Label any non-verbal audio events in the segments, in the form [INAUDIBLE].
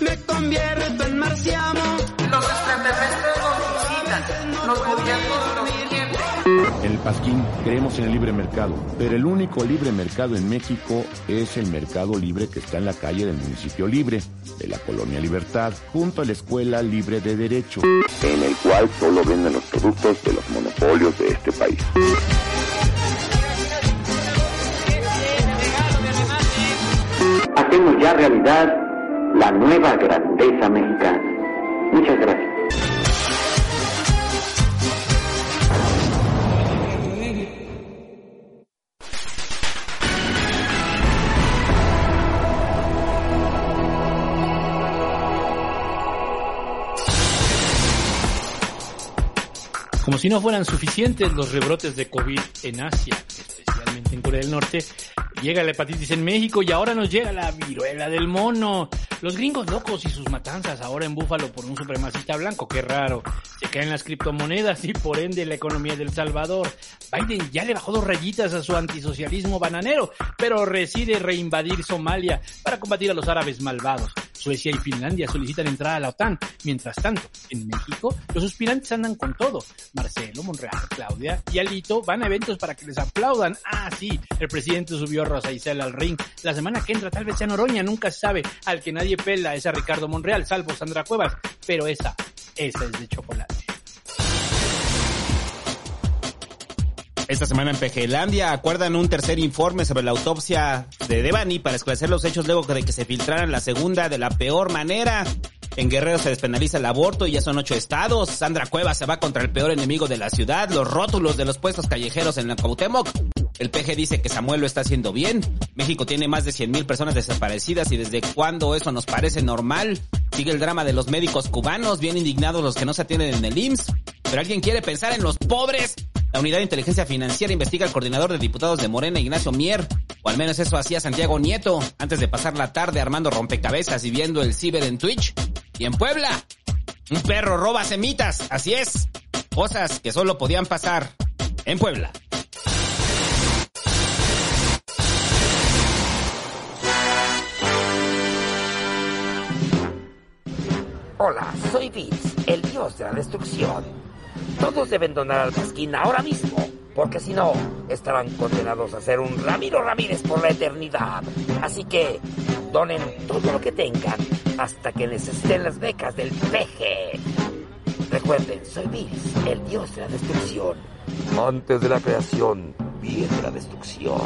Me convierto en marciano. Los extraterrestres nos visitan. Los gobiernos nos el Pasquín creemos en el libre mercado, pero el único libre mercado en México es el mercado libre que está en la calle del municipio libre, de la colonia Libertad, junto a la Escuela Libre de Derecho. En el cual solo venden los productos de los monopolios de este país. Hacemos ya realidad la nueva grandeza mexicana. Muchas gracias. Como si no fueran suficientes los rebrotes de COVID en Asia, especialmente en Corea del Norte, llega la hepatitis en México y ahora nos llega la viruela del mono. Los gringos locos y sus matanzas ahora en Búfalo por un supremacista blanco, qué raro. Se caen las criptomonedas y por ende la economía del Salvador. Biden ya le bajó dos rayitas a su antisocialismo bananero, pero decide reinvadir Somalia para combatir a los árabes malvados. Suecia y Finlandia solicitan entrar a la OTAN. Mientras tanto, en México, los aspirantes andan con todo. Marcelo, Monreal, Claudia y Alito van a eventos para que les aplaudan. Ah, sí, el presidente subió a Rosa Isela al ring. La semana que entra tal vez sea Noroña, nunca se sabe. Al que nadie pela es a Ricardo Monreal, salvo Sandra Cuevas. Pero esa, esa es de chocolate. Esta semana en Pejelandia acuerdan un tercer informe sobre la autopsia de Devani para esclarecer los hechos luego de que se filtraran la segunda de la peor manera. En Guerrero se despenaliza el aborto y ya son ocho estados. Sandra Cueva se va contra el peor enemigo de la ciudad, los rótulos de los puestos callejeros en la Cuauhtémoc. El PG dice que Samuel lo está haciendo bien. México tiene más de 100 mil personas desaparecidas y desde cuándo eso nos parece normal. Sigue el drama de los médicos cubanos, bien indignados los que no se atienden en el IMSS. Pero alguien quiere pensar en los pobres. La Unidad de Inteligencia Financiera investiga al coordinador de diputados de Morena, Ignacio Mier, o al menos eso hacía Santiago Nieto, antes de pasar la tarde armando rompecabezas y viendo el ciber en Twitch. Y en Puebla, un perro roba semitas, así es. Cosas que solo podían pasar en Puebla. Hola, soy Vince, el dios de la destrucción. Todos deben donar al Pasquín ahora mismo, porque si no, estarán condenados a ser un Ramiro Ramírez por la eternidad. Así que, donen todo lo que tengan hasta que necesiten las becas del peje. Recuerden, soy Vince, el dios de la destrucción. Antes de la creación, viene la destrucción.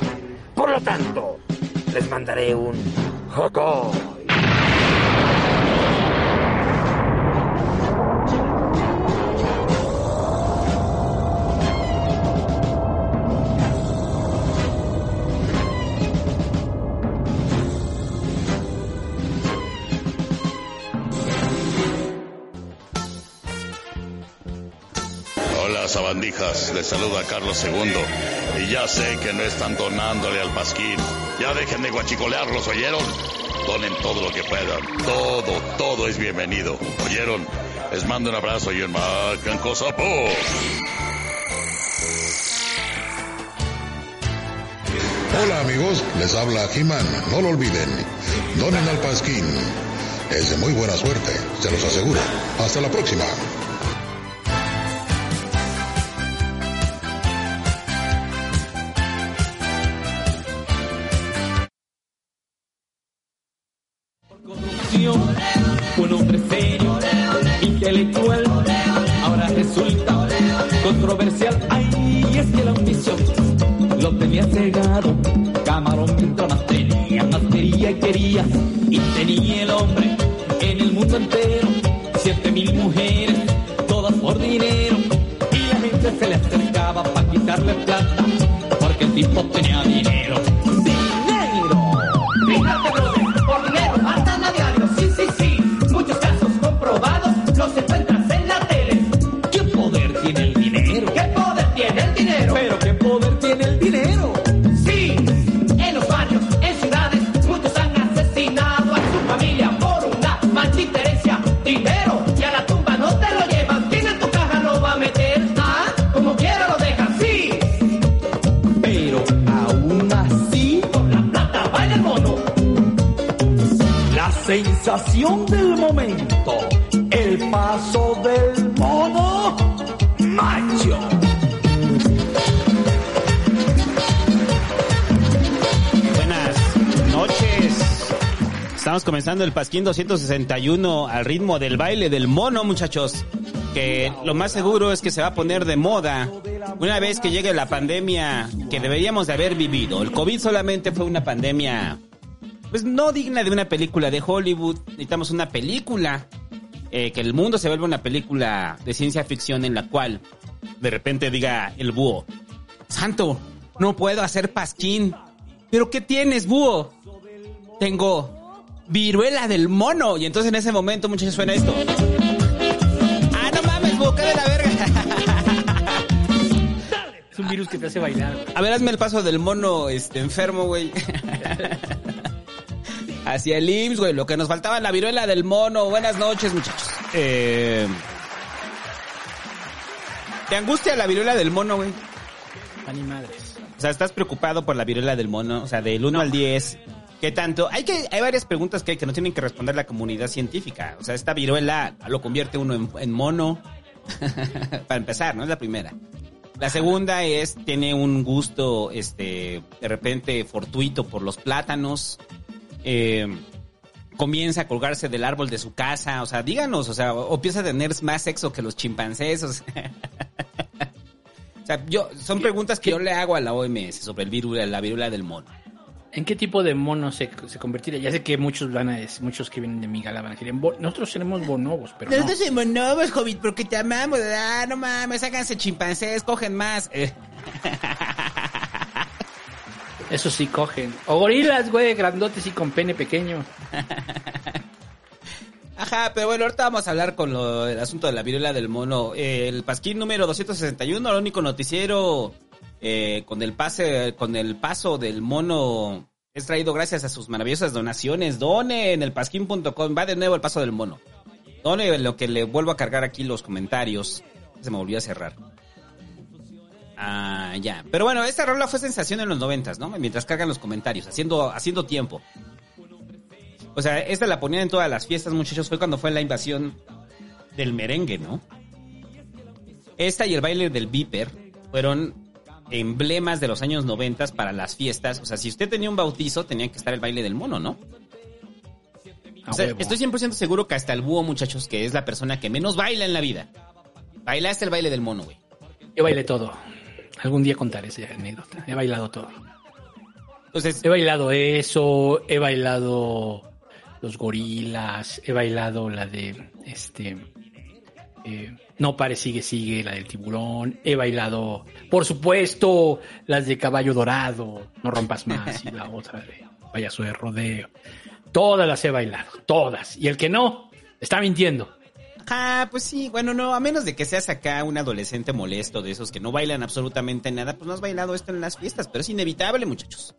Por lo tanto, les mandaré un Hakai. Sabandijas. Les saluda Carlos II. Y ya sé que no están donándole al pasquín. Ya dejen de guachicolearlos, ¿oyeron? Donen todo lo que puedan. Todo, todo es bienvenido. ¿Oyeron? Les mando un abrazo y un macancosapo. Hola amigos, les habla He-Man. No lo olviden. Donen al Pasquín. Es de muy buena suerte, se los aseguro. Hasta la próxima. Sensación del momento, el paso del mono macho. Buenas noches. Estamos comenzando el Pasquín 261 al ritmo del baile del mono, muchachos. Que lo más seguro es que se va a poner de moda una vez que llegue la pandemia que deberíamos de haber vivido. El COVID solamente fue una pandemia, pues no digna de una película de Hollywood. Necesitamos una película, eh, que el mundo se vuelva una película de ciencia ficción en la cual de repente diga el búho, Santo, no puedo hacer pasquín. ¿Pero qué tienes, búho? Tengo viruela del mono. Y entonces en ese momento, muchachos, suena esto. Ah, no mames, búho, de la verga. Es un virus que te hace bailar. A ver, hazme el paso del mono este, enfermo, güey. [LAUGHS] Hacia el IMSS, güey. Lo que nos faltaba la viruela del mono. Buenas noches, muchachos. Eh... ¿Te angustia la viruela del mono, güey? Ani madres. O sea, ¿estás preocupado por la viruela del mono? O sea, del 1 al 10, ¿qué tanto? Hay que hay varias preguntas que, hay que no tienen que responder la comunidad científica. O sea, esta viruela lo convierte uno en, en mono. [LAUGHS] Para empezar, ¿no? Es la primera. La segunda es, tiene un gusto, este, de repente fortuito por los plátanos. Eh, comienza a colgarse del árbol de su casa. O sea, díganos, o sea, o empieza a tener más sexo que los chimpancés. O sea, [LAUGHS] o sea yo, son preguntas que yo le hago a la OMS sobre el virus, la viruela del mono. ¿En qué tipo de mono se, se convertiría? Ya sé que muchos van a decir, muchos que vienen de Migala van a decir, "Bo- nosotros seremos bonobos, pero no. Nosotros somos bonobos, Hobbit, porque te amamos. Ah, no mames, háganse chimpancés, cogen más. Eh, [LAUGHS] Eso sí cogen. O gorilas, güey, grandotes y con pene pequeño. [LAUGHS] Ajá, pero bueno, ahorita vamos a hablar con lo, el asunto de la viruela del mono. El pasquín número 261, el único noticiero eh, con el pase, con el paso del mono es traído gracias a sus maravillosas donaciones. Done en el pasquín.com. Va de nuevo el paso del mono. Done lo que le vuelvo a cargar aquí los comentarios. Se me volvió a cerrar. Ah, ya. Pero bueno, esta rola fue sensación en los noventas, ¿no? Mientras cargan los comentarios, haciendo, haciendo tiempo. O sea, esta la ponían en todas las fiestas, muchachos. Fue cuando fue la invasión del merengue, ¿no? Esta y el baile del Viper fueron emblemas de los años noventas para las fiestas. O sea, si usted tenía un bautizo, tenía que estar el baile del mono, ¿no? O sea, estoy 100% seguro que hasta el búho, muchachos, que es la persona que menos baila en la vida. Bailaste el baile del mono, güey. Yo bailé todo. Algún día contaré esa anécdota. He bailado todo. Entonces, He bailado eso, he bailado los gorilas, he bailado la de este eh, No pare, sigue, sigue, la del tiburón, he bailado, por supuesto, las de caballo dorado, no rompas más, y la otra de payaso de rodeo. Todas las he bailado, todas. Y el que no, está mintiendo. Ah, pues sí, bueno, no, a menos de que seas acá un adolescente molesto de esos que no bailan absolutamente nada, pues no has bailado esto en las fiestas, pero es inevitable, muchachos.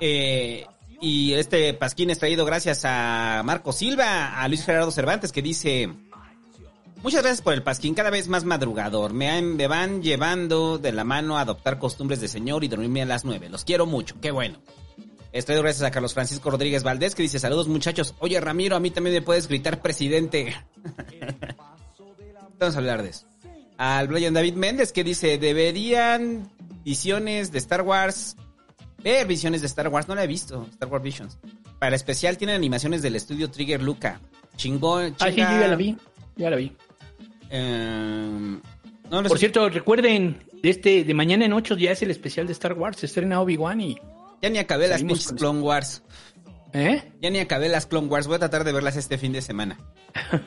Eh, y este pasquín es traído gracias a Marco Silva, a Luis Gerardo Cervantes, que dice... Muchas gracias por el pasquín, cada vez más madrugador. Me, me van llevando de la mano a adoptar costumbres de señor y dormirme a las nueve. Los quiero mucho, qué bueno. Es traído gracias a Carlos Francisco Rodríguez Valdés, que dice, saludos muchachos. Oye, Ramiro, a mí también me puedes gritar presidente. [LAUGHS] Vamos a hablar de eso. Al Brian David Méndez, que dice, deberían visiones de Star Wars... Ver visiones de Star Wars, no la he visto, Star Wars Visions. Para el especial tienen animaciones del estudio Trigger Luca. Chingón, Ah, sí, yo ya la vi, ya la vi. No Por sé. cierto, recuerden, de este, de mañana en 8 ya es el especial de Star Wars, se estrena Obi-Wan y... Ya ni acabé las pinches Clone Wars. ¿Eh? Ya ni acabé las Clone Wars. Voy a tratar de verlas este fin de semana. [LAUGHS]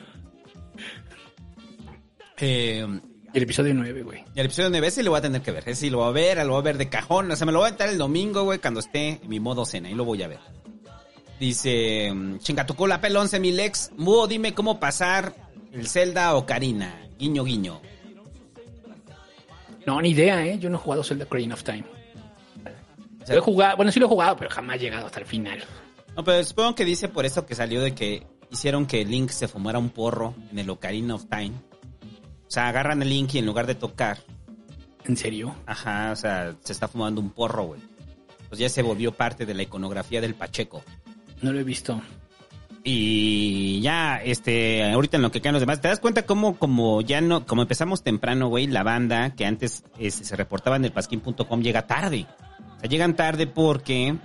eh, El episodio 9, güey. y el episodio 9 ese lo voy a tener que ver. Ese sí lo voy a ver, lo voy a ver de cajón. O sea, me lo voy a entrar el domingo, güey, cuando esté en mi modo cena. Y lo voy a ver. Dice, mm, chinga tu cola, pel 11 mil ex. Búho, dime cómo pasar el Zelda o Karina. Guiño, guiño. No, ni idea, ¿eh? Yo no he jugado Zelda Ocarina of Time. Lo he jugado, bueno, sí lo he jugado, pero jamás he llegado hasta el final. No, pero supongo que dice por eso que salió de que hicieron que Link se fumara un porro en el Ocarina of Time. O sea, agarran el Link y en lugar de tocar, ¿En serio? ajá, o sea, se está fumando un porro, güey. Pues ya se volvió parte de la iconografía del Pacheco. No lo he visto. Y ya, este, ahorita en lo que quedan los demás, ¿te das cuenta cómo, como ya no, como empezamos temprano, güey, la banda que antes este, se reportaba en el pasquín.com llega tarde? Llegan tarde porque,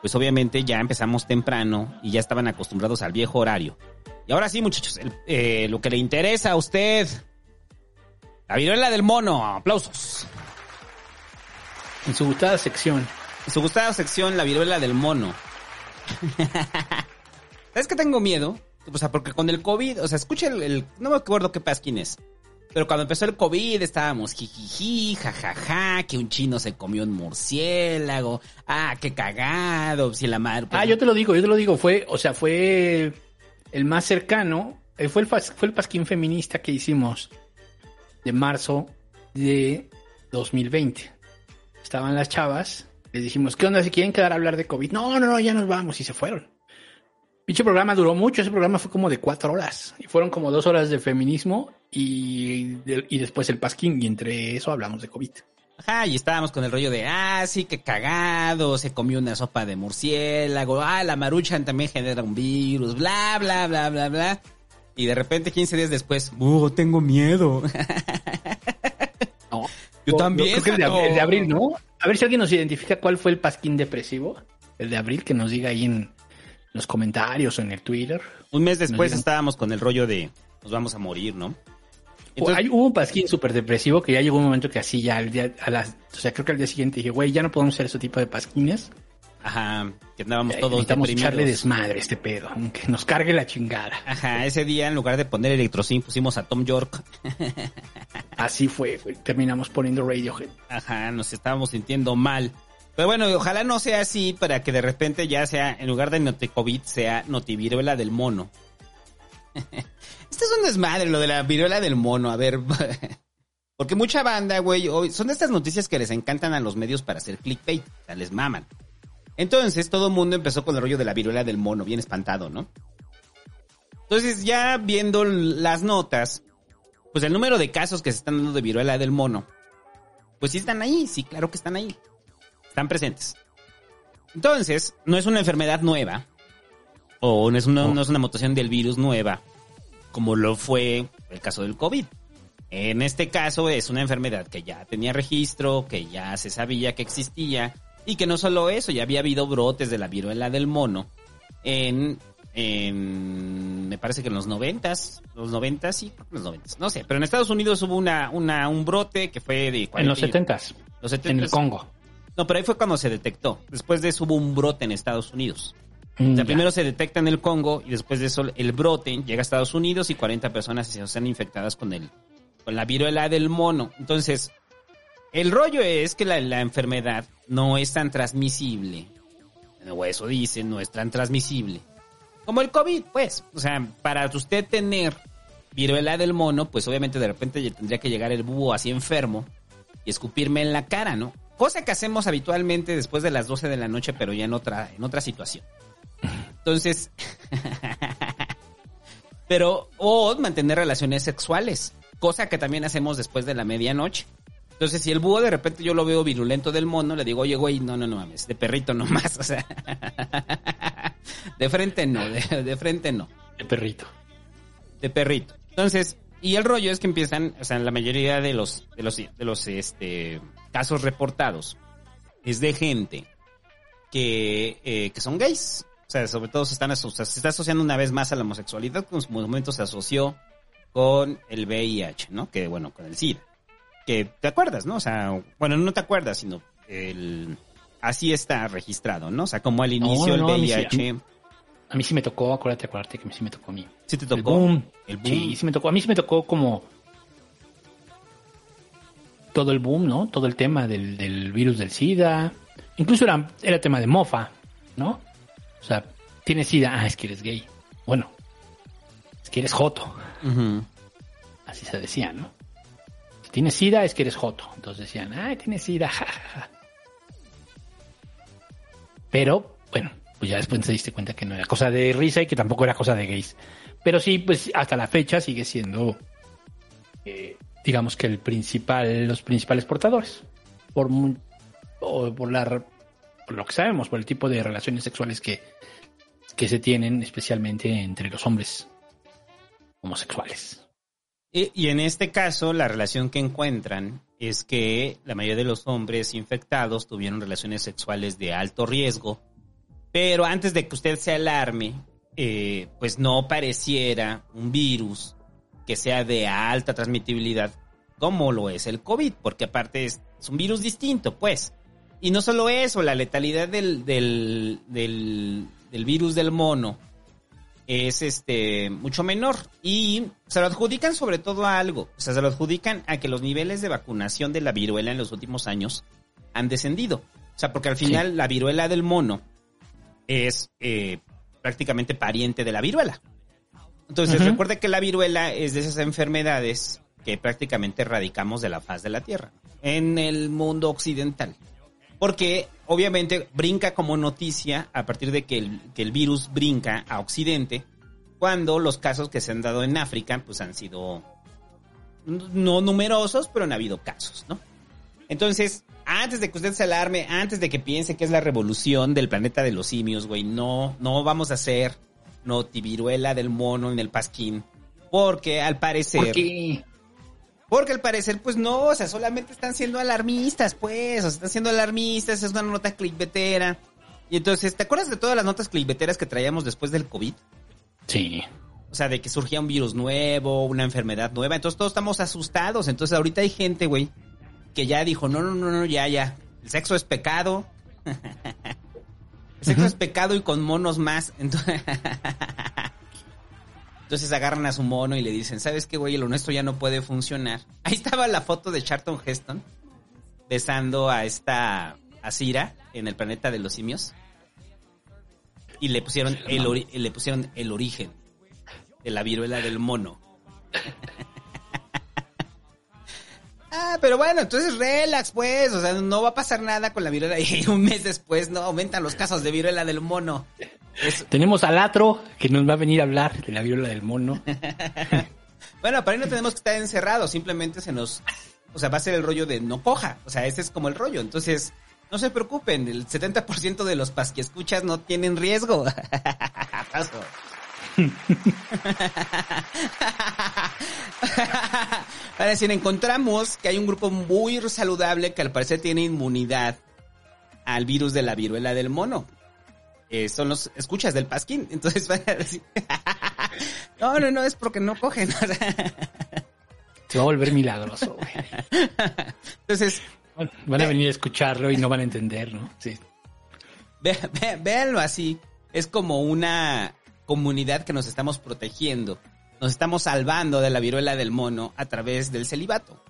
pues obviamente ya empezamos temprano y ya estaban acostumbrados al viejo horario. Y ahora sí, muchachos, el- eh, lo que le interesa a usted, la viruela del mono, aplausos. En su gustada sección. En su gustada sección, la viruela del mono. [LAUGHS] ¿Sabes que tengo miedo? O sea, porque con el COVID, o sea, escucha el, el- no me acuerdo qué pasquín es. Pero cuando empezó el COVID estábamos jijiji, jajaja, que un chino se comió un murciélago, ah, qué cagado, si la madre... pues, Ah, yo te lo digo, yo te lo digo, fue, o sea, fue el más cercano, eh, fue el, fue el pasquín feminista que hicimos de marzo de 2020. Estaban las chavas, les dijimos, ¿qué onda? Si quieren quedar a hablar de COVID. No, no, no, ya nos vamos y se fueron. Dicho programa duró mucho, ese programa fue como de cuatro horas. Y fueron como dos horas de feminismo y, y después el pasquín. Y entre eso hablamos de COVID. Ajá, y estábamos con el rollo de, ah, sí, qué cagado, se comió una sopa de murciélago, ah, la maruchan también genera un virus, bla, bla, bla, bla, bla. Y de repente, 15 días después, uh, tengo miedo. No. [LAUGHS] Yo también, creo que el de, el de abril, ¿no? A ver si alguien nos identifica cuál fue el pasquín depresivo. El de abril, que nos diga ahí en los comentarios o en el Twitter. Un mes después estábamos con el rollo de, nos vamos a morir, ¿no? Entonces- Hay- hubo un pasquín súper depresivo que ya llegó un momento que así ya al día, a las, o sea, creo que al día siguiente dije, güey, ya no podemos hacer ese tipo de pasquines. Ajá, que andábamos Eh, todos Necesitamos deprimidos. echarle desmadre este pedo, aunque nos cargue la chingada. Ajá, ese día en lugar de poner Electrocin pusimos a Tom York. Así fue, terminamos poniendo Radiohead. Ajá, nos estábamos sintiendo mal. Pero bueno, ojalá no sea así para que de repente ya sea, en lugar de Noticovid, sea Notiviruela del mono. [LAUGHS] Esto es un desmadre, lo de la viruela del mono. A ver, [LAUGHS] porque mucha banda, güey, hoy- son de estas noticias que les encantan a los medios para hacer clickbait, o sea, les maman. Entonces, todo el mundo empezó con el rollo de la viruela del mono, bien espantado, ¿no? Entonces, ya viendo las notas, pues el número de casos que se están dando de viruela del mono, pues sí están ahí, sí, claro que están ahí. Están presentes. Entonces, no es una enfermedad nueva, o no es una, no es una mutación del virus nueva, como lo fue el caso del COVID. En este caso es una enfermedad que ya tenía registro, que ya se sabía que existía, y que no solo eso, ya había habido brotes de la viruela del mono en, en me parece que en los noventas, los noventas, sí, los noventas, no sé, pero en Estados Unidos hubo una, una, un brote que fue de... En los 40 y- setentas. los En 70s. el Congo. No, pero ahí fue cuando se detectó. Después de eso hubo un brote en Estados Unidos. Mm, O sea, primero se detecta en el Congo y después de eso el brote llega a Estados Unidos y 40 personas se están infectadas con el con la viruela del mono. Entonces, el rollo es que la, la enfermedad no es tan transmisible. O eso dicen, no es tan transmisible. Como el COVID, pues. O sea, para usted tener viruela del mono, pues obviamente de repente tendría que llegar el búho así enfermo y escupirme en la cara, ¿no? Cosa que hacemos habitualmente después de las 12 de la noche, pero ya en otra, en otra situación. Entonces, [LAUGHS] pero, o mantener relaciones sexuales, cosa que también hacemos después de la medianoche. Entonces, si el búho de repente yo lo veo virulento del mono, le digo, oye, güey, no, no, no mames, de perrito nomás, [LAUGHS] o sea, de frente no, de, de frente no. De perrito. De perrito. Entonces, y el rollo es que empiezan, o sea, la mayoría de los, de los, de los, este, casos reportados es de gente que, eh, que son gays. O sea, sobre todo se están aso- se está asociando una vez más a la homosexualidad, que en su momento se asoció con el VIH, ¿no? Que bueno, con el SIDA. Que te acuerdas, ¿no? O sea, bueno, no te acuerdas, sino el así está registrado, ¿no? O sea, como al inicio no, a el mí VIH. a mí- A mí sí me tocó, acuérdate, acuérdate que sí me tocó a mí. ¿Sí te El tocó? boom. El boom. Sí, sí me tocó. A mí sí me tocó como todo el boom, ¿no? Todo el tema del, del virus del SIDA. Incluso era, era tema de mofa, ¿no? O sea, tienes SIDA, ah, es que eres gay. Bueno, es que eres joto. Así se decía, ¿no? Si tienes SIDA, es que eres joto. Entonces decían, ah, tienes SIDA, [LAUGHS] ja, ja, ja. Pero, bueno, pues ya después te diste cuenta que no era cosa de risa y que tampoco era cosa de gays. Pero sí, pues hasta la fecha sigue siendo, eh, digamos que el principal, los principales portadores. Por, o por, la, por lo que sabemos, por el tipo de relaciones sexuales que, que se tienen especialmente entre los hombres homosexuales. Y, y en este caso, la relación que encuentran es que la mayoría de los hombres infectados tuvieron relaciones sexuales de alto riesgo, pero antes de que usted se alarme, eh, pues no pareciera un virus que sea de alta transmitibilidad como lo es el COVID, porque aparte es, es un virus distinto, pues. Y no solo eso, la letalidad del, del, del, del virus del mono es este mucho menor y se lo adjudican sobre todo a algo, o sea, se lo adjudican a que los niveles de vacunación de la viruela en los últimos años han descendido. O sea, porque al final Sí. la viruela del mono es eh, prácticamente pariente de la viruela. Entonces, Ujú. recuerde que la viruela es de esas enfermedades que prácticamente erradicamos de la faz de la Tierra, en el mundo occidental. Porque obviamente brinca como noticia a partir de que el, que el virus brinca a Occidente, cuando los casos que se han dado en África pues han sido no numerosos, pero han habido casos, ¿no? Entonces, antes de que usted se alarme, antes de que piense que es la revolución del planeta de los simios, güey, no, no vamos a hacer notiviruela del mono en el pasquín. Porque al parecer... ¿Por qué? Porque al parecer, pues no, o sea, solamente están siendo alarmistas, pues, o sea, están siendo alarmistas, es una nota clickbetera. Y entonces, ¿te acuerdas de todas las notas clickbeteras que traíamos después del COVID? Sí. O sea, de que surgía un virus nuevo, una enfermedad nueva. Entonces todos estamos asustados. Entonces ahorita hay gente, güey, que ya dijo, no, no, no, no, ya, ya. El sexo es pecado. [LAUGHS] Sexo es pecado y con monos más. Entonces, [LAUGHS] Entonces agarran a su mono y le dicen, ¿sabes qué, güey? Lo nuestro ya no puede funcionar. [LAUGHS] Ahí estaba la foto de Charlton Heston besando a esta Asira en el planeta de los simios. Y le pusieron el, ori- le pusieron el origen de la viruela del mono. [LAUGHS] ah, pero bueno, entonces relax, pues. O sea, no va a pasar nada con la viruela. [LAUGHS] Y un mes después, no, aumentan los casos de viruela del mono. [LAUGHS] Tenemos al Atro que nos va a venir a hablar de la viola del mono. [LAUGHS] Bueno, para ahí no tenemos que estar encerrados, simplemente se nos, o sea, va a ser el rollo de no coja, o sea, ese es como el rollo, entonces, no se preocupen, el 70% de los pasquiescuchas no tienen riesgo. Paso. Para decir, encontramos que hay un grupo muy saludable que al parecer tiene inmunidad al virus de la viruela del mono. Eh, son los escuchas del pasquín. [LAUGHS] Entonces van a decir, [LAUGHS] no, no, no, es porque no cogen. [LAUGHS] Se va a volver milagroso, güey. Entonces, Van a venir a escucharlo y no van a entender, ¿no? Sí. Ve- ve- véanlo así. Es como una comunidad que nos estamos protegiendo. Nos estamos salvando de la viruela del mono a través del celibato.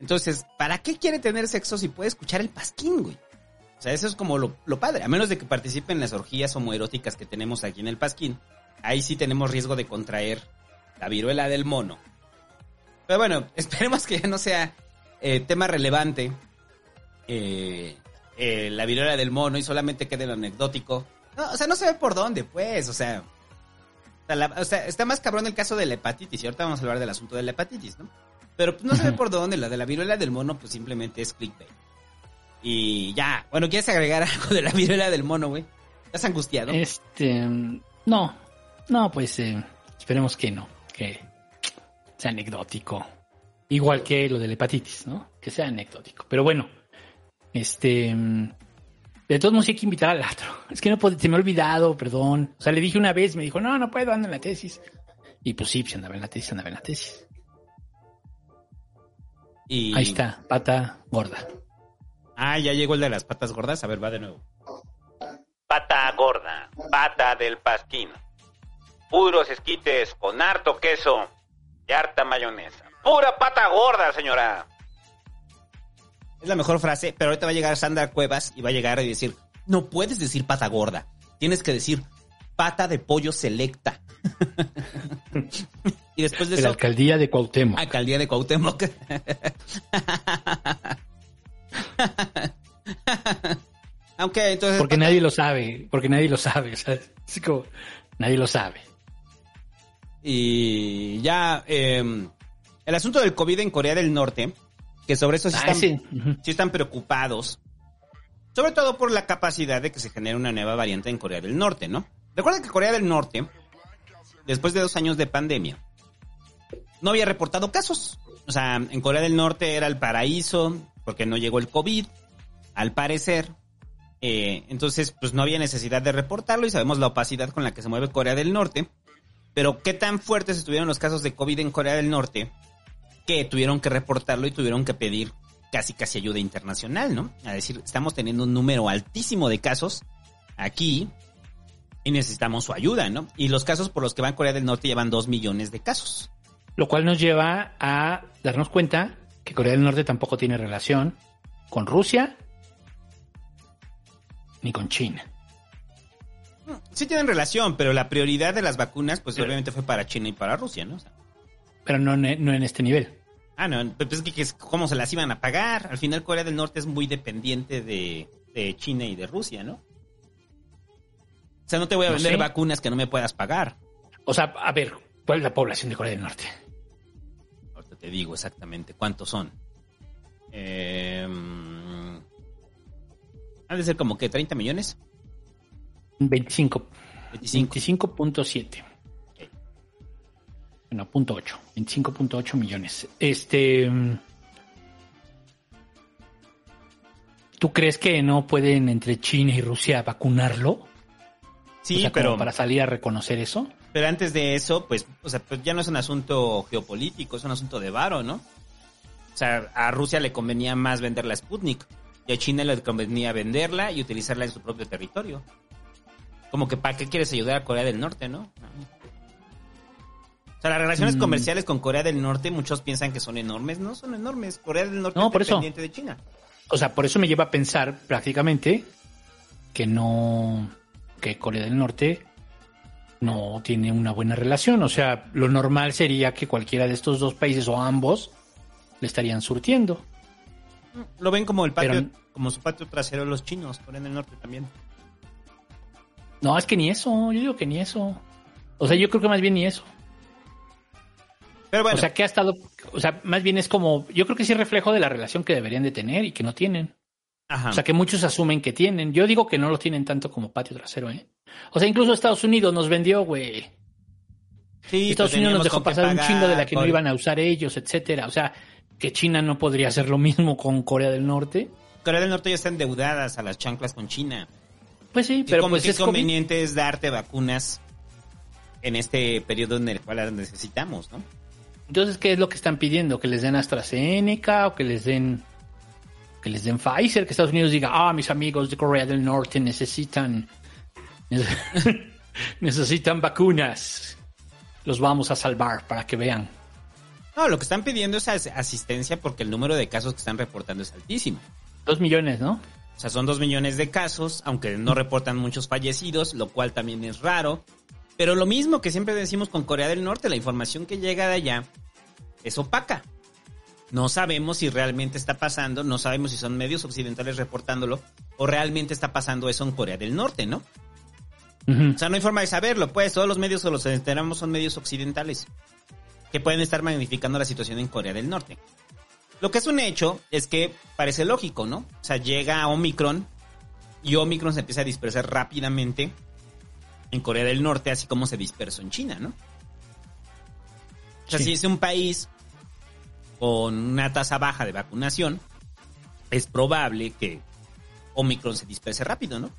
Entonces, ¿para qué quiere tener sexo si puede escuchar el pasquín, güey? O sea, eso es como lo, lo padre. A menos de que participe en las orgías homoeróticas que tenemos aquí en el pasquín. Ahí sí tenemos riesgo de contraer la viruela del mono. Pero bueno, [LAUGHS] esperemos que ya no sea eh, tema relevante eh, eh, la viruela del mono y solamente quede lo anecdótico. O sea, no se ve por dónde, pues, o sea. O sea, la- o sea, está más cabrón el caso de la hepatitis y ahorita vamos a hablar del asunto de la hepatitis, ¿no? Pero pues, no se ve por dónde, la de la viruela del mono pues simplemente es clickbait. Y ya, bueno, ¿quieres agregar algo de la viruela del mono, güey? ¿Estás angustiado? Este, no, no, pues eh, esperemos que no, que sea anecdótico. Igual que lo de la hepatitis, ¿no? Que sea anecdótico. Pero bueno, este, de todos modos sí hay que invitar al otro. Es que no puedo, se me ha olvidado, perdón. O sea, le dije una vez, me dijo, no, no puedo, ando en la tesis. Y pues sí, pues andaba en la tesis, andaba en la tesis. Y... Ahí está, pata gorda. Ah, ya llegó el de las patas gordas. A ver, va de nuevo. Pata gorda, pata del pasquín. Puros esquites con harto queso y harta mayonesa. Pura pata gorda, señora. Es la mejor frase, pero ahorita va a llegar Sandra Cuevas y va a llegar y decir, no puedes decir pata gorda, tienes que decir pata de pollo selecta. [LAUGHS] y después de De la eso, alcaldía de Cuauhtémoc. alcaldía de Cuauhtémoc. [LAUGHS] Aunque entonces... Porque nadie lo sabe, porque nadie lo sabe, como, nadie lo sabe. Y ya, eh, el asunto del COVID en Corea del Norte, que sobre eso sí Ah, están preocupados, sobre todo por la capacidad de que se genere una nueva variante en Corea del Norte, ¿no? Recuerda que Corea del Norte, después de dos años de pandemia, no había reportado casos. O sea, en Corea del Norte era el paraíso porque no llegó el COVID, al parecer. Eh, entonces, pues no había necesidad de reportarlo y sabemos la opacidad con la que se mueve Corea del Norte. Pero qué tan fuertes estuvieron los casos de COVID en Corea del Norte que tuvieron que reportarlo y tuvieron que pedir casi casi ayuda internacional, ¿no? A decir, estamos teniendo un número altísimo de casos aquí y necesitamos su ayuda, ¿no? Y los casos por los que van Corea del Norte llevan dos millones de casos. Lo cual nos lleva a darnos cuenta que Corea del Norte tampoco tiene relación con Rusia ni con China. Sí tienen relación, pero la prioridad de las vacunas, pues obviamente fue para China y para Rusia, ¿no? O sea, Pero no, en- no en este nivel. ah, no, pues es que, cómo se las iban a pagar. Al final Corea del Norte es muy dependiente de, de China y de Rusia, ¿no? O sea, no te voy a No vender sé. vacunas que no me puedas pagar. O sea, a ver, ¿cuál es la población de Corea del Norte? Ahorita te digo exactamente cuántos son. Eh, han de ser como que 30 millones. 25. 25. 25.7. Bueno, punto 8. 25.8 millones. Este. mm, ¿Tú crees que no pueden entre China y Rusia vacunarlo? Sí, O sea, como pero, para salir a reconocer eso. pero antes de eso, pues, o sea, pues ya no es un asunto geopolítico, es un asunto de varo, ¿no? O sea, a Rusia le convenía más vender la Sputnik y a China le convenía venderla y utilizarla en su propio territorio. Como que, ¿para qué quieres ayudar a Corea del Norte, no? O sea, las relaciones Mm. comerciales con Corea del Norte, muchos piensan que son enormes. No son enormes. Corea del Norte No, es por eso. dependiente de China. O sea, por eso me lleva a pensar prácticamente que no. que Corea del Norte no tiene una buena relación. O sea, lo normal sería que cualquiera de estos dos países o ambos le estarían surtiendo. Lo ven como el patio, Pero- como su patio trasero los chinos, Corea del Norte también. No, es que ni eso, yo digo que ni eso. O sea, yo creo que más bien ni eso. Pero bueno, O sea, que ha estado, o sea, más bien es como, yo creo que sí es reflejo de la relación que deberían de tener y que no tienen. ajá. O sea, que muchos asumen que tienen. Yo digo que no lo tienen tanto como patio trasero, ¿eh? O sea, incluso Estados Unidos nos vendió, güey. Sí, Estados Unidos nos dejó pasar un chingo de la que no iban a usar ellos, etcétera. O sea, que China no podría hacer lo mismo con Corea del Norte. Corea del Norte ya están endeudadas a las chanclas con China. Pues sí, pero pues es conveniente es darte vacunas en este periodo en el cual las necesitamos, ¿no? Entonces, ¿qué es lo que están pidiendo? ¿Que les den AstraZeneca o que les den que les den Pfizer? Que Estados Unidos diga, ah, mis amigos de Corea del Norte necesitan [LAUGHS] necesitan vacunas. Los vamos a salvar para que vean. No, lo que están pidiendo es as- asistencia porque el número de casos que están reportando es altísimo. Dos millones, ¿no? O sea, son dos millones de casos, aunque no reportan muchos fallecidos, lo cual también es raro. Pero lo mismo que siempre decimos con Corea del Norte, la información que llega de allá es opaca. No sabemos si realmente está pasando, no sabemos si son medios occidentales reportándolo o realmente está pasando eso en Corea del Norte, ¿no? O sea, no hay forma de saberlo, pues todos los medios que los enteramos son medios occidentales que pueden estar magnificando la situación en Corea del Norte. Lo que es un hecho es que parece lógico, ¿no? O sea, llega Omicron y Omicron se empieza a dispersar rápidamente en Corea del Norte, así como se dispersó en China, ¿no? O sea, Sí. si es un país con una tasa baja de vacunación, es probable que Omicron se disperse rápido, ¿no?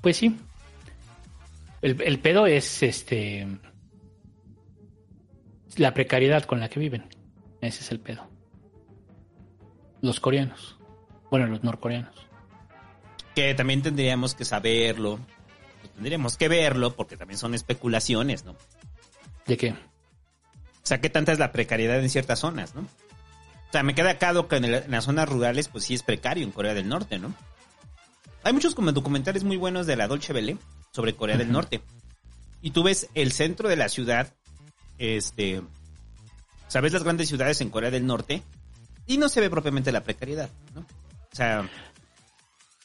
Pues sí. El, el pedo es este la precariedad con la que viven. Ese es el pedo. Los coreanos. Bueno, los norcoreanos. que también tendríamos que saberlo, tendríamos que verlo, porque también son especulaciones, ¿no? ¿De qué? O sea, ¿qué tanta es la precariedad en ciertas zonas, no? O sea, me queda claro que en, el- en las zonas rurales, pues sí es precario en Corea del Norte, ¿no? Hay muchos como documentales muy buenos de la Dolce Vele sobre Corea del Norte. Y tú ves el centro de la ciudad, este, sabes las grandes ciudades en Corea del Norte y no se ve propiamente la precariedad, ¿no? O sea,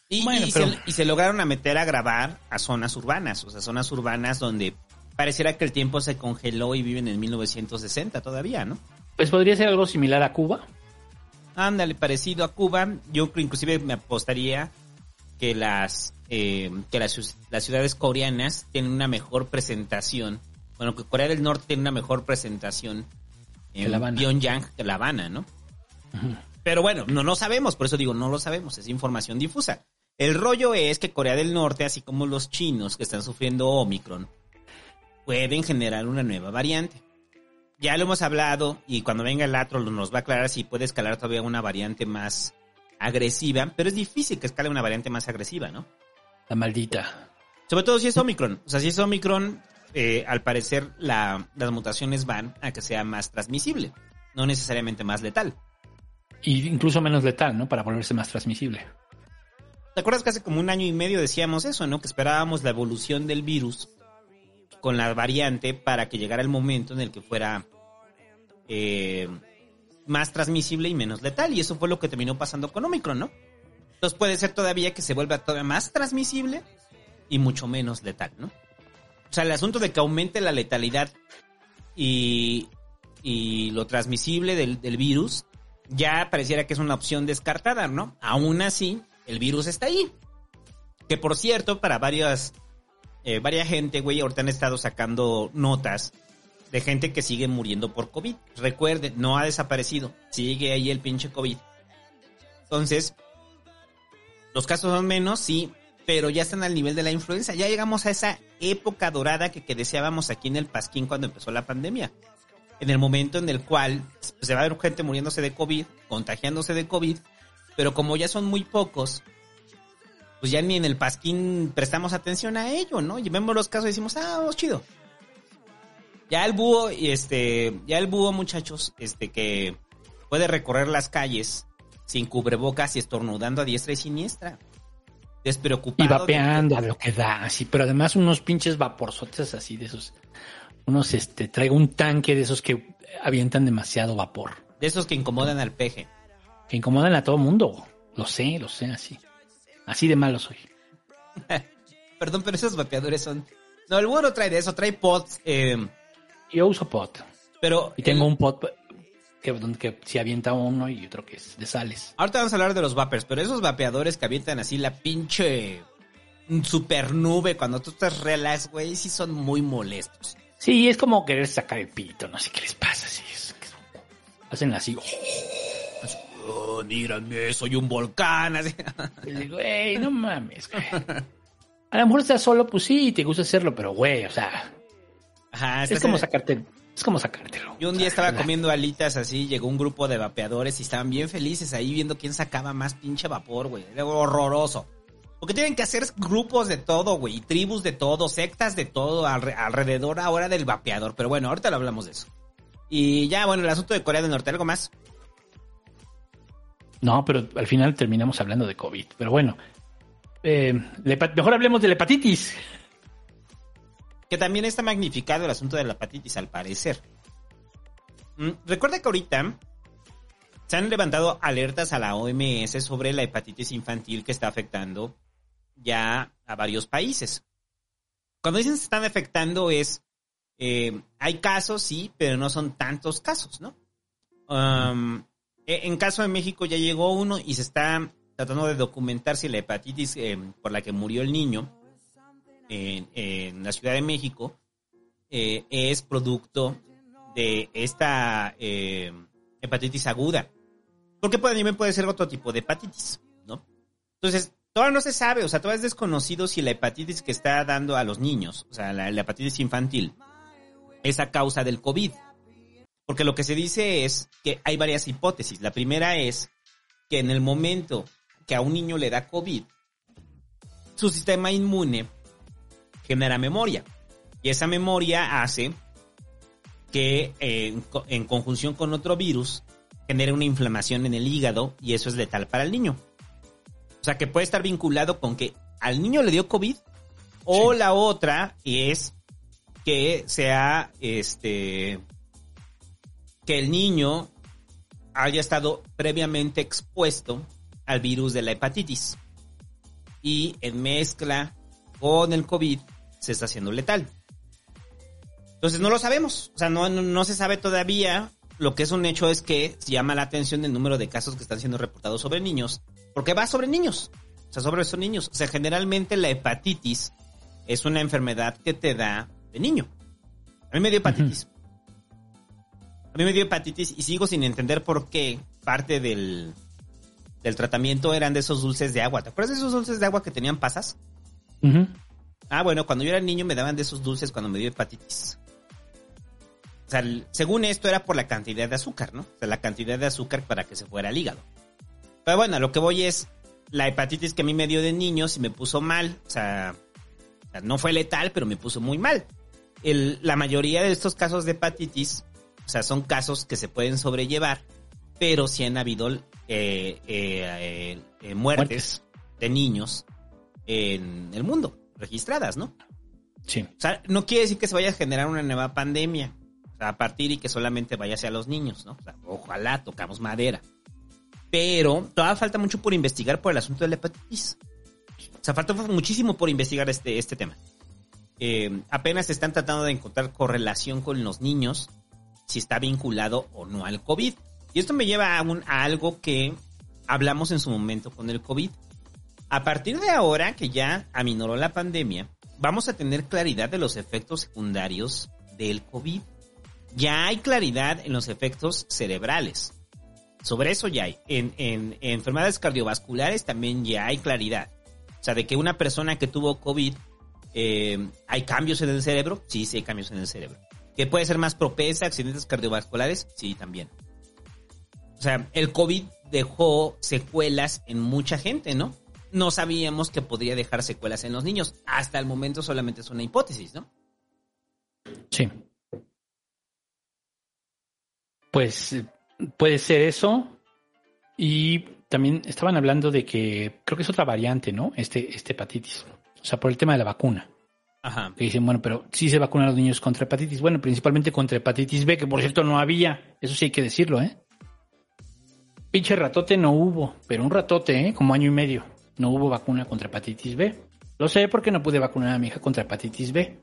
y, Bueno, y pero- se, y se lograron a meter a grabar a zonas urbanas, o sea, zonas urbanas donde pareciera que el tiempo se congeló y viven en 1960 todavía, ¿no? Pues podría ser algo similar a Cuba. Ándale, parecido a Cuba. Yo creo, inclusive me apostaría que las eh, que las, las ciudades coreanas tienen una mejor presentación. Bueno, que Corea del Norte tiene una mejor presentación en. Pyongyang que La Habana, ¿no? Pero bueno, no lo sabemos, por eso digo, no lo sabemos, es información difusa. El rollo es que Corea del Norte, así como los chinos que están sufriendo Omicron, pueden generar una nueva variante. Ya lo hemos hablado y cuando venga el atro nos va a aclarar si puede escalar todavía una variante más agresiva, pero es difícil que escale una variante más agresiva, ¿no? La maldita. Sobre todo si es Omicron. O sea, si es Omicron, eh, al parecer la- las mutaciones van a que sea más transmisible, no necesariamente más letal. Y incluso menos letal, ¿no? Para volverse más transmisible. ¿Te acuerdas que hace como un año y medio decíamos eso, no? Que esperábamos la evolución del virus con la variante para que llegara el momento en el que fuera eh, más transmisible y menos letal. Y eso fue lo que terminó pasando con Omicron, ¿no? Entonces puede ser todavía que se vuelva todavía más transmisible y mucho menos letal, ¿no? O sea, el asunto de que aumente la letalidad y, y lo transmisible del, del virus ya pareciera que es una opción descartada, ¿no? Aún así, el virus está ahí. Que por cierto, para varias, eh, varias gente, güey, ahorita han estado sacando notas de gente que sigue muriendo por COVID. Recuerden, no ha desaparecido. Sigue ahí el pinche COVID. Entonces, los casos son menos, sí, pero ya están al nivel de la influenza. Ya llegamos a esa época dorada que, que deseábamos aquí en el Pasquín cuando empezó la pandemia. En el momento en el cual pues, se va a ver gente muriéndose de COVID, contagiándose de COVID, pero como ya son muy pocos, pues ya ni en el Pasquín prestamos atención a ello, ¿no? Y vemos los casos y decimos, ah, vamos chido. Ya el búho, y este, ya el búho, muchachos, este, que puede recorrer las calles sin cubrebocas y estornudando a diestra y siniestra. Despreocupado. Y vapeando a lo que da, así, pero además unos pinches vaporzotes así de esos. Unos, este, traigo un tanque de esos que avientan demasiado vapor. De esos que incomodan al peje. Que incomodan a todo mundo. Lo sé, lo sé, así. Así de malo soy. [LAUGHS] Perdón, pero esos vapeadores son. No, el no trae de eso, trae pods. Eh, Yo uso pot. pero. Y tengo el- un pot que, que si avienta uno y otro que es de sales. Ahorita vamos a hablar de los vapers, pero esos vapeadores que avientan así la pinche super nube cuando tú estás relax, güey, sí son muy molestos. Sí, es como querer sacar el pito, no sé qué les pasa. Así, es que- hacen [SNIFFS] así. Oh, mírame, soy un volcán. así. [LAUGHS] Güey, no mames, güey. A lo mejor estás solo, pues sí, te gusta hacerlo, pero güey, o sea, Ajá, es como sacarte, es como sacártelo. Yo un día estaba comiendo alitas así, llegó un grupo de vapeadores y estaban bien felices ahí viendo quién sacaba más pinche vapor, güey. Era horroroso. Porque tienen que hacer grupos de todo, güey, tribus de todo, sectas de todo alre- alrededor ahora del vapeador. Pero bueno, ahorita lo hablamos de eso. Y ya, bueno, el asunto de Corea del Norte, ¿algo más? No, pero al final terminamos hablando de COVID. Pero bueno, eh, mejor hablemos de la hepatitis. Que también está magnificado el asunto de la hepatitis, al parecer. Mm, Recuerda que ahorita se han levantado alertas a la OMS sobre la hepatitis infantil que está afectando ya a varios países. Cuando dicen se están afectando es, eh, hay casos, sí, pero no son tantos casos, ¿no? Um, e- en caso de México ya llegó uno y se está tratando de documentar si la hepatitis eh, por la que murió el niño en, la Ciudad de México eh, es producto de esta eh, hepatitis aguda. Porque también puede ser otro tipo de hepatitis, ¿no? Entonces, todavía no se sabe, o sea, todavía es desconocido si la hepatitis que está dando a los niños, o sea, la, hepatitis infantil, es a causa del COVID. Porque lo que se dice es que hay varias hipótesis. La primera es que en el momento que a un niño le da COVID, su sistema inmune genera memoria. Y esa memoria hace que eh, en conjunción con otro virus genere una inflamación en el hígado y eso es letal para el niño. O sea que puede estar vinculado con que al niño le dio COVID o la otra es que sea este que el niño haya estado previamente expuesto al virus de la hepatitis y en mezcla con el COVID se está haciendo letal. Entonces no lo sabemos, o sea, no, no, no se sabe todavía lo que es un hecho es que llama la atención el número de casos que están siendo reportados sobre niños, porque va sobre niños, o sea, sobre esos niños. O sea, generalmente la hepatitis es una enfermedad que te da de niño. A mí me dio hepatitis. A mí me dio hepatitis y sigo sin entender por qué parte del, del tratamiento eran de esos dulces de agua. ¿Te acuerdas de esos dulces de agua que tenían pasas? Ah, bueno, cuando yo era niño me daban de esos dulces cuando me dio hepatitis. O sea, según esto era por la cantidad de azúcar, ¿no? O sea, la cantidad de azúcar para que se fuera al hígado. Pero bueno, lo que voy es la hepatitis que a mí me dio de niño y me puso mal. O sea, no fue letal, pero me puso muy mal. El, la mayoría de estos casos de hepatitis, o sea, son casos que se pueden sobrellevar, pero sí han habido eh, eh, eh, muertes de niños en el mundo, registradas, ¿no? Sí. O sea, no quiere decir que se vaya a generar una nueva pandemia. A partir y que solamente vaya hacia los niños, ¿no? O sea, ojalá tocamos madera. Pero todavía falta mucho por investigar por el asunto de la hepatitis. O sea, falta muchísimo por investigar este, este tema. Eh, apenas están tratando de encontrar correlación con los niños, si está vinculado o no al COVID. Y esto me lleva a, un, a algo que hablamos en su momento con el COVID. A partir de ahora que ya aminoró la pandemia, vamos a tener claridad de los efectos secundarios del COVID ya hay claridad en los efectos cerebrales. Sobre eso ya hay. En, enfermedades cardiovasculares también ya hay claridad. O sea, de que una persona que tuvo COVID, eh, ¿hay cambios en el cerebro? Sí, sí hay cambios en el cerebro. ¿Que puede ser más propensa a accidentes cardiovasculares? Sí, también. O sea, el COVID dejó secuelas en mucha gente, ¿no? No sabíamos que podría dejar secuelas en los niños. Hasta el momento solamente es una hipótesis, ¿no? Sí. Pues puede ser eso. Y también estaban hablando de que creo que es otra variante, ¿no? Este, este hepatitis. O sea, por el tema de la vacuna. Ajá. Que dicen, bueno, pero sí se vacunan los niños contra hepatitis. Bueno, principalmente contra hepatitis B, que por cierto no había. Eso sí hay que decirlo, ¿eh? Pinche ratote no hubo, pero un ratote, ¿eh? Como año y medio. No hubo vacuna contra hepatitis B. Lo sé porque no pude vacunar a mi hija contra hepatitis B.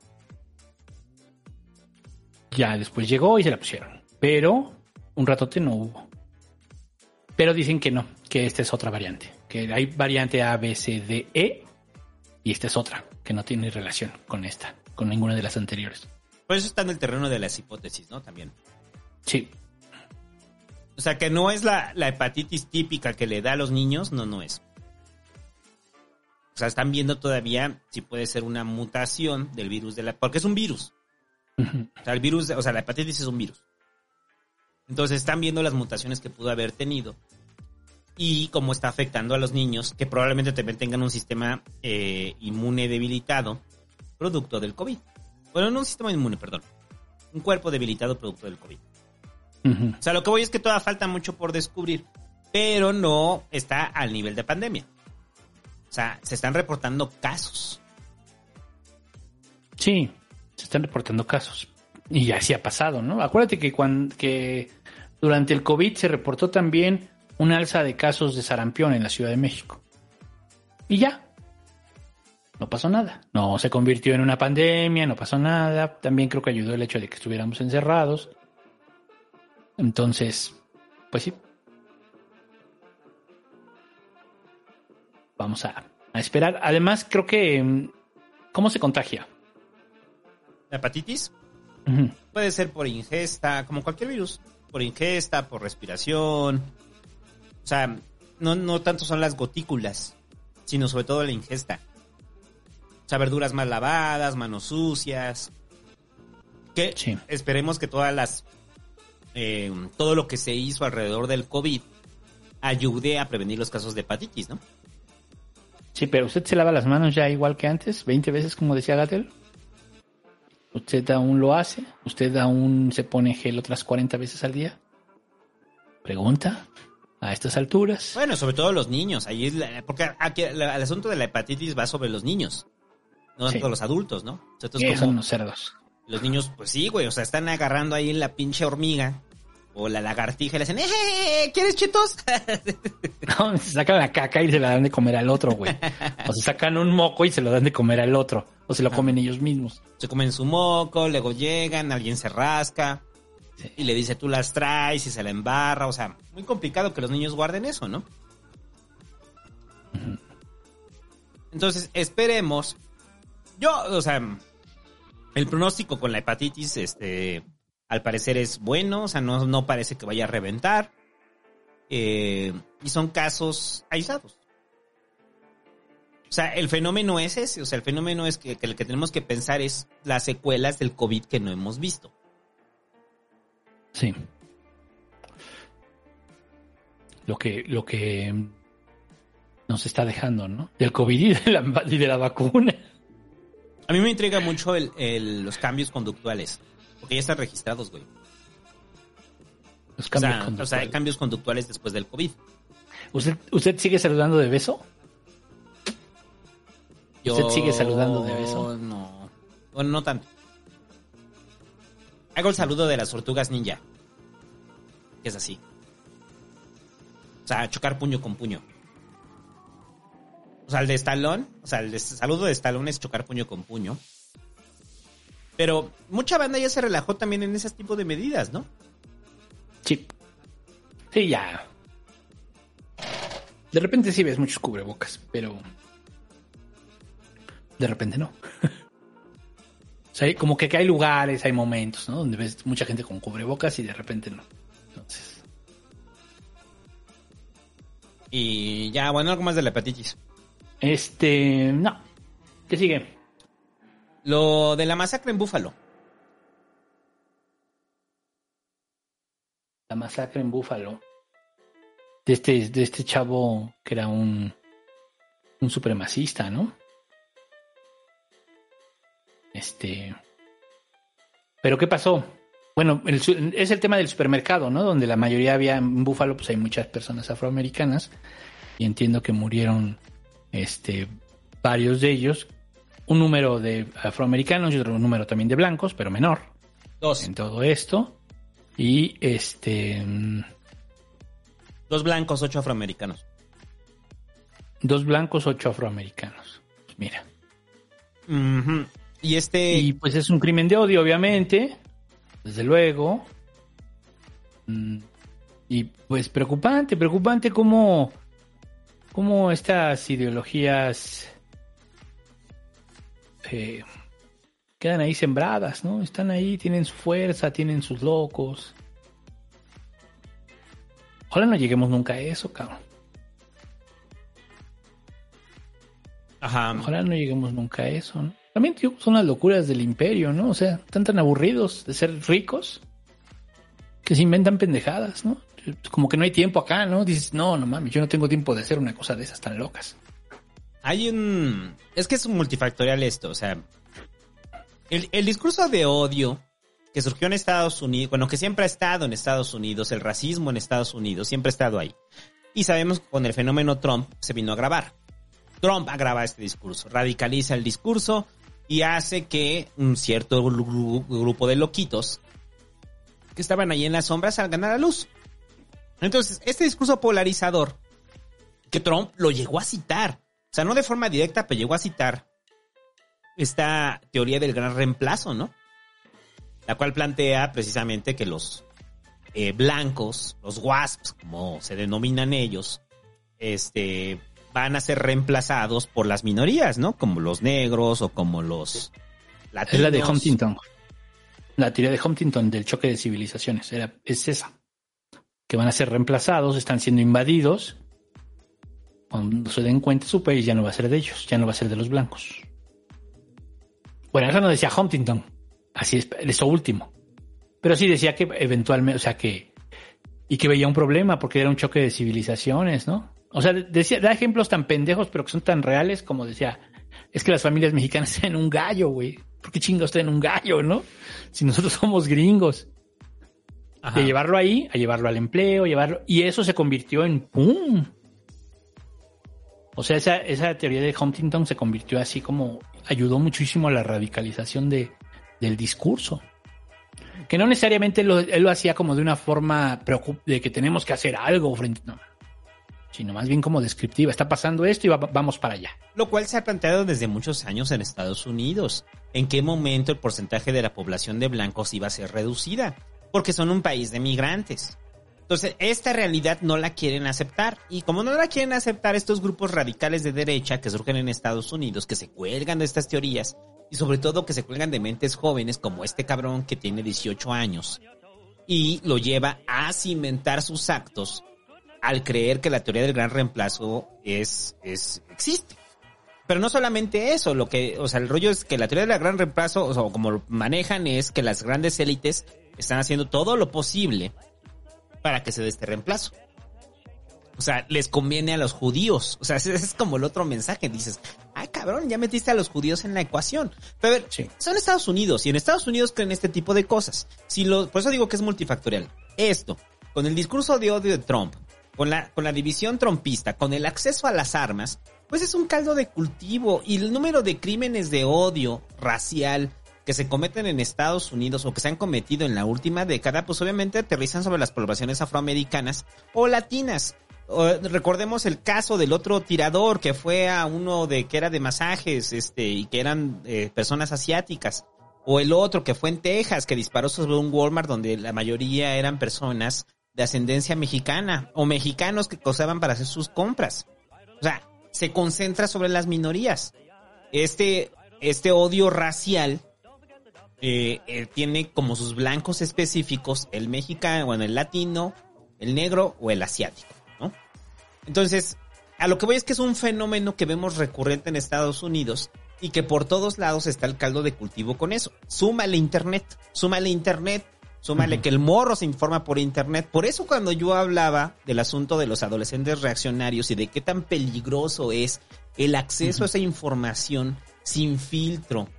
Ya después llegó y se la pusieron. Pero un ratote no hubo. Pero dicen que no, que esta es otra variante. Que hay variante A, B, C, D, E y esta es otra, que no tiene relación con esta, con ninguna de las anteriores. Por eso está en el terreno de las hipótesis, ¿no? También. Sí. O sea, que no es la, la hepatitis típica que le da a los niños, no, no es. O sea, están viendo todavía si puede ser una mutación del virus de la... Porque es un virus. O sea, el virus, o sea, la hepatitis es un virus. Entonces están viendo las mutaciones que pudo haber tenido y cómo está afectando a los niños que probablemente también tengan un sistema eh, inmune debilitado producto del COVID. Bueno, no un sistema inmune, perdón. Un cuerpo debilitado producto del COVID. O sea, lo que voy es que todavía falta mucho por descubrir, pero no está al nivel de pandemia. O sea, se están reportando casos. Sí, se están reportando casos. Y así ha pasado, ¿no? Acuérdate que, cuando, que durante el COVID se reportó también un alza de casos de sarampión en la Ciudad de México. Y ya. No pasó nada. No se convirtió en una pandemia, no pasó nada. También creo que ayudó el hecho de que estuviéramos encerrados. Entonces, pues sí. Vamos a, a esperar. Además, creo que... mm, ¿Cómo se contagia? ¿La hepatitis? Puede ser por ingesta, como cualquier virus. Por ingesta, por respiración. O sea, no, no tanto son las gotículas, sino sobre todo la ingesta. O sea, verduras mal lavadas, manos sucias. Que esperemos que todas las. eh, todo lo que se hizo alrededor del COVID ayude a prevenir los casos de hepatitis, ¿no? Sí, pero usted se lava las manos ya igual que antes, 20 veces como decía Gatel. Usted aún lo hace, usted aún se pone gel otras 40 veces al día. Pregunta, a estas alturas. Bueno, sobre todo los niños. Ahí es la- porque aquí la- el asunto de la hepatitis va sobre los niños, no Sí. tanto los adultos, ¿no? O sea, entonces, como son unos cerdos. los niños, pues sí, güey, o sea, están agarrando ahí la pinche hormiga o la lagartija y le hacen, ¡eh, ¿quieres chetos? [LAUGHS] No, se sacan la caca y se la dan de comer al otro, güey. O se sacan un moco y se lo dan de comer al otro. O se lo comen ellos mismos. Se comen su moco, luego llegan, alguien se rasca. Y le dice, tú las traes y se la embarra. O sea, muy complicado que los niños guarden eso, ¿no? Entonces, esperemos. Yo, o sea, el pronóstico con la hepatitis, este, al parecer es bueno, o sea, no, no parece que vaya a reventar. Eh, y son casos aislados. O sea, el fenómeno es ese, o sea, el fenómeno es que, que lo que tenemos que pensar es las secuelas del COVID que no hemos visto. Sí. Lo que, lo que nos está dejando, ¿no? Del COVID y de la, y de la vacuna. A mí me intriga mucho el, el- los cambios conductuales, porque ya están registrados, güey. Los O cambios sea, o sea, hay cambios conductuales después del COVID. ¿Usted, ¿Usted sigue saludando de beso? ¿Usted sigue saludando de beso? No. Bueno, no tanto. Hago el saludo de las tortugas ninja. Que es así. O sea, chocar puño con puño. O sea, el de Stallone, o sea, el de- saludo de Stallone es chocar puño con puño. Pero mucha banda ya se relajó también en ese tipo de medidas, ¿no? Sí. Sí, ya. De repente sí ves muchos cubrebocas, pero de repente no. [LAUGHS] o sea, como que hay lugares, hay momentos, ¿no? Donde ves mucha gente con cubrebocas y de repente no. Entonces, Y ya, bueno, algo más de la hepatitis. este, no. ¿Qué sigue? Lo de la masacre en Búfalo. La masacre en Búfalo. De este, de este chavo que era un, un supremacista, ¿no? Este. Pero ¿qué pasó? Bueno, el es el tema del supermercado, ¿no? Donde la mayoría había en Búfalo, pues hay muchas personas afroamericanas. Y entiendo que murieron este, varios de ellos. Un número de afroamericanos y otro número también de blancos, pero menor. Dos. En todo esto. Y este. mm, Dos blancos, ocho afroamericanos. Dos blancos, ocho afroamericanos. Mira. Y este. Y pues es un crimen de odio, obviamente. Desde luego. Mm, Y pues preocupante, preocupante cómo, cómo estas ideologías eh, quedan ahí sembradas, ¿no? Están ahí, tienen su fuerza, tienen sus locos. Ojalá no lleguemos nunca a eso, cabrón. Ajá. Ojalá no lleguemos nunca a eso, ¿no? También tío, son las locuras del imperio, ¿no? O sea, están tan aburridos de ser ricos que se inventan pendejadas, ¿no? Como que no hay tiempo acá, ¿no? Dices, no, no mames, yo no tengo tiempo de hacer una cosa de esas tan locas. Hay un... Es que es multifactorial esto, o sea... El, el discurso de odio que surgió en Estados Unidos, bueno, que siempre ha estado en Estados Unidos, el racismo en Estados Unidos, siempre ha estado ahí. Y sabemos que con el fenómeno Trump se vino a agravar. Trump agrava este discurso, radicaliza el discurso y hace que un cierto gru- grupo de loquitos que estaban ahí en las sombras salgan a la luz. Entonces, este discurso polarizador que Trump lo llegó a citar, sea, no de forma directa, pero llegó a citar esta teoría del gran reemplazo, ¿no? La cual plantea precisamente que los eh, blancos, los WASPs, como se denominan ellos, este, van a ser reemplazados por las minorías, ¿no? Como los negros o como los latinos. Es la de Huntington. La teoría de Huntington del choque de civilizaciones. Era, es esa. Que van a ser reemplazados, están siendo invadidos. Cuando se den cuenta, su país ya no va a ser de ellos, ya no va a ser de los blancos. Bueno, eso no decía Huntington. Así es, eso último. Pero sí decía que eventualmente, o sea que. Y que veía un problema porque era un choque de civilizaciones, ¿no? O sea, decía, da ejemplos tan pendejos, pero que son tan reales como decía. Es que las familias mexicanas [LAUGHS] tienen un gallo, güey. ¿Por qué chingados tienen un gallo, no? Si nosotros somos gringos. Ajá. De llevarlo ahí, a llevarlo al empleo, llevarlo. Y eso se convirtió en ¡pum! O sea, esa, esa teoría de Huntington se convirtió así como. ayudó muchísimo a la radicalización de, del discurso. Que no necesariamente lo- él lo hacía como de una forma de que tenemos que hacer algo frente. No. Sino más bien como descriptiva. Está pasando esto y va- vamos para allá. Lo cual se ha planteado desde muchos años en Estados Unidos. ¿En qué momento el porcentaje de la población de blancos iba a ser reducida? porque son un país de migrantes. Entonces, esta realidad no la quieren aceptar. Y como no la quieren aceptar estos grupos radicales de derecha que surgen en Estados Unidos, que se cuelgan de estas teorías, y sobre todo que se cuelgan de mentes jóvenes como este cabrón que tiene 18 años, y lo lleva a cimentar sus actos al creer que la teoría del gran reemplazo es, es, existe. Pero no solamente eso, lo que, o sea, el rollo es que la teoría del gran reemplazo, o sea, como lo manejan es que las grandes élites están haciendo todo lo posible para que se dé este reemplazo. O sea, les conviene a los judíos. O sea, ese es como el otro mensaje. Dices, ay cabrón, ya metiste a los judíos en la ecuación. Pero a ver, son Estados Unidos y en Estados Unidos creen este tipo de cosas. Si lo, por eso digo que es multifactorial. Esto, con el discurso de odio de Trump, con la, con la división trompista, con el acceso a las armas, pues es un caldo de cultivo y el número de crímenes de odio racial, que se cometen en Estados Unidos o que se han cometido en la última década, pues obviamente aterrizan sobre las poblaciones afroamericanas o latinas. recordemos el caso del otro tirador que fue a uno de que era de masajes, este, y que eran eh, personas asiáticas. O el otro que fue en Texas, que disparó sobre un Walmart donde la mayoría eran personas de ascendencia mexicana o mexicanos que cosaban para hacer sus compras. O sea, se concentra sobre las minorías. Este, este odio racial eh, eh, tiene como sus blancos específicos el mexicano, bueno, el latino, el negro o el asiático, ¿no? Entonces, a lo que voy es que es un fenómeno que vemos recurrente en Estados Unidos y que por todos lados está el caldo de cultivo con eso. Súmale internet, súmale internet, súmale que el morro se informa por internet. Por eso cuando yo hablaba del asunto de los adolescentes reaccionarios y de qué tan peligroso es el acceso a esa información sin filtro,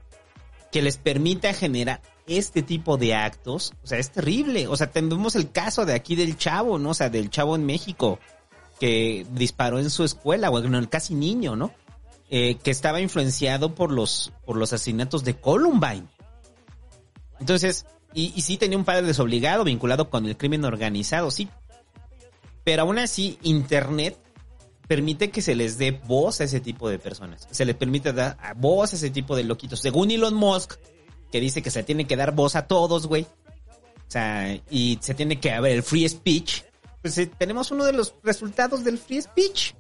que les permita generar este tipo de actos, o sea, es terrible. O sea, tenemos el caso de aquí del chavo, ¿no? O sea, del chavo en México que disparó en su escuela, bueno, casi niño, ¿no? Eh, que estaba influenciado por los, por los asesinatos de Columbine. Entonces, y sí tenía un padre desobligado vinculado con el crimen organizado, sí. Pero aún así, Internet permite que se les dé voz a ese tipo de personas. Se les permite dar voz a ese tipo de loquitos. Según Elon Musk, que dice que se tiene que dar voz a todos, güey. O sea, y se tiene que haber el free speech. Pues eh, tenemos uno de los resultados del free speech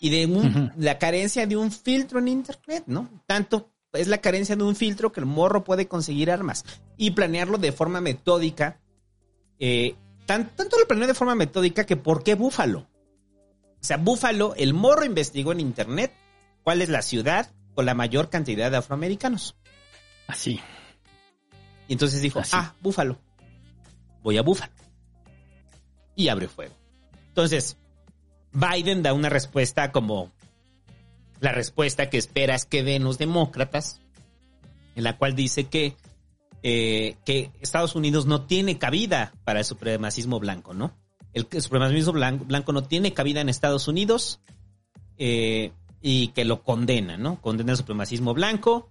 y de la carencia de un filtro en Internet, ¿no? Tanto es la carencia de un filtro que el morro puede conseguir armas y planearlo de forma metódica. Eh, tanto lo planeó de forma metódica que ¿por qué Búfalo? O sea, Búfalo, el morro investigó en internet cuál es la ciudad con la mayor cantidad de afroamericanos. Así. Y entonces dijo, ah, Búfalo. Voy a Búfalo. Y abre fuego. Entonces, Biden da una respuesta como la respuesta que esperas que den los demócratas, en la cual dice que, eh, que Estados Unidos no tiene cabida para el supremacismo blanco, ¿no? El supremacismo blanco, no tiene cabida en Estados Unidos eh, y que lo condena, ¿no? Condena el supremacismo blanco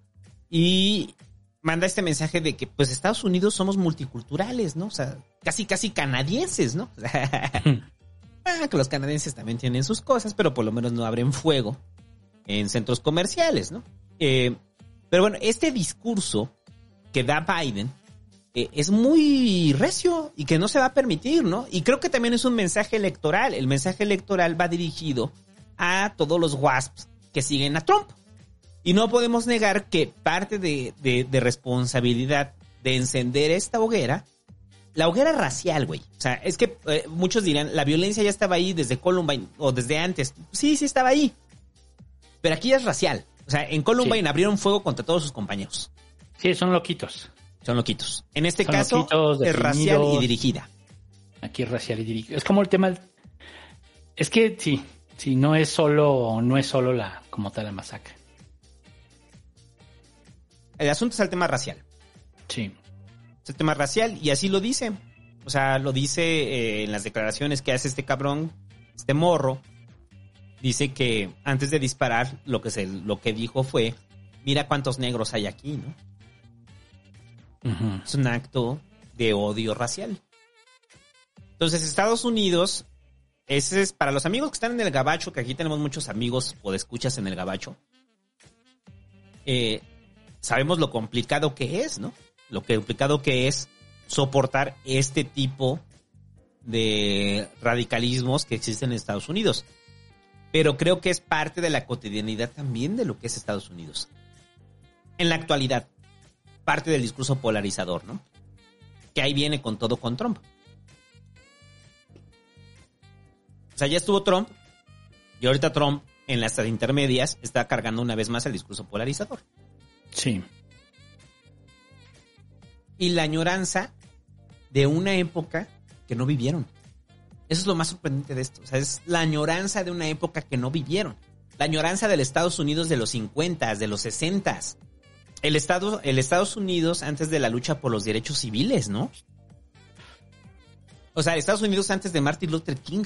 y manda este mensaje de que pues Estados Unidos somos multiculturales, ¿no? O sea, casi casi canadienses, ¿no? [LAUGHS] ah, que los canadienses también tienen sus cosas, pero por lo menos no abren fuego en centros comerciales, ¿no? Eh, pero bueno, este discurso que da Biden eh, es muy recio y que no se va a permitir, ¿no? Y creo que también es un mensaje electoral. El mensaje electoral va dirigido a todos los WASPs que siguen a Trump. Y no podemos negar que parte de, responsabilidad de encender esta hoguera, la hoguera racial, güey. O sea, es que eh, muchos dirán, la violencia ya estaba ahí desde Columbine o desde antes. Sí, sí estaba ahí. Pero aquí es racial. O sea, en Columbine abrieron fuego contra todos sus compañeros. Sí, son loquitos. Son loquitos. En este caso, es racial y dirigida. Aquí es racial y dirigida. Es como el tema. Es que sí, sí, no es solo, no es solo la, como tal la masacre. El asunto es el tema racial. Sí. Es el tema racial y así lo dice. O sea, lo dice eh, en las declaraciones que hace este cabrón, este morro. Dice que antes de disparar, lo que, se, lo que dijo fue, mira cuántos negros hay aquí, ¿no? Es un acto de odio racial. Entonces, Estados Unidos, ese es para los amigos que están en el Gabacho, que aquí tenemos muchos amigos o escuchas en el Gabacho. Eh, sabemos lo complicado que es, ¿no? Lo complicado que es soportar este tipo de radicalismos que existen en Estados Unidos. Pero creo que es parte de la cotidianidad también de lo que es Estados Unidos. En la actualidad, parte del discurso polarizador, ¿no? Que ahí viene con todo con Trump. O sea, ya estuvo Trump y ahorita Trump en las intermedias está cargando una vez más el discurso polarizador. Sí. Y la añoranza de una época que no vivieron. Eso es lo más sorprendente de esto. O sea, es la añoranza de una época que no vivieron. La añoranza del Estados Unidos de los 50, de los 60. El, Estado, el Estados Unidos antes de la lucha por los derechos civiles, ¿no? O sea, Estados Unidos antes de Martin Luther King.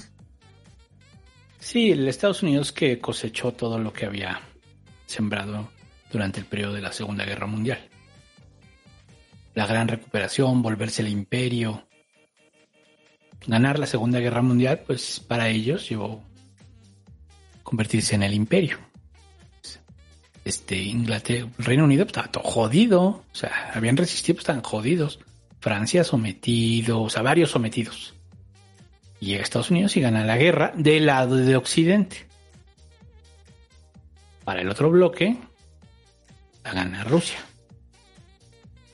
Sí, el Estados Unidos que cosechó todo lo que había sembrado durante el periodo de la Segunda Guerra Mundial. La gran recuperación, volverse el imperio. Ganar la Segunda Guerra Mundial, pues para ellos llevó convertirse en el imperio. Este, Inglaterra, Reino Unido pues, estaba todo jodido, o sea, habían resistido, pues estaban jodidos. Francia sometido, o sea, varios sometidos. Y llega a Estados Unidos y gana la guerra del lado de Occidente. Para el otro bloque, la gana Rusia.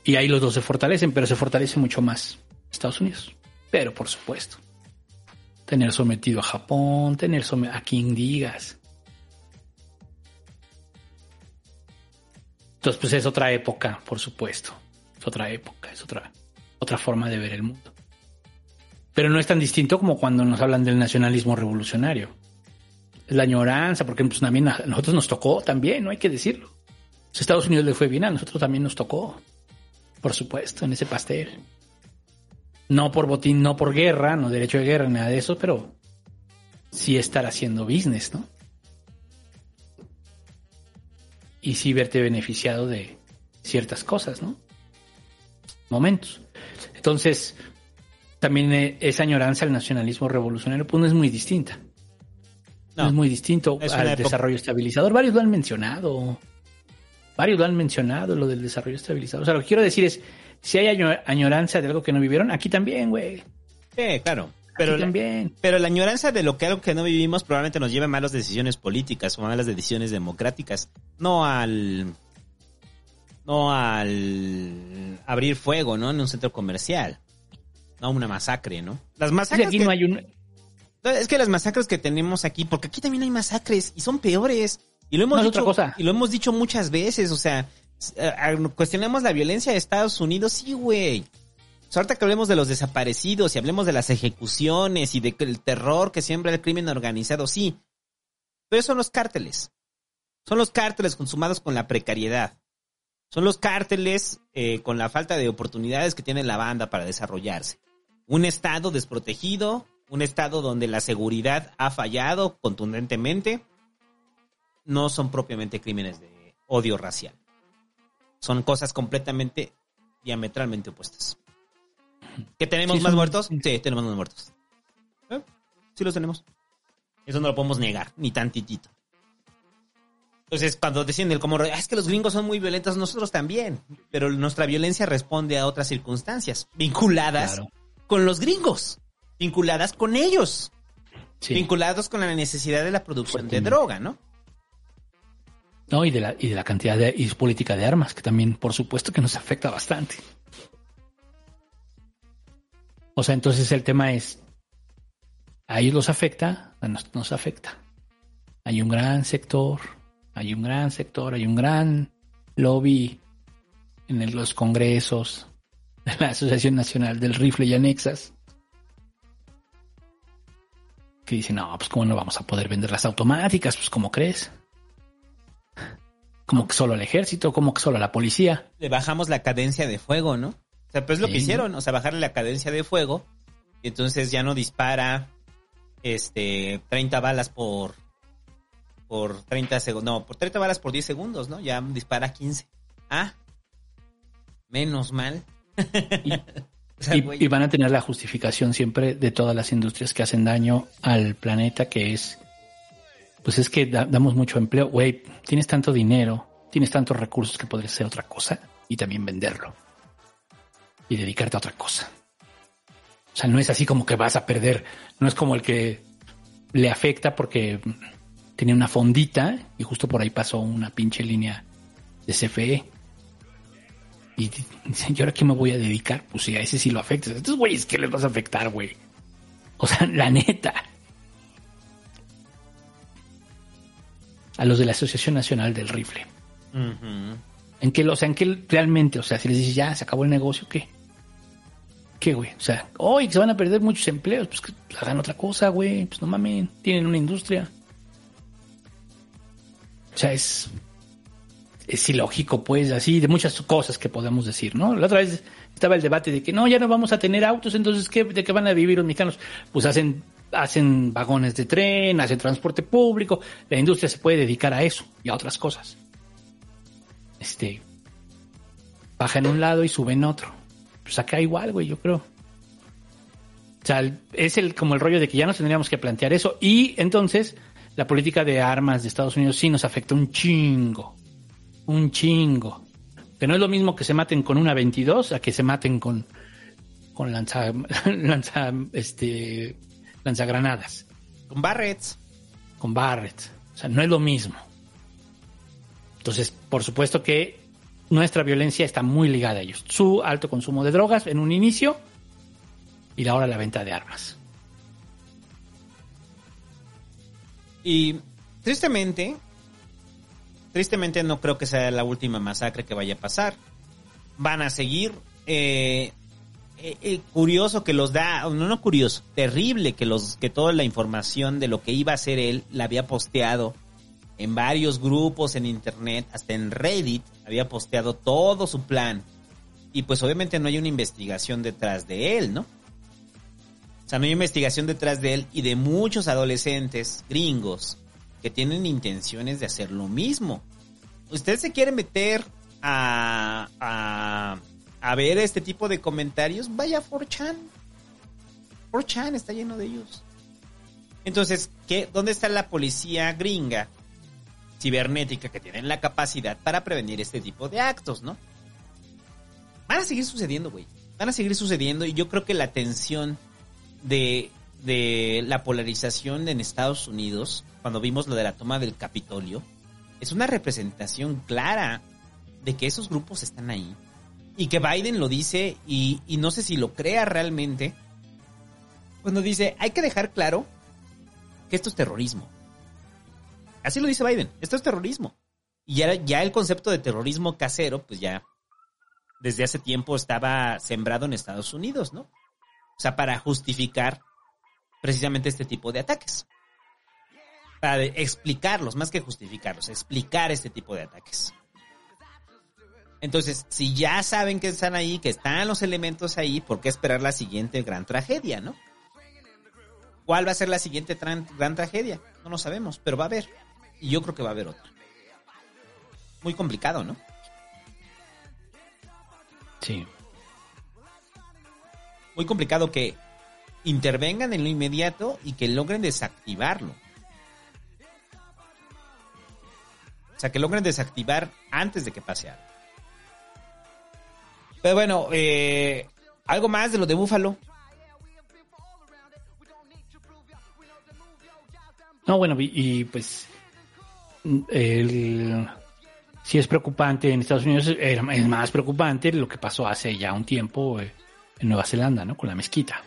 Y ahí los dos se fortalecen, pero se fortalece mucho más Estados Unidos. Pero por supuesto, tener sometido a Japón, tener sometido a quien digas. Entonces, pues es otra época, por supuesto. Es otra época, es otra, otra forma de ver el mundo. Pero no es tan distinto como cuando nos hablan del nacionalismo revolucionario. La añoranza, porque pues, también a nosotros nos tocó también, no hay que decirlo. A Estados Unidos le fue bien, a nosotros también nos tocó. Por supuesto, en ese pastel. No por botín, no por guerra, no derecho de guerra, nada de eso, pero sí estar haciendo business, ¿no? Y sí verte beneficiado de ciertas cosas, ¿no? Momentos. Entonces, también eh, esa añoranza al nacionalismo revolucionario pues no es muy distinta. No, es muy distinto al desarrollo estabilizador. Varios lo han mencionado. Varios lo han mencionado, lo del desarrollo estabilizador. O sea, lo que quiero decir es, si hay añoranza de algo que no vivieron, aquí también, güey. Sí, claro. Pero la, también. pero la añoranza de lo que algo que no vivimos probablemente nos lleve a malas decisiones políticas o malas decisiones democráticas. No al... No al abrir fuego, ¿no? En un centro comercial. No, una masacre, ¿no? Las masacres. aquí que... no hay un... Es que las masacres que tenemos aquí, porque aquí también hay masacres y son peores. Y lo hemos No, dicho, cosa. y lo hemos dicho muchas veces, o sea, eh, cuestionamos la violencia de Estados Unidos, sí, güey. Sea, ahorita que hablemos de los desaparecidos y hablemos de las ejecuciones y de que el terror que siembra el crimen organizado, sí. Pero son los cárteles. Son los cárteles consumados con la precariedad. Son los cárteles eh, con la falta de oportunidades que tiene la banda para desarrollarse. Un estado desprotegido, un estado donde la seguridad ha fallado contundentemente, no son propiamente crímenes de odio racial. Son cosas completamente diametralmente opuestas. ¿Que tenemos Sí, más son- muertos? Sí, tenemos más muertos. ¿Eh? Sí los tenemos. Eso no lo podemos negar, ni tantitito. Entonces, cuando decían el como, "Ah, es que los gringos son muy violentos, nosotros también. Pero nuestra violencia responde a otras circunstancias, vinculadas Claro. con los gringos, vinculadas con ellos, Sí. vinculados con la necesidad de la producción de droga, ¿no? No, y de la, y de la cantidad de y política de armas, que también, por supuesto, que nos afecta bastante. O sea, entonces el tema es, a ellos los afecta, a nosotros nos afecta. Hay un gran sector, hay un gran sector, hay un gran lobby en los congresos de la Asociación Nacional del Rifle y Anexas que dicen, no, pues cómo no vamos a poder vender las automáticas, pues ¿cómo crees? Como que solo al ejército, como que solo a la policía. Le bajamos la cadencia de fuego, ¿no? Sea, pues lo Sí, que hicieron, o sea, bajarle la cadencia de fuego, y entonces ya no dispara este 30 balas por por 30 segundos, no, por 30 balas por 10 segundos, ¿no? Ya dispara 15. Ah, menos mal. [LAUGHS] O sea, Y, van a tener la justificación siempre de todas las industrias que hacen daño al planeta, que es, pues es que da- damos mucho empleo. Güey, tienes tanto dinero, tienes tantos recursos que podrías hacer otra cosa y también venderlo. Y dedicarte a otra cosa. O sea, no es así como que vas a perder, no es como el que le afecta porque tenía una fondita y justo por ahí pasó una pinche línea de CFE. Y dice, ¿y ahora qué me voy a dedicar? Pues sí, a ese sí lo afecta. Entonces, güey, ¿qué les vas a afectar, güey? O sea, [LAUGHS] la neta. A los de la Asociación Nacional del Rifle. En que, o sea, en que realmente, o sea, si les dices, ya, se acabó el negocio, ¿qué? ¿Qué, güey? O sea, hoy se van a perder muchos empleos, pues que hagan otra cosa, güey. Pues no mamen, tienen una industria. O sea, es, es ilógico, pues, así, de muchas cosas que podemos decir, ¿no? La otra vez estaba el debate de que no, ya no vamos a tener autos, entonces, ¿qué, ¿de qué van a vivir los mexicanos? Pues hacen, hacen vagones de tren, hacen transporte público, la industria se puede dedicar a eso y a otras cosas. Este, baja en un lado y sube en otro. Pues acá igual, güey, yo creo. O sea, es el, como el rollo de que ya nos tendríamos que plantear eso y entonces la política de armas de Estados Unidos sí nos afecta un chingo. Un chingo. Que no es lo mismo que se maten con una 22 a que se maten con, con lanza, [LAUGHS] lanza, este, lanzagranadas. Con Barretts. Con Barretts. O sea, no es lo mismo. Entonces, por supuesto que nuestra violencia está muy ligada a ellos. Su alto consumo de drogas en un inicio y ahora la venta de armas. Y tristemente, tristemente no creo que sea la última masacre que vaya a pasar. Van a seguir. Eh, eh, eh, curioso que los da, no, no curioso, terrible que los que toda la información de lo que iba a hacer él la había posteado en varios grupos en internet, hasta en Reddit, había posteado todo su plan. Y pues obviamente no hay una investigación detrás de él, ¿no? O sea, no hay investigación detrás de él y de muchos adolescentes gringos que tienen intenciones de hacer lo mismo. Usted se quiere meter a, a, a ver este tipo de comentarios, vaya a 4chan. 4chan está lleno de ellos. Entonces, ¿qué, ¿dónde está la policía gringa cibernética que tienen la capacidad para prevenir este tipo de actos, ¿no? Van a seguir sucediendo, güey. Van a seguir sucediendo y yo creo que la tensión de, de la polarización en Estados Unidos, cuando vimos lo de la toma del Capitolio, es una representación clara de que esos grupos están ahí. Y que Biden lo dice y, y no sé si lo crea realmente, cuando dice, hay que dejar claro que esto es terrorismo. Así lo dice Biden, esto es terrorismo. Y ya, ya el concepto de terrorismo casero, pues ya desde hace tiempo estaba sembrado en Estados Unidos, ¿no? O sea, para justificar precisamente este tipo de ataques. Para explicarlos, más que justificarlos, explicar este tipo de ataques. Entonces, si ya saben que están ahí, que están los elementos ahí, ¿por qué esperar la siguiente gran tragedia, no? ¿Cuál va a ser la siguiente gran tragedia? No lo sabemos, pero va a haber. Y yo creo que va a haber otra. Muy complicado, ¿no? Sí. Muy complicado que intervengan en lo inmediato y que logren desactivarlo. O sea, que logren desactivar antes de que pase algo. Pero bueno, eh, algo más de lo de Búfalo. No, bueno, y, y pues el, si es preocupante en Estados Unidos, es más preocupante lo que pasó hace ya un tiempo eh, en Nueva Zelanda, ¿no? Con la mezquita.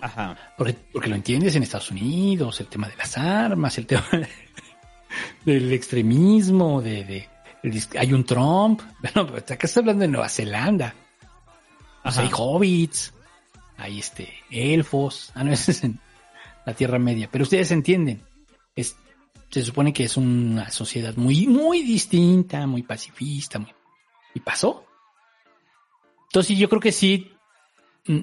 Ajá. Porque, porque lo entiendes en Estados Unidos, el tema de las armas, el tema [LAUGHS] del extremismo, de, de el, hay un Trump. [LAUGHS] Bueno, pero acá estás hablando de Nueva Zelanda. O sea, hay hobbits, hay este elfos, ah, no, [LAUGHS] es en la Tierra Media. Pero ustedes entienden, es, se supone que es una sociedad muy, muy distinta, muy pacifista, muy... y pasó. Entonces yo creo que sí, mm,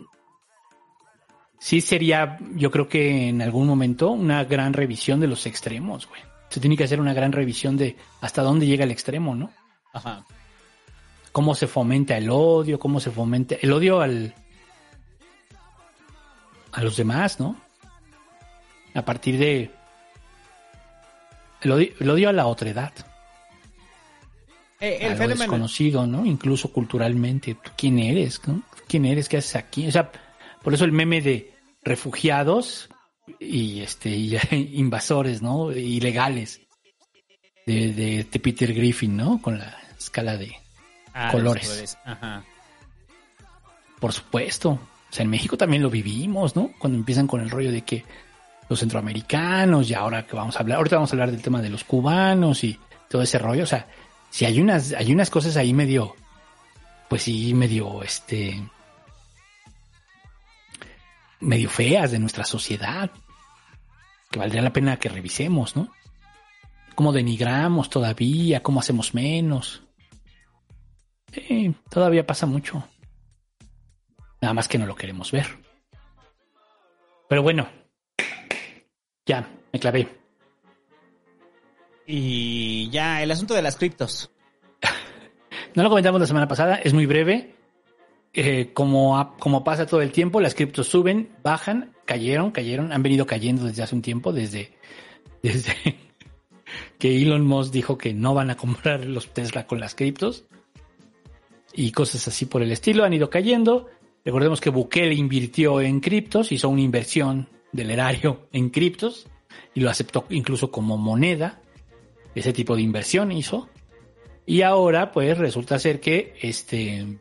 sí sería, yo creo que en algún momento una gran revisión de los extremos, güey. Se tiene que hacer una gran revisión de hasta dónde llega el extremo, ¿no? Ajá. Cómo se fomenta el odio, cómo se fomenta el odio al a los demás, ¿no? A partir de el odio, el odio a la otredad. Eh, el algo fenómeno- desconocido, ¿no? Incluso culturalmente. ¿Tú quién eres? no? ¿Quién eres? ¿Qué haces aquí? O sea, por eso el meme de refugiados y este y [LAUGHS] invasores, ¿no? Ilegales. De, de, de Peter Griffin, ¿no? Con la escala de Ah, colores. colores. Ajá. Por supuesto. O sea, en México también lo vivimos, ¿no? Cuando empiezan con el rollo de que los centroamericanos, y ahora que vamos a hablar, ahorita vamos a hablar del tema de los cubanos y todo ese rollo. O sea, si hay unas, hay unas cosas ahí medio, pues sí, medio, este, medio feas de nuestra sociedad, que valdría la pena que revisemos, ¿no? Cómo denigramos todavía, cómo hacemos menos. Sí, todavía pasa mucho. Nada más que no lo queremos ver. Pero bueno, ya, me clavé. Y ya, el asunto de las criptos. No lo comentamos la semana pasada, es muy breve. Eh, como, como pasa todo el tiempo, las criptos suben, bajan, cayeron, cayeron, han venido cayendo desde hace un tiempo, desde, [LAUGHS] desde que Elon Musk dijo que no van a comprar los Tesla con las criptos y cosas así por el estilo, han ido cayendo. Recordemos que Bukele invirtió en criptos, hizo una inversión del erario en criptos y lo aceptó incluso como moneda. Ese tipo de inversión hizo. Y ahora, pues, resulta ser que este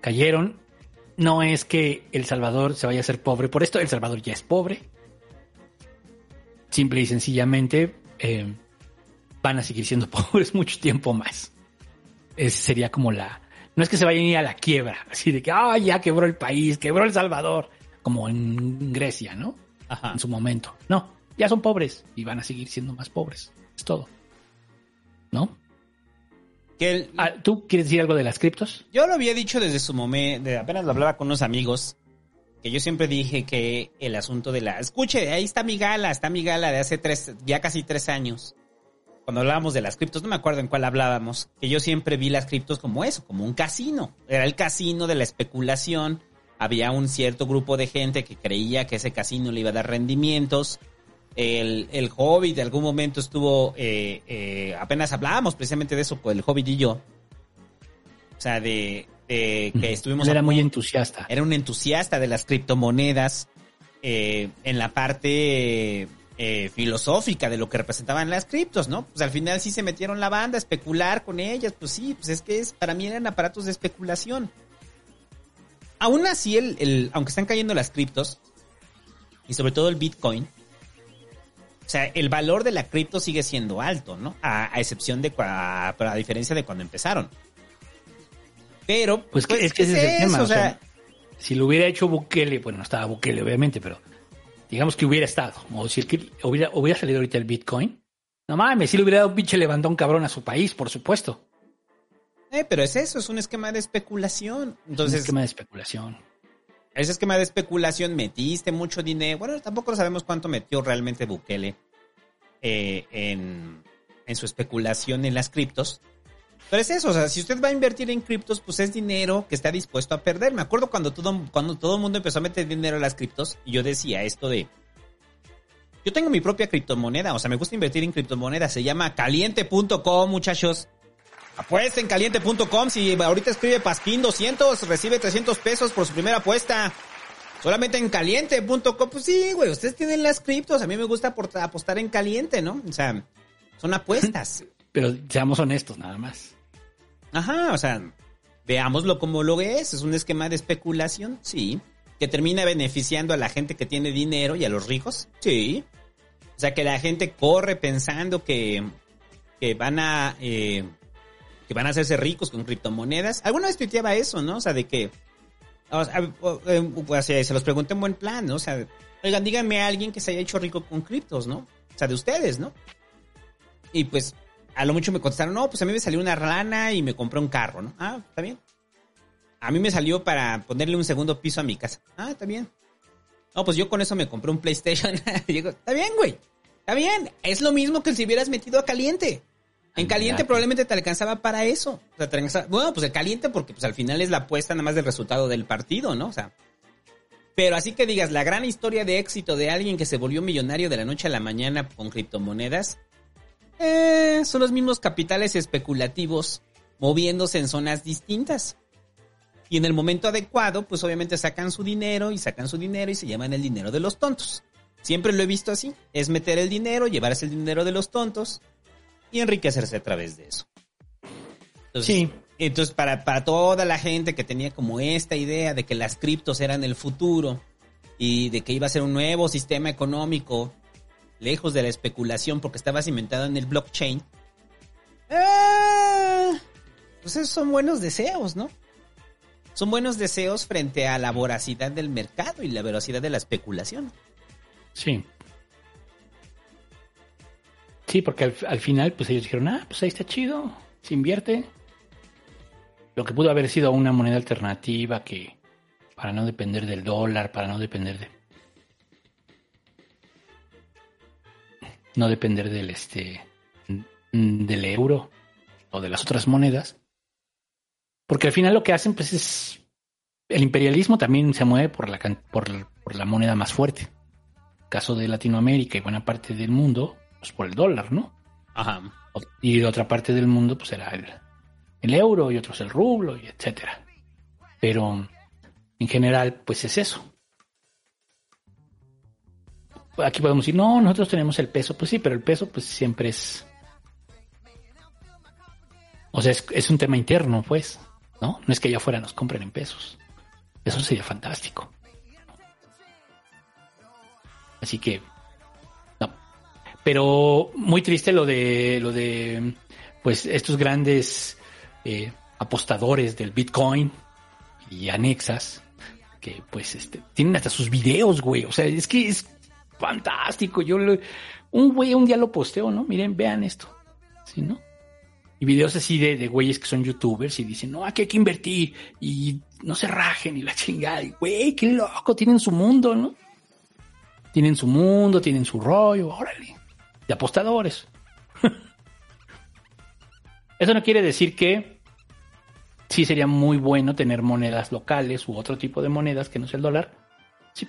cayeron. No es que El Salvador se vaya a hacer pobre por esto, El Salvador ya es pobre. Simple y sencillamente eh, van a seguir siendo [LAUGHS] pobres mucho tiempo más. Ese sería como la. No es que se vayan a ir a la quiebra, así de que, ah, ya quebró el país, quebró El Salvador, como en Grecia, ¿no? Ajá. En su momento. No, ya son pobres y van a seguir siendo más pobres. Es todo. ¿No? Que el- Ah, ¿Tú quieres decir algo de las criptos? Yo lo había dicho desde su momento, apenas lo hablaba con unos amigos, que yo siempre dije que el asunto de la... Escuche, ahí está mi gala, está mi gala de hace tres, ya casi tres años. Cuando hablábamos de las criptos, no me acuerdo en cuál hablábamos, que yo siempre vi las criptos como eso, como un casino. Era el casino de la especulación. Había un cierto grupo de gente que creía que ese casino le iba a dar rendimientos. El, el Hobbit de algún momento estuvo, eh, eh, apenas hablábamos precisamente de eso, pues el Hobbit y yo. O sea, de, de que estuvimos... A era muy entusiasta. era un entusiasta de las criptomonedas eh, en la parte eh, filosófica de lo que representaban las criptos, ¿no? Pues al final sí se metieron la banda a especular con ellas, pues sí, pues es que es, para mí eran aparatos de especulación. Aún así, el, el, aunque están cayendo las criptos, y sobre todo el Bitcoin, o sea, el valor de la cripto sigue siendo alto, ¿no? A, a excepción de, pero a diferencia de cuando empezaron. Pero, Pues, que- es que ¿qué ese es el tema. o sea, si lo hubiera hecho Bukele, bueno, no estaba Bukele, obviamente, pero digamos que hubiera estado. O si el hubiera, hubiera salido ahorita el Bitcoin. No mames, si le hubiera dado un pinche levantón cabrón a su país, por supuesto. Eh, pero es eso, es un esquema de especulación. Entonces, un esquema de especulación. ese esquema de especulación metiste mucho dinero. Bueno, tampoco sabemos cuánto metió realmente Bukele eh, en, en su especulación en las criptos. Pero es eso, o sea, si usted va a invertir en criptos, pues es dinero que está dispuesto a perder. Me acuerdo cuando todo, cuando todo el mundo empezó a meter dinero en las criptos y yo decía esto de... Yo tengo mi propia criptomoneda, o sea, me gusta invertir en criptomonedas. Se llama caliente.com, muchachos. Apuesta en caliente.com. Si ahorita escribe Pasquín 200, recibe 300 pesos por su primera apuesta. Solamente en caliente.com. Pues sí, güey, ustedes tienen las criptos. A mí me gusta apostar en caliente, ¿no? O sea, son apuestas. [LAUGHS] Pero seamos honestos, nada más. Ajá, o sea, veámoslo como lo es. Es un esquema de especulación, sí. Que termina beneficiando a la gente que tiene dinero y a los ricos, sí. O sea, que la gente corre pensando que, que van a... eh, que van a hacerse ricos con criptomonedas. Alguna vez tuiteaba eso, ¿no? O sea, de que... Eh, o sea, se los pregunté en buen plan, ¿no? O sea, oigan, díganme a alguien que se haya hecho rico con criptos, ¿no? O sea, de ustedes, ¿no? Y pues, a lo mucho me contestaron, no, pues a mí me salió una rana y me compré un carro, ¿no? Ah, está bien. A mí me salió para ponerle un segundo piso a mi casa. Ah, está bien. No, pues yo con eso me compré un PlayStation. [LAUGHS] Digo, está bien, güey. Está bien. Es lo mismo que si hubieras metido a caliente. En caliente probablemente te alcanzaba para eso. O sea, te alcanzaba- bueno, pues el caliente porque pues al final es la apuesta nada más del resultado del partido, ¿no? O sea, pero así que digas, la gran historia de éxito de alguien que se volvió millonario de la noche a la mañana con criptomonedas, Eh, son los mismos capitales especulativos moviéndose en zonas distintas. Y en el momento adecuado, pues obviamente sacan su dinero y sacan su dinero y se llaman el dinero de los tontos. Siempre lo he visto así. Es meter el dinero, llevarse el dinero de los tontos y enriquecerse a través de eso. Entonces, Sí. Entonces, para, para toda la gente que tenía como esta idea de que las criptos eran el futuro y de que iba a ser un nuevo sistema económico lejos de la especulación porque estaba cimentado en el blockchain, ah, pues esos son buenos deseos, ¿no? Son buenos deseos frente a la voracidad del mercado y la velocidad de la especulación. Sí. Sí, porque al, al final, pues ellos dijeron, ah, pues ahí está chido, se invierte. Lo que pudo haber sido una moneda alternativa que, para no depender del dólar, para no depender de. No depender del este. del euro o de las otras monedas. Porque al final lo que hacen, pues es. El imperialismo también se mueve por la, por, por la moneda más fuerte caso de Latinoamérica y buena parte del mundo, pues por el dólar, ¿no? Ajá. Y de otra parte del mundo, pues era el, el euro y otros el rublo y etcétera. Pero en general, pues es eso. Aquí podemos decir, no, nosotros tenemos el peso. Pues sí, pero el peso, pues siempre es. O sea, es, es un tema interno, pues, ¿no? No es que allá afuera nos compren en pesos. Eso sería fantástico. Así que. Pero muy triste lo de, lo de, pues, estos grandes eh, apostadores del Bitcoin y anexas, que pues, este, tienen hasta sus videos, güey. O sea, es que es fantástico. Yo, lo- un güey un día lo posteo, ¿no? Miren, vean esto. ¿Sí, no? Y videos así de, de güeyes que son youtubers y dicen, no, aquí hay que invertir y no se rajen y la chingada. Y, güey, qué loco, tienen su mundo, ¿no? Tienen su mundo, tienen su rollo, órale. De apostadores. Eso no quiere decir que sí sería muy bueno tener monedas locales u otro tipo de monedas que no sea el dólar. Sí.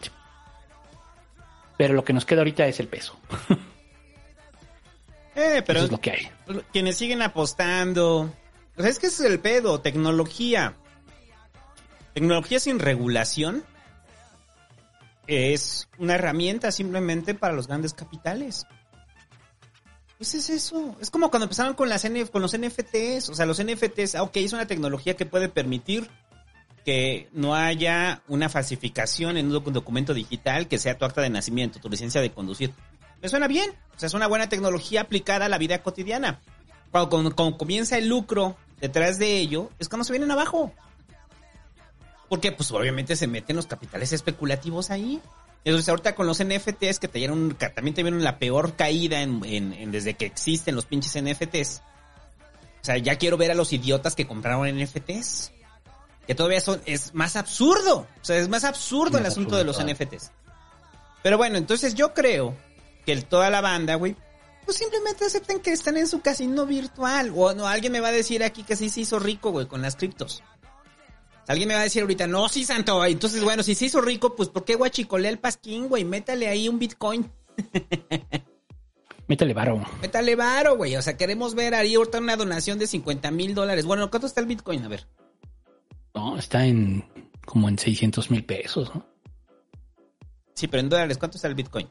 Sí. Pero lo que nos queda ahorita es el peso. Eh, pero Eso es lo que hay. quienes siguen apostando. Es que ese es el pedo, tecnología. Tecnología sin regulación es una herramienta simplemente para los grandes capitales. Pues es eso. Es como cuando empezaron con, las NF con los NFTs. O sea, los NFTs, ah, ok, es una tecnología que puede permitir que no haya una falsificación en un docu- documento digital que sea tu acta de nacimiento, tu licencia de conducir. Me suena bien. O sea, es una buena tecnología aplicada a la vida cotidiana. Cuando- cuando comienza el lucro detrás de ello, es cuando se vienen abajo. Porque, pues, obviamente se meten los capitales especulativos ahí. Entonces, ahorita con los NFTs que te dieron, también te vieron la peor caída en, en- en- desde que existen los pinches NFTs. O sea, ya quiero ver a los idiotas que compraron NFTs. Que todavía son, es más absurdo. O sea, es más absurdo el asunto de los NFTs. Pero bueno, entonces yo creo que el- toda la banda, güey, pues simplemente acepten que están en su casino virtual. O no, alguien me va a decir aquí que sí se hizo rico, güey, con las criptos. Alguien me va a decir ahorita, no, sí, santo. Entonces, bueno, si se hizo rico, pues ¿por qué guachicolea el pasquín, güey? Métale ahí un bitcoin. [LAUGHS] Métale varo. Métale varo, güey. O sea, queremos ver ahí ahorita una donación de 50 mil dólares. Bueno, ¿cuánto está el bitcoin? A ver. No, está en como en 600 mil pesos, ¿no? Sí, pero en dólares, ¿cuánto está el bitcoin?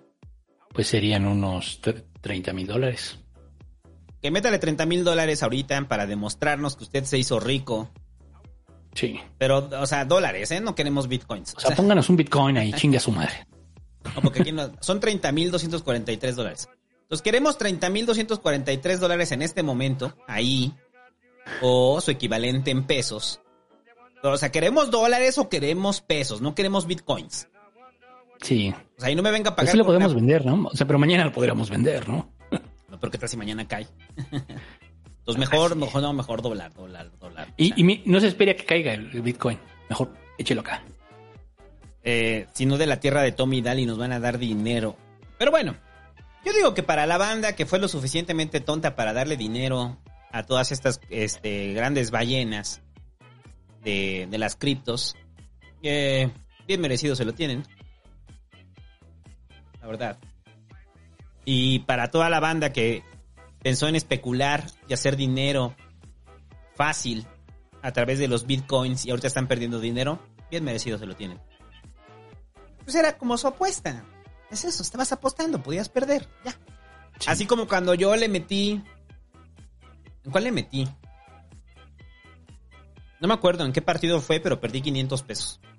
Pues serían unos 30 mil dólares. Que métale 30 mil dólares ahorita para demostrarnos que usted se hizo rico. Sí. Pero, o sea, dólares, ¿eh? No queremos bitcoins. O sea, pónganos un bitcoin ahí, chingue a su madre. No, porque aquí no- son 30 mil 243 dólares. Entonces queremos 30 mil 243 dólares en este momento, ahí, o su equivalente en pesos. O sea, ¿queremos dólares o queremos pesos? No queremos bitcoins. Sí. O sea, ahí no me venga a pagar. Eso lo por una- podemos vender, ¿no? O sea, pero mañana lo podríamos vender, ¿no? No, pero ¿qué tal si mañana cae? [LAUGHS] Entonces mejor, mejor, no, mejor dólar, dólar, dólar. Y, no se espere a que caiga el, el bitcoin. Mejor échelo acá. eh, si no de la tierra de Tommy y Daly nos van a dar dinero. Pero bueno, yo digo que para la banda que fue lo suficientemente tonta para darle dinero a todas estas este, grandes ballenas de, de las criptos, eh, bien merecido se lo tienen. La verdad. Y para toda la banda que pensó en especular y hacer dinero fácil a través de los bitcoins y ahorita están perdiendo dinero, bien merecido se lo tienen. Pues era como su apuesta. Es eso, estabas apostando, podías perder, ya. Así como cuando yo le metí... ¿En cuál le metí? No me acuerdo en qué partido fue, pero perdí 500 pesos. [LAUGHS]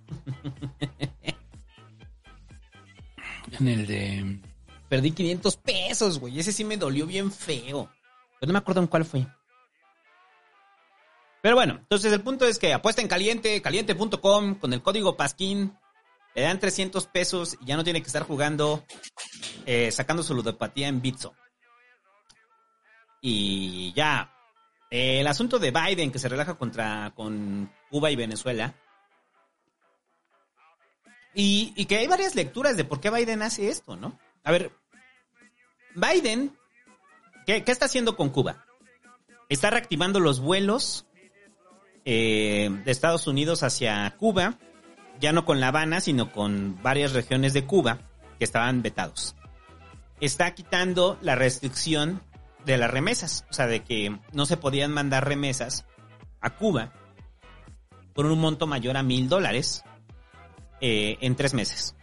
En el de... Perdí 500 pesos, güey. Ese sí me dolió bien feo. Pero no me acuerdo en cuál fue. Pero bueno, entonces el punto es que apuesta en caliente, caliente.com, con el código Pasquín, le dan 300 pesos y ya no tiene que estar jugando, eh, sacando su ludopatía en Bitso. Y ya, el asunto de Biden que se relaja contra con Cuba y Venezuela. Y, y que hay varias lecturas de por qué Biden hace esto, ¿no? A ver, Biden, ¿qué, está haciendo con Cuba? Está reactivando los vuelos eh, de Estados Unidos hacia Cuba, ya no con La Habana, sino con varias regiones de Cuba que estaban vetados. Está quitando la restricción de las remesas, o sea, de que no se podían mandar remesas a Cuba por un monto mayor a mil dólares eh, en tres meses.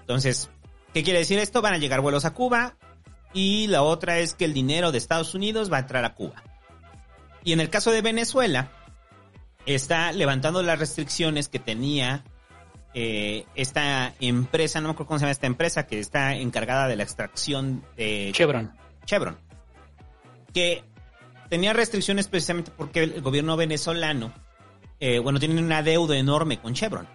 Entonces, ¿qué quiere decir esto? Van a llegar vuelos a Cuba y la otra es que el dinero de Estados Unidos va a entrar a Cuba. Y en el caso de Venezuela, está levantando las restricciones que tenía eh, esta empresa, no me acuerdo cómo se llama esta empresa, que está encargada de la extracción de... Chevron. Chevron. Que tenía restricciones precisamente porque el gobierno venezolano, eh, bueno, tiene una deuda enorme con Chevron,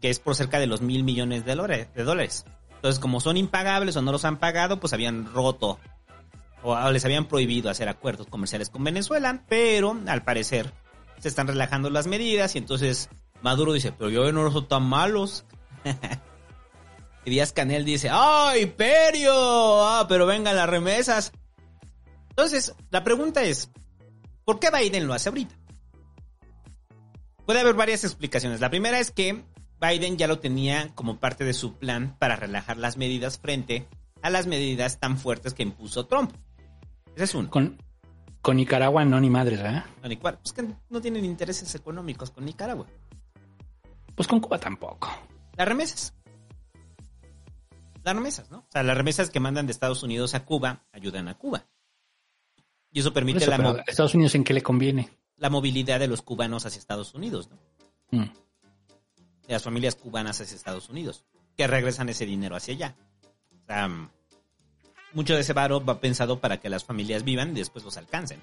que es por cerca de los mil millones de dólares. Entonces, como son impagables o no los han pagado, pues habían roto o les habían prohibido hacer acuerdos comerciales con Venezuela, pero al parecer se están relajando las medidas y entonces Maduro dice, pero yo no son tan malos. [LAUGHS] y Díaz Canel dice, ¡ay, Perio! ¡Ah, pero vengan las remesas! Entonces, la pregunta es, ¿por qué Biden lo hace ahorita? Puede haber varias explicaciones. La primera es que Biden ya lo tenía como parte de su plan para relajar las medidas frente a las medidas tan fuertes que impuso Trump. Ese es uno. Con, con Nicaragua no ni madres, ¿verdad? No. Pues que no tienen intereses económicos con Nicaragua. Pues con Cuba tampoco. Las remesas. Las remesas, ¿no? O sea, las remesas que mandan de Estados Unidos a Cuba ayudan a Cuba. Y eso permite eso, la, pero mo- ¿a Estados Unidos en qué le conviene? la movilidad de los cubanos hacia Estados Unidos, ¿no? Mm. De las familias cubanas hacia Estados Unidos, que regresan ese dinero hacia allá. O sea, mucho de ese varo va pensado para que las familias vivan y después los alcancen.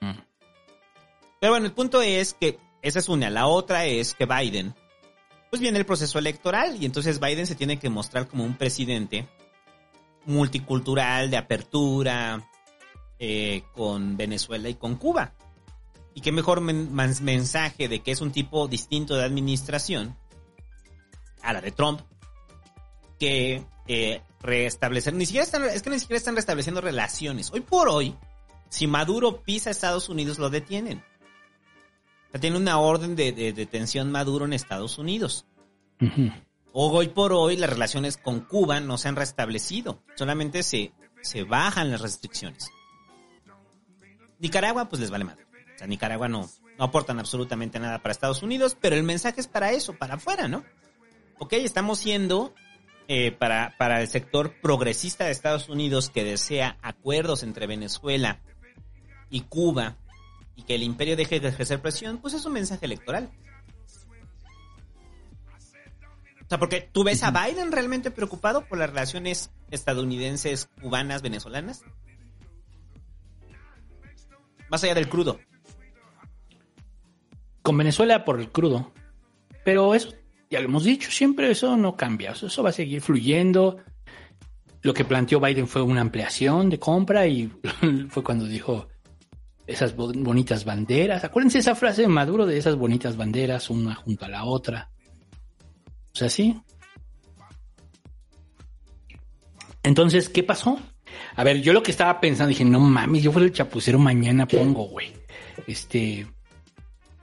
Mm. Pero bueno, el punto es que esa es una. La otra es que Biden, pues viene el proceso electoral y entonces Biden se tiene que mostrar como un presidente multicultural, de apertura, eh, con Venezuela y con Cuba. Y qué mejor men- mensaje de que es un tipo distinto de administración a la de Trump que eh, restablecer, ni siquiera están, es que ni siquiera están restableciendo relaciones. Hoy por hoy, si Maduro pisa a Estados Unidos, lo detienen. O sea, tiene una orden de, de detención Maduro en Estados Unidos. Ujú. Hoy por hoy las relaciones con Cuba no se han restablecido, solamente se, se bajan las restricciones. Nicaragua pues les vale madre. O sea, Nicaragua no, no aportan absolutamente nada para Estados Unidos, pero el mensaje es para eso, para afuera, ¿no? Ok, estamos siendo eh, para, para el sector progresista de Estados Unidos que desea acuerdos entre Venezuela y Cuba y que el imperio deje de ejercer presión, pues es un mensaje electoral. O sea, porque tú ves a Biden realmente preocupado por las relaciones estadounidenses, cubanas, venezolanas. Más allá del crudo. Con Venezuela por el crudo. Pero eso, ya lo hemos dicho, siempre eso no cambia. Eso, va a seguir fluyendo. Lo que planteó Biden fue una ampliación de compra y [LAUGHS] fue cuando dijo esas bo- bonitas banderas. Acuérdense esa frase de Maduro de esas bonitas banderas, una junto a la otra. O sea, sí. Entonces, ¿qué pasó? A ver, yo lo que estaba pensando, dije, no mames, yo fuera el chapucero mañana pongo, güey. Este,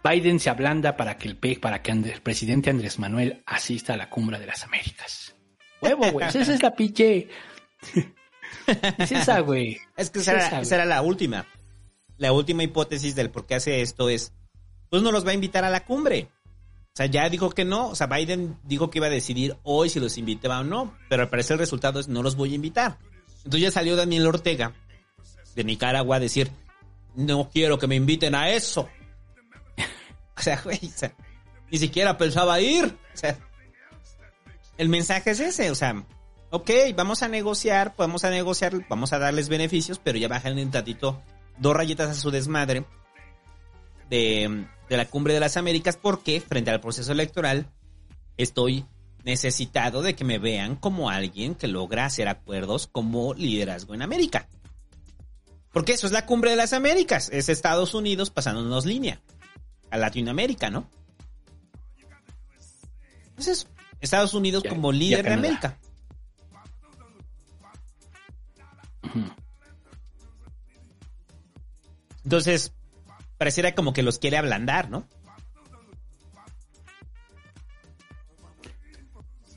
Biden se ablanda para que el PEC, para que el presidente Andrés Manuel asista a la cumbre de las Américas. Huevo, güey. Esa es la pinche Es esa, güey. Es que esa, esa era la última. La última hipótesis del por qué hace esto es, pues no los va a invitar a la cumbre. O sea, ya dijo que no. O sea, Biden dijo que iba a decidir hoy si los invitaba o no. Pero al parecer el resultado es no los voy a invitar. Entonces ya salió Daniel Ortega de Nicaragua a decir, no quiero que me inviten a eso. O sea, güey, o sea, ni siquiera pensaba ir. O sea, el mensaje es ese, o sea, ok, vamos a negociar, podemos a negociar, vamos a darles beneficios, pero ya bajan un tantito dos rayitas a su desmadre de, de la cumbre de las Américas porque frente al proceso electoral estoy necesitado de que me vean como alguien que logra hacer acuerdos como liderazgo en América. Porque eso es la cumbre de las Américas, es Estados Unidos pasándonos línea a Latinoamérica, ¿no? Entonces, Estados Unidos Ya- como líder de. América. Entonces, pareciera como que los quiere ablandar, ¿no?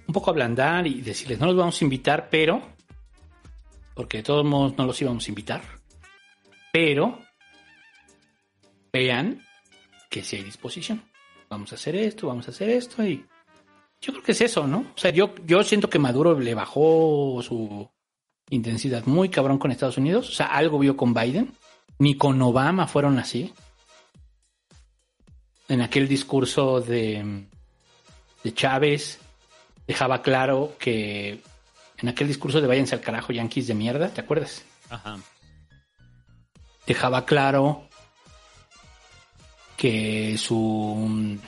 Un poco ablandar y decirles, no los vamos a invitar, pero... Porque de todos modos no los íbamos a invitar. Pero... Vean que si hay disposición. Vamos a hacer esto, vamos a hacer esto y... Yo creo que es eso, ¿no? O sea, yo, yo siento que Maduro le bajó su intensidad muy cabrón con Estados Unidos. O sea, algo vio con Biden. Ni con Obama fueron así. En aquel discurso de, de Chávez dejaba claro que en aquel discurso de váyanse al carajo yanquis de mierda, ¿te acuerdas? Ajá. Dejaba claro que su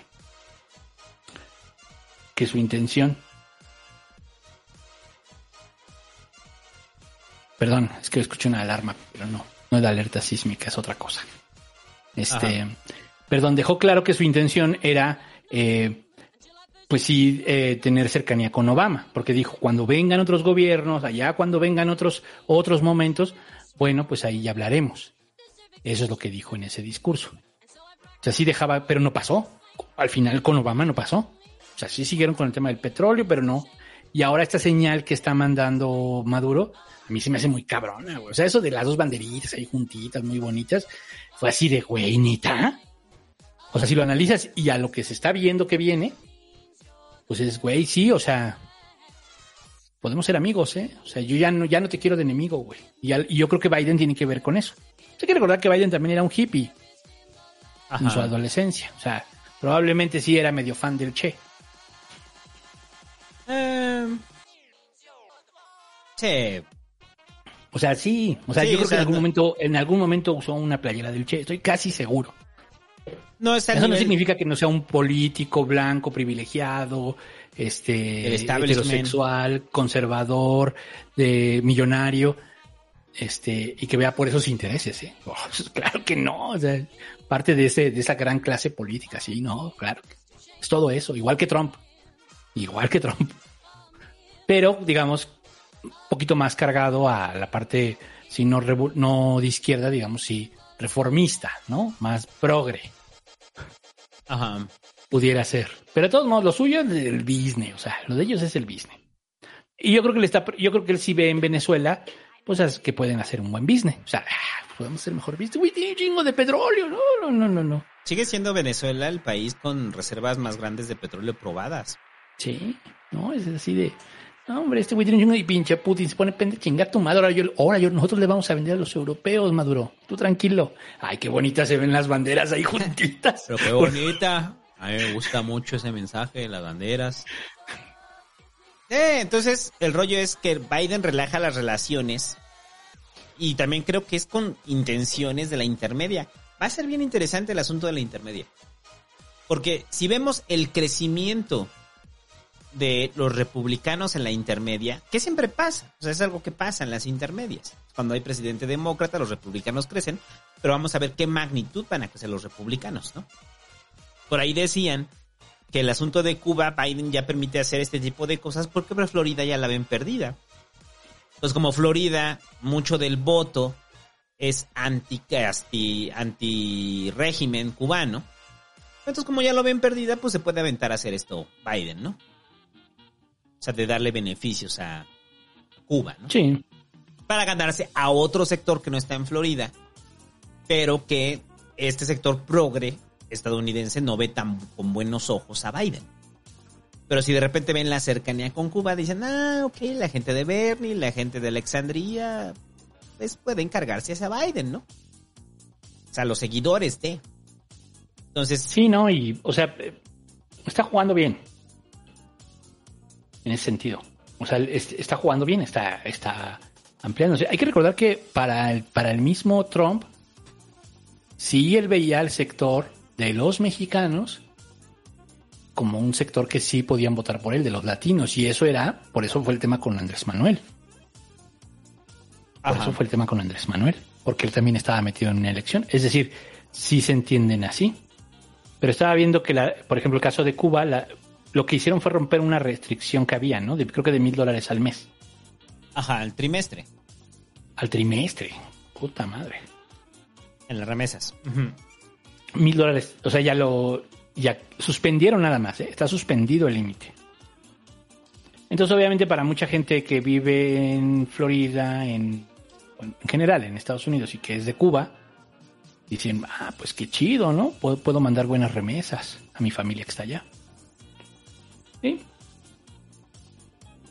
que su intención perdón, es que escuché una alarma, pero no, no es la alerta sísmica, es otra cosa. Este, Ajá. perdón, dejó claro que su intención era eh, pues sí, eh, tener cercanía con Obama, porque dijo, cuando vengan otros gobiernos, allá cuando vengan otros, otros momentos, bueno, pues ahí ya hablaremos. Eso es lo que dijo en ese discurso. O sea, sí dejaba, pero no pasó. Al final con Obama no pasó. O sea, sí siguieron con el tema del petróleo, pero no. Y ahora esta señal que está mandando Maduro, a mí se me hace muy cabrona, güey. O sea, eso de las dos banderitas ahí juntitas, muy bonitas, fue así de, güey, neta. O sea, si lo analizas y a lo que se está viendo que viene, pues es, güey, sí, o sea, podemos ser amigos, ¿eh? O sea, yo ya no, ya no te quiero de enemigo, güey. Y, al- y yo creo que Biden tiene que ver con eso. Hay que recordar que Biden también era un hippie en su adolescencia. O sea, probablemente sí era medio fan del Che. Eh, sí. O sea, sí. O sea, Sí, yo creo o que en algún momento, en algún momento usó una playera del Che. Estoy casi seguro. No Eso no significa que no sea un político blanco privilegiado, este, heterosexual, conservador, de millonario, este, y que vea por esos intereses, ¿eh? Oh, [LAUGHS] claro que no, o sea, parte de ese, de esa gran clase política, sí, no, claro. Es todo eso, igual que Trump. Igual que Trump. Pero, digamos, un poquito más cargado a la parte, si no, no de izquierda, digamos, sí, reformista, ¿no? Más progre Ajá. pudiera ser. Pero de todos modos, lo suyo es el business, o sea, lo de ellos es el business. Y yo creo que le está, yo creo que él sí ve en Venezuela, pues es que pueden hacer un buen business. O sea, podemos hacer mejor business. Uy, tiene un chingo de petróleo. No, no, no, no, no. Sigue siendo Venezuela el país con reservas más grandes de petróleo probadas. Sí, no, es así de. No, hombre, este güey tiene un chingo de pinche Putin se pone pende chingar tu madre. Ahora yo, ahora yo, nosotros le vamos a vender a los europeos, Maduro. Tú tranquilo. Ay, qué bonitas se ven las banderas ahí juntitas. [LAUGHS] Pero qué bonita. A mí me gusta mucho ese mensaje de las banderas. Eh, entonces, el rollo es que Biden relaja las relaciones. Y también creo que es con intenciones de la intermedia. Va a ser bien interesante el asunto de la intermedia. Porque si vemos el crecimiento de los republicanos en la intermedia, que siempre pasa, o sea, es algo que pasa en las intermedias. Cuando hay presidente demócrata, los republicanos crecen, pero vamos a ver qué magnitud van a crecer los republicanos, ¿no? Por ahí decían que el asunto de Cuba, Biden ya permite hacer este tipo de cosas porque Florida ya la ven perdida. Entonces, como Florida, mucho del voto es anti, anti, anti régimen cubano. Entonces, como ya lo ven perdida, pues se puede aventar a hacer esto Biden, ¿no? O sea, de darle beneficios a, Cuba, ¿no? Sí. Para ganarse a otro sector que no está en Florida, pero que este sector progre estadounidense no ve tan con buenos ojos a Biden. Pero si de repente ven la cercanía con Cuba, dicen, ah, ok, la gente de Bernie, la gente de Alexandria, pues pueden cargarse hacia Biden, ¿no? O sea, los seguidores de. Entonces. Sí, ¿no? Y, o sea, está jugando bien. En ese sentido. O sea, es- está jugando bien, está, está ampliándose. Hay que recordar que para el, para el mismo Trump, sí él veía el sector de los mexicanos como un sector que sí podían votar por él, de los latinos. Y eso era, por eso fue el tema con Andrés Manuel. Por Ajá. eso fue el tema con Andrés Manuel, porque él también estaba metido en una elección. Es decir, sí se entienden así. Pero estaba viendo que, la, por ejemplo, el caso de Cuba, la- lo que hicieron fue romper una restricción que había, ¿no? De, creo que de mil dólares al mes, Ajá, el trimestre. al trimestre. Puta madre. En las remesas. Mil dólares, o sea, ya lo, ya suspendieron nada más, ¿eh? está suspendido el límite. Entonces, obviamente, para mucha gente que vive en Florida, en, en general en Estados Unidos y que es de Cuba, dicen, ah, pues qué chido, ¿no? Puedo, puedo mandar buenas remesas a mi familia que está allá. ¿Sí?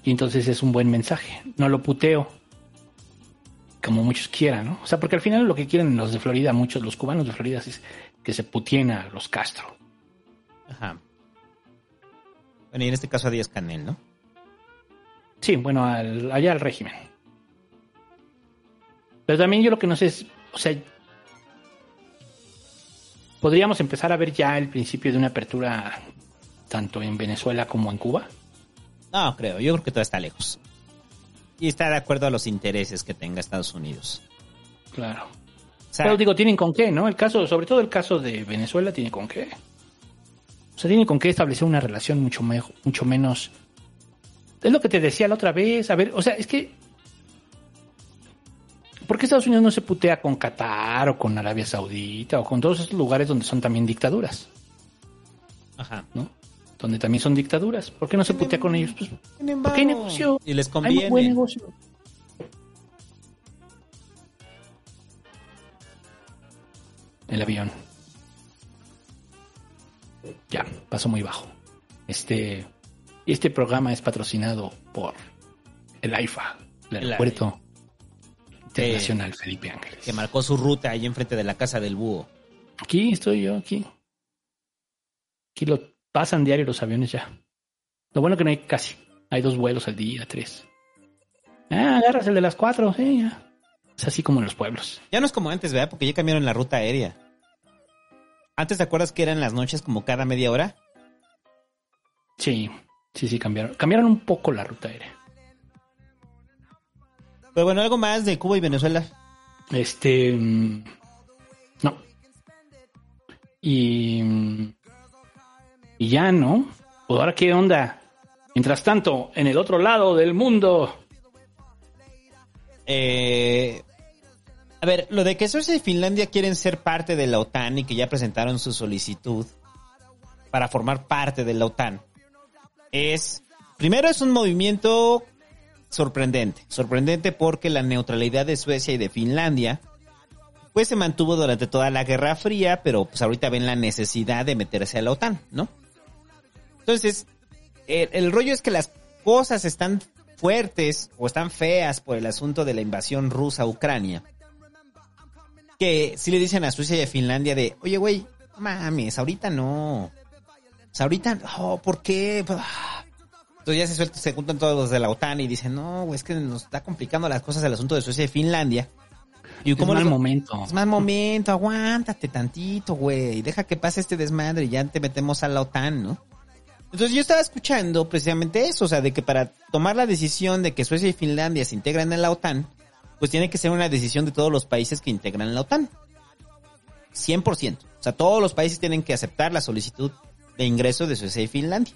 Y entonces es un buen mensaje. No lo puteo. Como muchos quieran, ¿no? O sea, porque al final lo que quieren los de Florida, muchos, los cubanos de Florida, es que se putien a los Castro. Ajá. Bueno, y en este caso a Díaz Canel, ¿no? Sí, bueno, al- allá al régimen. Pero también yo lo que no sé es, o sea, podríamos empezar a ver ya el principio de una apertura tanto en Venezuela como en Cuba. No, creo. Yo creo que todo está lejos. Y está de acuerdo a los intereses que tenga Estados Unidos. Claro. O sea, Pero digo, tienen con qué, ¿no? El caso, sobre todo el caso de Venezuela, tiene con qué. O sea, tiene con qué establecer una relación mucho, me- mucho menos. Es lo que te decía la otra vez. A ver, o sea, es que. ¿Por qué Estados Unidos no se putea con Qatar o con Arabia Saudita o con todos esos lugares donde son también dictaduras? Ajá. ¿No? Donde también son dictaduras. ¿Por qué no se putea con ellos? Pues, porque hay negocio. Y les Hay conviene. buen negocio. El avión. Ya, pasó muy bajo. Este, este programa es patrocinado por el AIFA, el Aeropuerto Internacional Felipe Ángeles. Que marcó su ruta ahí enfrente de la casa del búho. Aquí estoy yo, aquí. Aquí lo pasan diario los aviones ya. Lo bueno que no hay casi. Hay dos vuelos al día, tres. Ah, agarras el de las cuatro, sí, ya. Es así como en los pueblos. Ya no es como antes, ¿verdad? Porque ya cambiaron la ruta aérea. Antes, ¿te acuerdas que eran las noches como cada media hora? Sí, sí, sí, cambiaron. Cambiaron un poco la ruta aérea. Pero bueno, algo más de Cuba y Venezuela. Este. mm, No. Y. mm, Y ya, ¿no? Pues ahora, ¿qué onda? Mientras tanto, en el otro lado del mundo. Eh, a ver, lo de que Suecia y Finlandia quieren ser parte de la OTAN y que ya presentaron su solicitud para formar parte de la OTAN es, primero es un movimiento sorprendente, sorprendente porque la neutralidad de Suecia y de Finlandia pues se mantuvo durante toda la Guerra Fría, pero pues ahorita ven la necesidad de meterse a la OTAN, ¿no? Entonces, el, el rollo es que las cosas están fuertes o están feas por el asunto de la invasión rusa a Ucrania. Que si le dicen a Suecia y a Finlandia de, oye, güey, mames, ahorita no. O sea, ahorita, oh, ¿por qué? Pues, ah. Entonces ya se, sueltan, se juntan todos los de la OTAN y dicen, no, güey, es que nos está complicando las cosas el asunto de Suecia y Finlandia. Y Es les- momento. Es mal momento, aguántate tantito, güey. Deja que pase este desmadre y ya te metemos a la OTAN, ¿no? Entonces yo estaba escuchando precisamente eso, o sea, de que para tomar la decisión de que Suecia y Finlandia se integran en la OTAN, pues tiene que ser una decisión de todos los países que integran la OTAN. 100%. O sea, todos los países tienen que aceptar la solicitud de ingreso de Suecia y Finlandia.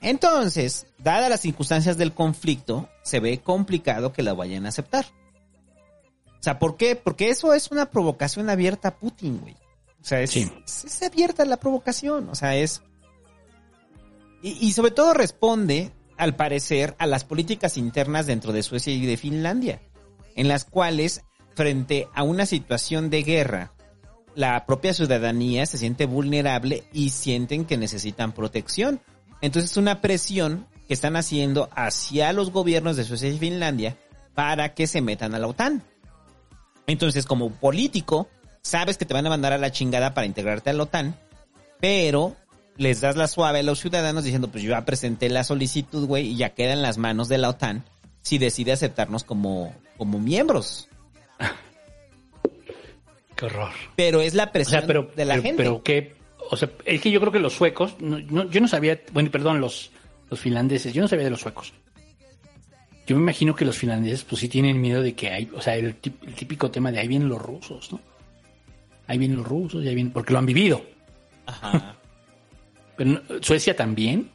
Entonces, dadas las circunstancias del conflicto, se ve complicado que la vayan a aceptar. O sea, ¿por qué? Porque eso es una provocación abierta a Putin, güey. O sea, es, Sí. es, es abierta la provocación. O sea, es... Y, y sobre todo responde al parecer, a las políticas internas dentro de Suecia y de Finlandia, en las cuales, frente a una situación de guerra, la propia ciudadanía se siente vulnerable y sienten que necesitan protección. Entonces es una presión que están haciendo hacia los gobiernos de Suecia y Finlandia para que se metan a la OTAN. Entonces, como político, sabes que te van a mandar a la chingada para integrarte a la OTAN, pero les das la suave a los ciudadanos diciendo, pues yo ya presenté la solicitud, güey, y ya queda en las manos de la OTAN si decide aceptarnos como, como miembros. Qué horror. Pero es la O presión sea, pero, de la pero, gente. pero que, o sea, es que yo creo que los suecos, no- no- yo no sabía, bueno, perdón, los, los finlandeses, yo no sabía de los suecos. Yo me imagino que los finlandeses, pues sí tienen miedo de que hay, o sea, el, típico tema de ahí vienen los rusos, ¿no? Ahí vienen los rusos, y ahí vienen, porque lo han vivido. Ajá. [LAUGHS] Pero Suecia también.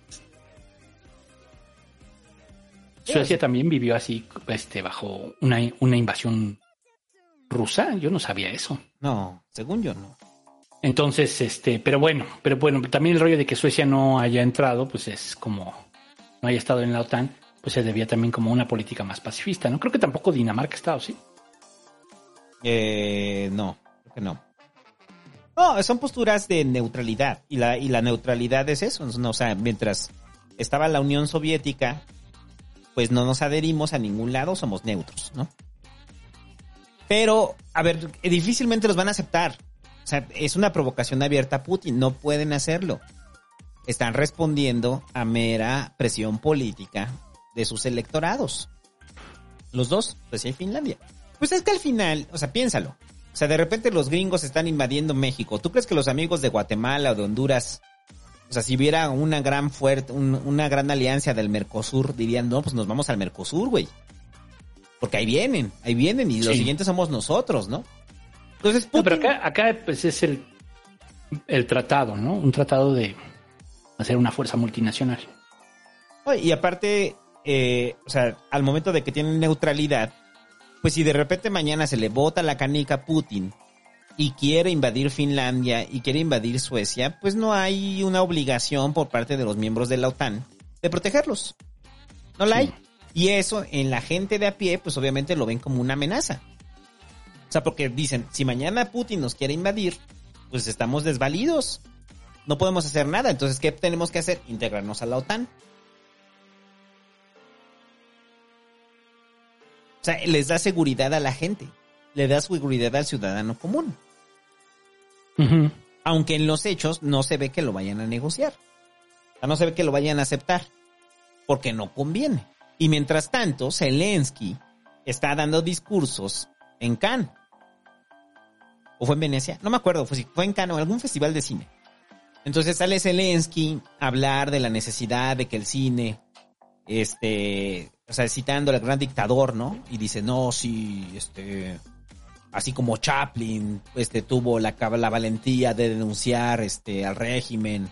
Suecia también vivió así, este, bajo una, una invasión rusa. Yo no sabía eso. No, según yo no. Entonces, este, pero bueno, pero bueno, también el rollo de que Suecia no haya entrado, pues es como no haya estado en la OTAN, pues se debía también como una política más pacifista, ¿no? Creo que tampoco Dinamarca ha estado, ¿sí? Eh, no, creo que no. No, son posturas de neutralidad. Y la, y la neutralidad es eso. No, o sea, mientras estaba la Unión Soviética, pues no nos adherimos a ningún lado, somos neutros, ¿no? Pero, a ver, difícilmente los van a aceptar. O sea, es una provocación abierta a Putin, no pueden hacerlo. Están respondiendo a mera presión política de sus electorados. Los dos, Suecia y Finlandia. Pues es que al final, o sea, piénsalo. O sea, de repente los gringos están invadiendo México. ¿Tú crees que los amigos de Guatemala o de Honduras, o sea, si hubiera una gran fuerte, un- una gran alianza del Mercosur, dirían, no, pues nos vamos al Mercosur, güey. Porque ahí vienen, ahí vienen y los Sí. siguientes somos nosotros, ¿no? Entonces, No, pero acá, acá pues es el, el tratado, ¿no? Un tratado de hacer una fuerza multinacional. Oye, Y aparte, eh, o sea, al momento de que tienen neutralidad, pues si de repente mañana se le bota la canica a Putin y quiere invadir Finlandia y quiere invadir Suecia, pues no hay una obligación por parte de los miembros de la OTAN de protegerlos. No la hay. Y eso en la gente de a pie, pues obviamente lo ven como una amenaza. O sea, porque dicen, si mañana Putin nos quiere invadir, pues estamos desvalidos. No podemos hacer nada. Entonces, ¿qué tenemos que hacer? Integrarnos a la OTAN. O sea, les da seguridad a la gente. Le da seguridad al ciudadano común. Aunque en los hechos no se ve que lo vayan a negociar. O sea, no se ve que lo vayan a aceptar. Porque no conviene. Y mientras tanto, Zelensky está dando discursos en Cannes. ¿O fue en Venecia? No me acuerdo. Fue, en Cannes o algún festival de cine. Entonces sale Zelensky a hablar de la necesidad de que el cine, este, o sea, citando al gran dictador, ¿no? Y dice, no, sí, este, así como Chaplin, este, tuvo la, la valentía de denunciar, este, al régimen.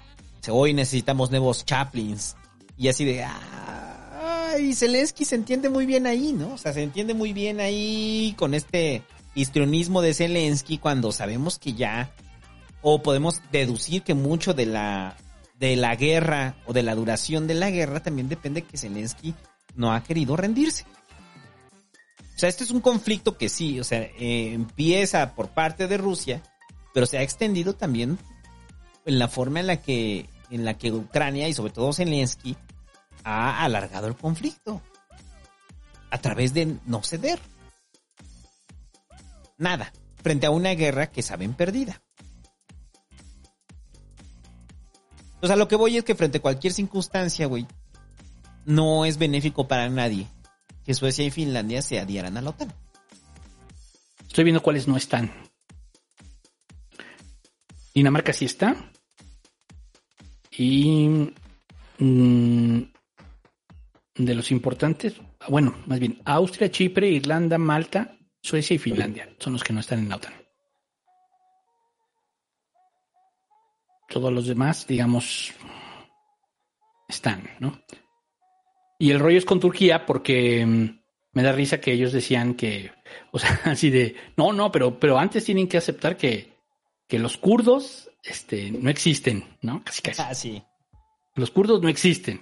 Hoy necesitamos nuevos Chaplins. Y así de, ay, Zelensky se entiende muy bien ahí, ¿no? O sea, se entiende muy bien ahí con este histrionismo de Zelensky cuando sabemos que ya o podemos deducir que mucho de la de la guerra o de la duración de la guerra también depende que Zelensky no ha querido rendirse. O sea, este es un conflicto que sí, o sea, eh, empieza por parte de Rusia, pero se ha extendido también en la forma en la que en la que Ucrania y sobre todo Zelensky ha alargado el conflicto a través de no ceder. Nada, frente a una guerra que saben perdida. O sea, lo que voy es que frente a cualquier circunstancia, güey, no es benéfico para nadie que Suecia y Finlandia se adhieran a la OTAN. Estoy viendo cuáles no están. Dinamarca sí está. Y mm, de los importantes, bueno, más bien Austria, Chipre, Irlanda, Malta, Suecia y Finlandia son los que no están en la OTAN. Todos los demás, digamos, están, ¿no? Y el rollo es con Turquía porque mm, me da risa que ellos decían que, [LAUGHS] o sea, así de, no, no, pero, pero antes tienen que aceptar que, que los kurdos este, no existen, ¿no? Casi casi. Ah, sí. Los kurdos no existen.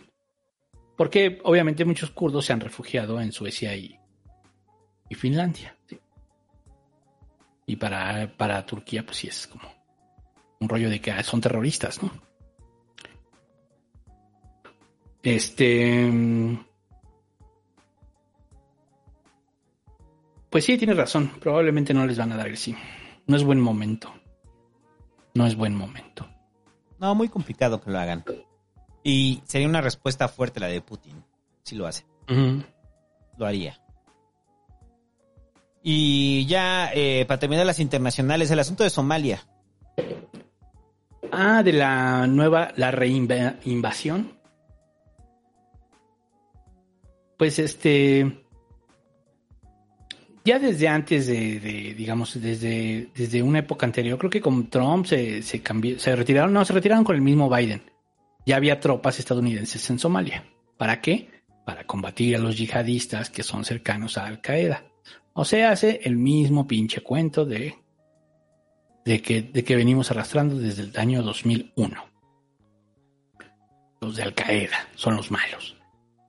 Porque obviamente muchos kurdos se han refugiado en Suecia y, y Finlandia. ¿sí? Y para, para Turquía, pues sí es como un rollo de que son terroristas, ¿no? Este. Pues sí, tienes razón. Probablemente no les van a dar el sí. No es buen momento. No es buen momento. No, muy complicado que lo hagan. Y sería una respuesta fuerte la de Putin, si lo hace. Lo haría. Y ya, eh, para terminar las internacionales, el asunto de Somalia. Ah, de la nueva, la reinvasión. Pues este. Ya desde antes de, digamos, desde, desde una época anterior, creo que con Trump se, se cambió, se retiraron, no, se retiraron con el mismo Biden. Ya había tropas estadounidenses en Somalia. ¿Para qué? Para combatir a los yihadistas que son cercanos a Al Qaeda. O sea, hace el mismo pinche cuento de, de, que, de que venimos arrastrando desde el año 2001. Los de Al Qaeda son los malos.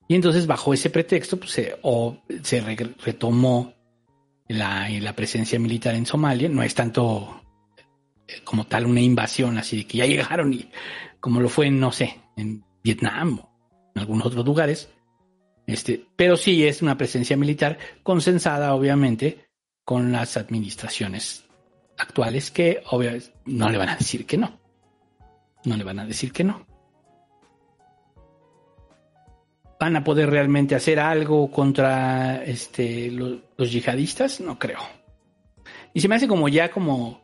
Y entonces, bajo ese pretexto, pues, se, o se re- retomó la, la presencia militar en Somalia. No es tanto eh, como tal una invasión, así de que ya llegaron y como lo fue, no sé, en Vietnam o en algunos otros lugares. Este, pero sí es una presencia militar consensada, obviamente, con las administraciones actuales que obviamente no le van a decir que no. No le van a decir que no. ¿Van a poder realmente hacer algo contra este, lo- los, yihadistas? No creo. Y se me hace como ya como...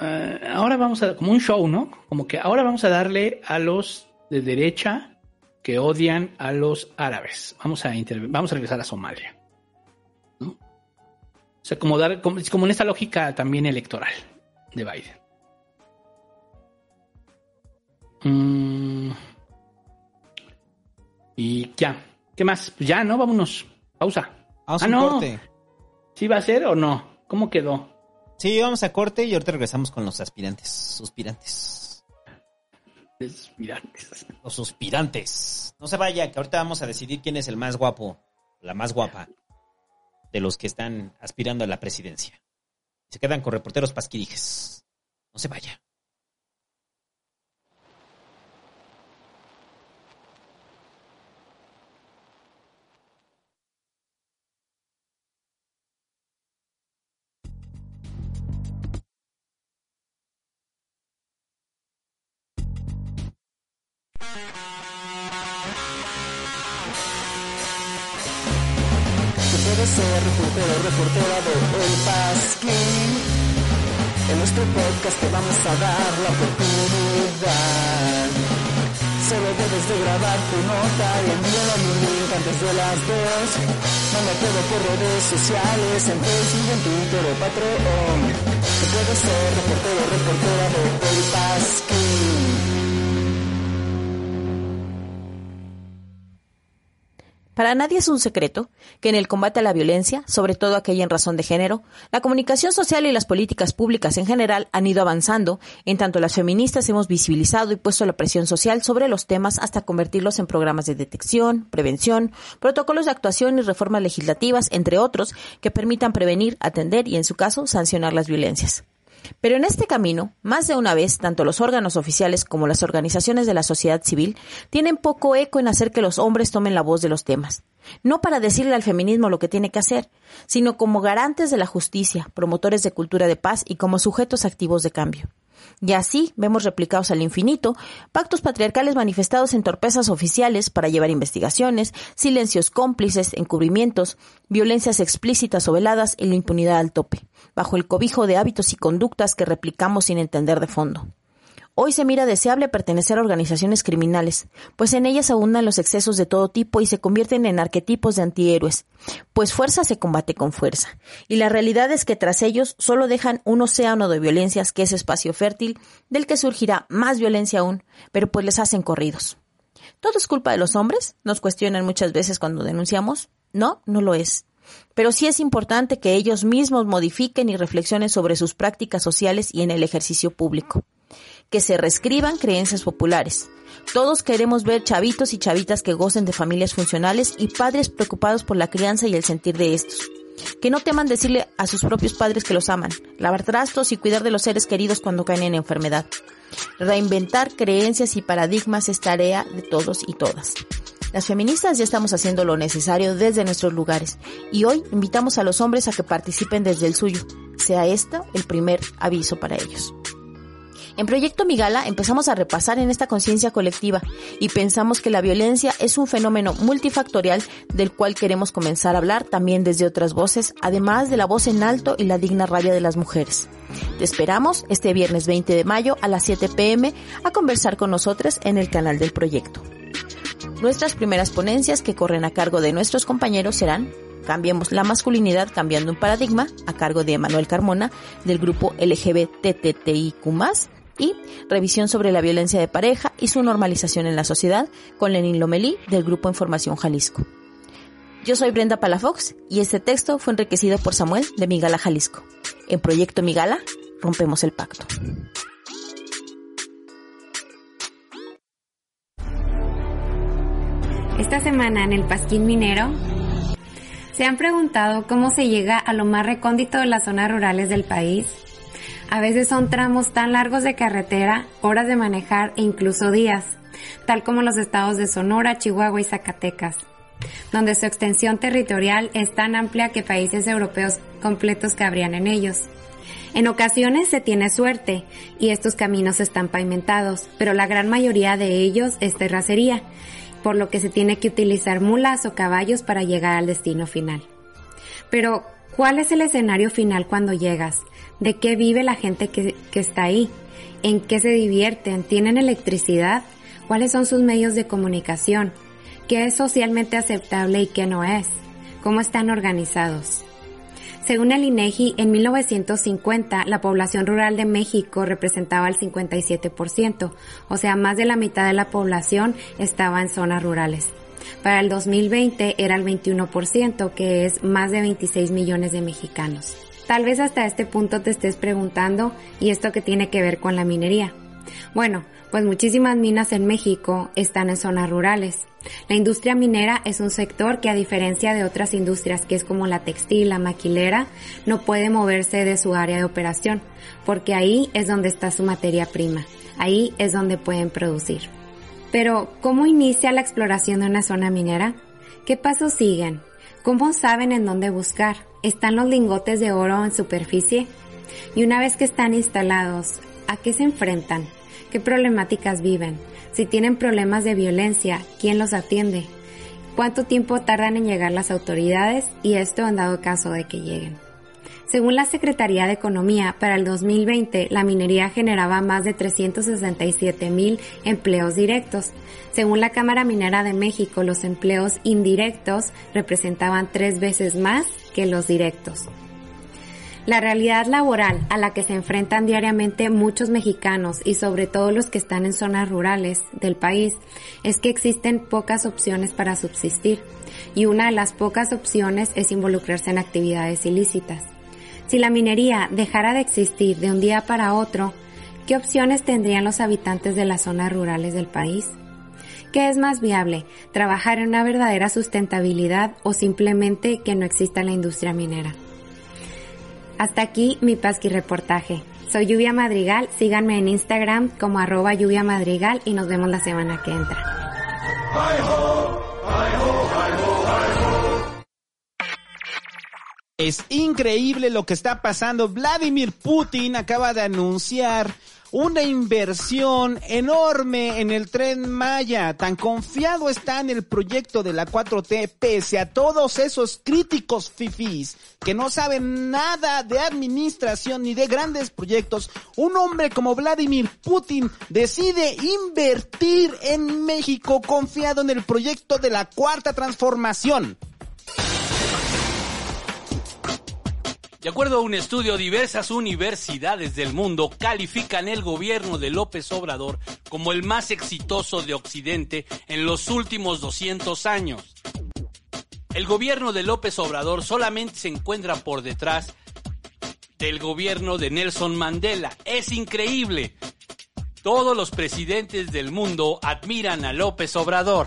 eh, ahora vamos a... como un show, ¿no? Como que ahora vamos a darle a los de derecha que odian a los árabes. Vamos a, vamos a regresar a Somalia. O sea, como, dar, como, como en esta lógica también electoral de Biden. Mm. Y ya. ¿Qué más? Pues ya, ¿no? Vámonos. Pausa. Vamos Ah, a un no. corte. ¿Sí va a ser o no? ¿Cómo quedó? Sí, vamos a corte y ahorita regresamos con los aspirantes. Suspirantes. Suspirantes. Los suspirantes. No se vaya, que ahorita vamos a decidir quién es el más guapo, la más guapa de los que están aspirando a la presidencia. Se quedan con reporteros pasquirijes. No se vaya. Ser reportero, reportera de El Pasquín. En nuestro podcast te vamos a dar la oportunidad. Solo debes de grabar tu nota y envíala en un link antes de las dos. Manda todo por redes sociales, en Facebook, en Twitter o Patreon. Puedes ser reportero, reportera de El Pasquín. Para nadie es un secreto que en el combate a la violencia, sobre todo aquella en razón de género, la comunicación social y las políticas públicas en general han ido avanzando, en tanto las feministas hemos visibilizado y puesto la presión social sobre los temas hasta convertirlos en programas de detección, prevención, protocolos de actuación y reformas legislativas, entre otros, que permitan prevenir, atender y, en su caso, sancionar las violencias. Pero en este camino, más de una vez, tanto los órganos oficiales como las organizaciones de la sociedad civil tienen poco eco en hacer que los hombres tomen la voz de los temas. No para decirle al feminismo lo que tiene que hacer, sino como garantes de la justicia, promotores de cultura de paz y como sujetos activos de cambio. Y así vemos replicados al infinito pactos patriarcales manifestados en torpezas oficiales para llevar investigaciones, silencios cómplices, encubrimientos, violencias explícitas o veladas y la impunidad al tope, bajo el cobijo de hábitos y conductas que replicamos sin entender de fondo. Hoy se mira deseable pertenecer a organizaciones criminales, pues en ellas abundan los excesos de todo tipo y se convierten en arquetipos de antihéroes, pues fuerza se combate con fuerza, y la realidad es que tras ellos solo dejan un océano de violencias que es espacio fértil del que surgirá más violencia aún, pero pues les hacen corridos. ¿Todo es culpa de los hombres? Nos cuestionan muchas veces cuando denunciamos. No, no lo es. Pero sí es importante que ellos mismos modifiquen y reflexionen sobre sus prácticas sociales y en el ejercicio público. Que se reescriban creencias populares. Todos queremos ver chavitos y chavitas que gocen de familias funcionales y padres preocupados por la crianza y el sentir de estos. Que no teman decirle a sus propios padres que los aman, lavar trastos y cuidar de los seres queridos cuando caen en enfermedad. Reinventar creencias y paradigmas es tarea de todos y todas. Las feministas ya estamos haciendo lo necesario desde nuestros lugares y hoy invitamos a los hombres a que participen desde el suyo. Sea esto el primer aviso para ellos. En Proyecto Migala empezamos a repasar en esta conciencia colectiva y pensamos que la violencia es un fenómeno multifactorial del cual queremos comenzar a hablar también desde otras voces, además de la voz en alto y la digna rabia de las mujeres. Te esperamos este viernes 20 de mayo a las 7 pm a conversar con nosotros en el canal del proyecto. Nuestras primeras ponencias que corren a cargo de nuestros compañeros serán Cambiemos la masculinidad cambiando un paradigma a cargo de Manuel Carmona del grupo LGBTTIQ+, y Revisión sobre la violencia de pareja y su normalización en la sociedad con Lenín Lomelí del Grupo Información Jalisco. Yo soy Brenda Palafox y este texto fue enriquecido por Samuel de Migala Jalisco. En Proyecto Migala, rompemos el pacto. Esta semana en el Pasquín Minero se han preguntado cómo se llega a lo más recóndito de las zonas rurales del país a veces son tramos tan largos de carretera, horas de manejar e incluso días, tal como los estados de Sonora, Chihuahua y Zacatecas, donde su extensión territorial es tan amplia que países europeos completos cabrían en ellos. En ocasiones se tiene suerte y estos caminos están pavimentados, pero la gran mayoría de ellos es terracería, por lo que se tiene que utilizar mulas o caballos para llegar al destino final. Pero, ¿cuál es el escenario final cuando llegas? De qué vive la gente que, está ahí, en qué se divierten, tienen electricidad, cuáles son sus medios de comunicación, qué es socialmente aceptable y qué no es, cómo están organizados. Según el INEGI, en 1950 la población rural de México representaba el 57%, o sea, más de la mitad de la población estaba en zonas rurales. Para el 2020 era el 21%, que es más de 26 millones de mexicanos. Tal vez hasta este punto te estés preguntando, ¿y esto qué tiene que ver con la minería? Bueno, pues muchísimas minas en México están en zonas rurales. La industria minera es un sector que a diferencia de otras industrias que es como la textil, la maquilera, no puede moverse de su área de operación, porque ahí es donde está su materia prima, ahí es donde pueden producir. Pero, ¿cómo inicia la exploración de una zona minera? ¿Qué pasos siguen? ¿Cómo saben en dónde buscar? ¿Están los lingotes de oro en superficie? Y una vez que están instalados, ¿a qué se enfrentan? ¿Qué problemáticas viven? Si tienen problemas de violencia, ¿quién los atiende? ¿Cuánto tiempo tardan en llegar las autoridades? Y esto en dado caso de que lleguen. Según la Secretaría de Economía, para el 2020 la minería generaba más de 367 mil empleos directos. Según la Cámara Minera de México, los empleos indirectos representaban tres veces más que los directos. La realidad laboral a la que se enfrentan diariamente muchos mexicanos y sobre todo los que están en zonas rurales del país es que existen pocas opciones para subsistir y una de las pocas opciones es involucrarse en actividades ilícitas. Si la minería dejara de existir de un día para otro, ¿qué opciones tendrían los habitantes de las zonas rurales del país? ¿Qué es más viable? ¿Trabajar en una verdadera sustentabilidad o simplemente que no exista la industria minera? Hasta aquí mi Pasqui reportaje. Soy Lluvia Madrigal, síganme en Instagram como arroba Lluvia Madrigal y nos vemos la semana que entra. Es increíble lo que está pasando. Vladimir Putin acaba de anunciar una inversión enorme en el tren Maya. Tan confiado está en el proyecto de la 4T pese a todos esos críticos fifís que no saben nada de administración ni de grandes proyectos. Un hombre como Vladimir Putin decide invertir en México confiado en el proyecto de la cuarta transformación. De acuerdo a un estudio, diversas universidades del mundo califican el gobierno de López Obrador como el más exitoso de Occidente en los últimos 200 años. El gobierno de López Obrador solamente se encuentra por detrás del gobierno de Nelson Mandela. Es increíble. Todos los presidentes del mundo admiran a López Obrador.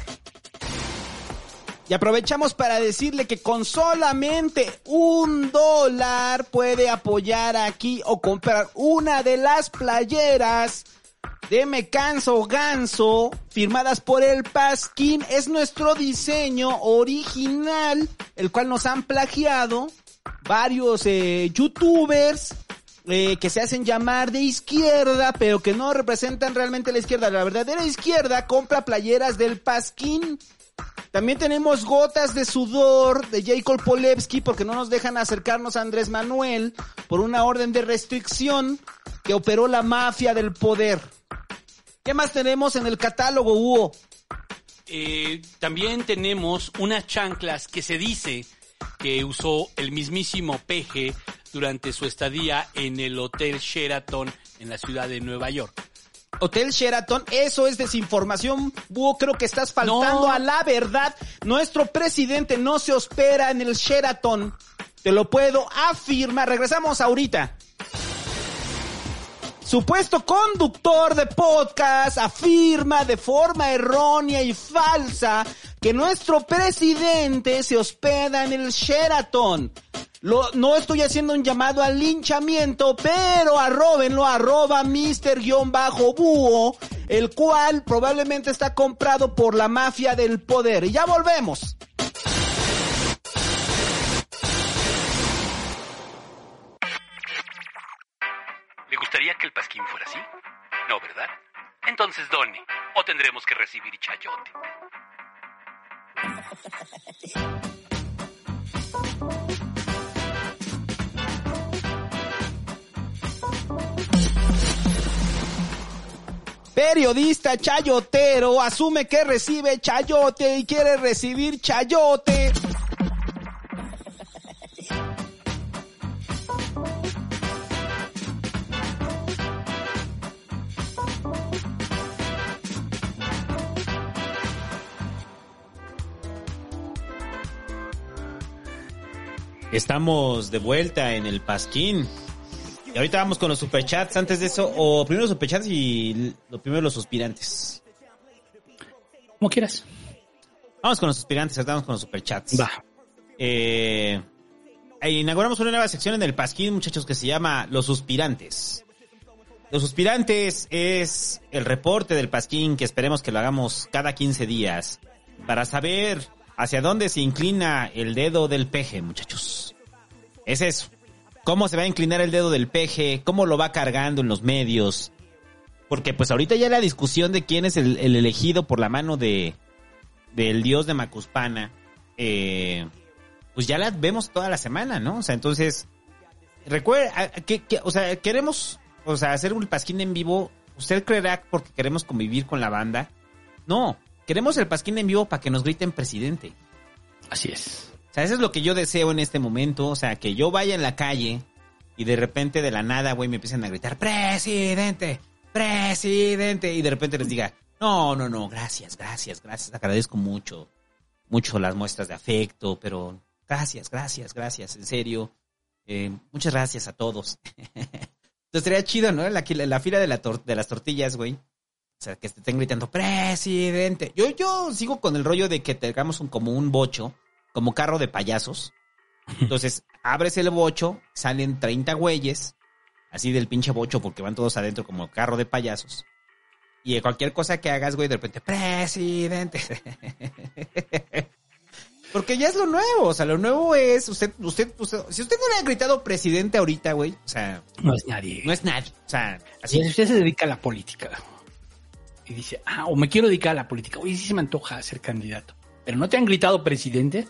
Y aprovechamos para decirle que con solamente un dólar puede apoyar aquí o comprar una de las playeras de Me Canso Ganso firmadas por el Pasquín. Es nuestro diseño original, el cual nos han plagiado varios eh, youtubers eh, que se hacen llamar de izquierda, pero que no representan realmente la izquierda. La verdadera izquierda compra playeras del Pasquín. También tenemos gotas de sudor de Jacob Polevsky porque no nos dejan acercarnos a Andrés Manuel por una orden de restricción que operó la mafia del poder. ¿Qué más tenemos en el catálogo, Hugo? Eh, también tenemos unas chanclas que se dice que usó el mismísimo Peje durante su estadía en el Hotel Sheraton en la ciudad de Nueva York. Hotel Sheraton, eso es desinformación, Búho, creo que estás faltando No. a la verdad. Nuestro presidente no se hospeda en el Sheraton. Te lo puedo afirmar. Regresamos ahorita. Supuesto conductor de podcast afirma de forma errónea y falsa que nuestro presidente se hospeda en el Sheraton. No estoy haciendo un llamado al linchamiento, pero arrobenlo, arroba mister-búho, el cual probablemente está comprado por la mafia del poder. Y ya volvemos. ¿Le gustaría que el pasquín fuera así? No, ¿verdad? Entonces done, o tendremos que recibir chayote. Periodista chayotero asume que recibe chayote y quiere recibir chayote. Estamos de vuelta en el Pasquín. Y ahorita vamos con los superchats. Antes de eso, o primero los superchats y lo primero los suspirantes. Como quieras. Vamos con los suspirantes, vamos con los superchats. Va. Eh, inauguramos una nueva sección en el Pasquín, muchachos, que se llama Los Suspirantes. Los Suspirantes es el reporte del Pasquín que esperemos que lo hagamos cada 15 días para saber hacia dónde se inclina el dedo del peje, muchachos. Es eso. ¿Cómo se va a inclinar el dedo del peje? ¿Cómo lo va cargando en los medios? Porque pues ahorita ya la discusión de quién es el, el elegido por la mano de del dios de Macuspana, eh, pues ya la vemos toda la semana, ¿no? O sea, entonces, recuerda, que, que- o sea, queremos, o sea, hacer un pasquín en vivo, ¿usted creerá porque queremos convivir con la banda? No, queremos el pasquín en vivo para que nos griten presidente. Así es. Sea, eso es lo que yo deseo en este momento. O sea, que yo vaya en la calle y de repente de la nada, güey, me empiecen a gritar, presidente, presidente. Y de repente les diga, no, no, no, gracias, gracias, gracias. Agradezco mucho, mucho las muestras de afecto, pero gracias, gracias, gracias, en serio. Eh, muchas gracias a todos. [LAUGHS] Entonces sería chido, ¿no? La, la fila de, la de las tortillas, güey. O sea, que estén gritando, presidente. Yo, yo sigo con el rollo de que tengamos un, como un bocho, como carro de payasos. [LAUGHS] Entonces, abres el bocho, salen 30 güeyes, así del pinche bocho, porque van todos adentro como carro de payasos. Y cualquier cosa que hagas, güey, de repente, presidente. [LAUGHS] Porque ya es lo nuevo, o sea, lo nuevo es, usted, usted, usted- si usted no le ha gritado presidente ahorita, güey, o sea, No es nadie. no es nadie, o sea, Si así. usted se dedica a la política y dice, ah, o me quiero dedicar a la política, oye, sí se me antoja ser candidato, pero no te han gritado presidente,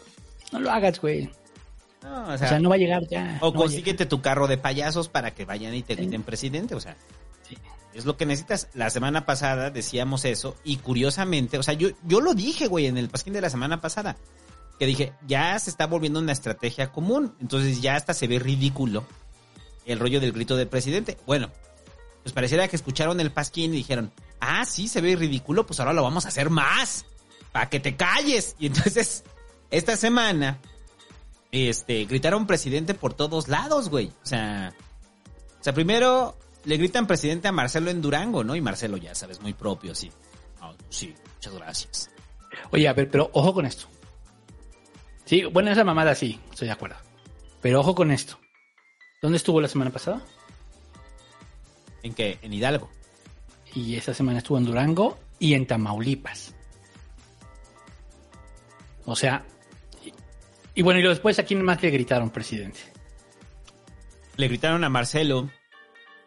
no lo hagas, güey. No, O sea, no va a llegar ya. O no consíguete tu carro de payasos para que vayan y te griten presidente, o sea. Es lo que necesitas. La semana pasada decíamos eso y curiosamente, o sea, yo, yo lo dije, güey, en el pasquín de la semana pasada. Que dije, ya se está volviendo una estrategia común. Entonces ya hasta se ve ridículo el rollo del grito del presidente. Bueno, pues pareciera que escucharon el pasquín y dijeron, ah, sí, se ve ridículo, pues ahora lo vamos a hacer más. Para que te calles. Y entonces, esta semana, este, gritaron presidente por todos lados, güey. O sea, o sea, primero le gritan presidente a Marcelo en Durango, ¿no? Y Marcelo, ya sabes, muy propio, sí. Sí, muchas gracias. Oye, a ver, pero ojo con esto. Sí, bueno, esa mamada sí, estoy de acuerdo. Pero ojo con esto. ¿Dónde estuvo la semana pasada? ¿En qué? En Hidalgo. Y esa semana estuvo en Durango y en Tamaulipas. O sea, y, bueno, y después a quién más le gritaron, presidente. Le gritaron a Marcelo.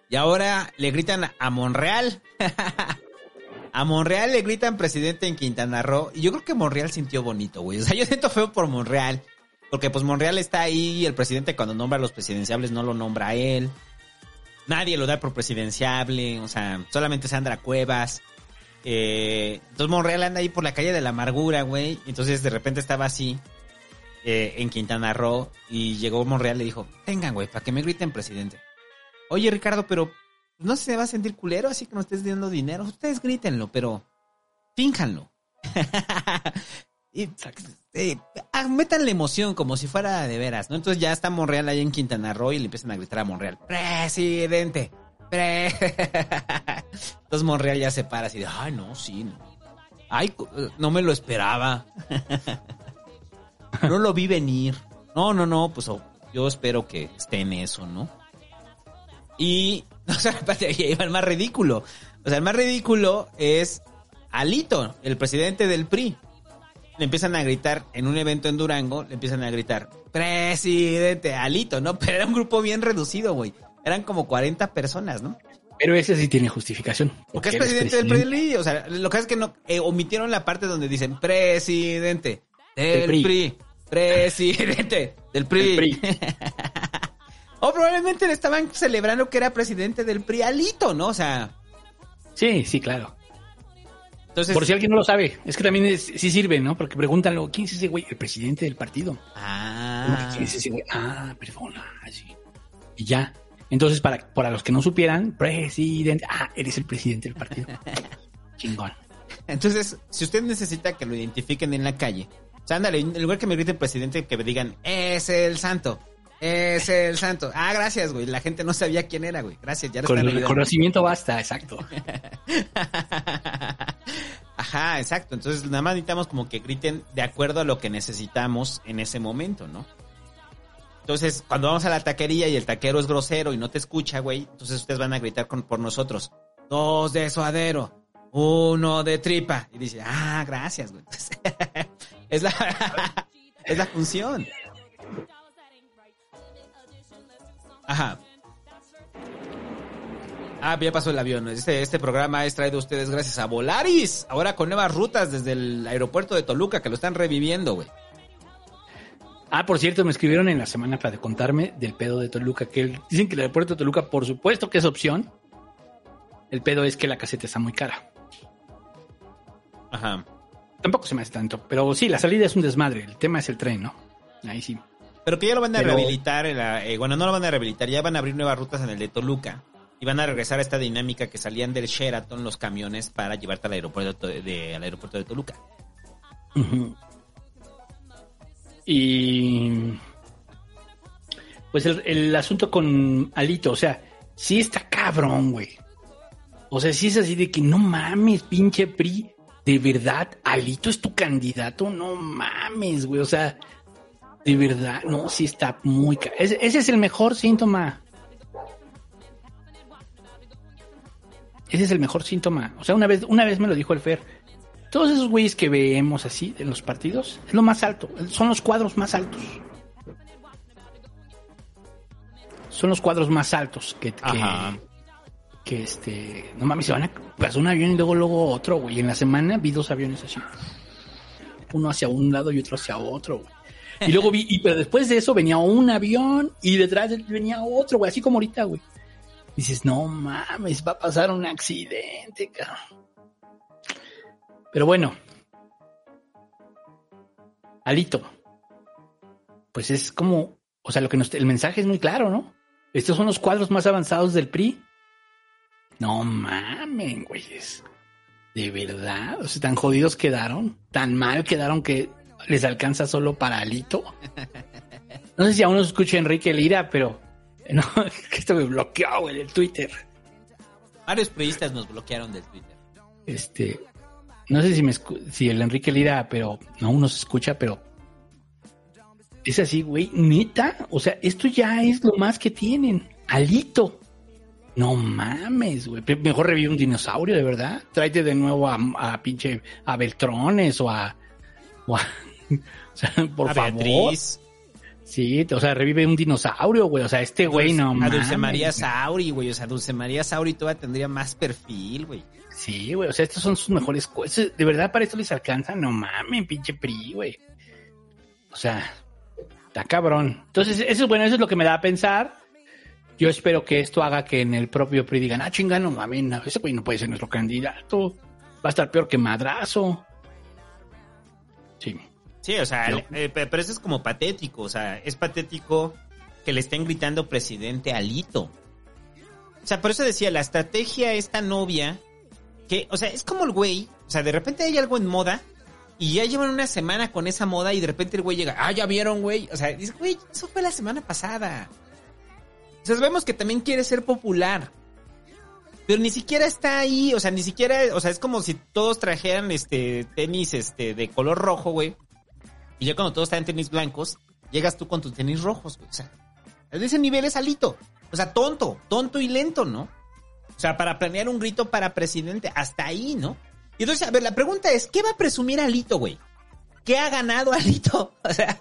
Y ahora le gritan a Monreal. [LAUGHS] a Monreal le gritan presidente en Quintana Roo. Y yo creo que Monreal sintió bonito, güey. O sea, yo siento feo por Monreal. Porque pues Monreal está ahí el presidente cuando nombra a los presidenciables no lo nombra a él. Nadie lo da por presidenciable. O sea, solamente Sandra Cuevas. Eh, entonces Monreal anda ahí por la calle de la amargura, güey. Entonces de repente estaba así eh, en Quintana Roo y llegó Monreal y le dijo, tengan, güey, para que me griten presidente. Oye, Ricardo, pero no se va a sentir culero así que no estés dando dinero. Ustedes grítenlo, pero fínjanlo. [LAUGHS] y eh, ah, metan la emoción como si fuera de veras, ¿no? Entonces ya está Monreal ahí en Quintana Roo y le empiezan a gritar a Monreal, presidente. [LAUGHS] Entonces Monreal ya se para así de, ay, no, sí, no. Ay, no me lo esperaba. [LAUGHS] no lo vi venir. No, no, no, pues oh, yo espero que esté en eso, ¿no? Y, [LAUGHS] o sea, va el más ridículo. O sea, el más ridículo es Alito, el presidente del PRI. Le empiezan a gritar en un evento en Durango, le empiezan a gritar, presidente Alito, ¿no? Pero era un grupo bien reducido, güey. Eran como 40 personas, ¿no? Pero ese sí tiene justificación. Porque es presidente, del PRI. O sea, lo que es que no eh, omitieron la parte donde dicen presidente del, PRI. PRI. Presidente del PRI. Del PRI. [LAUGHS] o probablemente le estaban celebrando que era presidente del PRI Alito, ¿no? O sea. Sí, sí, claro. Entonces, Por si alguien no lo sabe, es que también es, sí sirve, ¿no? Porque preguntan luego, ¿quién es ese güey? El presidente del partido. Ah. ¿Quién es ese güey? Ah, perdona. Así. Y ya. Entonces, para, para los que no supieran, presidente. Ah, eres el presidente del partido. [LAUGHS] Chingón. Entonces, si usted necesita que lo identifiquen en la calle, o sea, ándale, en lugar que me griten presidente, que me digan, es el santo. Es el santo. Ah, gracias, güey. La gente no sabía quién era, güey. Gracias, ya Con el conocimiento basta, exacto. [LAUGHS] Ajá, exacto. Entonces, nada más necesitamos como que griten de acuerdo a lo que necesitamos en ese momento, ¿no? Entonces, cuando vamos a la taquería y el taquero es grosero y no te escucha, güey, entonces ustedes van a gritar con, por nosotros. Dos de suadero, uno de tripa. Y dice, ah, gracias, güey. [LAUGHS] es, la, [LAUGHS] es la función. Ajá. Ah, ya pasó el avión. Este, este programa es traído a ustedes gracias a Volaris. Ahora con nuevas rutas desde el aeropuerto de Toluca, que lo están reviviendo, güey. Ah, por cierto, me escribieron en la semana para contarme del pedo de Toluca, que dicen que el aeropuerto de Toluca, por supuesto que es opción. El pedo es que la caseta está muy cara. Ajá. Tampoco se me hace tanto, pero sí, la salida es un desmadre. El tema es el tren, ¿no? Ahí sí. Pero que ya lo van a Pero... rehabilitar, eh, bueno, no lo van a rehabilitar, ya van a abrir nuevas rutas en el de Toluca y van a regresar a esta dinámica que salían del Sheraton los camiones para llevarte al aeropuerto de, al aeropuerto de Toluca. Uh -huh. Y pues el, asunto con Alito, o sea, sí está cabrón, güey. O sea, sí es así de que no mames, pinche PRI, de verdad, Alito es tu candidato, no mames, güey. O sea, de verdad, no, sí está muy... Ese, ese es el mejor síntoma. Ese es el mejor síntoma. O sea, una vez, una vez me lo dijo el Fer. Todos esos güeyes que vemos así en los partidos es lo más alto. Son los cuadros más altos. Son los cuadros más altos que, que, que este. No mames, se van a pasar un avión y luego, luego otro, güey. En la semana vi dos aviones así. Uno hacia un lado y otro hacia otro, güey. Y luego vi, y, pero después de eso venía un avión y detrás venía otro, güey, así como ahorita, güey. Dices, no mames, va a pasar un accidente, cabrón. Pero bueno, Alito, pues es como, o sea, lo que nos, el mensaje es muy claro, ¿no? Estos son los cuadros más avanzados del PRI. No mames, güeyes. De verdad, o sea, tan jodidos quedaron, tan mal quedaron que les alcanza solo para Alito. No sé si aún no escucha Enrique Lira, pero [LAUGHS] no, que esto me bloqueó, güey, el Twitter. Varios periodistas nos bloquearon del Twitter. Este, no sé si me si el Enrique Lira, pero no uno se escucha, pero es así, güey, neta, o sea, esto ya es lo más que tienen, alito. No mames, güey, mejor revive un dinosaurio, de verdad. Tráete de nuevo a, a pinche a Beltrones o a, o a- [LAUGHS] o sea, por A favor. Beatriz. Sí, o sea, revive un dinosaurio, güey, o sea, este güey no a mames. Dulce María. Sauri, güey. O sea, Dulce María Sauri todavía tendría más perfil, güey. Sí, güey, o sea, estas son sus mejores cosas. De verdad, para esto les alcanza, no mames, pinche PRI, güey. O sea, está cabrón. Entonces, eso es bueno, eso es lo que me da a pensar. Yo espero que esto haga que en el propio PRI digan, ah, chinga, no mames, no, ese güey no puede ser nuestro candidato. Va a estar peor que madrazo. Sí. Sí, o sea, le- eh, pe- pero eso es como patético. O sea, es patético que le estén gritando presidente alito. O sea, por eso decía, la estrategia esta novia, o sea, es como el güey, o sea, de repente hay algo en moda y ya llevan una semana con esa moda y de repente el güey llega, ah, ya vieron, güey. O sea, dice, güey, eso fue la semana pasada. O sea, sabemos que también quiere ser popular. Pero ni siquiera está ahí, o sea, ni siquiera, o sea, es como si todos trajeran este tenis este de color rojo, güey. Y ya cuando todos están en tenis blancos, llegas tú con tus tenis rojos, güey. O sea, de ese nivel es alito. O sea, tonto, tonto y lento, ¿no? O sea, para planear un grito para presidente, hasta ahí, ¿no? Y entonces, a ver, la pregunta es, ¿qué va a presumir Alito, güey? ¿Qué ha ganado Alito? [LAUGHS] O sea,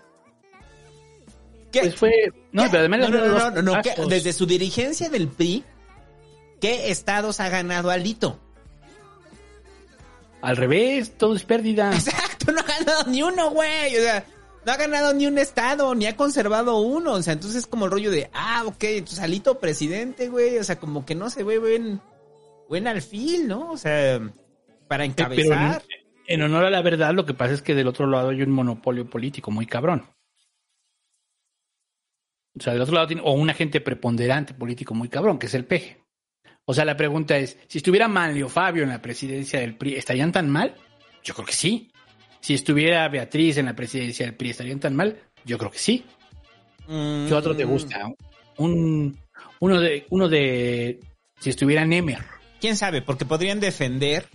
¿qué? Pues fue. No, pero además no, no, no, no, no, ¿qué? desde su dirigencia del PRI, ¿qué estados ha ganado Alito? Al revés, todo es pérdida. [LAUGHS] Exacto, no ha ganado ni uno, güey. O sea, no ha ganado ni un estado, ni ha conservado uno. O sea, entonces es como el rollo de, ah, ok, entonces Alito presidente, güey. O sea, como que no se ve buen, buen alfil, ¿no? O sea, para Pero en, encabezar. en honor a la verdad, lo que pasa es que del otro lado hay un monopolio político muy cabrón. O sea, del otro lado tiene, o un agente preponderante político muy cabrón, que es el peje. O sea, la pregunta es, si estuviera Manlio Fabio en la presidencia del PRI, ¿estarían tan mal? Yo creo que sí. Si estuviera Beatriz en la presidencia del PRI, ¿estarían tan mal? Yo creo que sí. ¿Qué otro te gusta? Un, uno de, uno de, si estuviera Nemer. ¿Quién sabe? Porque podrían defender,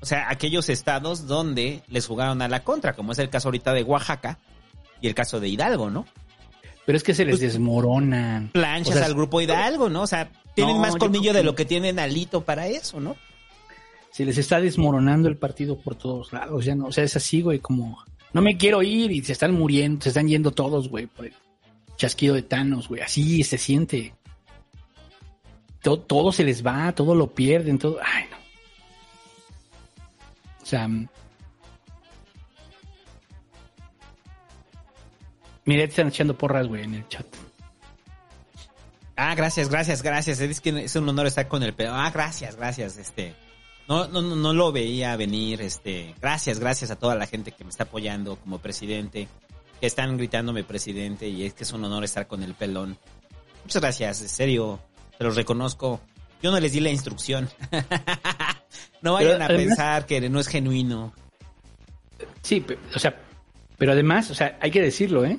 o sea, aquellos estados donde les jugaron a la contra, como es el caso ahorita de Oaxaca y el caso de Hidalgo, ¿no? Pero es que se les desmoronan. Planchas O sea, al grupo Hidalgo, ¿no? O sea, tienen No, más colmillo de lo que tienen Alito para eso, ¿no? Se les está desmoronando el partido por todos lados, ya no, o sea, es así, güey, como no me quiero ir y se están muriendo, se están yendo todos, güey, por el chasquido de Thanos, güey, así se siente. Todo, todo se les va, todo lo pierden, todo, ay, no. O sea, mm. mira, te están echando porras, güey, en el chat. Ah, gracias, gracias, gracias. Es que es un honor estar con el pedo. Ah, gracias, gracias, este. No, no, no, no lo veía venir, este. Gracias, gracias a toda la gente que me está apoyando como presidente. Que están gritándome presidente y es que es un honor estar con el pelón. Muchas gracias, en serio. Te los reconozco. Yo no les di la instrucción. [LAUGHS] no vayan Pero a además- pensar que no es genuino. Sí, pe- o sea, pero además, o sea, hay que decirlo, ¿eh?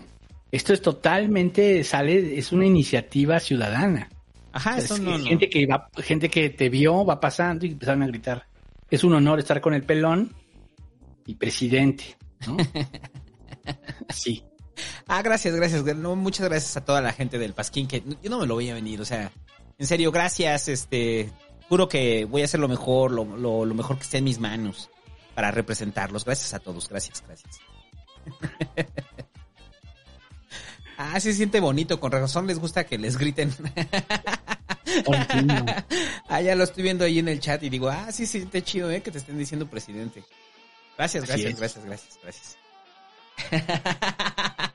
Esto es totalmente, sale, es una iniciativa ciudadana. Ajá, eso es no, no. gente que va, gente que te vio, va pasando y empezaron a gritar. Es un honor estar con el pelón y presidente, ¿no? [LAUGHS] sí. Ah, gracias, gracias. No, muchas gracias a toda la gente del Pasquín, que yo no me lo voy a venir, o sea, en serio, gracias, este, juro que voy a hacer lo mejor, lo, lo, lo mejor que esté en mis manos para representarlos. Gracias a todos, gracias, gracias. [LAUGHS] ah, sí se siente bonito, con razón les gusta que les griten. [LAUGHS] ah, ya lo estoy viendo ahí en el chat y digo, ah, sí se siente chido, eh, que te estén diciendo presidente. Gracias, gracias, gracias, gracias, gracias. [LAUGHS]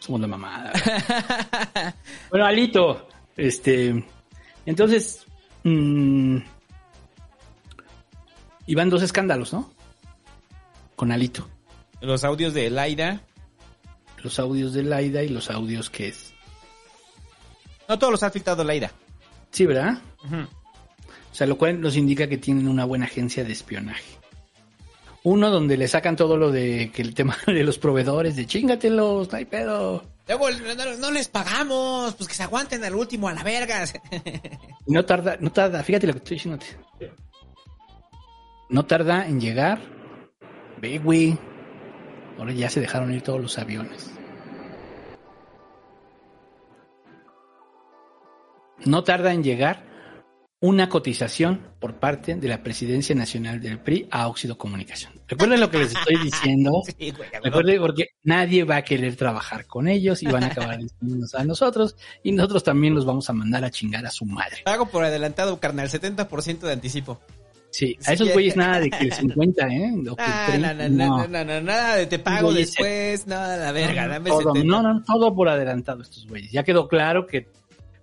Somos la mamada. [LAUGHS] bueno, Alito, este, entonces, mm, iban dos escándalos, ¿no? Con Alito. Los audios de Laida. Los audios de Laida y los audios que es. No todos los ha filtrado Laida. Sí, ¿verdad? O sea, lo cual nos indica que tienen una buena agencia de espionaje. Uno donde le sacan todo lo de que el tema [LAUGHS] de los proveedores, de chingatelos, no hay pedo. Luego no, no les pagamos, pues que se aguanten al último a la verga. [LAUGHS] No tarda, no tarda, fíjate lo que estoy diciendo. No tarda en llegar. Ve, güey. Ahora ya se dejaron ir todos los aviones. No tarda en llegar una cotización por parte de la Presidencia Nacional del PRI a Óxido Comunicación. Recuerden lo que les estoy diciendo. [LAUGHS] Sí, güey, Recuerden porque nadie va a querer trabajar con ellos y van a acabar [LAUGHS] diciéndonos a nosotros y nosotros también los vamos a mandar a chingar a su madre. Pago por adelantado, carnal, 70% de anticipo. Sí, a esos [LAUGHS] güeyes nada de que el 50, ¿eh? O que Ah, 30, no, no, no, no. no, no, nada de te pago después, nada, la verga, dame todo, 70. no, no, todo por adelantado estos güeyes. Ya quedó claro que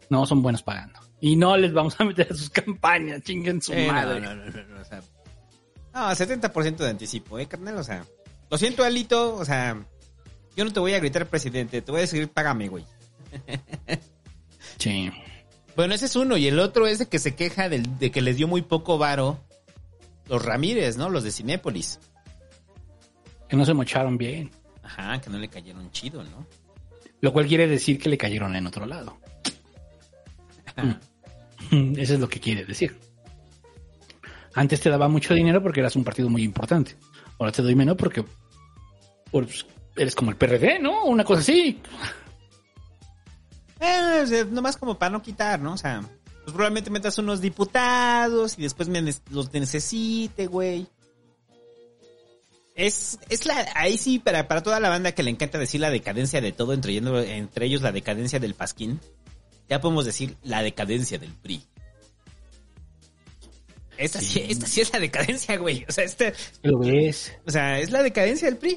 no son buenos pagando. Y no les vamos a meter a sus campañas, chinguen su Eh, no, madre. no, no, no, no, o sea, no, 70% de anticipo, eh, carnal, o sea. Lo siento, Alito, o sea, yo no te voy a gritar presidente, te voy a decir, págame, güey. Sí. Bueno, ese es uno, y el otro es de que se queja del- de que les dio muy poco varo los Ramírez, ¿no? Los de Cinépolis. Que no se mocharon bien. Ajá, que no le cayeron chido, ¿no? Lo cual quiere decir que le cayeron en otro lado. [LAUGHS] Eso es lo que quiere decir. Antes te daba mucho dinero porque eras un partido muy importante. Ahora te doy menos porque pues, eres como el PRD, ¿no? Una cosa así. Eh, nomás como para no quitar, ¿no? O sea, pues probablemente metas unos diputados y después me los necesite, güey. Es, es la, ahí sí, para, para toda la banda que le encanta decir la decadencia de todo, entre, entre ellos la decadencia del Pasquín, ya podemos decir la decadencia del PRI. Esta sí, esta sí es la decadencia, güey. O sea, este, Lo ves. o sea, es la decadencia del PRI.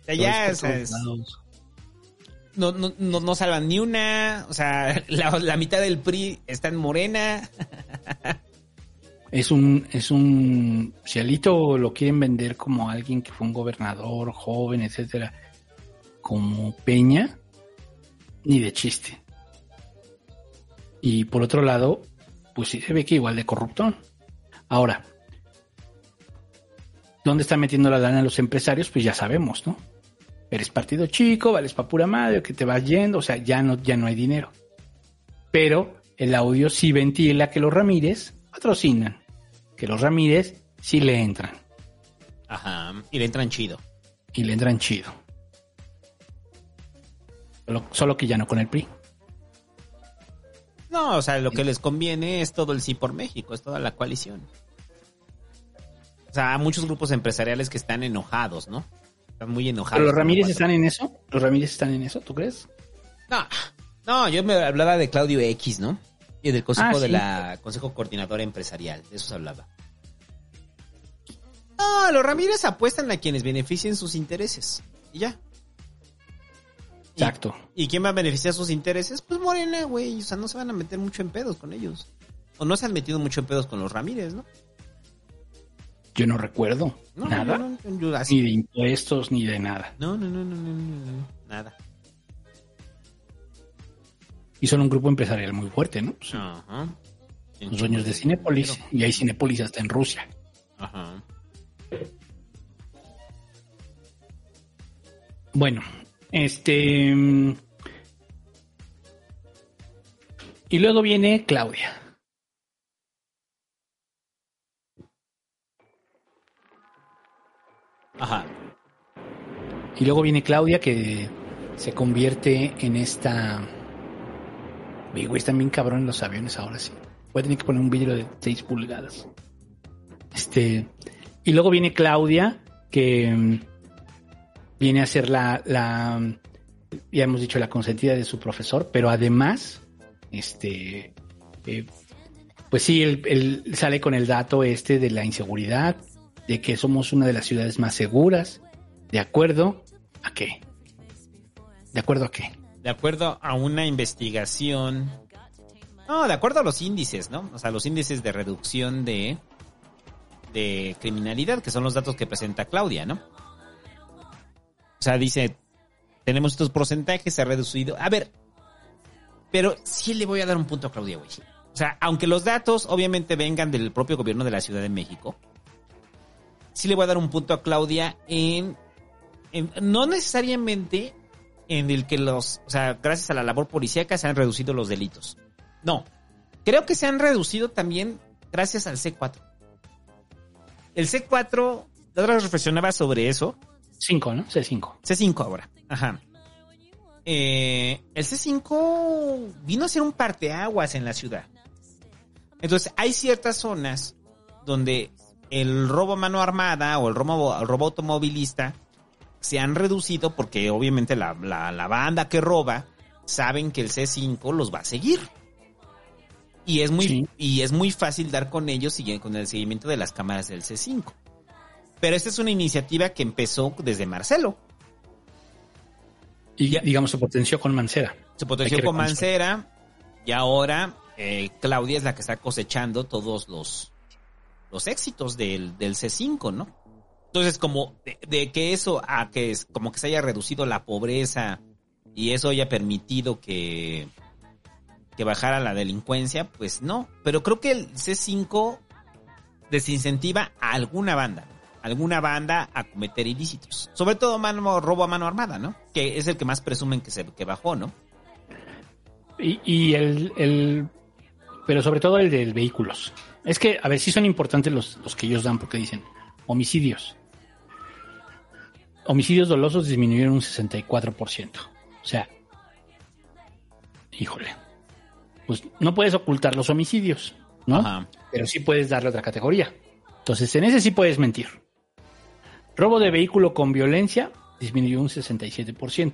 O sea, ya, o sea, es-. No, no, no, salvan ni una. O sea, [LAUGHS] la, mitad del PRI está en Morena. [LAUGHS] Es un, es un, si Alito lo quieren vender como alguien que fue un gobernador joven, etcétera, como Peña, ni de chiste. Y por otro lado, pues sí se ve que igual de corruptón. Ahora, ¿dónde está metiendo la lana los empresarios? Pues ya sabemos, ¿no? Eres partido chico, vales pa' pura madre, que te vas yendo, o sea, ya no, ya no hay dinero. Pero el audio sí ventila que los Ramírez patrocinan, que los Ramírez sí le entran Ajá. Y le entran chido. y le entran chido. Solo, solo que ya no con el PRI. No, o sea, lo que les conviene es todo el sí por México, es toda la coalición. O sea, hay muchos grupos empresariales que están enojados, ¿no? Están muy enojados. Pero los Ramírez están en eso. Los Ramírez están en eso, ¿tú crees? No, no, yo me hablaba de Claudio X, ¿no? Y del consejo Ah, de la Consejo Coordinador Empresarial, de eso se hablaba. No, los Ramírez apuestan a quienes beneficien sus intereses. Y ya. Y- Exacto. ¿Y quién va a beneficiar sus intereses? Pues Morena, güey. O sea, no se van a meter mucho en pedos con ellos. O no se han metido mucho en pedos con los Ramírez, ¿no? Yo no recuerdo No, nada. no- Ni de impuestos, ni de nada. No, no, no, no, no, no, no, nada. Y son un grupo empresarial muy fuerte, ¿no? Pues, Ajá. los dueños de Cinépolis. Y hay Cinépolis hasta en Rusia. Ajá. Bueno, este. mm, Y luego viene Claudia. Ajá. Y luego viene Claudia que se convierte en esta. Güey, están bien cabrón los aviones ahora sí. Voy a tener que poner un vidrio de 6 pulgadas. Este. Y luego viene Claudia que mm, viene a ser la, la. Ya hemos dicho, la consentida de su profesor, pero además, este. eh, pues sí, él, él sale con el dato este de la inseguridad, de que somos una de las ciudades más seguras. ¿De acuerdo a qué? ¿De acuerdo a qué? De acuerdo a una investigación. No, de acuerdo a los índices, ¿no? O sea, los índices de reducción de. de criminalidad, que son los datos que presenta Claudia, ¿no? O sea, dice. Tenemos estos porcentajes, se ha reducido. A ver. Pero sí le voy a dar un punto a Claudia, güey. O sea, aunque los datos obviamente vengan del propio gobierno de la Ciudad de México, sí le voy a dar un punto a Claudia en, en- no necesariamente en el que los, o sea, gracias a la labor policíaca se han reducido los delitos. No, creo que se han reducido también gracias al C4. El C4, la otra reflexionaba sobre eso. 5, ¿no? C5. C5 ahora. Ajá. Eh, el C5 vino a ser un parteaguas en la ciudad. Entonces, hay ciertas zonas donde el robo a mano armada o el robo, el robo automovilista se han reducido porque obviamente la, la- la banda que roba saben que el C5 los va a seguir. Y es muy, y es muy fácil dar con ellos y con el seguimiento de las cámaras del C5. Pero esta es una iniciativa que empezó desde Marcelo. Y digamos se potenció con Mancera. Se potenció con. Mancera y ahora eh, Claudia es la que está cosechando todos los, los éxitos del, del C5, ¿no? Entonces, como de, que eso a que es como que se haya reducido la pobreza y eso haya permitido que, que bajara la delincuencia, pues no. Pero creo que el C5 desincentiva a alguna banda, alguna banda a cometer ilícitos. Sobre todo mano, robo a mano armada, ¿no? Que es el que más presumen que se que bajó, ¿no? Y, y el, el- Pero sobre todo el de vehículos. Es que, a ver, sí son importantes los, los que ellos dan porque dicen homicidios. Homicidios dolosos disminuyeron un 64%. O sea, híjole. Pues no puedes ocultar los homicidios, ¿no? Pero sí puedes darle otra categoría. Entonces, en ese sí puedes mentir. Robo de vehículo con violencia disminuyó un 67%.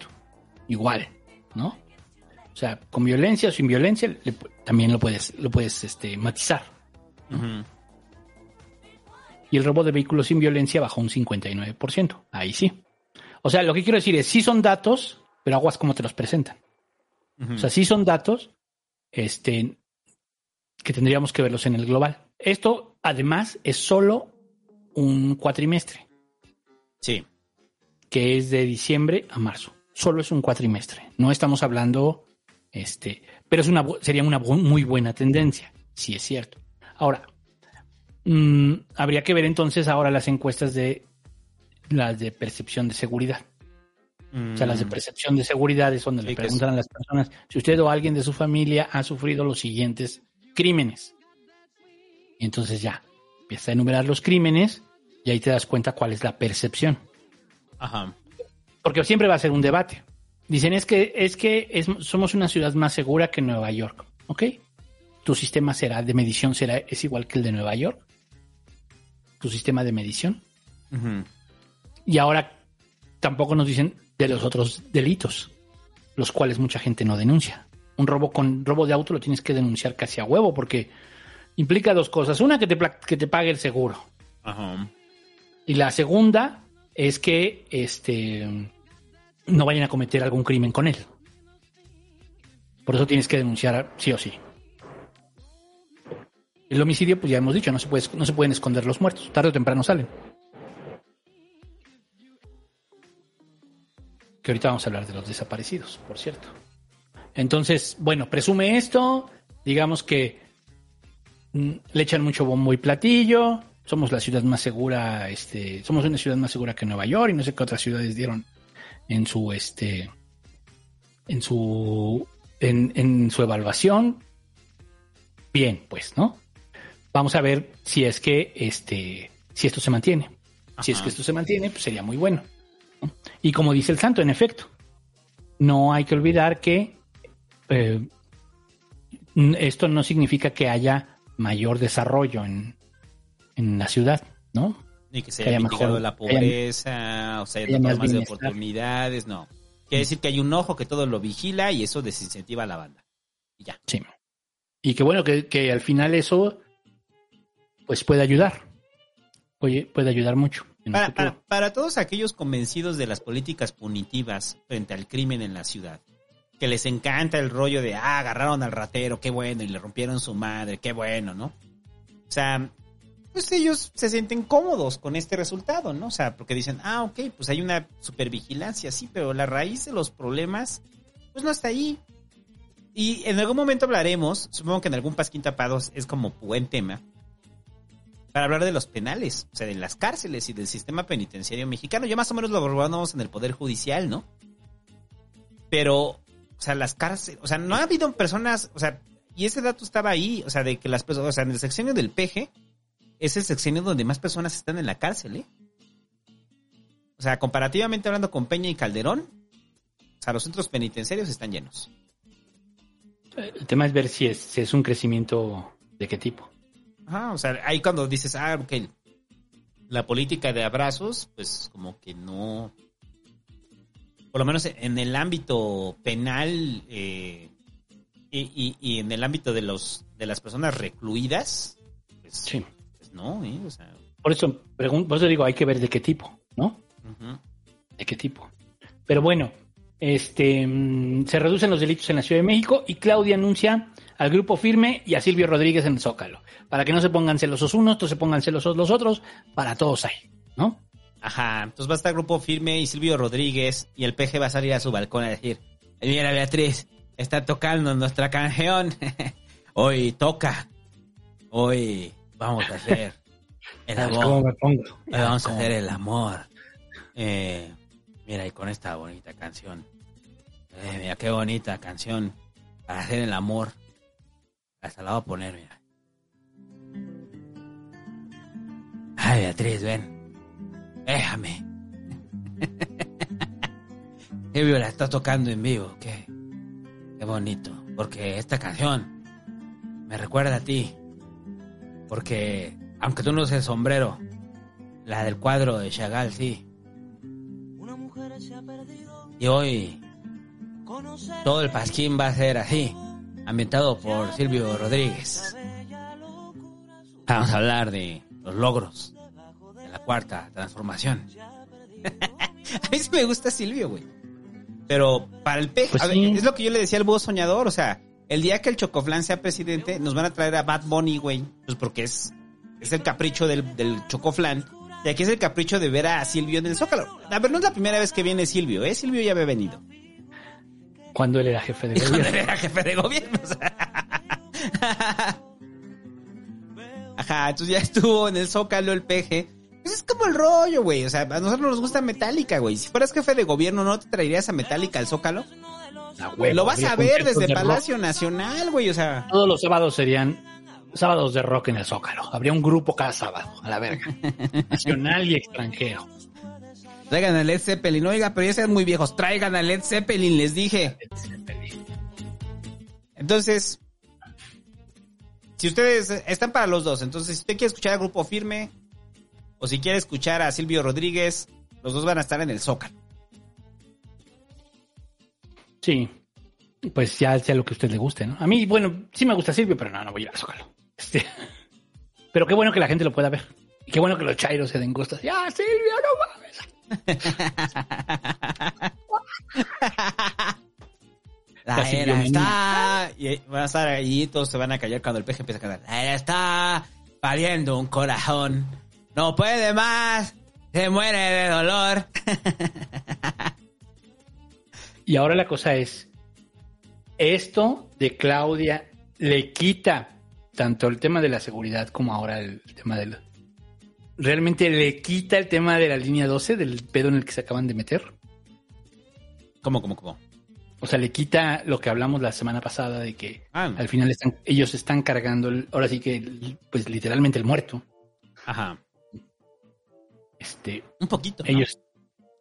Igual, ¿no? O sea, con violencia o sin violencia le también lo puedes, lo puedes este, matizar. Y el robo de vehículos sin violencia bajó un 59%. Ahí sí. O sea, lo que quiero decir es, sí son datos, pero aguas como te los presentan. O sea, sí son datos este, que tendríamos que verlos en el global. Esto, además, es solo un cuatrimestre. Sí. Que es de diciembre a marzo. Solo es un cuatrimestre. No estamos hablando, este, pero es una, sería una muy buena tendencia. Sí es cierto. Ahora, mm, habría que ver entonces ahora las encuestas de las de percepción de seguridad. O sea, las de percepción de seguridad es donde le Mm. Sí, preguntan a las personas si usted o alguien de su familia ha sufrido los siguientes crímenes. Y entonces ya, empieza a enumerar los crímenes y ahí te das cuenta cuál es la percepción. Ajá. Porque siempre va a ser un debate. Dicen, es que, es que es- somos una ciudad más segura que Nueva York. ¿Ok? ¿Tu sistema será de medición será, es igual que el de Nueva York? ¿Tu sistema de medición? Y ahora tampoco nos dicen de los otros delitos, los cuales mucha gente no denuncia. Un robo con robo de auto lo tienes que denunciar casi a huevo porque implica dos cosas. Una, que te, que te pague el seguro. Ajá. Y la segunda es que este no vayan a cometer algún crimen con él. Por eso tienes que denunciar sí o sí. El homicidio, pues ya hemos dicho, no se, puede, no se pueden esconder los muertos. Tarde o temprano salen. Que ahorita vamos a hablar de los desaparecidos, por cierto. Entonces, bueno, presume esto. Digamos que mm, le echan mucho bombo y platillo. Somos la ciudad más segura, este, somos una ciudad más segura que Nueva York y no sé qué otras ciudades dieron en su, este, en su, en, en su evaluación. Bien, pues, ¿no? Vamos a ver si es que, este, si esto se mantiene. Si es que esto se mantiene, pues sería muy bueno. ¿no? Y como dice el santo, en efecto, no hay que olvidar que eh, esto no significa que haya mayor desarrollo en, en la ciudad, ¿no? Ni que se Que haya haya mitigado mejor- la que haya- pobreza, o sea, que haya haya más más de bienestar. oportunidades, no. Quiere decir que hay un ojo que todo lo vigila y eso desincentiva a la banda. Sí. Y que bueno, que, que al final eso pues puede ayudar. Oye, puede ayudar mucho. Para, para- para todos aquellos convencidos de las políticas punitivas frente al crimen en la ciudad, que les encanta el rollo de, ah, agarraron al ratero, qué bueno, y le rompieron su madre, qué bueno, ¿no? O sea, pues ellos se sienten cómodos con este resultado, ¿no? O sea, porque dicen, ah, ok, pues hay una supervigilancia, sí, pero la raíz de los problemas, pues no está ahí. Y en algún momento hablaremos, supongo que en algún Pasquín Tapados es como buen tema, para hablar de los penales, o sea, de las cárceles y del sistema penitenciario mexicano. Ya más o menos lo abordamos en el Poder Judicial, ¿no? Pero, o sea, las cárceles, o sea, no ha habido personas, o sea, y ese dato estaba ahí, o sea, de que las personas, o sea, en el sexenio del PG, es el sexenio donde más personas están en la cárcel, ¿eh? O sea, comparativamente hablando con Peña y Calderón, o sea, los centros penitenciarios están llenos. El tema es ver si es, si es un crecimiento de qué tipo. Ajá, o sea, ahí cuando dices, ah, ok, la política de abrazos, pues como que no, por lo menos en el ámbito penal eh, y, y- y en el ámbito de los de las personas recluidas, pues, Sí. pues no, ¿eh? O sea, Por eso, por eso digo, hay que ver de qué tipo, ¿no? ¿De qué tipo? Pero bueno, este mm, se reducen los delitos en la Ciudad de México y Claudia anuncia al grupo firme y a Silvio Rodríguez en el Zócalo. Para que no se pongan celosos unos, no se pongan celosos los otros, para todos hay, ¿no? Ajá, entonces va a estar Grupo Firme y Silvio Rodríguez y el peje va a salir a su balcón a decir, mira Beatriz, está tocando nuestra canción, [LAUGHS] hoy toca, hoy vamos a hacer [LAUGHS] el ¿Sabes amor, hoy vamos a hacer el amor. Eh, mira, y con esta bonita canción, eh, mira qué bonita canción para hacer el amor, hasta la voy a poner, mira. Ay, Beatriz, ven. Déjame. [LAUGHS] Silvio la está tocando en vivo. Qué, qué bonito. Porque esta canción me recuerda a ti. Porque, aunque tú no uses el sombrero, la del cuadro de Chagall sí. Y hoy todo el pasquín va a ser así, ambientado por Silvio Rodríguez. Vamos a hablar de los logros de la cuarta transformación. [LAUGHS] a mí sí me gusta Silvio, güey. Pero para el peje, Pues sí. es lo que yo le decía al búho soñador, o sea, el día que el Chocoflan sea presidente, nos van a traer a Bad Bunny, güey, pues porque es, es el capricho del, del Chocoflan. Y aquí es el capricho de ver a Silvio en el Zócalo. A ver, no es la primera vez que viene Silvio, ¿eh? Silvio ya había venido. Cuando él era jefe de [LAUGHS] Cuando él gobierno. era jefe de gobierno. o sea. [LAUGHS] Ajá, entonces ya estuvo en el Zócalo el peje. Pues es como el rollo, güey. O sea, a nosotros nos gusta Metallica, güey. Si fueras jefe de gobierno, ¿no te traerías a Metallica al Zócalo? Huevo, Lo vas a ver desde de rock. Palacio Nacional, güey. O sea, Todos los sábados serían sábados de rock en el Zócalo. Habría un grupo cada sábado, a la verga. [LAUGHS] Nacional y extranjero. Traigan a Led Zeppelin. Oiga, pero ya sean muy viejos. Traigan a Led Zeppelin, les dije. Entonces, si ustedes están para los dos, entonces si usted quiere escuchar al grupo firme o si quiere escuchar a Silvio Rodríguez, los dos van a estar en el Zócalo. Sí. Pues ya sea lo que a usted le guste, ¿no? A mí, bueno, sí me gusta Silvio, pero no, no voy a ir al Zócalo. Este, [LAUGHS] Pero qué bueno que la gente lo pueda ver. Y qué bueno que los chairos se den gustos. ¡Ya, Silvio, no [LAUGHS] La Casi era está. Y van a estar ahí todos se van a callar cuando el peje empieza a cantar. La era está pariendo un corazón. No puede más. Se muere de dolor. [LAUGHS] Y ahora la cosa es, esto de Claudia le quita tanto el tema de la seguridad como ahora el tema del... ¿Realmente le quita el tema de la línea 12 del pedo en el que se acaban de meter? ¿Cómo, cómo, cómo? O sea, le quita lo que hablamos la semana pasada de que Ah. al final están, ellos están cargando, el- ahora sí que, pues literalmente el muerto. Ajá. Este, Un poquito. ¿no? ellos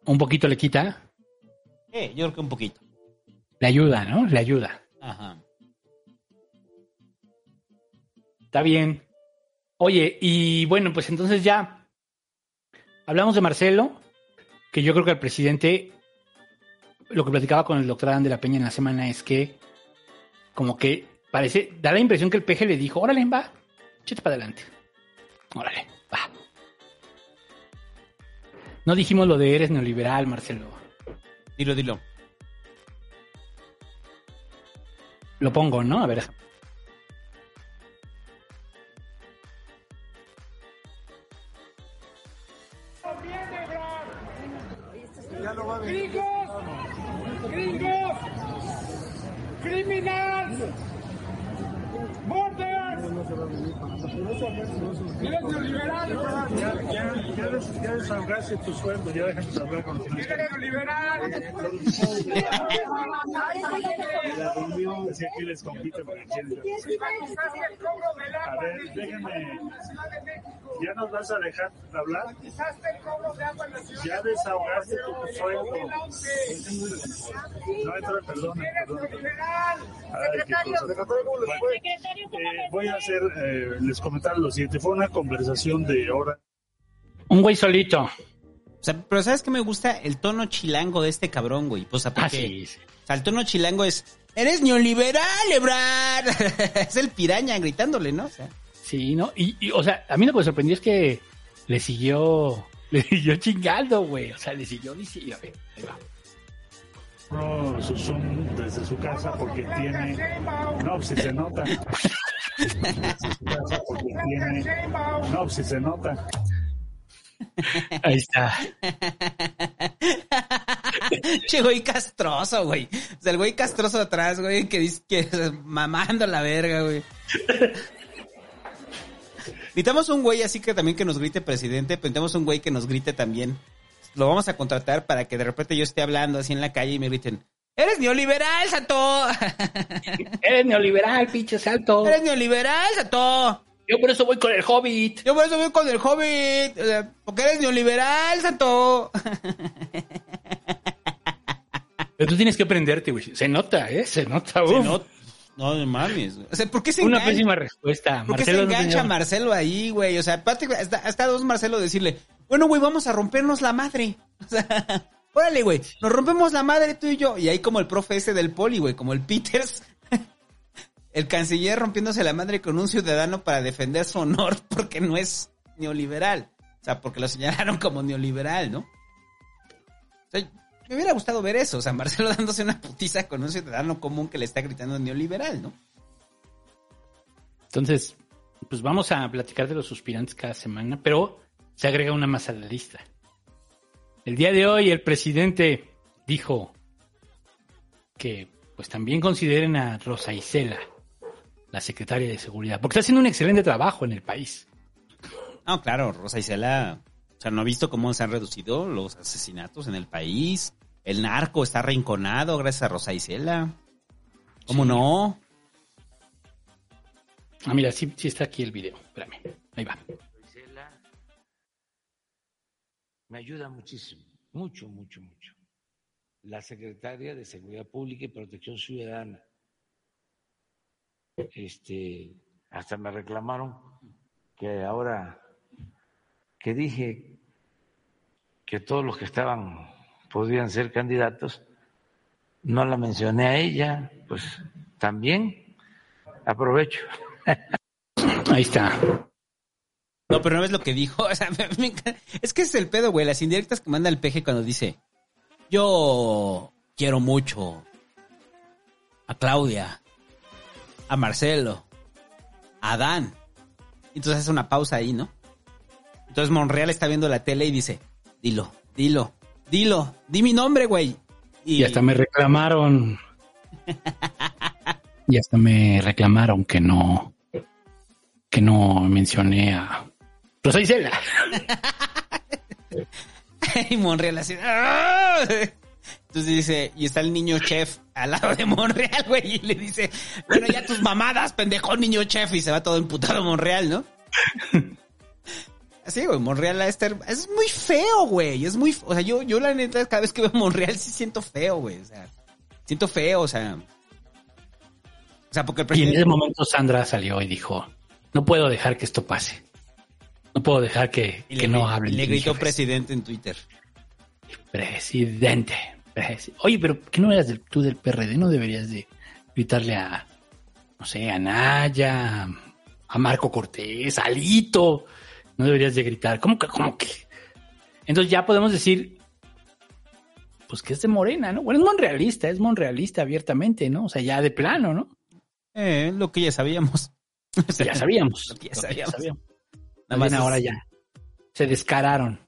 un poquito le quita, Eh, yo creo que un poquito. le ayuda, ¿no? Le ayuda. Ajá. Está bien. Oye, y bueno, pues entonces ya hablamos de Marcelo, que yo creo que el presidente, lo que platicaba con el doctor Adán de la Peña en la semana es que como que parece, da la impresión que el peje le dijo, órale, va, échate para adelante. Órale, va. No dijimos lo de eres neoliberal, Marcelo. Dilo, dilo. Lo pongo, ¿no? A ver. ¡Gringos! ¡Gringos! ¡Criminals! ¡Borders! Eres neoliberal, ya, ya, ya, des, ya desahogaste tu sueldo, ya déjanos hablar con los Eres neoliberal. La reunión, así que les compite para quién. A ver, déjenme. ¿Ya nos vas a dejar hablar? Ya desahogaste tu sueldo. No, entra, perdón, perdón. Ay, qué cosa. Bueno, eh, voy a hacer, eh, les comentar lo siguiente. Fue una conversación de hora. Un güey solito. O sea, pero ¿sabes qué me gusta? El tono chilango de este cabrón, güey. Pues, porque, Ah, sí, sí. O sea, el tono chilango es, eres neoliberal, Ebrard. [LAUGHS] es el piraña gritándole, ¿no? O sea, Sí, ¿no? Y, y, o sea, a mí lo que me sorprendió es que le siguió, [LAUGHS] le siguió chingando, güey. O sea, le siguió diciendo, a ver, ahí va. No, su Zoom desde su casa porque tiene. No, si se nota. [LAUGHS] No, si se nota. Ahí está. [LAUGHS] che, güey castroso, güey. O sea, el güey castroso atrás, güey, que dice que mamando la verga, güey. Necesitamos un güey así que también que nos grite presidente, necesitamos un güey que nos grite también. Lo vamos a contratar para que de repente yo esté hablando así en la calle y me griten, ¡Eres neoliberal, Sato! [LAUGHS] Eres neoliberal, pinche salto. ¡Eres neoliberal, Sato! Yo por eso voy con el Hobbit. Yo por eso voy con el Hobbit. O sea, porque eres neoliberal, Sato. [LAUGHS] Pero tú tienes que aprenderte, güey. Se nota, ¿eh? Se nota, Se uf. nota. No, no mames. güey. O sea, ¿por qué se Una engancha? pésima respuesta. ¿Por qué Marcelo se engancha Marcelo ahí, güey? O sea, hasta dos Marcelo decirle, bueno, güey, vamos a rompernos la madre. O sea, [LAUGHS] órale, güey, nos rompemos la madre tú y yo. Y ahí como el profe ese del poli, güey, como el Peters, [LAUGHS] el canciller rompiéndose la madre con un ciudadano para defender su honor [LAUGHS] porque no es neoliberal. O sea, porque lo señalaron como neoliberal, ¿no? Me hubiera gustado ver eso. O sea, Marcelo [LAUGHS] dándose una putiza con un ciudadano común que le está gritando neoliberal, ¿no? Entonces, pues vamos a platicar de los suspirantes cada semana, pero se agrega una más a la lista. El día de hoy el presidente dijo que pues también consideren a Rosa Isela, la secretaria de seguridad, porque está haciendo un excelente trabajo en el país. No, claro, Rosa Isela, o sea, no ha visto cómo se han reducido los asesinatos en el país. El narco está arrinconado gracias a Rosa Isela. ¿Cómo Sí. no? Ah, mira, sí, sí está aquí el video. Espérame, ahí va. Me ayuda muchísimo, mucho, mucho, mucho. La secretaria de Seguridad Pública y Protección Ciudadana. Este, hasta me reclamaron que ahora que dije que todos los que estaban podían ser candidatos, no la mencioné a ella, pues también aprovecho. Ahí está. No, pero no ves lo que dijo. [LAUGHS] O sea, me- me encanta. es que es el pedo, güey. Las indirectas que manda el peje cuando dice: Yo quiero mucho a Claudia, a Marcelo, a Dan. Entonces hace una pausa ahí, ¿no? Entonces Monreal está viendo la tele y dice: Dilo, dilo, dilo, di mi nombre, güey. Y hasta me reclamaron. [LAUGHS] Y hasta me reclamaron que no. Que no mencioné a. Rosa Isela. [LAUGHS] y Monreal así. "Ah". Entonces dice, y está el niño chef al lado de Monreal, güey, y le dice, bueno, ya tus mamadas, pendejo niño chef, y se va todo emputado Monreal, ¿no? Así, güey, Monreal a es muy feo, güey, es muy, o sea, yo, yo la neta, cada vez que veo Monreal sí siento feo, güey, o sea, siento feo, o sea, o sea, porque el Y en presidente... ese momento Sandra salió y dijo: No puedo dejar que esto pase. No puedo dejar que, que le, no hablen. le gritó jefes". presidente en Twitter. Presidente. presi- Oye, pero ¿qué no eras del- tú del PRD? ¿No deberías de gritarle a, no sé, a Naya, a Marco Cortés, a Alito? No deberías de gritar. ¿Cómo que, cómo que? Entonces ya podemos decir, pues que es de Morena, ¿no? Bueno, es monrealista, es monrealista abiertamente, ¿no? O sea, ya de plano, ¿no? Eh, lo que ya sabíamos. [LAUGHS] Ya sabíamos. Lo que ya sabíamos. Es- ahora ya. Se descararon.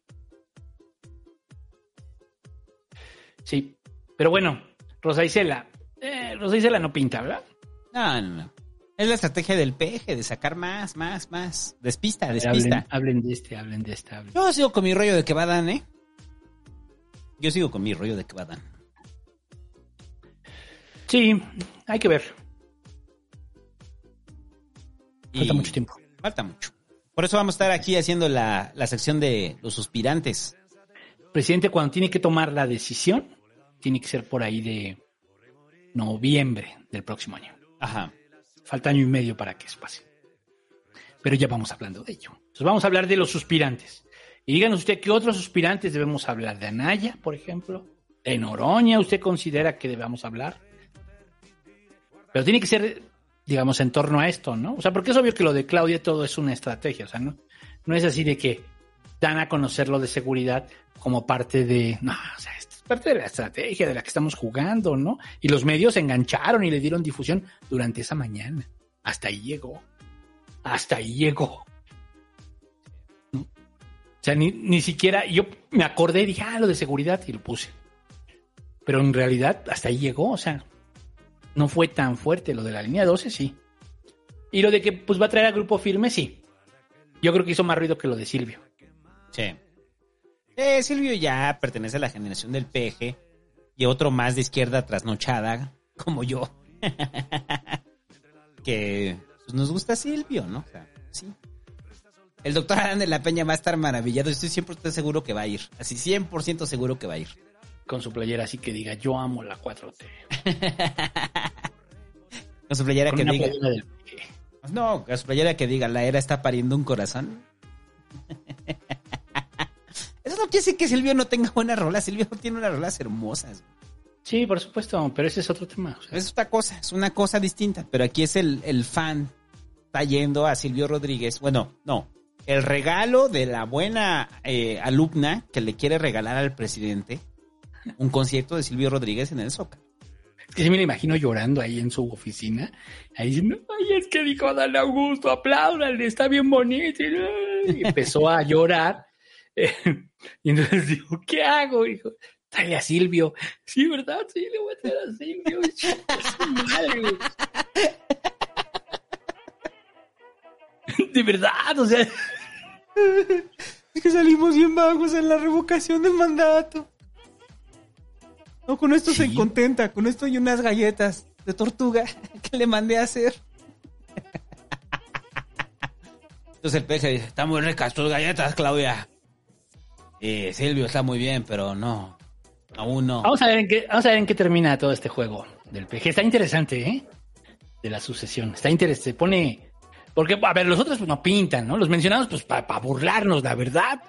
Sí. Pero bueno, Rosa Isela. Eh, Rosa Isela no pinta, ¿verdad? No, no, no. Es la estrategia del peje, de sacar más, más, más. Despista, despista. Hablen, hablen de este, hablen de este, hablen. Yo sigo con mi rollo de que va Dan, ¿eh? Yo sigo con mi rollo de que va Dan. Sí, hay que ver. Falta Y- mucho tiempo. Falta mucho. Por eso vamos a estar aquí haciendo la, la sección de los suspirantes. presidente cuando tiene que tomar la decisión, tiene que ser por ahí de noviembre del próximo año. Ajá. Falta año y medio para que eso pase. Pero ya vamos hablando de ello. Entonces vamos a hablar de los suspirantes. Y díganos usted qué otros suspirantes debemos hablar. De Anaya, por ejemplo. De Noroña, ¿usted considera que debamos hablar? Pero tiene que ser, digamos, en torno a esto, ¿no? O sea, porque es obvio que lo de Claudia todo es una estrategia. O sea, no, es así de que dan a conocer lo de seguridad como parte de. No, o sea, es parte de la estrategia de la que estamos jugando, ¿no? Y los medios se engancharon y le dieron difusión durante esa mañana. Hasta ahí llegó. Hasta ahí llegó. O sea, ni, ni siquiera. Yo me acordé y dije, ah, lo de seguridad y lo puse. Pero en realidad, hasta ahí llegó. O sea, no fue tan fuerte. Lo de la línea 12, sí. Y lo de que pues va a traer al grupo firme, sí. Yo creo que hizo más ruido que lo de Silvio. Sí. Eh, Silvio ya pertenece a la generación del peje y otro más de izquierda trasnochada, como yo. [LAUGHS] que pues, nos gusta Silvio, ¿no? O sea, sí. El doctor Adán de la Peña va a estar maravillado. Estoy 100% seguro que va a ir. Así 100% seguro que va a ir. Con su playera así que diga, yo amo la 4T. [LAUGHS] Con su playera Con que diga. playera del No, con su playera que diga, la era está pariendo un corazón. [LAUGHS] Eso no quiere decir que Silvio no tenga buenas rolas. Silvio tiene unas rolas hermosas. Sí, por supuesto, pero ese es otro tema. o sea, Es otra cosa, es una cosa distinta. Pero aquí es el, el fan está yendo a Silvio Rodríguez. Bueno, no. El regalo de la buena eh, alumna que le quiere regalar al presidente un concierto de Silvio Rodríguez en el Zócalo. Es que sí me lo imagino llorando ahí en su oficina, ahí diciendo, ay, es que dijo Dan Augusto, apláudanle, está bien bonito. Y, empezó a llorar. Eh, [LAUGHS] y entonces dijo, ¿qué hago? Dijo, tráele a Silvio. Sí, ¿verdad? Sí, le voy a traer a Silvio. Es su madre, güey. [LAUGHS] De verdad, o sea. Es que salimos bien vagos en la revocación del mandato. No, con esto se contenta. Con esto y unas galletas de tortuga [LAUGHS] que le mandé a hacer. Entonces el peje dice, están muy ricas tus galletas, Claudia. Y Silvio está muy bien, pero no. Aún no. Vamos a ver en qué, vamos a ver en qué termina todo este juego del PG. Está interesante, ¿eh? De la sucesión. Está interesante. Se pone. Porque, a ver, los otros pues, no pintan, ¿no? Los mencionados, pues, para burlarnos, la verdad.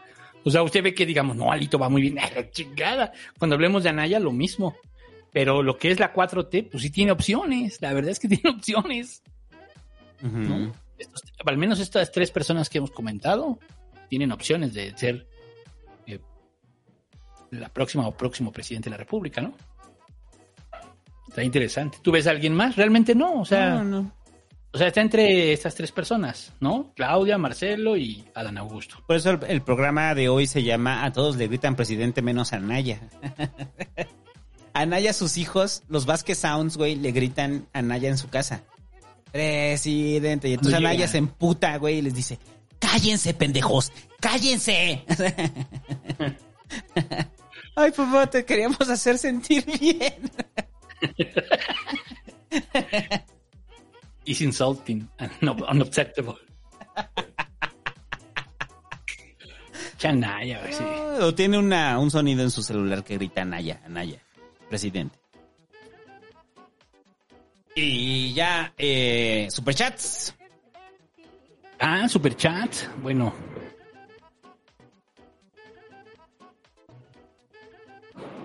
O sea, usted ve que digamos, no, Alito va muy bien. [LAUGHS] ¡Ay, la chingada! Cuando hablemos de Anaya, lo mismo. Pero lo que es la 4T, pues sí tiene opciones. La verdad es que [LAUGHS] tiene opciones. ¿no? Estos- al menos estas tres personas que hemos comentado tienen opciones de ser eh, la próxima o próximo presidente de la República, ¿no? Está interesante. ¿Tú ves a alguien más? Realmente no. O sea, No, no. O sea está entre estas tres personas, ¿no? Claudia, Marcelo y Adán Augusto. Por eso el, el programa de hoy se llama A todos le gritan presidente menos a Anaya. a [LAUGHS] Anaya, sus hijos, los Vázquez Sounds, güey, le gritan a Anaya en su casa. Presidente. Y entonces llegan. se emputa, güey, y les dice, cállense, pendejos, cállense. [LAUGHS] Ay, papá, te queríamos hacer sentir bien. [LAUGHS] Is insulting and [LAUGHS] unacceptable. Chanaya, sí. O tiene una, un sonido en su celular que grita Anaya, Anaya, presidente. Y ya, eh, superchats. Ah, superchat. Bueno.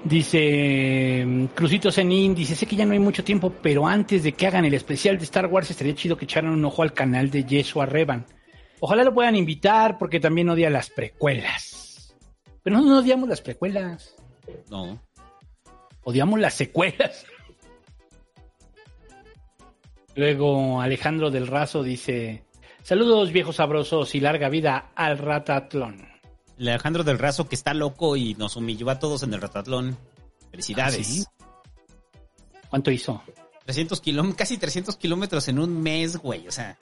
Dice mm, Crucito Zenin, dice, sé que ya no hay mucho tiempo, pero antes de que hagan el especial de Star Wars estaría chido que echaran un ojo al canal de Yeshua Revan. Ojalá lo puedan invitar porque también odia las precuelas. Pero no, no odiamos las precuelas, No. odiamos las secuelas. Luego Alejandro del Razo dice, saludos viejos sabrosos y larga vida al ratatlón. Alejandro del Razo que está loco y nos humilló a todos en el ratatlón. Felicidades. ¿Ah, sí? ¿Cuánto hizo? 300 kilómetros, casi 300 kilómetros en un mes, güey. O sea,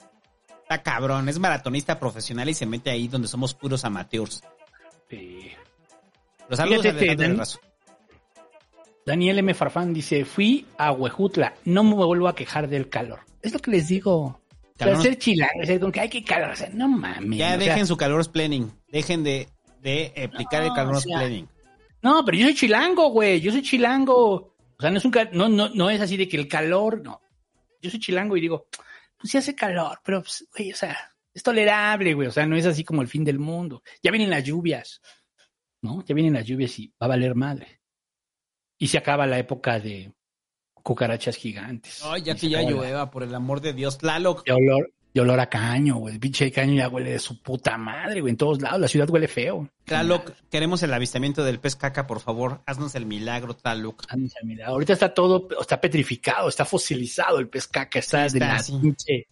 está cabrón. Es maratonista profesional y se mete ahí donde somos puros amateurs. Sí. Los saludos Fíjate Alejandro del Razo. Daniel M. Farfán dice, fui a Huejutla, no me vuelvo a quejar del calor. Es lo que les digo. O sea, ser chilango, o sea, hay que calor, o sea, no mames. Ya sea, dejen su calor planning. Dejen de, de aplicar el No, calor o sea, planning. No, pero yo soy chilango, güey, yo soy chilango. O sea, no es un cal- no, no, no es así de que el calor, no. Yo soy chilango y digo, pues sí hace calor, pero pues, güey, o sea, es tolerable, güey. O sea, no es así como el fin del mundo. Ya vienen las lluvias, ¿no? Ya vienen las lluvias y va a valer madre. Y se acaba la época de cucarachas gigantes. Ay, ya que ya la- llueva, por el amor de Dios. Tlaloc. de olor, de olor a caño, güey. El pinche caño ya huele de su puta madre, güey. En todos lados, la ciudad huele feo. Tlaloc, queremos el avistamiento del pez caca, por favor. Haznos el milagro, Tlaloc. Haznos el milagro. Ahorita está todo, está petrificado, está fosilizado el pez caca, está, Sí, de la pinche-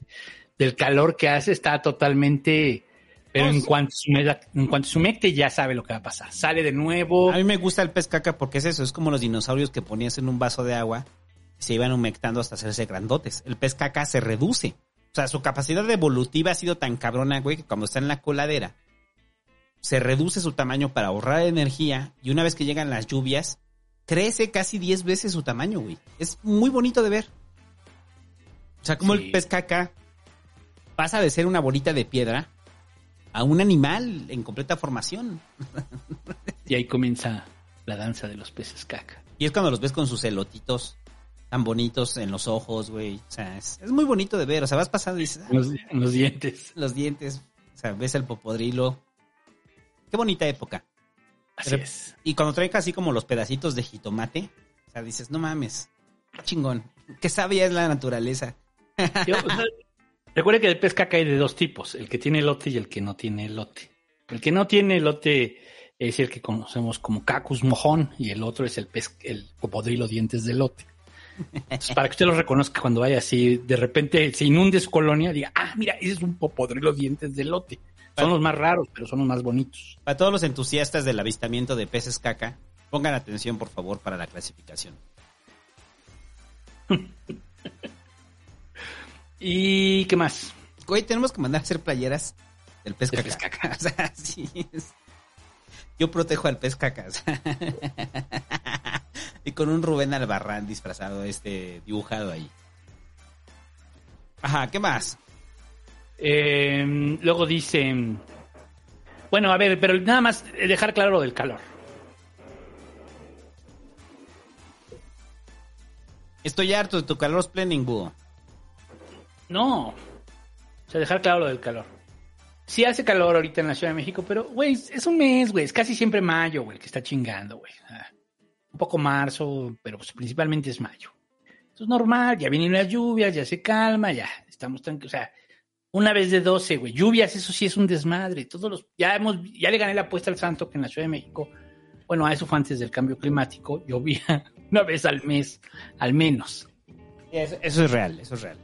del calor que hace, está totalmente. Pero No, en sí. cuanto, se humecte- en cuanto se humecte, ya sabe lo que va a pasar. Sale de nuevo. A mí me gusta el pez caca porque es eso, es como los dinosaurios que ponías en un vaso de agua y se iban humectando hasta hacerse grandotes. El pez caca se reduce. O sea, su capacidad evolutiva ha sido tan cabrona, güey, que cuando está en la coladera se reduce su tamaño para ahorrar energía y una vez que llegan las lluvias, crece casi 10 veces su tamaño, güey. Es muy bonito de ver. O sea, como Sí. el pez caca pasa de ser una bolita de piedra a un animal en completa formación. [LAUGHS] Y ahí comienza la danza de los peces caca. Y es cuando los ves con sus elotitos tan bonitos en los ojos, güey. O sea, es, es muy bonito de ver. O sea, vas pasando y dices, Los, los dientes. los dientes. O sea, ves el popodrilo. Qué bonita época. Así Pero- es. Y cuando trae así como los pedacitos de jitomate, o sea, dices, no mames, qué chingón. Qué sabia es la naturaleza. [LAUGHS] Yo, o sea, recuerde que el pez caca hay de dos tipos, el que tiene elote y el que no tiene elote. El que no tiene elote es el que conocemos como cacus mojón y el otro es el pez, el cocodrilo dientes de elote. Entonces, para que usted lo reconozca cuando vaya así, de repente se inunde su colonia, diga, ah, mira, ese es un popodrilo dientes de elote. Son los más raros, pero son los más bonitos. Para todos los entusiastas del avistamiento de peces caca, pongan atención, por favor, para la clasificación. [LAUGHS] ¿Y qué más? Güey, tenemos que mandar a hacer playeras del pez De caca. pez caca. [LAUGHS] O sea, sí es- Yo protejo al pez caca. o sea. y con un Rubén Albarrán disfrazado, este, dibujado ahí. Ajá, ¿qué más? Eh, luego dice, bueno, a ver, pero nada más dejar claro lo del calor. Estoy harto de tu calor planning, búho. No. O sea, dejar claro lo del calor. Sí hace calor ahorita en la Ciudad de México, pero, güey, es un mes, güey. Es casi siempre mayo, güey, que está chingando, güey. Ah, un poco marzo, pero pues, principalmente es mayo. Eso es normal, ya vienen las lluvias, ya se calma, ya estamos tranquilos. O sea, una vez de 12, güey. Lluvias, eso sí es un desmadre. Todos los, ya hemos, ya le gané la apuesta al santo que en la Ciudad de México, bueno, a eso fue antes del cambio climático, llovía [LAUGHS] una vez al mes, al menos. Eso, eso es real, eso es real.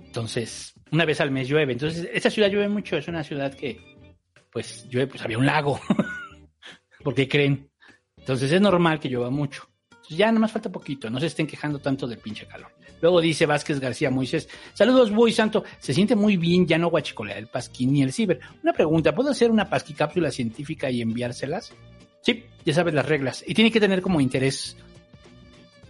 Entonces, una vez al mes llueve. Entonces, esta ciudad llueve mucho. Es una ciudad que, pues, llueve, pues había un lago. [LAUGHS] ¿Por qué creen? Entonces, es normal que llueva mucho. Entonces, ya nomás falta poquito. No se estén quejando tanto del pinche calor. Luego dice Vázquez García Moisés. Saludos, Boy Santo. Se siente muy bien ya no guachicolea el pasquín ni el ciber. Una pregunta. ¿Puedo hacer una pasquicápsula científica y enviárselas? Sí, ya sabes las reglas. Y tiene que tener como interés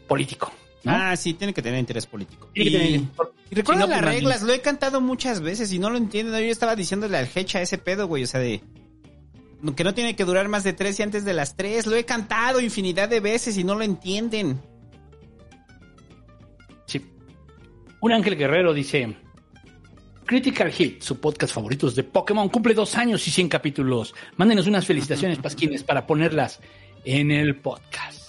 político. ¿No? Ah, sí, tiene que tener interés político. Tiene que Y- tener- Y recuerda Si no, las pues, reglas, lo he cantado muchas veces y no lo entienden. Yo estaba diciéndole al Hecha ese pedo, güey, o sea, de que no tiene que durar más de tres y antes de las tres. Lo he cantado infinidad de veces y no lo entienden. Sí. Un Ángel Guerrero dice: Critical Hit, su podcast favoritos de Pokémon, cumple dos años y 100 capítulos. Mándenos unas felicitaciones, [LAUGHS] Pasquines, para ponerlas en el podcast.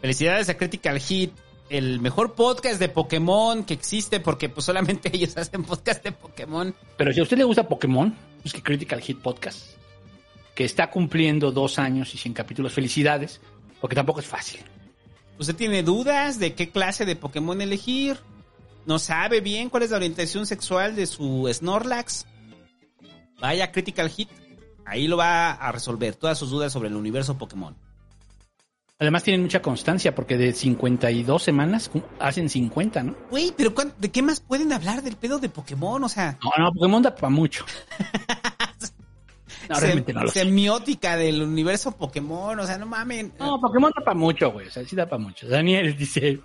Felicidades a Critical Hit, el mejor podcast de Pokémon que existe porque pues solamente [LAUGHS] ellos hacen podcast de Pokémon. Pero si a usted le gusta Pokémon, busque Critical Hit Podcast, que está cumpliendo dos años y 100 capítulos. Felicidades, porque tampoco es fácil. ¿Usted tiene dudas de qué clase de Pokémon elegir? ¿No sabe bien cuál es la orientación sexual de su Snorlax? Vaya Critical Hit. Ahí lo va a resolver todas sus dudas sobre el universo Pokémon. Además tienen mucha constancia porque de 52 semanas hacen 50, ¿no? Güey, pero ¿cuán- ¿de qué más pueden hablar del pedo de Pokémon? O sea, No, no, Pokémon da para mucho. [LAUGHS] No, sem- realmente no lo sé. semiótica del universo Pokémon, o sea, no mamen. No, Pokémon da para mucho, güey. O sea, sí da para mucho. Daniel dice,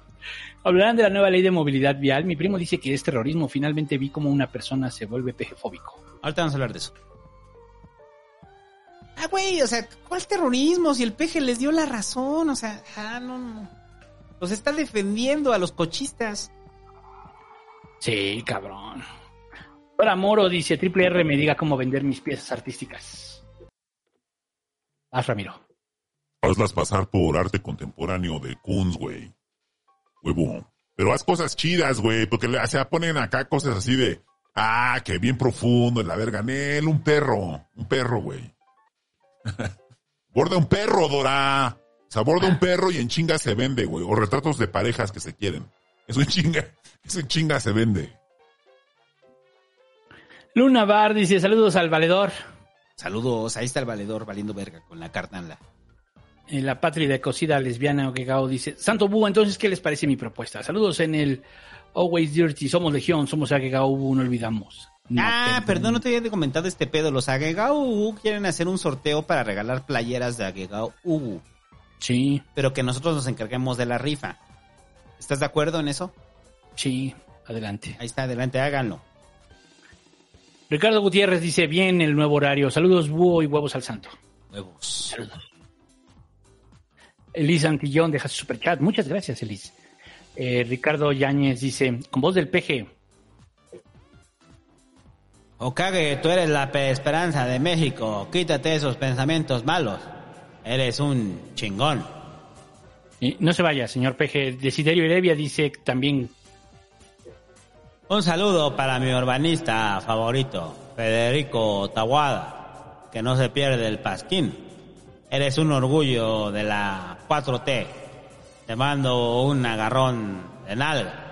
hablarán de la nueva ley de movilidad vial. Mi primo dice que es terrorismo. Finalmente vi como una persona se vuelve pejefóbico. Ahorita vamos a hablar de eso. Ah, güey, o sea, ¿cuál terrorismo? Si el peje les dio la razón, o sea, ah, no, no. Los está defendiendo a los cochistas. Sí, cabrón. Ahora Moro dice, Triple R me diga cómo vender mis piezas artísticas. Haz, Ramiro. Hazlas pasar por arte contemporáneo de Kunz, güey. Huevo. Pero haz cosas chidas, güey, porque o sea, ponen acá cosas así de, ah, que bien profundo, en la verga, Nel, un perro, un perro, güey. Borda un perro, Dora. O sea, borda un perro y en chinga se vende, güey. O retratos de parejas que se quieren. Eso en chinga, eso en chinga se vende. Luna Bar dice, saludos al valedor. Saludos, ahí está el valedor valiendo verga con la cartanla. En la patria de cocida lesbiana Okegao dice, Santo Búho, entonces, ¿qué les parece mi propuesta? Saludos en el Always Dirty, somos Legión, somos Okegao, no olvidamos. No, ah, perdón, no te había comentado este pedo. Los Agegao quieren hacer un sorteo para regalar playeras de Agegao Ugu. Sí. Pero que nosotros nos encarguemos de la rifa. ¿Estás de acuerdo en eso? Sí, adelante. Ahí está, adelante, háganlo. Ricardo Gutiérrez dice, bien el nuevo horario. Saludos, Búho y huevos al santo. Huevos. Saludos. Elisa Antillón deja su superchat. Muchas gracias, Elis. Eh, Ricardo Yáñez dice, con voz del peje, Okage, tú eres la pe- esperanza de México. Quítate esos pensamientos malos. Eres un chingón. y no se vaya, señor peje. Desiderio Heredia dice también, Un saludo para mi urbanista favorito, Federico Tawada, que no se pierde el pasquín. Eres un orgullo de la 4T. Te mando un agarrón de nalga.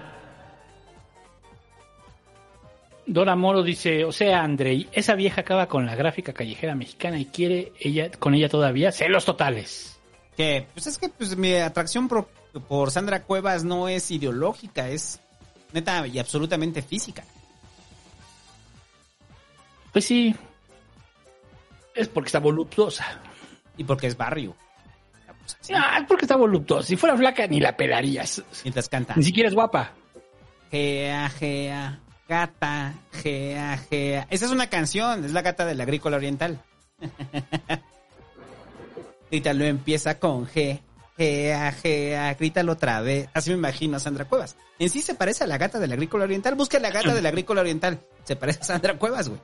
Dora Moro dice, o sea, Andrei, esa vieja acaba con la gráfica callejera mexicana y quiere ella con ella todavía celos totales. Que, pues es que pues, mi atracción por, por Sandra Cuevas no es ideológica, es neta y absolutamente física. Pues sí, es porque está voluptuosa. Y porque es barrio. Ah, es porque está voluptuosa. Si fuera flaca ni la pelarías. Mientras canta. Ni siquiera es guapa. Gea, gea, gata, gea, gea. Esa es una canción, es la gata del agrícola oriental. [LAUGHS] Grítalo empieza con G, gea, gea, grítalo otra vez. Así me imagino a Sandra Cuevas. En sí se parece a la gata del agrícola oriental. Busca la gata del agrícola oriental. Se parece a Sandra Cuevas, güey.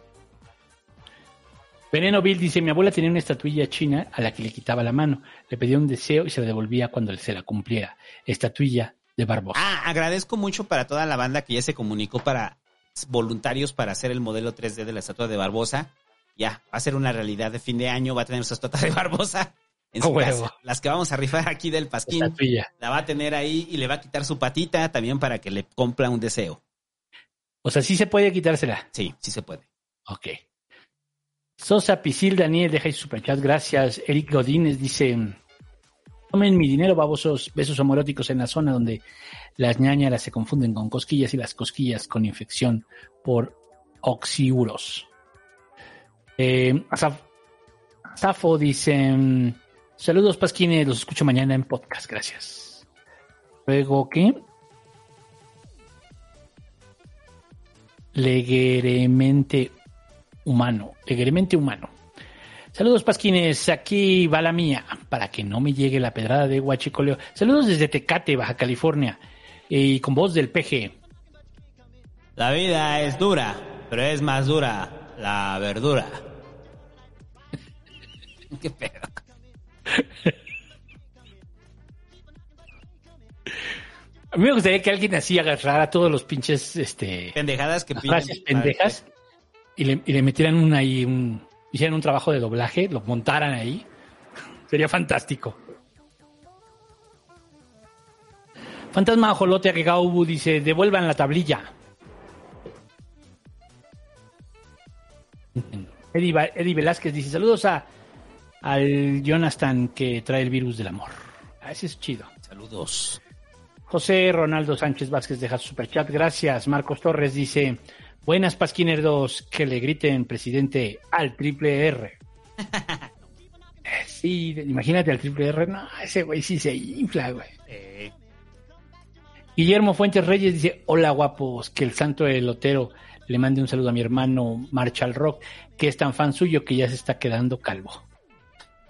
Veneno Bill dice, mi abuela tenía una estatuilla china a la que le quitaba la mano. Le pedía un deseo y se la devolvía cuando se la cumpliera. Estatuilla de Barbosa. Ah, agradezco mucho para toda la banda que ya se comunicó para voluntarios para hacer el modelo 3D de la estatua de Barbosa. Ya, va a ser una realidad de fin de año, va a tener su estatua de Barbosa en [LAUGHS] su casa. Las que vamos a rifar aquí del Pasquín. Estatuilla. La va a tener ahí y le va a quitar su patita también para que le cumpla un deseo. O sea, sí se puede quitársela. Sí, sí se puede. Ok. Sosa Pisil Daniel deja su superchat, gracias. Eric Godínez dice, tomen mi dinero, babosos, besos homoróticos en la zona donde las ñañaras se confunden con cosquillas y las cosquillas con infección por oxiuros. Eh, Asaf- Safo dice, mm, saludos Pasquines, los escucho mañana en podcast, gracias. Luego, ¿qué? Legueremente humano, legueremente humano. Saludos Pasquines, aquí va la mía, para que no me llegue la pedrada de Huachicoleo. Saludos desde Tecate, Baja California, y con voz del PG. La vida es dura, pero es más dura la verdura. [LAUGHS] ¿Qué pedo? A mí me gustaría que alguien así agarrara todos los pinches, este... Pendejadas que frases pendejas y le, y le metieran un ahí, un, hicieran un trabajo de doblaje, lo montaran ahí. Sería fantástico. Fantasma Ajolote Agegaubu dice, devuelvan la tablilla. Eddie, Eddie Velázquez dice, saludos a al Jonathan que trae el virus del amor. Ah, ese es chido. Saludos. José Ronaldo Sánchez Vázquez deja su superchat. Gracias. Marcos Torres dice: Buenas Pasquinerdos, que le griten presidente al triple R. [LAUGHS] Sí, imagínate al triple R. No, ese güey sí se infla, güey. Eh, Guillermo Fuentes Reyes dice: Hola guapos, que el santo elotero le mande un saludo a mi hermano Marshall Rock, que es tan fan suyo que ya se está quedando calvo.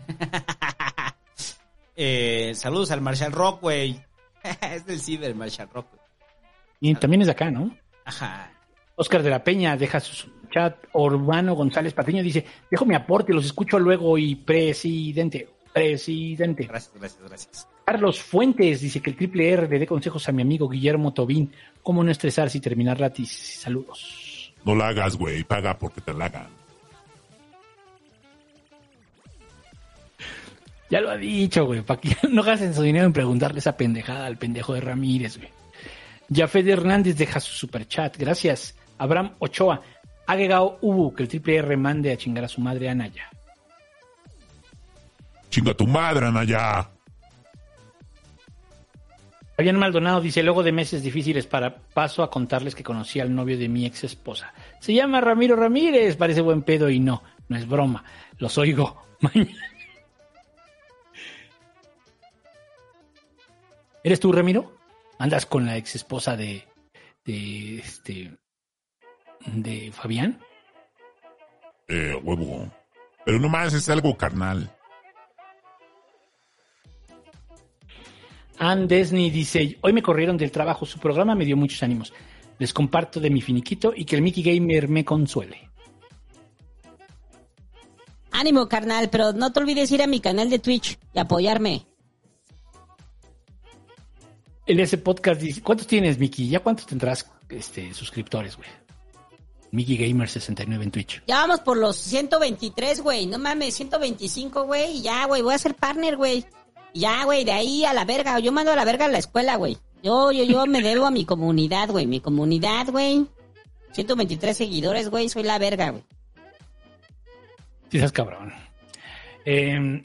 [LAUGHS] eh, saludos al Marshall Rock, güey. [LAUGHS] es del ciber, Marshall Rock. Y también es de acá, ¿no? Ajá. Oscar de la Peña deja su chat. Urbano González Patiño dice: Dejo mi aporte, los escucho luego y presidente. Presidente. Gracias, gracias, gracias. Carlos Fuentes dice que el triple R le dé consejos a mi amigo Guillermo Tobín. ¿Cómo no estresarse y terminar la tesis? Saludos. No la hagas, güey. Paga porque te la hagan. Ya lo ha dicho, güey. Para que [LAUGHS] no gasten su dinero en preguntarle esa pendejada al pendejo de Ramírez, güey. Jafet Hernández deja su superchat. Gracias. Abraham Ochoa. Ha llegado Ubu que el triple R mande a chingar a su madre Anaya. Chinga tu madre, Anaya. Fabián Maldonado dice, luego de meses difíciles para paso a contarles que conocí al novio de mi ex esposa. Se llama Ramiro Ramírez, parece buen pedo y no, no es broma. Los oigo [LAUGHS] mañana. ¿Eres tú, Ramiro? ¿Andas con la ex esposa de, de este, de Fabián? Eh, huevo. Pero nomás es algo carnal. Ann Desney dice, hoy me corrieron del trabajo, su programa me dio muchos ánimos. Les comparto de mi finiquito y que el Mickey Gamer me consuele. Ánimo, carnal, pero no te olvides ir a mi canal de Twitch y apoyarme. En ese podcast dice, ¿cuántos tienes, Mickey? ¿Ya cuántos tendrás este, suscriptores, güey? Mickey Gamer 69 en Twitch. Ya vamos por los 123, güey. No mames, 125, güey. Ya, güey, voy a ser partner, güey. Ya, güey, de ahí a la verga. Yo mando a la verga a la escuela, güey. Yo, yo, yo me debo a mi comunidad, güey. Mi comunidad, güey. 123 seguidores, güey. Soy la verga, güey. Sí, estás cabrón. Eh,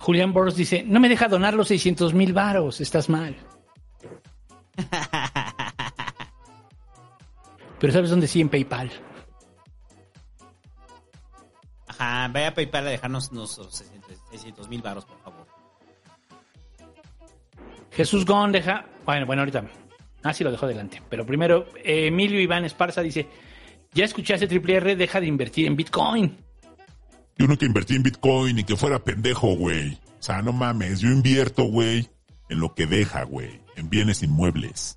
Julián Boros dice, no me deja donar los 600 mil varos, estás mal. [LAUGHS] Pero ¿sabes dónde sí? En PayPal. Ajá, vaya a PayPal a dejarnos unos 600 mil baros, por favor. Jesús Gon deja... Bueno, bueno, ahorita. Ah, sí, lo dejo adelante. Pero primero, eh, Emilio Iván Esparza dice, ya escuchaste Triple R, deja de invertir en Bitcoin. Yo nunca invertí en Bitcoin ni que fuera pendejo, güey. O sea, no mames, yo invierto, güey, en lo que deja, güey. En bienes inmuebles.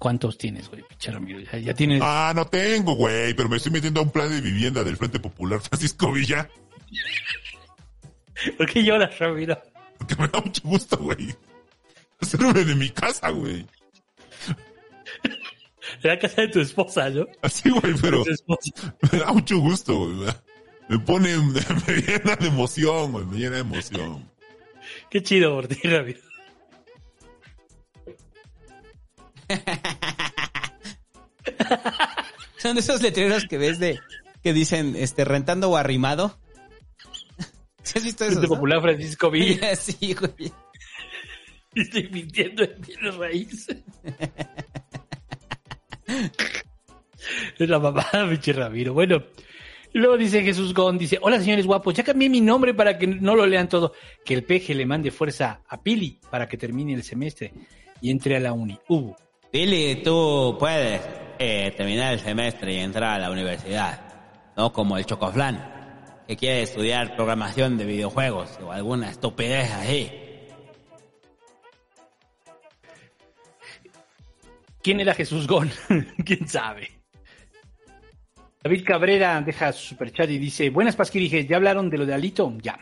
¿Cuántos tienes, güey? Pinche Ramiro? Ya, ya tienes... Ah, no tengo, güey, pero me estoy metiendo a un plan de vivienda del Frente Popular [LAUGHS] Francisco Villa. ¿Por qué lloras, Ramiro? Porque me da mucho gusto, güey. Hacerme de mi casa, güey. La casa de tu esposa, ¿no? Así, güey, pero me da mucho gusto, güey. Me pone, me, [LAUGHS] me llena de emoción, güey, me llena de emoción. Qué chido por ti, Ramiro. [LAUGHS] Son de esos letreros que ves de que dicen este rentando o arrimado. [LAUGHS] ¿Sí has visto eso? Frente Popular Francisco [LAUGHS] Villa. sí, güey. Estoy mintiendo en bienes raíces. es la mamada, pinche Ramiro. Bueno, y luego dice Jesús Gon, dice, hola señores guapos, ya cambié mi nombre para que no lo lean todo. Que el peje le mande fuerza a Pili para que termine el semestre y entre a la uni. Hubo. Billy, tú puedes eh, terminar el semestre y entrar a la universidad, no como el Chocoflan, que quiere estudiar programación de videojuegos o alguna estupidez así. ¿Quién era Jesús Gon? [LAUGHS] ¿Quién sabe? David Cabrera deja su superchat y dice, buenas Pasquirijas, ¿ya hablaron de lo de Alito? Ya.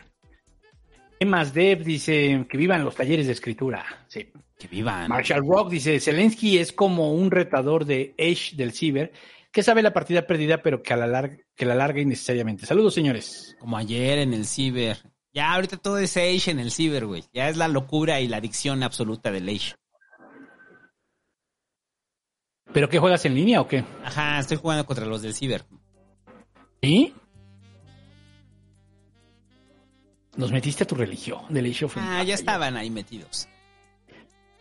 Emas Dev dice que vivan los talleres de escritura. Sí. Que vivan. Marshall Rock dice, Zelensky es como un retador de Age del Ciber, que sabe la partida perdida, pero que, a la larga, que la larga innecesariamente. Saludos, señores. Como ayer en el ciber. Ya ahorita todo es Age en el ciber, güey. Ya es la locura y la adicción absoluta del Age. ¿Pero qué juegas en línea o qué? Ajá, estoy jugando contra los del ciber. ¿Y? Los metiste a tu religión, de Ah, ya estaban ahí metidos.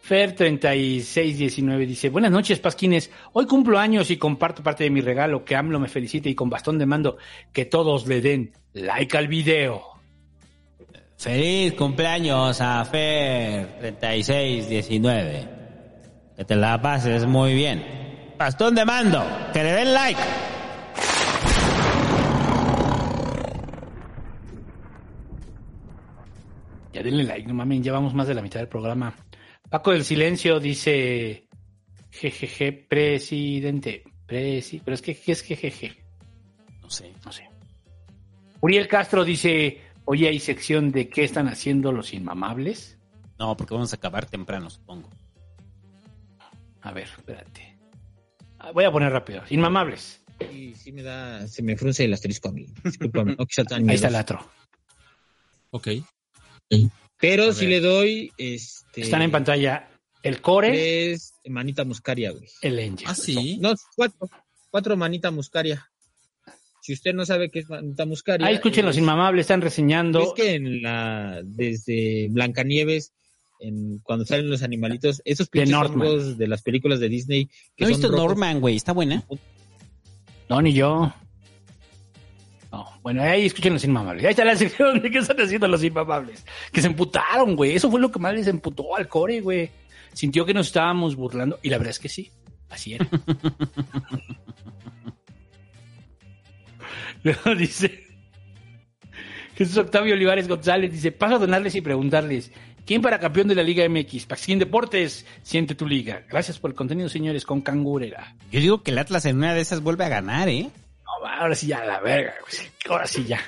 Fer3619 dice, buenas noches, Pasquines. Hoy cumplo años y comparto parte de mi regalo, que AMLO me felicite y con bastón de mando que todos le den like al video. Feliz cumpleaños a Fer 3619. Que te la pases muy bien. Bastón de mando, que le den like. Ya denle like, no mames, ya vamos más de la mitad del programa. Paco del Silencio dice, jejeje, presidente, presi, pero es que, ¿qué es jejeje? No sé. No sé. Uriel Castro dice, oye, hay sección de qué están haciendo los inmamables. No, porque vamos a acabar temprano, supongo. A ver, espérate. Ah, Voy a poner rápido. Inmamables. Sí, sí me da, se me frunce el asterisco a mí. Discúlpame, no quizá tan [LAUGHS] Ahí está el atro. Ok. Pero si le doy, este... Están en pantalla el core, Es manita muscaria, güey. el angel. Ah, sí. No, cuatro. Cuatro manita muscaria. Si usted no sabe qué es manita muscaria. Ahí escuchen los es- inmamables, están Es reseñando. que en la, desde Blancanieves, en, cuando salen los animalitos, esos pinches de las películas de Disney. Que No he visto rojos. Norman, güey. ¿Está buena? No, ni yo. No, bueno, ahí escuchen los inmamables. Ahí está la sección de qué están haciendo los inmamables. Que se emputaron, güey. Eso fue lo que más les emputó al core, güey. Sintió que nos estábamos burlando. Y la verdad es que sí. Así era. [LAUGHS] Luego dice Jesús Octavio Olivares González dice, paso a donarles y preguntarles, ¿quién para campeón de la Liga MX? Paxín Deportes, siente tu liga. Gracias por el contenido, señores, con cangurera. Yo digo que el Atlas en una de esas vuelve a ganar, ¿eh? Ahora sí ya, la verga, güey. Ahora sí ya.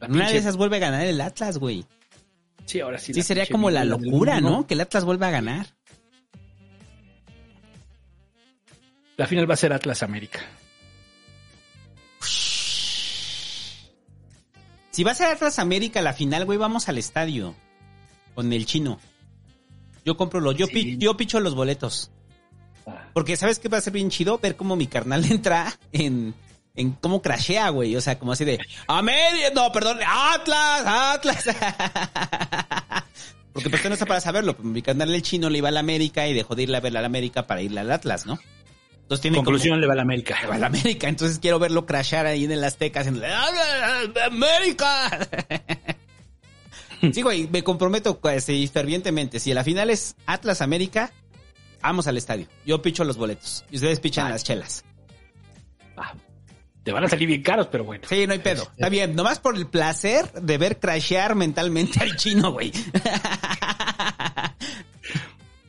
La una de esas vuelve a ganar el Atlas, güey. Sí, ahora sí. Sí, sería como la locura. ¿no? Que el Atlas vuelva a ganar. La final va a ser Atlas América. Si va a ser Atlas América la final, güey, vamos al estadio. Con el chino. Yo compro los, yo, pi- yo picho los boletos. Ah. Porque ¿sabes qué va a ser bien chido? Ver cómo mi carnal [LAUGHS] entra en, en cómo crashea, güey. O sea, como así de, América, no, perdón, Atlas, Atlas. [LAUGHS] Porque pues no está para saberlo. pero Mi carnal el chino le iba a la América y dejó de irle a ver a la América para irle al Atlas, ¿no? Entonces tiene Conclusión, como- le va a la América. le va a la América. Entonces quiero verlo crashar ahí en el Azteca haciendo América. [LAUGHS] Sí, güey, me comprometo pues, sí, fervientemente. Si la final es Atlas América, vamos al estadio. Yo picho los boletos y ustedes pichan las chelas. Te van a salir bien caros, pero bueno. Sí, no hay pedo. Está bien, nomás por el placer de ver crashear mentalmente al chino, güey.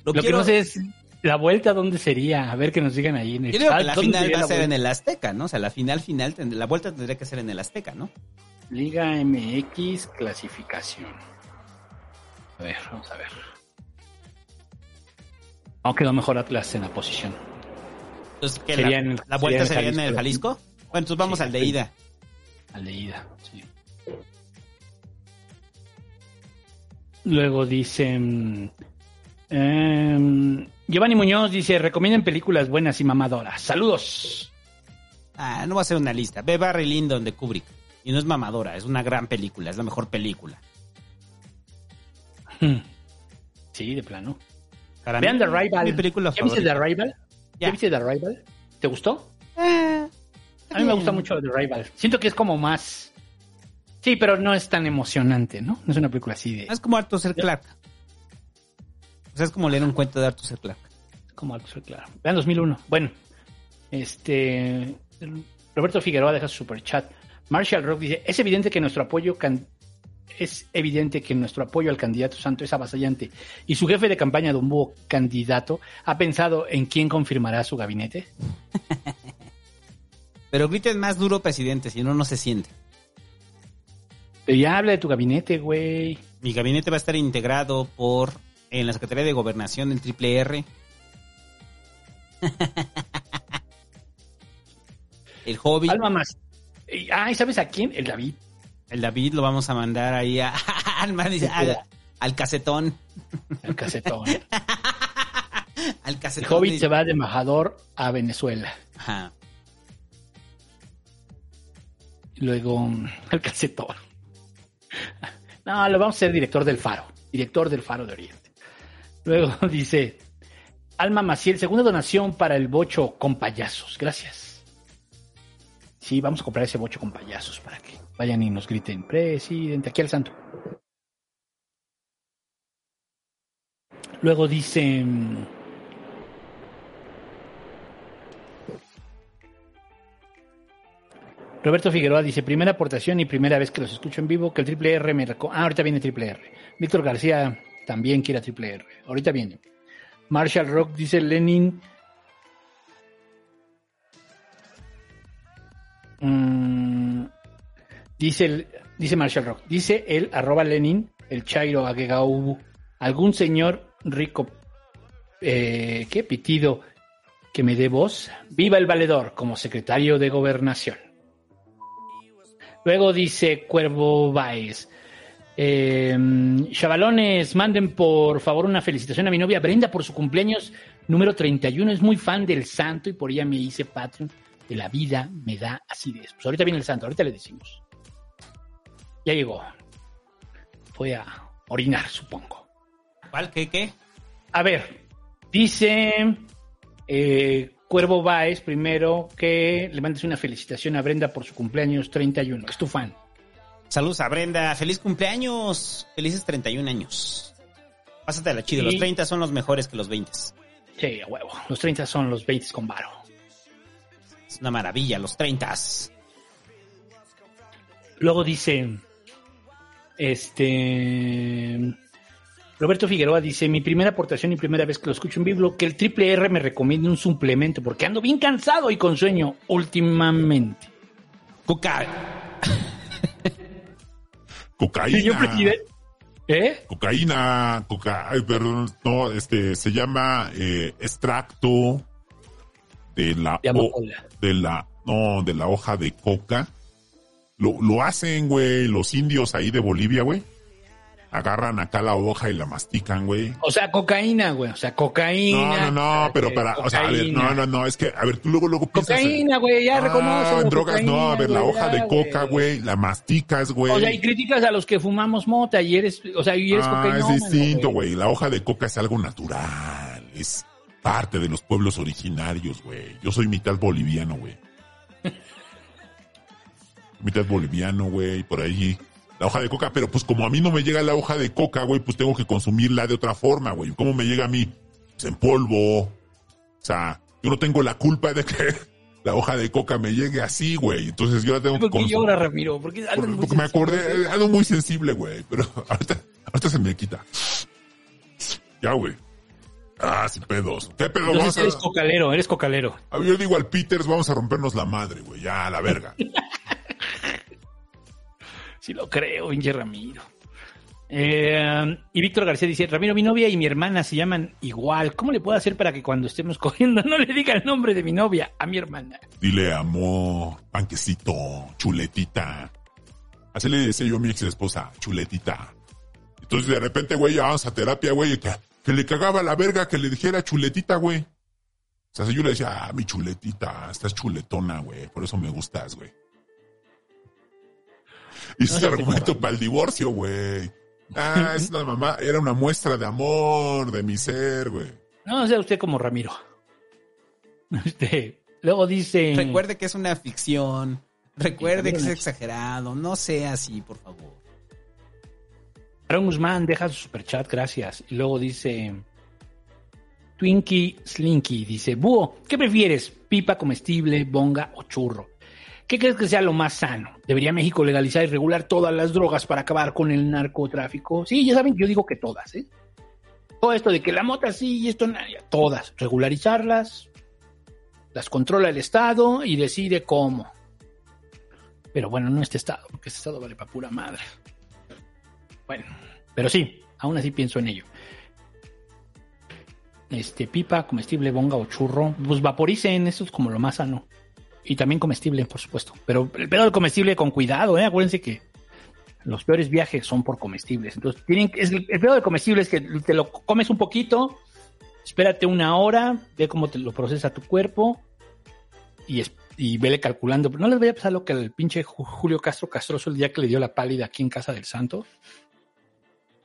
Lo, que quiero- no sé es la vuelta, ¿dónde sería? A ver que nos digan ahí en el Yo digo que la ¿dónde final sería va a ser en el Azteca, ¿no? O sea, la final final, la vuelta tendría que ser en el Azteca, ¿no? Liga MX clasificación. A ver, vamos a ver. Aunque quedó mejor Atlas en la posición. Entonces, ¿qué, Sería la, en el- la vuelta sería en el Jalisco. Bueno, entonces vamos Sí, al de ida. Al de ida, sí. Luego dicen... em, Giovanni Muñoz dice, recomienden películas buenas y mamadoras. Saludos. Ah, no va a ser una lista. Ve Barry Lyndon de Kubrick. Y no es mamadora, es una gran película, es la mejor película. Hmm. Sí, de plano. Para Vean mí, The Arrival. Mi película ¿Ya viste The. Arrival? ¿Ya Ya. viste The Arrival? ¿Te gustó? Eh, A mí me gusta mucho The Arrival. Siento que es como más... Sí, pero no es tan emocionante, ¿no? No es una película así de... Es como Arthur C. Clarke. O sea, es como leer un cuento de Arthur C. Clarke. Como algo claro. Vean 2001. Bueno, este Roberto Figueroa deja su super chat. Marshall Rock dice, es evidente que nuestro apoyo can- es evidente que nuestro apoyo al candidato Santo es avasallante y su jefe de campaña de un búho candidato ha pensado en quién confirmará su gabinete. [LAUGHS] Pero griten más duro, presidente, si no, no se siente. Pero ya habla de tu gabinete, güey. Mi gabinete va a estar integrado por, en la Secretaría de Gobernación, el Triple R. [LAUGHS] el Hobby. Alma más. Y- Ah, ¿y sabes a quién? El David. El David lo vamos a mandar ahí a, [LAUGHS] al, al, al casetón. [LAUGHS] El casetón. Al El casetón. Hobbit dice- se va de embajador a Venezuela. Ajá. Luego, [LAUGHS] el casetón. No, lo vamos a ser director del Faro. Director del Faro de Oriente. Luego [LAUGHS] dice, Alma Maciel, segunda donación para el bocho con payasos. Gracias. Sí, vamos a comprar ese bocho con payasos para que vayan y nos griten, presidente, aquí al santo. Luego dice... Roberto Figueroa dice, primera aportación y primera vez que los escucho en vivo, que el triple R me... Ah, ahorita viene triple R. Víctor García también quiere triple R. Ahorita viene. Marshall Rock dice Lenin... Mm, dice, dice Marshall Rock, dice el arroba Lenin, el Chairo Agegau, algún señor rico, eh, ¿qué? Pitido que me dé voz. Viva el valedor como secretario de gobernación. Luego dice Cuervo Baez. Eh, chavalones, manden por favor una felicitación a mi novia Brenda por su cumpleaños número 31. Es muy fan del santo y por ella me hice Patreon de la vida me da acidez. Pues ahorita viene el santo, ahorita le decimos. Ya llegó. Fue a orinar, supongo. ¿Cuál? ¿Qué? ¿Qué? A ver, dice eh, Cuervo Baez primero que le mandes una felicitación a Brenda por su cumpleaños 31. Es tu fan. Saludos a Brenda. Feliz cumpleaños. Felices 31 años. Pásate chido. Y- Los 30 son los mejores que los 20. Sí, a huevo. Los 30 son los 20 con varo. Es una maravilla, los 30. Luego dice, este, Roberto Figueroa dice, mi primera aportación y primera vez que lo escucho en vivo, que el triple R me recomiende un suplemento porque ando bien cansado y con sueño últimamente. Coca. [LAUGHS] Cocaína. Señor presidente. ¿Eh? Cocaína, coca, ay, perdón, no, este, se llama eh, extracto de la, de la, no, de la hoja de coca. Lo, lo hacen, güey, los indios ahí de Bolivia, güey. Agarran acá la hoja y la mastican, güey. O sea, cocaína, güey. O sea, No, cocaína. no, no, pero para, o sea, a ver, Cocaína. no, no, no, es que, a ver, tú luego, luego piensas en- Cocaína, güey, ya Ah, reconoce. drogas, no, a ver, la hoja de coca, güey, la masticas, güey. O sea, y criticas a los que fumamos mota y eres, o sea, y eres Ah, es distinto, güey. La hoja de coca es algo natural. Es parte de los pueblos originarios, güey. Yo soy mitad boliviano, güey. [LAUGHS] mitad boliviano, güey. Por ahí. La hoja de coca, pero pues como a mí no me llega la hoja de coca, güey, pues tengo que consumirla de otra forma, güey. ¿Cómo me llega a mí? Pues en polvo. O sea, yo no tengo la culpa de que [LAUGHS] la hoja de coca me llegue así, güey. Entonces yo la tengo que ¿Por qué consumir. llora, Ramiro? Porque, andas Porque, porque me acordé, eh, algo muy sensible, güey, pero [LAUGHS] ahorita, ahorita se me quita. Ya, güey. Ah, sin pedos. ¿Qué pedo? Vamos a, eres cocalero, eres cocalero. a ver, yo digo al Peters, vamos a rompernos la madre, güey, ya, a la verga. [LAUGHS] Sí lo creo, pinche Ramiro. Eh, y Víctor García dice, Ramiro, mi novia y mi hermana se llaman igual. ¿Cómo le puedo hacer para que cuando estemos [LAUGHS] cogiendo no le diga el nombre de mi novia a mi hermana? Dile amor, panquecito, chuletita. Así le decía yo a mi ex esposa, chuletita. Entonces de repente, güey, ya vamos a terapia, güey, que, que le cagaba la verga que le dijera chuletita, güey. O sea, yo le decía, ah, mi chuletita, estás chuletona, güey, por eso me gustas, güey. Es No argumento para el divorcio, güey. Ah, es una mamá, era una muestra de amor, de mi ser, güey. No, sea usted como Ramiro. Este, luego dice... Recuerde que es una ficción. Recuerde que es exagerado. No sea así, por favor. Aaron Guzmán deja su superchat, gracias. Y luego dice... Twinkie Slinky dice, Búho, ¿qué prefieres? ¿Pipa comestible, bonga o churro? ¿Qué crees que sea lo más sano? ¿Debería México legalizar y regular todas las drogas para acabar con el narcotráfico? Sí, ya saben, yo digo que todas, ¿eh? Todo esto de que la mota sí y esto, todas. Regularizarlas, las controla el Estado y decide cómo. Pero bueno, no este Estado, porque este Estado vale para pura madre. Bueno, pero sí, aún así pienso en ello. Este, pipa, comestible, bonga o churro, pues vaporicen, eso es como lo más sano. Y también comestible, por supuesto. Pero el pedo del comestible con cuidado, ¿eh? Acuérdense que los peores viajes son por comestibles. Entonces, tienen, es, el el pedo del comestible es que te lo comes un poquito, espérate una hora, ve cómo te lo procesa tu cuerpo y, es- y vele calculando. No les vaya a pasar lo que el pinche Ju- Julio Castro Castroso el día que le dio la pálida aquí en Casa del Santo.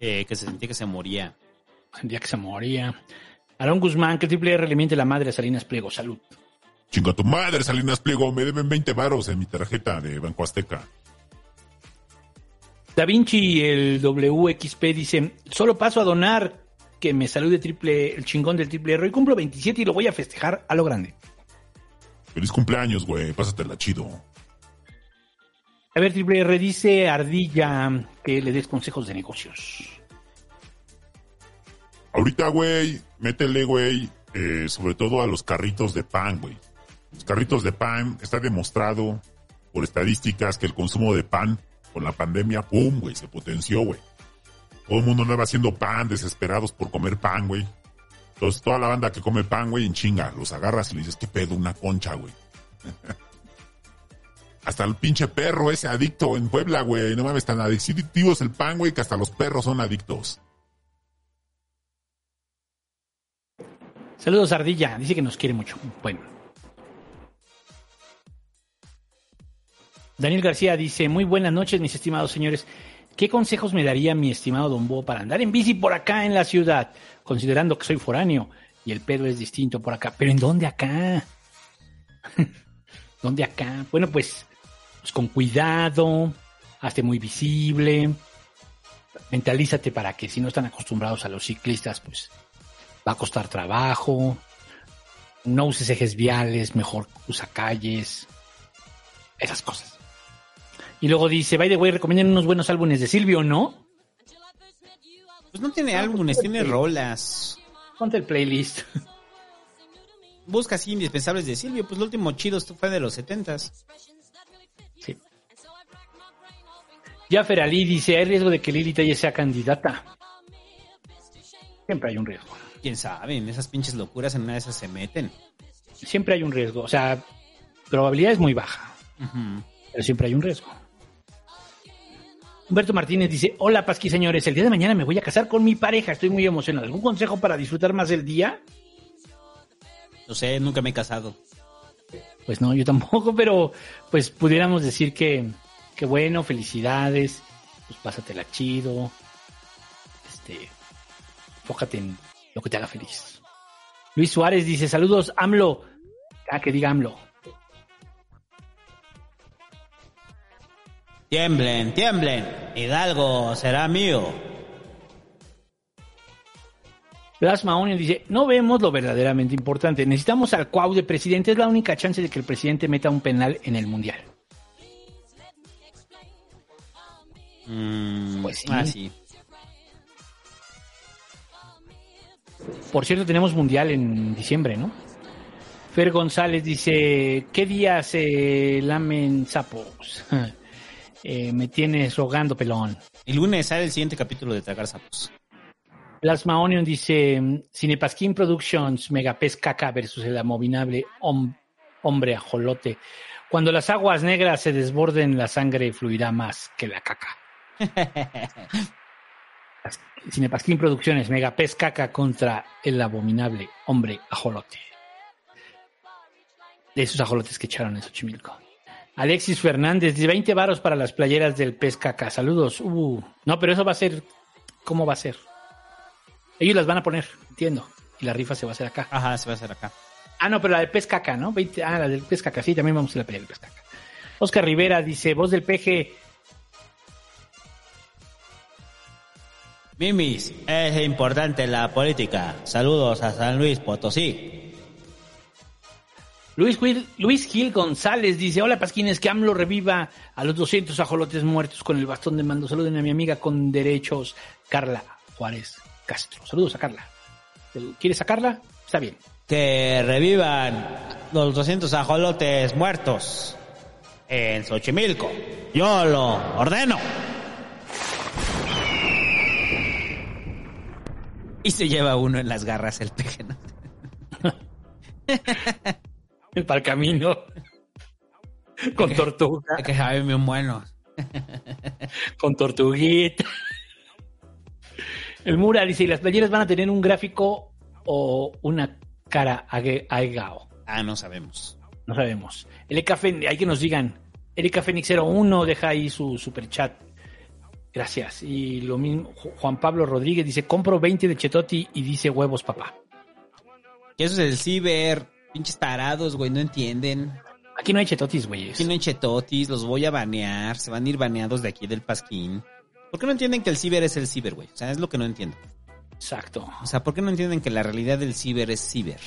Eh, que se sentía que se moría. Sentía que se moría. Aarón Guzmán, que Triple R le miente la madre a Salinas Pliego. Salud. Chinga tu madre, Salinas Pliego. Me deben 20 varos en mi tarjeta de Banco Azteca. Da Vinci, el WXP, dice, solo paso a donar que me salude triple, el chingón del triple R. Hoy cumplo 27 y lo voy a festejar a lo grande. Feliz cumpleaños, güey. Pásatela chido. A ver, triple R dice Ardilla que le des consejos de negocios. Ahorita, güey, métele, güey, eh, sobre todo a los carritos de pan, güey. Los carritos de pan, está demostrado por estadísticas que el consumo de pan con la pandemia, pum, güey, se potenció, güey. Todo el mundo andaba haciendo pan, desesperados por comer pan, güey. Entonces toda la banda que come pan, güey, en chinga, los agarras y le dices, ¿qué pedo? Una concha, güey. [LAUGHS] hasta el pinche perro ese adicto en Puebla, güey. No mames, tan adictivo es el pan, güey, que hasta los perros son adictos. Saludos, Ardilla. Dice que nos quiere mucho. Bueno. Daniel García dice, muy buenas noches, mis estimados señores. ¿Qué consejos me daría mi estimado Don Bo para andar en bici por acá en la ciudad? Considerando que soy foráneo y el pedo es distinto por acá. ¿Pero en dónde acá? [LAUGHS] ¿Dónde acá? Bueno, pues, pues con cuidado, hazte muy visible, mentalízate para que si no están acostumbrados a los ciclistas, pues va a costar trabajo. No uses ejes viales, mejor usa calles. Esas cosas. Y luego dice, by the way, recomiendan unos buenos álbumes de Silvio, ¿no? Pues no tiene álbumes, tiene rolas. Ponte el playlist. Busca así indispensables de Silvio, pues lo último chido fue de los setentas. Sí. Jaffer Ali dice, hay riesgo de que Lili Telle sea candidata. Siempre hay un riesgo. Quién sabe, en esas pinches locuras en una de esas se meten. Siempre hay un riesgo, o sea, probabilidad es muy baja. Pero siempre hay un riesgo. Humberto Martínez dice, hola Pasqui señores, el día de mañana me voy a casar con mi pareja, estoy muy emocionado. ¿Algún consejo para disfrutar más el día? No sé, nunca me he casado. Pues no, yo tampoco, pero pues pudiéramos decir que, que bueno, felicidades, pues pásatela chido, este, fójate en lo que te haga feliz. Luis Suárez dice, saludos, AMLO. Ah, que diga AMLO. Tiemblen, tiemblen. Hidalgo será mío. Plasma Onion dice, no vemos lo verdaderamente importante. Necesitamos al Cuau de presidente. Es la única chance de que el presidente meta un penal en el Mundial. Mm, pues sí. Ah, sí. Por cierto, tenemos Mundial en diciembre, ¿no? Fer González dice, ¿qué día se lamen sapos? [LAUGHS] Eh, me tienes rogando, pelón. El lunes sale el siguiente capítulo de Tragar Sapos. Plasma Onion dice, Cinepasquín Productions, Megapes Caca versus el abominable hom- hombre ajolote. Cuando las aguas negras se desborden, la sangre fluirá más que la caca. [LAUGHS] Cinepasquín Producciones, Megapes Caca contra el abominable hombre ajolote. De esos ajolotes que echaron en Xochimilco. Alexis Fernández, dice 20 varos para las playeras del pez caca. Saludos. Uh, no, pero eso va a ser. ¿Cómo va a ser? Ellos las van a poner, entiendo. Y la rifa se va a hacer acá. Ajá, se va a hacer acá. Ah, no, pero la del pez caca, ¿no? 20 ah, la del pez caca, sí, también vamos a la playera del pez caca. Oscar Rivera dice: Voz del peje. Mimis, es importante la política. Saludos a San Luis Potosí. Luis Gil, Luis Gil González dice, hola Pasquines, que AMLO reviva a los 200 ajolotes muertos con el bastón de mando. Saluden a mi amiga con derechos, Carla Juárez Castro. Saludos a Carla. ¿Quieres sacarla? Está bien. Que revivan los 200 ajolotes muertos en Xochimilco. Yo lo ordeno. Y se lleva uno en las garras el peje. [LAUGHS] [LAUGHS] Para el camino. Con tortuga. Que saben bien buenos. [LAUGHS] Con tortuguita. El Mura dice, ¿y las playeras van a tener un gráfico o una cara aegao? Ah, no sabemos. No sabemos. El EKF, hay que nos digan. Erika Fénix 01 deja ahí su super chat. Gracias. Y lo mismo, Ju- Juan Pablo Rodríguez dice, compro 20 de Chetoti y dice huevos, papá. Eso es el ciber. Pinches tarados, güey, no entienden. Aquí no hay Chetotis, güey. Aquí no hay chetotis, los voy a banear. Se van a ir baneados de aquí del Pasquín. ¿Por qué no entienden que el ciber es el ciber, güey? O sea, es lo que no entiendo. Exacto. O sea, ¿por qué no entienden que la realidad del ciber es ciber?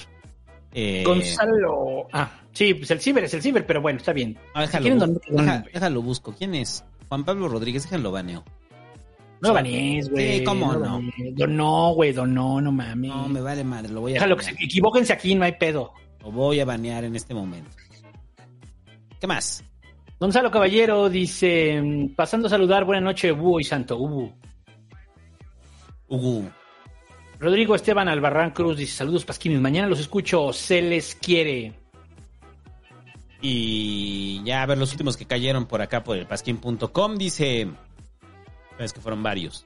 Eh, Gonzalo. Ah, sí, pues el ciber es el ciber, pero bueno, está bien. ah, Si déjalo, deja- déjalo busco. ¿Quién es? Juan Pablo Rodríguez, déjalo baneo. No banees, güey. Sí, cómo no. Donó, güey, donó, no mames. No, me vale madre, lo voy a Déjalo que se equivóquense aquí, no hay pedo. Lo voy a banear en este momento. ¿Qué más? Gonzalo Caballero dice, mm, pasando a saludar, buena noche, Búho y Santo Ubu. Ugu. Rodrigo Esteban Albarrán Cruz dice, saludos Pasquines, mañana los escucho, se les quiere. Y ya a ver los últimos que cayeron por acá por el pasquín.com. Dice. Es que fueron varios.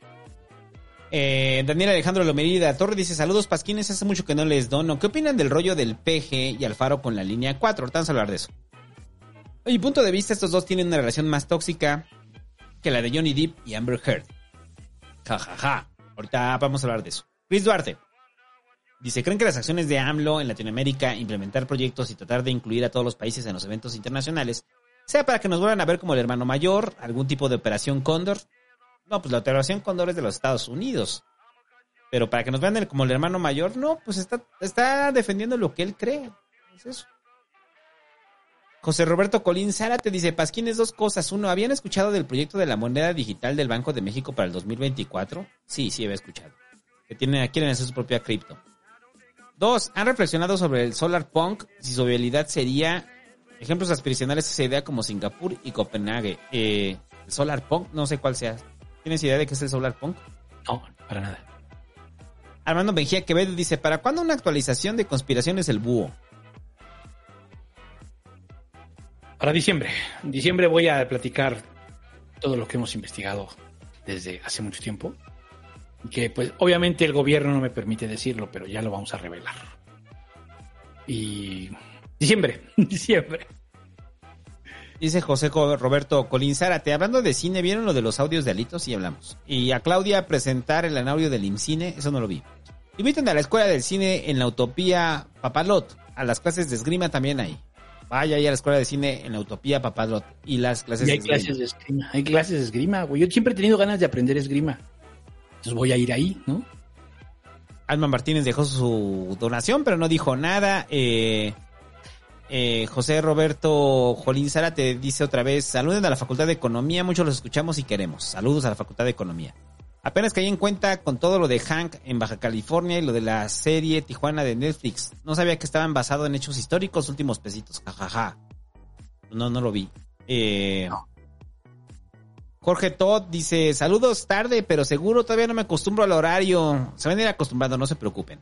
Eh, Daniel Alejandro Lomerida Torre dice: Saludos Pasquines, hace mucho que no les dono. ¿Qué opinan del rollo del PG y Alfaro con la línea 4? Ahorita vamos a hablar de eso. Mi punto de vista, estos dos tienen una relación más tóxica que la de Johnny Depp y Amber Heard. Ja, ja, ja. Ahorita vamos a hablar de eso. Chris Duarte. Dice, ¿creen que las acciones de AMLO en Latinoamérica, implementar proyectos y tratar de incluir a todos los países en los eventos internacionales, sea para que nos vuelvan a ver como el hermano mayor, algún tipo de operación Cóndor? No, pues la operación Cóndor es de los Estados Unidos. Pero para que nos vean como el hermano mayor, no, pues está, está defendiendo lo que él cree. Es eso. José Roberto Colín Zárate dice, Pasquines, dos cosas. Uno, ¿habían escuchado del proyecto de la moneda digital del Banco de México para el 2024? Sí, sí, había escuchado. Que tienen, quieren hacer su propia cripto. Dos, ¿han reflexionado sobre el solar punk? Si su viabilidad sería ejemplos aspiracionales esa idea como Singapur y Copenhague. Eh, el solar punk, no sé cuál sea. ¿Tienes idea de qué es el solar punk? No, para nada. Armando Mejía Quevedo dice, ¿para cuándo una actualización de conspiraciones el búho? Para diciembre. En diciembre voy a platicar todo lo que hemos investigado desde hace mucho tiempo. Que pues obviamente el gobierno no me permite decirlo, pero ya lo vamos a revelar. Y diciembre, [LAUGHS] diciembre. Dice José Roberto Colín Zárate, hablando de cine, ¿vieron lo de los audios de Alitos? Y hablamos. Y a Claudia presentar el audio del IMCINE, eso no lo vi. Inviten a la escuela del cine en la Utopía Papalot. A las clases de esgrima también hay. Vaya ahí a la escuela de cine en la Utopía Papalot. Y las clases Y hay de esgrima. clases de esgrima. Hay clases de esgrima, güey. Yo siempre he tenido ganas de aprender esgrima. Entonces voy a ir ahí, ¿no? Alma Martínez dejó su donación, pero no dijo nada. Eh, eh, José Roberto Jolín Zárate dice otra vez, saluden a la Facultad de Economía, muchos los escuchamos y queremos. Saludos a la Facultad de Economía. Apenas caí en cuenta con todo lo de Hank en Baja California y lo de la serie Tijuana de Netflix. No sabía que estaban basados en hechos históricos, últimos pesitos, jajaja. No, no lo vi. Eh, Jorge Todd dice, saludos tarde, pero seguro todavía no me acostumbro al horario. Se van a ir acostumbrando, no se preocupen.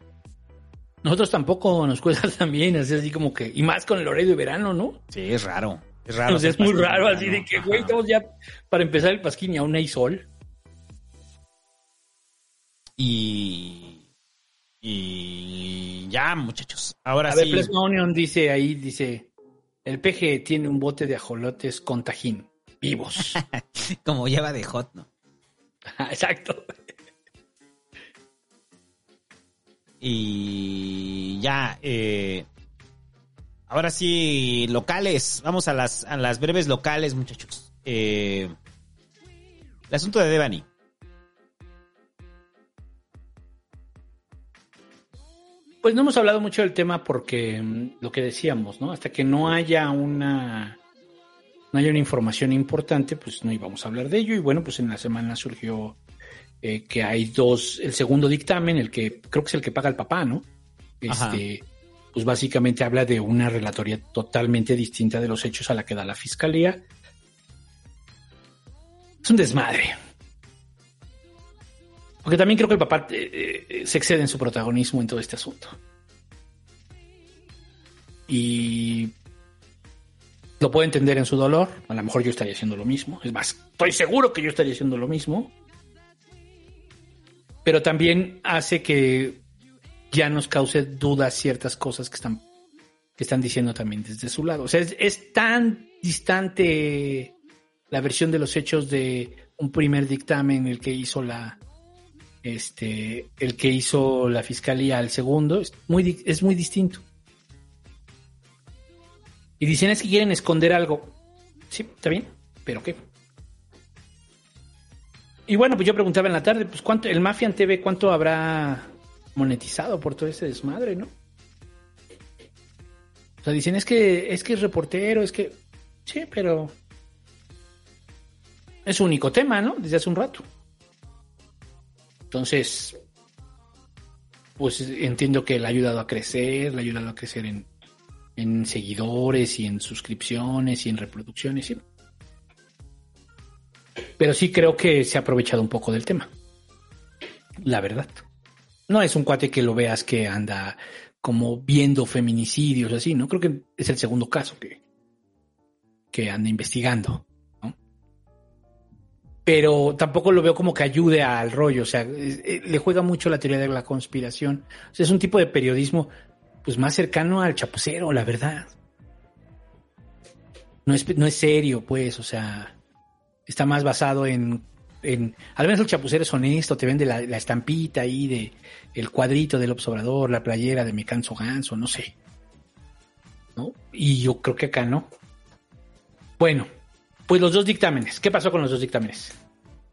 Nosotros tampoco nos cuesta [LAUGHS] también, así, así como que, y más con el horario de verano, ¿no? Sí, es raro. Es raro. O sea, es muy raro, así de que, güey, estamos ya para empezar el pasquín y aún hay sol. Y. Y. Ya, muchachos. Ahora A ver, sí. Plasma Onion dice ahí, dice, el peje tiene un bote de ajolotes con tajín, vivos. [LAUGHS] Como lleva de hot, ¿no? Exacto. Y ya, eh, ahora sí, locales. Vamos a las, a las breves locales, muchachos. Eh, el asunto de Devani. Pues no hemos hablado mucho del tema porque mm, lo que decíamos, ¿no? Hasta que no haya una no haya una información importante, pues no íbamos a hablar de ello. Y bueno, pues en la semana surgió eh, que hay dos, el segundo dictamen, el que creo que es el que paga el papá, ¿no? Ajá. Este, pues básicamente habla de una relatoría totalmente distinta de los hechos a la que da la fiscalía. Es un desmadre. Porque también creo que el papá eh, eh, se excede en su protagonismo en todo este asunto. Y lo puedo entender en su dolor. A lo mejor yo estaría haciendo lo mismo. Es más, estoy seguro que yo estaría haciendo lo mismo. Pero también hace que ya nos cause dudas ciertas cosas que están, que están diciendo también desde su lado. O sea, es, tan distante la versión de los hechos de un primer dictamen, el que hizo la, este, el que hizo la fiscalía al segundo, es muy, es muy distinto. Y dicen es que quieren esconder algo. Sí, está bien, pero ¿qué? Y bueno, pues yo preguntaba en la tarde, pues cuánto, el Mafian TV, ¿cuánto habrá monetizado por todo ese desmadre, no? O sea, dicen es que es que es reportero, es que sí, pero es su único tema, ¿no? Desde hace un rato. Entonces, pues entiendo que le ha ayudado a crecer, le ha ayudado a crecer en, en seguidores y en suscripciones y en reproducciones, sí. Pero sí creo que se ha aprovechado un poco del tema. La verdad. No es un cuate que lo veas que anda como viendo feminicidios así, ¿no? Creo que es el segundo caso que, que anda investigando, ¿no? Pero tampoco lo veo como que ayude al rollo, o sea, eh, le juega mucho la teoría de la conspiración. O sea, es un tipo de periodismo pues más cercano al chapucero, la verdad. No es, no es serio, pues, o sea, está más basado en, en al menos el chapucero es honesto, te vende la, estampita ahí de el cuadrito del observador, la playera de me canso ganso, no sé. ¿No? Y yo creo que acá no. Bueno, pues los dos dictámenes. ¿Qué pasó con los dos dictámenes?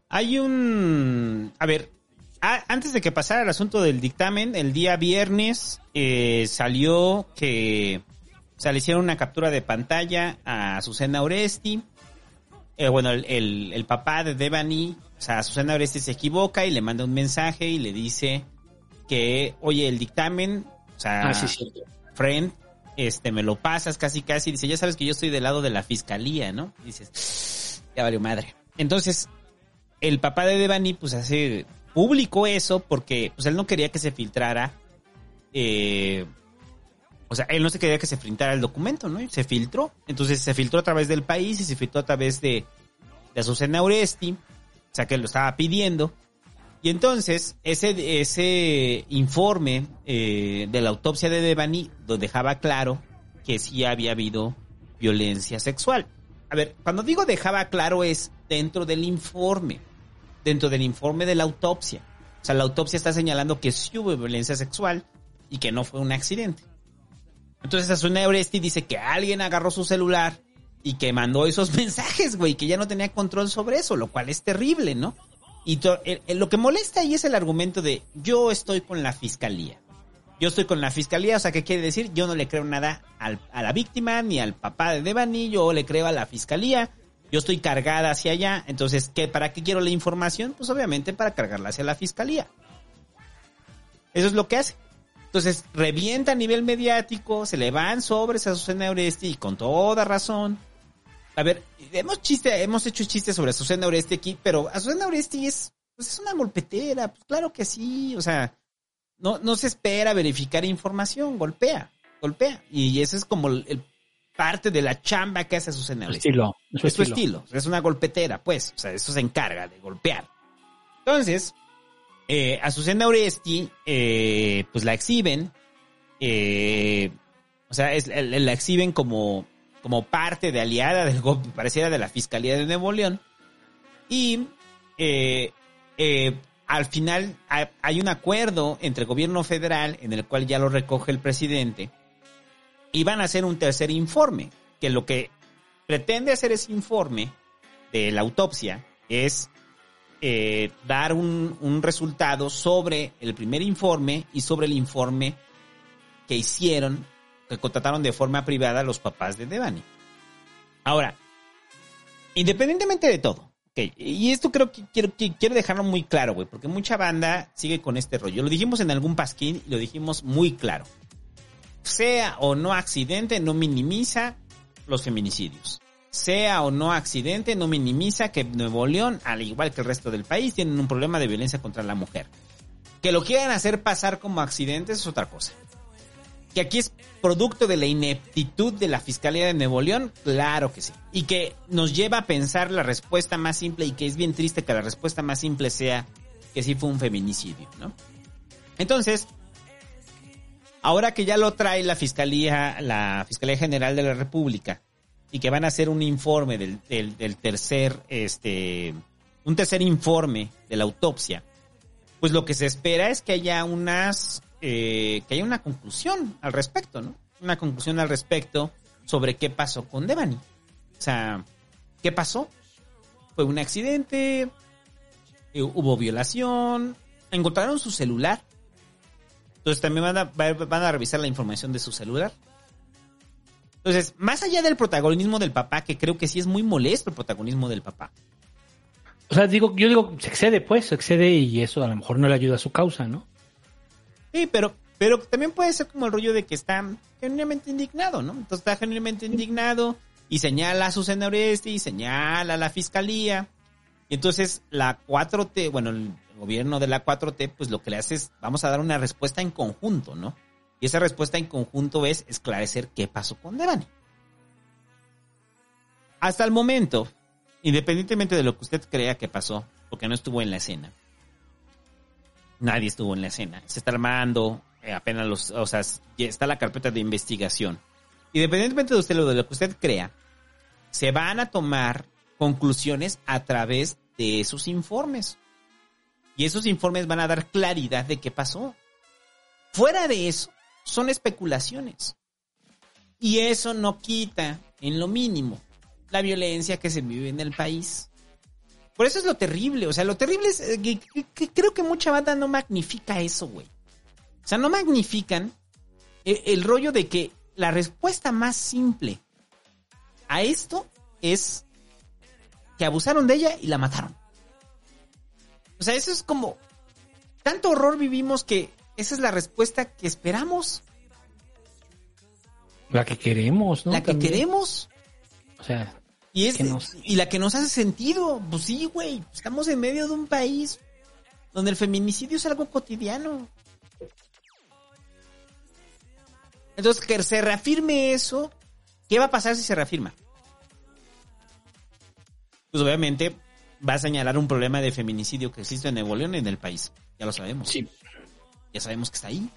Hay un... A ver, antes de que pasara el asunto del dictamen, el día viernes eh, salió que... O sea, le hicieron una captura de pantalla a Susana Oresti. Eh, bueno, el, el- el papá de Devani, o sea, Susana Oresti se equivoca y le manda un mensaje y le dice que, oye, el dictamen, o sea, Ah, sí, friend, este, me lo pasas casi casi. Dice, ya sabes que yo estoy del lado de la fiscalía, ¿no? Y dices, ya valió madre. Entonces, el papá de Devani, pues hace público eso porque, pues él no quería que se filtrara, eh, o sea, él no se quería que se filtrara el documento, ¿no? Se filtró. Entonces se filtró a través del país y se filtró a través de, de Azucena Oresti, o sea, que lo estaba pidiendo. Y entonces, ese, ese informe eh, de la autopsia de Devani lo dejaba claro que sí había habido violencia sexual. A ver, cuando digo dejaba claro es dentro del informe, dentro del informe de la autopsia. O sea, la autopsia está señalando que sí hubo violencia sexual y que no fue un accidente. Entonces Asuna Oresti dice que alguien agarró su celular y que mandó esos [LAUGHS] mensajes, güey, que ya no tenía control sobre eso, lo cual es terrible, ¿no? Y lo que molesta ahí es el argumento de yo estoy con la fiscalía. Yo estoy con la fiscalía, o sea, ¿qué quiere decir? Yo no le creo nada al- a la víctima ni al papá de Devani, yo le creo a la fiscalía. Yo estoy cargada hacia allá, entonces, ¿qué, ¿para qué quiero la información? Pues obviamente para cargarla hacia la fiscalía. Eso es lo que hace. Entonces, revienta a nivel mediático, se le van sobres a Susana Oresti y con toda razón. A ver, hemos chiste, hemos hecho chistes sobre Susana Oresti aquí, pero Susana Oresti es, pues es una golpetera, pues claro que sí, o sea, no, no se espera verificar información, golpea, golpea. Y ese es como el, el parte de la chamba que hace Susana Oresti. Estilo, Es su su estilo. estilo, es una golpetera, pues, o sea, eso se encarga de golpear. Entonces, eh, Azucena Oresti, eh, pues la exhiben, eh, o sea, la exhiben como, como parte de aliada del go- [LAUGHS] pareciera de la Fiscalía de Nuevo León. Y eh, eh, al final hay un acuerdo entre el gobierno federal en el cual ya lo recoge el presidente y van a hacer un tercer informe, que lo que pretende hacer ese informe de la autopsia es eh, dar un, un resultado sobre el primer informe y sobre el informe que hicieron, que contrataron de forma privada los papás de Devani. Ahora, independientemente de todo, ok, y esto creo que quiero, quiero dejarlo muy claro, güey, porque mucha banda sigue con este rollo. Lo dijimos en algún pasquín y lo dijimos muy claro. Sea o no accidente, no minimiza los feminicidios sea o no accidente, no minimiza que Nuevo León, al igual que el resto del país, tienen un problema de violencia contra la mujer. Que lo quieran hacer pasar como accidentes es otra cosa. Que aquí es producto de la ineptitud de la Fiscalía de Nuevo León, claro que sí. Y que nos lleva a pensar la respuesta más simple y que es bien triste que la respuesta más simple sea que sí fue un feminicidio, ¿no? Entonces, ahora que ya lo trae la Fiscalía, la Fiscalía General de la República, y que van a hacer un informe del, del, del tercer, este, un tercer informe de la autopsia, pues lo que se espera es que haya unas, eh, que haya una conclusión al respecto, ¿no? Una conclusión al respecto sobre qué pasó con Devani. O sea, ¿qué pasó? Fue un accidente, eh, hubo violación, encontraron su celular. Entonces también van a, van a revisar la información de su celular. Entonces, más allá del protagonismo del papá, que creo que sí es muy molesto el protagonismo del papá. O sea, digo, yo digo, se excede, pues, se excede y eso a lo mejor no le ayuda a su causa, ¿no? Sí, pero, pero también puede ser como el rollo de que está genuinamente indignado, ¿no? Entonces está genuinamente indignado y señala a su senador este y señala a la fiscalía. Y entonces la 4T, bueno, el gobierno de la 4T, pues lo que le hace es, vamos a dar una respuesta en conjunto, ¿no? Y esa respuesta en conjunto es esclarecer qué pasó con Devani. Hasta el momento, independientemente de lo que usted crea que pasó, porque no estuvo en la escena, nadie estuvo en la escena. Se está armando eh, apenas los, o sea, está la carpeta de investigación. Independientemente de usted lo de lo que usted crea, se van a tomar conclusiones a través de esos informes. Y esos informes van a dar claridad de qué pasó. Fuera de eso, son especulaciones. Y eso no quita, en lo mínimo, la violencia que se vive en el país. Por eso es lo terrible. O sea, lo terrible es eh, que, creo que mucha banda no magnifica eso, güey. O sea, no magnifican el, el rollo de que la respuesta más simple a esto es que abusaron de ella y la mataron. O sea, eso es como... Tanto horror vivimos que esa es la respuesta que esperamos. La que queremos, ¿no? la que También. queremos. O sea, Y, es, nos- y la que nos hace sentido. Pues sí, güey. Estamos en medio de un país donde el feminicidio es algo cotidiano. Entonces, que se reafirme eso, ¿qué va a pasar si se reafirma? Pues obviamente va a señalar un problema de feminicidio que existe en Nuevo León y en el país. Ya lo sabemos. Sí. Ya sabemos que está ahí.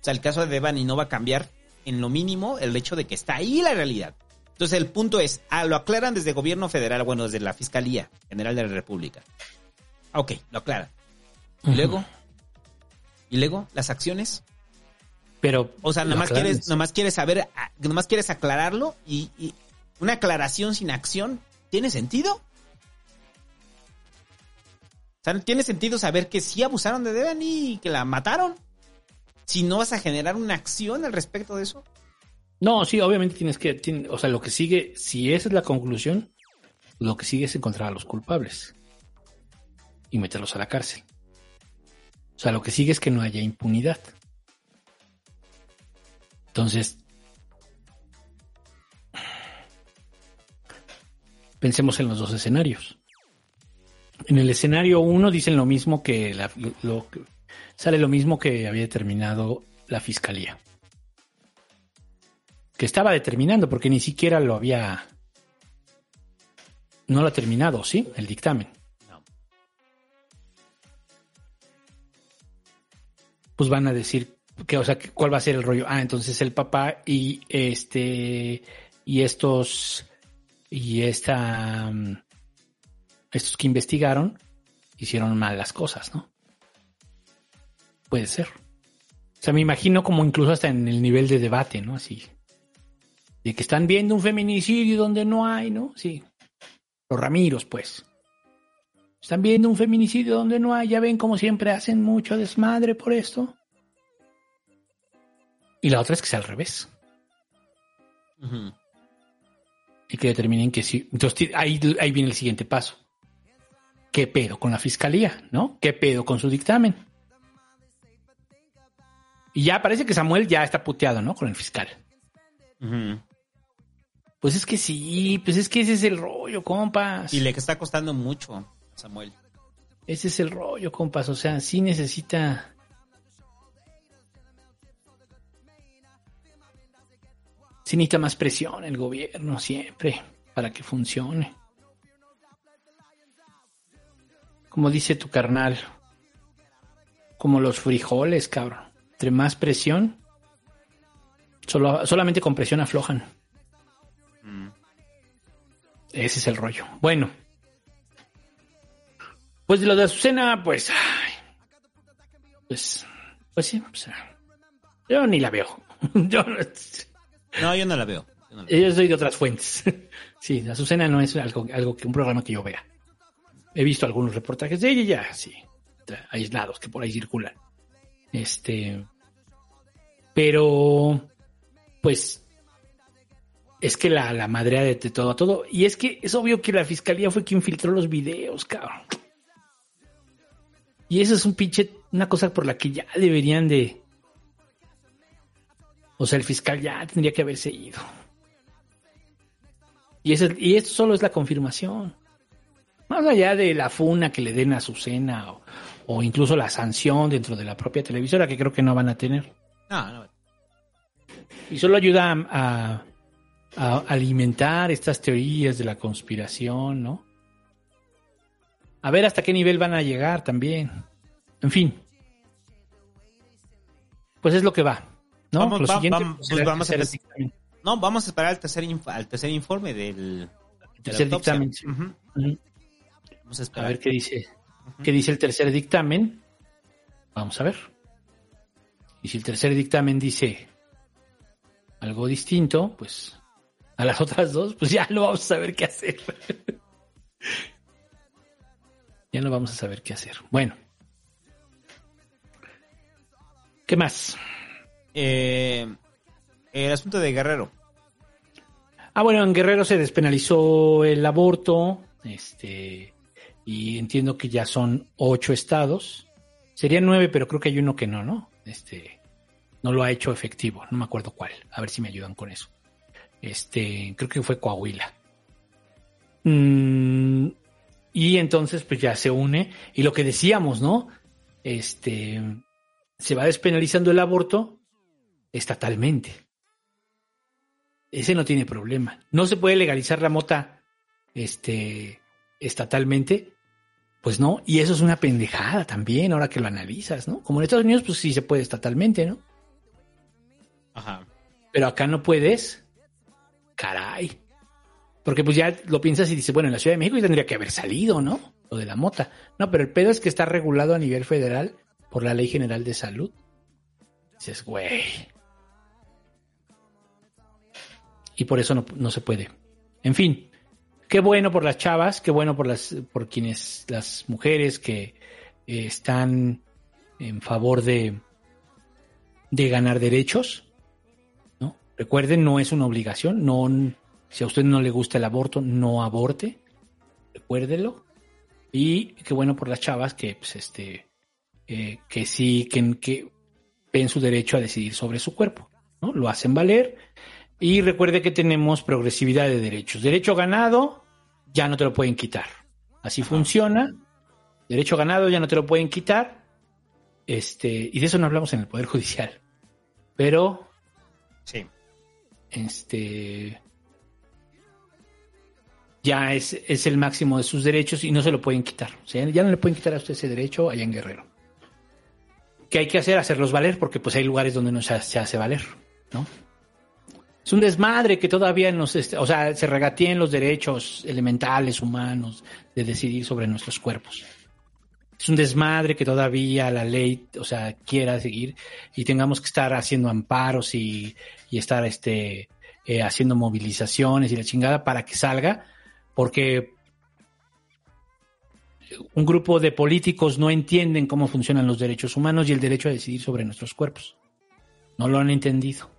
O sea, el caso de Devani no va a cambiar en lo mínimo el hecho de que está ahí la realidad. Entonces el punto es, ah, lo aclaran desde gobierno federal, bueno, desde la Fiscalía General de la República. Ah, Ok, lo aclaran. Y luego, y luego, las acciones. Pero. O sea, nomás quieres, nomás quieres saber, ah, nomás quieres aclararlo y, y una aclaración sin acción, ¿tiene sentido? Sea, ¿tiene sentido saber que sí abusaron de Devani y que la mataron? Si no vas a generar una acción al respecto de eso. No, sí, obviamente tienes que. o sea, lo que sigue, si esa es la conclusión, lo que sigue es encontrar a los culpables y meterlos a la cárcel. O sea, lo que sigue es que no haya impunidad. Entonces, [SIGHS] pensemos en los dos escenarios. En el escenario uno dicen lo mismo que la- lo, sale lo mismo que había determinado la fiscalía que estaba determinando, porque ni siquiera lo había. No lo ha terminado, ¿sí? El dictamen. Pues van a decir que, o sea, cuál va a ser el rollo. Ah, entonces el papá y este y estos y esta mm, estos que investigaron hicieron mal las cosas, ¿no? Puede ser. O sea, me imagino como incluso hasta en el nivel de debate, ¿no? Así de que están viendo un feminicidio donde no hay, ¿no? Sí. Los Ramiros, pues. Están viendo un feminicidio donde no hay, ya ven como siempre hacen mucho desmadre por esto. Y la otra es que sea al revés. Y que determinen que sí. Entonces ahí, ahí viene el siguiente paso. ¿Qué pedo con la fiscalía, no? ¿Qué pedo con su dictamen? Y ya parece que Samuel ya está puteado, ¿no? Con el fiscal. Pues es que sí, pues es que ese es el rollo, compas. Y le está costando mucho a Samuel. Ese es el rollo, compas. O sea, sí necesita. Sí necesita más presión el gobierno siempre para que funcione. Como dice tu carnal, como los frijoles, cabrón. Entre más presión, solo, solamente con presión aflojan. Mm. Ese es el rollo. Bueno. Pues de lo de Azucena, pues. pues. Pues sí. yo ni la veo. [LAUGHS] yo, no- No, yo no la veo. Yo no la veo. yo soy de otras fuentes. [LAUGHS] sí, Azucena no es algo, algo que un programa que yo vea. He visto algunos reportajes de ella ya, sí. Aislados que por ahí circulan. Este. Pero. Pues. Es que la, la madrea de, de todo a todo. Y es que es obvio que la fiscalía fue quien filtró los videos, cabrón. Y eso es un pinche. Una cosa por la que ya deberían de. O sea, el fiscal ya tendría que haberse ido. Y, ese- y esto solo es la confirmación. Más allá de la funa que le den a Azucena o, o incluso la sanción dentro de la propia televisora, que creo que no van a tener. No, no. Y solo ayuda a, a- a alimentar estas teorías de la conspiración, ¿no? A ver hasta qué nivel van a llegar también. En fin. Pues es lo que va. ¿no? Vamos, Lo va- siguiente, vamos- pues, pues vamos a. No, vamos a esperar al tercer, al tercer informe del Tercer dictamen. Ujú. Vamos a ver qué dice. ¿Qué dice el tercer dictamen? Vamos a ver. Y si el tercer dictamen dice algo distinto, pues a las [LAUGHS] otras dos, pues ya no vamos a saber qué hacer. [LAUGHS] ya no vamos a saber qué hacer. Bueno. ¿Qué más? Eh, el asunto de Guerrero. Ah, bueno, en Guerrero se despenalizó el aborto, este, y entiendo que ya son ocho estados. Serían nueve, pero creo que hay uno que no, ¿no? Este, no lo ha hecho efectivo, no me acuerdo cuál. A ver si me ayudan con eso. Este, creo que fue Coahuila. Mm, y entonces, pues ya se une. Y lo que decíamos, ¿no? Este, se va despenalizando el aborto estatalmente. Ese no tiene problema. No se puede legalizar la mota este, estatalmente. Pues no, y eso es una pendejada también, ahora que lo analizas, ¿no? Como en Estados Unidos, pues sí se puede estatalmente, ¿no? Ajá. Pero acá no puedes. Caray. Porque pues ya lo piensas y dices, bueno, en la Ciudad de México tendría que haber salido, ¿no? Lo de la mota. No, pero el pedo es que está regulado a nivel federal por la Ley General de Salud. Dices, güey. Y por eso no, no se puede. En fin, qué bueno por las chavas, qué bueno por las, por quienes, las mujeres que eh, están en favor de, de ganar derechos. ¿no? Recuerden, no es una obligación. No, si a usted no le gusta el aborto, no aborte. Recuérdelo. Y qué bueno por las chavas que, pues, este, eh, que sí, que, que ven su derecho a decidir sobre su cuerpo. ¿no? Lo hacen valer. Y recuerde que tenemos progresividad de derechos. Derecho ganado, ya no te lo pueden quitar. Así funciona. Derecho ganado, ya no te lo pueden quitar. Este, y de eso no hablamos en el Poder [LAUGHS] Judicial. Pero. Sí. Este. Ya es, es el máximo de sus derechos y no se lo pueden quitar. O sea, ya no le pueden quitar a usted ese derecho allá en Guerrero. ¿Qué hay que hacer? Hacerlos valer, porque pues hay lugares donde no se, se hace valer, ¿no? Es un desmadre que todavía nos, o sea, se regateen los derechos elementales humanos de decidir sobre nuestros cuerpos. Es un desmadre que todavía la ley, o sea, quiera seguir y tengamos que estar haciendo amparos y, y estar este, eh, haciendo movilizaciones y la chingada para que salga, porque un grupo de políticos no entienden cómo funcionan los derechos humanos y el derecho a decidir sobre nuestros cuerpos. No lo han entendido.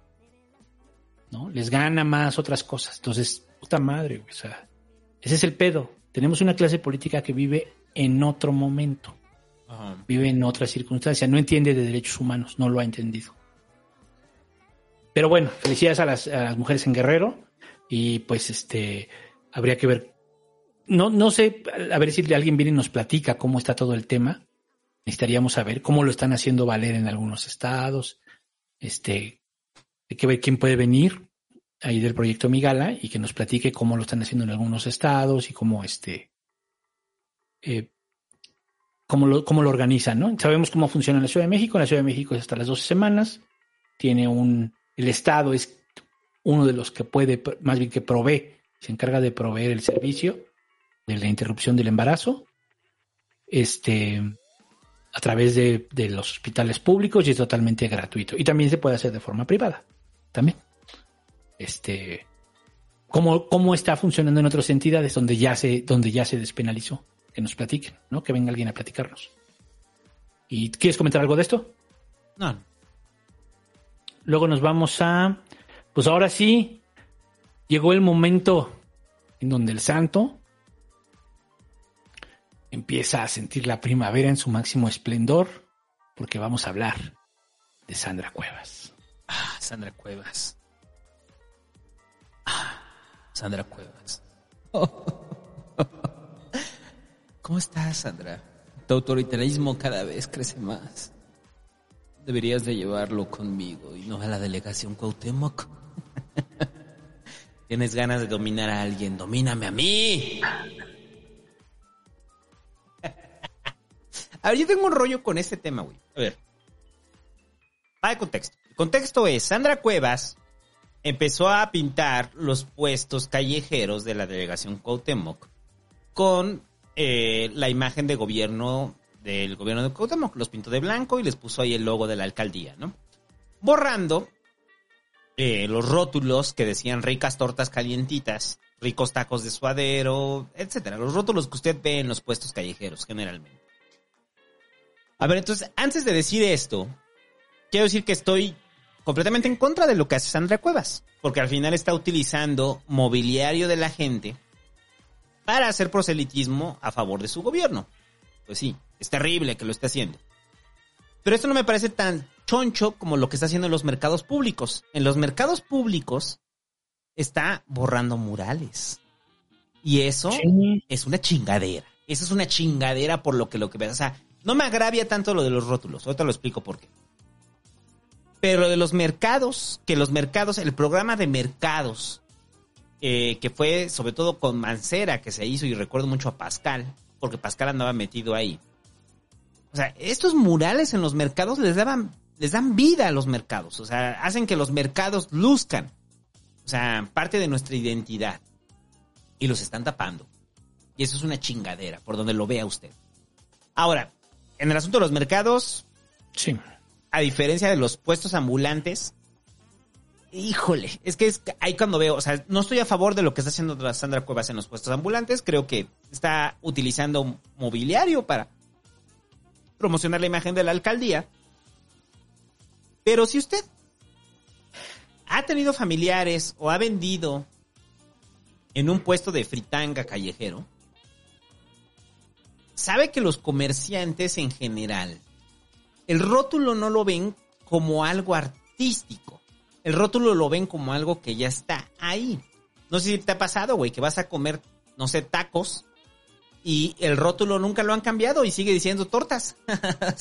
¿No? Les gana más otras cosas. Entonces, puta madre, o sea, ese es el pedo. Tenemos una clase política que vive en otro momento, Ajá. vive en otra circunstancia, no entiende de derechos humanos, no lo ha entendido. Pero bueno, felicidades a las, a las mujeres en Guerrero y pues este, habría que ver, no, no sé, a ver si alguien viene y nos platica cómo está todo el tema. Necesitaríamos saber cómo lo están haciendo valer en algunos estados, este, hay que ver quién puede venir ahí del proyecto Migala y que nos platique cómo lo están haciendo en algunos estados y cómo este eh, cómo lo, cómo lo organizan, ¿no? Sabemos cómo funciona la Ciudad de México. En la Ciudad de México es hasta las 12 semanas. Tiene un, el Estado es uno de los que puede, más bien que provee se encarga de proveer el servicio de la interrupción del embarazo, este, a través de, de los hospitales públicos y es totalmente gratuito. Y también se puede hacer de forma privada, también. Este, ¿cómo, cómo está funcionando en otras entidades donde ya se, donde ya se despenalizó? Que nos platiquen, ¿no? Que venga alguien a platicarnos. ¿Y quieres comentar algo de esto? No. Luego nos vamos a, pues ahora sí, llegó el momento en donde el santo empieza a sentir la primavera en su máximo esplendor, porque vamos a hablar de Sandra Cuevas. Sandra Cuevas. Ah, Sandra Cuevas. [LAUGHS] ¿Cómo estás, Sandra? Tu autoritarismo cada vez crece más. Deberías de llevarlo conmigo y no a la delegación Cuauhtémoc. [LAUGHS] Tienes ganas de dominar a alguien, domíname a mí. [LAUGHS] A ver, yo tengo un rollo con este tema, güey. A ver. Va de contexto. Contexto es, Sandra Cuevas empezó a pintar los puestos callejeros de la delegación Cuauhtémoc con eh, la imagen de gobierno del gobierno de Cuauhtémoc. Los pintó de blanco y les puso ahí el logo de la alcaldía, ¿no? Borrando eh, los rótulos que decían ricas tortas calientitas, ricos tacos de suadero, etcétera. Los rótulos que usted ve en los puestos callejeros, generalmente. A ver, entonces, antes de decir esto, quiero decir que estoy completamente en contra de lo que hace Sandra Cuevas, porque al final está utilizando mobiliario de la gente para hacer proselitismo a favor de su gobierno. Pues sí, es terrible que lo esté haciendo. Pero esto no me parece tan choncho como lo que está haciendo en los mercados públicos. En los mercados públicos está borrando murales. Y eso es una chingadera. Eso es una chingadera por lo que lo que. O sea, no me agravia tanto lo de los rótulos. Ahorita lo explico por qué. Pero lo de los mercados, que los mercados, el programa de mercados, eh, que fue sobre todo con Mancera que se hizo, y recuerdo mucho a Pascal, porque Pascal andaba metido ahí. O sea, estos murales en los mercados les daban, les dan vida a los mercados. O sea, hacen que los mercados luzcan. O sea, parte de nuestra identidad. Y los están tapando. Y eso es una chingadera, por donde lo vea usted. Ahora, en el asunto de los mercados, sí. A diferencia de los puestos ambulantes, híjole, es que es ahí cuando veo, o sea, no estoy a favor de lo que está haciendo Sandra Cuevas en los puestos ambulantes, creo que está utilizando mobiliario para promocionar la imagen de la alcaldía. Pero si usted ha tenido familiares o ha vendido en un puesto de fritanga callejero, sabe que los comerciantes en general, el rótulo no lo ven como algo artístico. El rótulo lo ven como algo que ya está ahí. No sé si te ha pasado, güey, que vas a comer, no sé, tacos y el rótulo nunca lo han cambiado y sigue diciendo tortas. [LAUGHS] o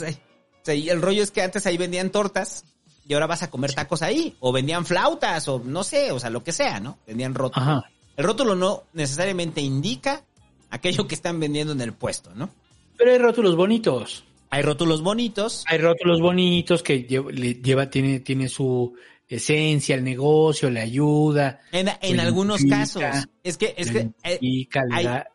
sea, y el rollo es que antes ahí vendían tortas y ahora vas a comer tacos ahí. O vendían flautas o no sé, o sea, lo que sea, ¿no? Vendían rótulo. El rótulo no necesariamente indica aquello que están vendiendo en el puesto, ¿no? Pero hay rótulos bonitos. Hay rótulos bonitos. Hay rótulos bonitos que lleva, lleva tiene, tiene su esencia, el negocio, le ayuda. En, en algunos casos. Es que, es que eh, le, hay, da,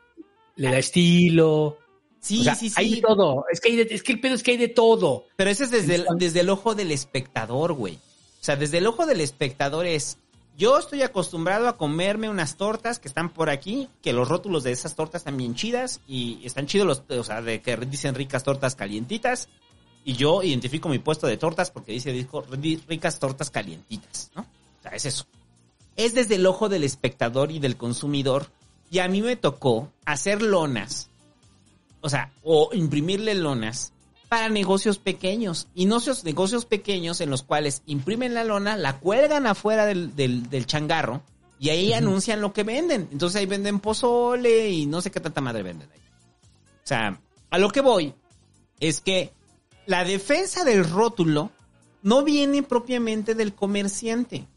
le, da, estilo. Sí, o sea, sí, sí. Hay de todo. Es que, hay de, es que el pedo es que hay de todo. Pero eso es desde el, desde el ojo del espectador, güey. O sea, desde el ojo del espectador es, yo estoy acostumbrado a comerme unas tortas que están por aquí, que los rótulos de esas tortas están bien chidas y están chidos los, o sea, de que dicen ricas tortas calientitas. Y yo identifico mi puesto de tortas porque dice dijo, ricas tortas calientitas, ¿no? O sea, es eso. Es desde el ojo del espectador y del consumidor. Y a mí me tocó hacer lonas, o sea, o imprimirle lonas para negocios pequeños. Y no esos negocios pequeños en los cuales imprimen la lona, la cuelgan afuera del, del, del changarro y ahí uh -huh. anuncian lo que venden. Entonces ahí venden pozole y no sé qué tanta madre venden ahí. O sea, a lo que voy es que la defensa del rótulo no viene propiamente del comerciante,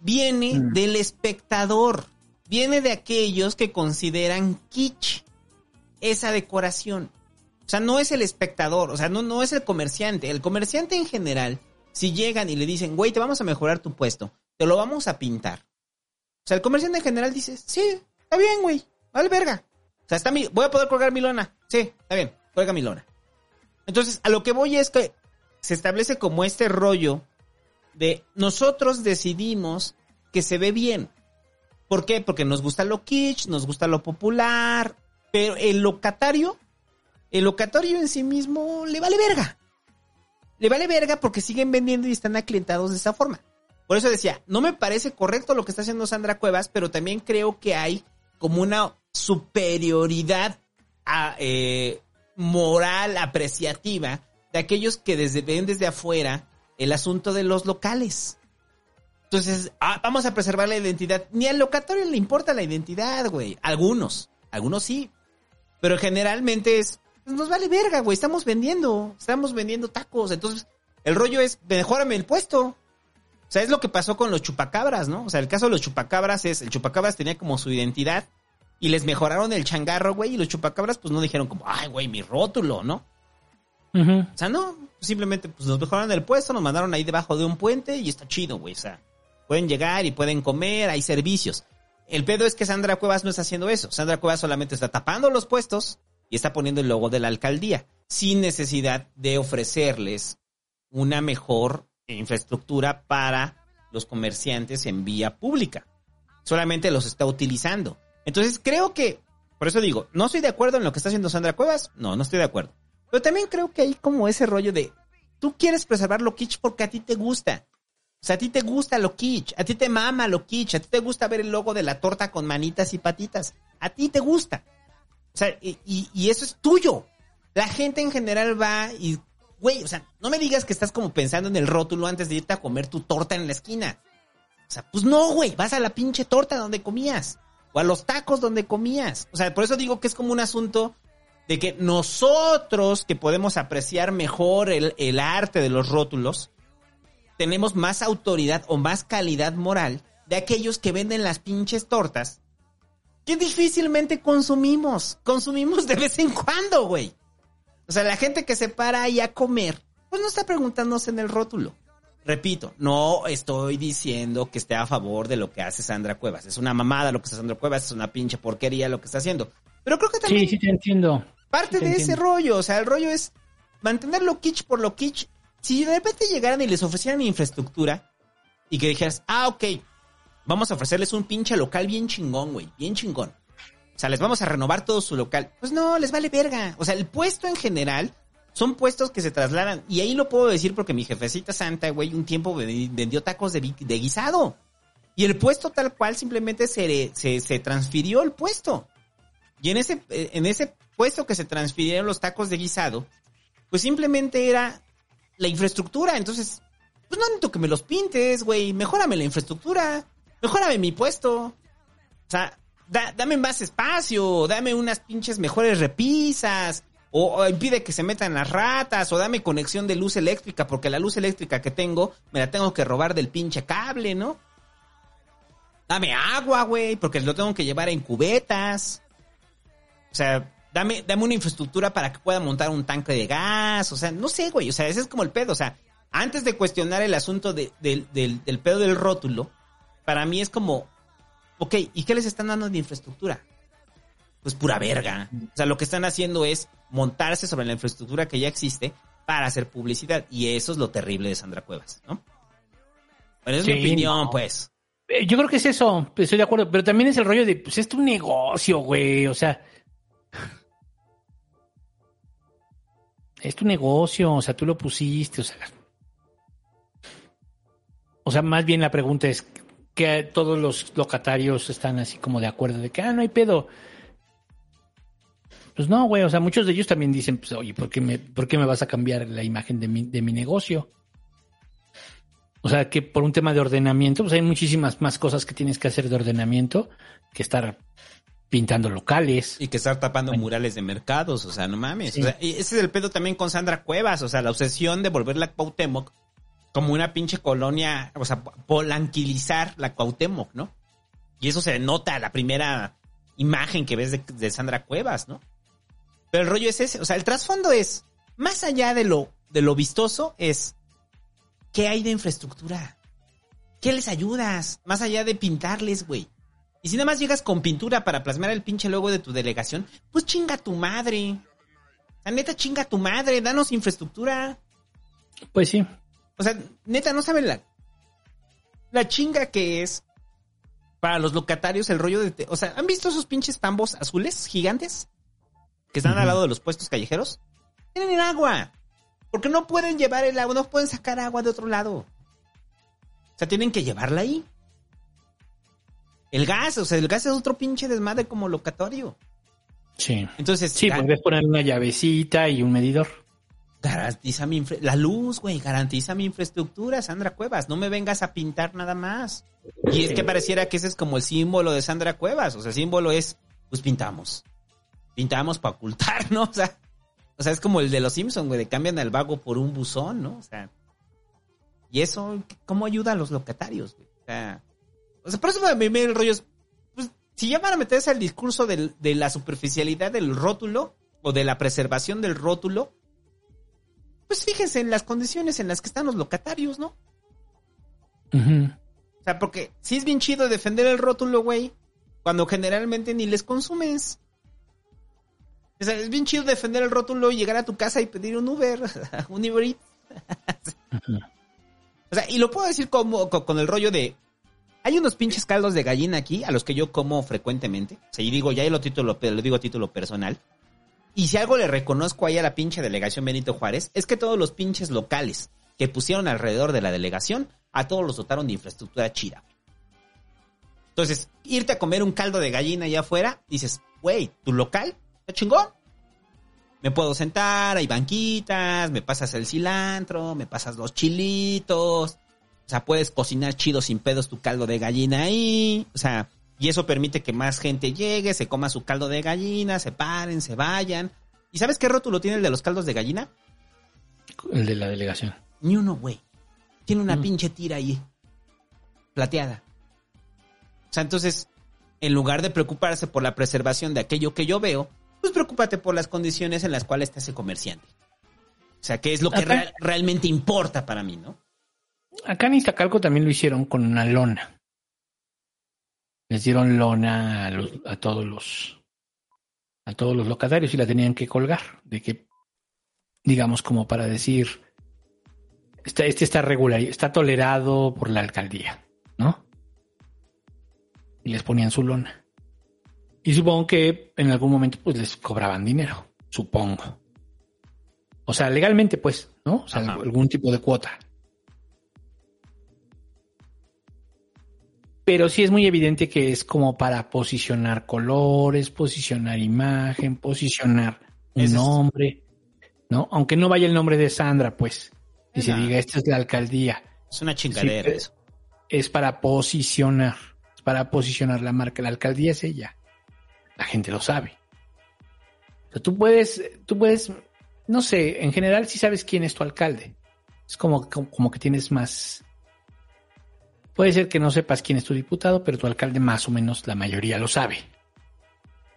viene mm. del espectador, viene de aquellos que consideran kitsch esa decoración. O sea, no es el espectador, o sea, no, no es el comerciante. El comerciante en general, si llegan y le dicen, güey, te vamos a mejorar tu puesto, te lo vamos a pintar. O sea, el comerciante en general dice, sí, está bien, güey, vale verga. O sea, está mi, voy a poder colgar mi lona. Sí, está bien, cuelga mi lona. Entonces, a lo que voy es que se establece como este rollo de nosotros decidimos que se ve bien. ¿Por qué? Porque nos gusta lo kitsch, nos gusta lo popular, pero el locatario, el locatario en sí mismo le vale verga. Le vale verga porque siguen vendiendo y están aclientados de esa forma. Por eso decía, no me parece correcto lo que está haciendo Sandra Cuevas, pero también creo que hay como una superioridad eh, moral apreciativa de aquellos que desde, ven desde afuera el asunto de los locales. Entonces, ah, vamos a preservar la identidad. Ni al locatario le importa la identidad, güey. Algunos, algunos sí. Pero generalmente es, nos vale verga, güey. Estamos vendiendo, estamos vendiendo tacos. Entonces, el rollo es, mejórame el puesto. O sea, es lo que pasó con los chupacabras, ¿no? O sea, el caso de los chupacabras es, el chupacabras tenía como su identidad y les mejoraron el changarro, güey, y los chupacabras pues no dijeron como, ay, güey, mi rótulo, ¿no? O sea, no, simplemente pues nos mejoraron el puesto, nos mandaron ahí debajo de un puente y está chido, güey, o sea, pueden llegar y pueden comer, hay servicios. El pedo es que Sandra Cuevas no está haciendo eso. Sandra Cuevas solamente está tapando los puestos y está poniendo el logo de la alcaldía, sin necesidad de ofrecerles una mejor infraestructura para los comerciantes en vía pública. Solamente los está utilizando. Entonces creo que, por eso digo, no estoy de acuerdo en lo que está haciendo Sandra Cuevas, no, no estoy de acuerdo. Pero también creo que hay como ese rollo de, tú quieres preservar lo kitsch porque a ti te gusta. O sea, a ti te gusta lo kitsch, a ti te mama lo kitsch, a ti te gusta ver el logo de la torta con manitas y patitas. A ti te gusta. O sea, y, y eso es tuyo. La gente en general va y güey, o sea, no me digas que estás como pensando en el rótulo antes de irte a comer tu torta en la esquina. O sea, pues no, güey, vas a la pinche torta donde comías. O a los tacos donde comías. O sea, por eso digo que es como un asunto de que nosotros que podemos apreciar mejor el, el arte de los rótulos, tenemos más autoridad o más calidad moral de aquellos que venden las pinches tortas que difícilmente consumimos. Consumimos de vez en cuando, güey. O sea, la gente que se para ahí a comer, pues no está preguntándose en el rótulo. Repito, no estoy diciendo que esté a favor de lo que hace Sandra Cuevas. Es una mamada lo que hace Sandra Cuevas, es una pinche porquería lo que está haciendo. Pero creo que también... Sí, sí, te entiendo. Parte de ese rollo, o sea, el rollo es mantener lo kitsch por lo kitsch. Si de repente llegaran y les ofrecieran infraestructura y que dijeras, ah, ok, vamos a ofrecerles un pinche local bien chingón, güey, bien chingón. O sea, les vamos a renovar todo su local. Pues no, les vale verga. O sea, el puesto en general son puestos que se trasladan. Y ahí lo puedo decir porque mi jefecita santa, güey, un tiempo vendió tacos de, guisado. Y el puesto tal cual simplemente se, se, se, transfirió el puesto. Y en ese, en ese puesto que se transfirieron los tacos de guisado, pues simplemente era la infraestructura. Entonces, pues no necesito que me los pintes, güey. Mejórame la infraestructura. Mejórame mi puesto. O sea, dame más espacio, dame unas pinches mejores repisas, o, impide que se metan las ratas, o dame conexión de luz eléctrica, porque la luz eléctrica que tengo me la tengo que robar del pinche cable, ¿no? Dame agua, güey, porque lo tengo que llevar en cubetas. O sea, dame, dame una infraestructura para que pueda montar un tanque de gas. O sea, no sé, güey. O sea, ese es como el pedo. O sea, antes de cuestionar el asunto del, del pedo del rótulo, para mí es como, Ok, ¿y qué les están dando de infraestructura? Pues pura verga. O sea, lo que están haciendo es montarse sobre la infraestructura que ya existe para hacer publicidad. Y eso es lo terrible de Sandra Cuevas, ¿no? Bueno, es mi opinión, pues. Eh, yo creo que es eso, estoy de acuerdo, pero también es el rollo de, pues es tu negocio, güey, o sea, [LAUGHS] es tu negocio, o sea, tú lo pusiste, o sea, o sea, más bien la pregunta es, que todos los locatarios están así como de acuerdo de que, ah, no hay pedo. Pues no, güey, o sea, muchos de ellos también dicen, pues, oye, ¿por qué me, por qué me vas a cambiar la imagen de mi, de mi negocio? O sea, que por un tema de ordenamiento, pues hay muchísimas más cosas que tienes que hacer de ordenamiento que estar pintando locales. Y que estar tapando murales de mercados, o sea, no mames. O sea, y ese es el pedo también con Sandra Cuevas, o sea, la obsesión de volverla a Cuauhtémoc como una pinche colonia, o sea, polanquilizar la Cuauhtémoc, ¿no? Y eso se nota la primera imagen que ves de, Sandra Cuevas, ¿no? Pero el rollo es ese, o sea, el trasfondo es, más allá de lo, de lo vistoso, es, ¿qué hay de infraestructura? ¿Qué les ayudas? Más allá de pintarles, güey. Y si nada más llegas con pintura para plasmar el pinche logo de tu delegación, pues chinga tu madre. La neta chinga tu madre, danos infraestructura. Pues sí. O sea, neta, no saben la, la chinga que es para los locatarios el rollo de... te- O sea, ¿han visto esos pinches tambos azules gigantes? Que están al lado de los puestos callejeros. Tienen agua. Porque no pueden llevar el agua, no pueden sacar agua de otro lado. O sea, tienen que llevarla ahí. El gas, o sea, el gas es otro pinche desmadre como locatorio. Sí. Entonces, Sí, puedes poner una llavecita y un medidor. Garantiza mi infra- la luz, güey, garantiza mi infraestructura, Sandra Cuevas. No me vengas a pintar nada más. Y es que pareciera que ese es como el símbolo de Sandra Cuevas. O sea, el símbolo es, pues pintamos. Pintamos para ocultar, ¿no? [LAUGHS] O sea, o sea, es como el de los Simpsons, güey, de cambian al vago por un buzón, ¿no? O sea, y eso, ¿cómo ayuda a los locatarios, güey? O sea, o sea, por eso me, me el rollo es, pues, si ya van a meterse al discurso del- de la superficialidad del rótulo o de la preservación del rótulo, pues fíjense en las condiciones en las que están los locatarios, ¿no? O sea, porque sí es bien chido defender el rótulo, güey, cuando generalmente ni les consumes. O sea, es bien chido defender el rótulo y llegar a tu casa y pedir un Uber, [LAUGHS] un Uber. O sea, y lo puedo decir como co- con, el rollo de hay unos pinches caldos de gallina aquí a los que yo como frecuentemente. O sea, y digo, ya lo título, lo digo a título personal. Y si algo le reconozco ahí a la pinche delegación Benito Juárez, es que todos los pinches locales que pusieron alrededor de la delegación, a todos los dotaron de infraestructura chida. Entonces, irte a comer un caldo de gallina allá afuera, dices, güey, tu local está chingón. Me puedo sentar, hay banquitas, me pasas el cilantro, me pasas los chilitos. O sea, puedes cocinar chido sin pedos tu caldo de gallina ahí. O sea, y eso permite que más gente llegue, se coma su caldo de gallina, se paren, se vayan. ¿Y sabes qué rótulo tiene el de los caldos de gallina? El de la delegación. Ni uno, güey. Tiene una pinche tira ahí. Plateada. O sea, entonces, en lugar de preocuparse por la preservación de aquello que yo veo, pues preocúpate por las condiciones en las cuales está ese comerciante. O sea, que es lo que Acá- real- realmente importa para mí, ¿no? Acá en Iztacalco también lo hicieron con una lona. Les dieron lona a, los- a todos los a todos los locatarios y la tenían que colgar. De que, digamos, como para decir, está, este está regular, está tolerado por la alcaldía, ¿no? Y les ponían su lona. Y supongo que en algún momento pues les cobraban dinero, supongo. O sea, legalmente pues, ¿no? O sea, algún tipo de cuota. Pero sí es muy evidente que es como para posicionar colores, posicionar imagen, posicionar un es- nombre, ¿no? Aunque no vaya el nombre de Sandra, pues. Y se diga, esta es la alcaldía. Es una chingadera Sí, eso. Es para posicionar, es para posicionar la marca. La alcaldía es ella. La gente lo sabe. O sea, tú puedes, tú puedes, no sé, en general sí sabes quién es tu alcalde. Es como, como, como que tienes más. Puede ser que no sepas quién es tu diputado, pero tu alcalde más o menos la mayoría lo sabe.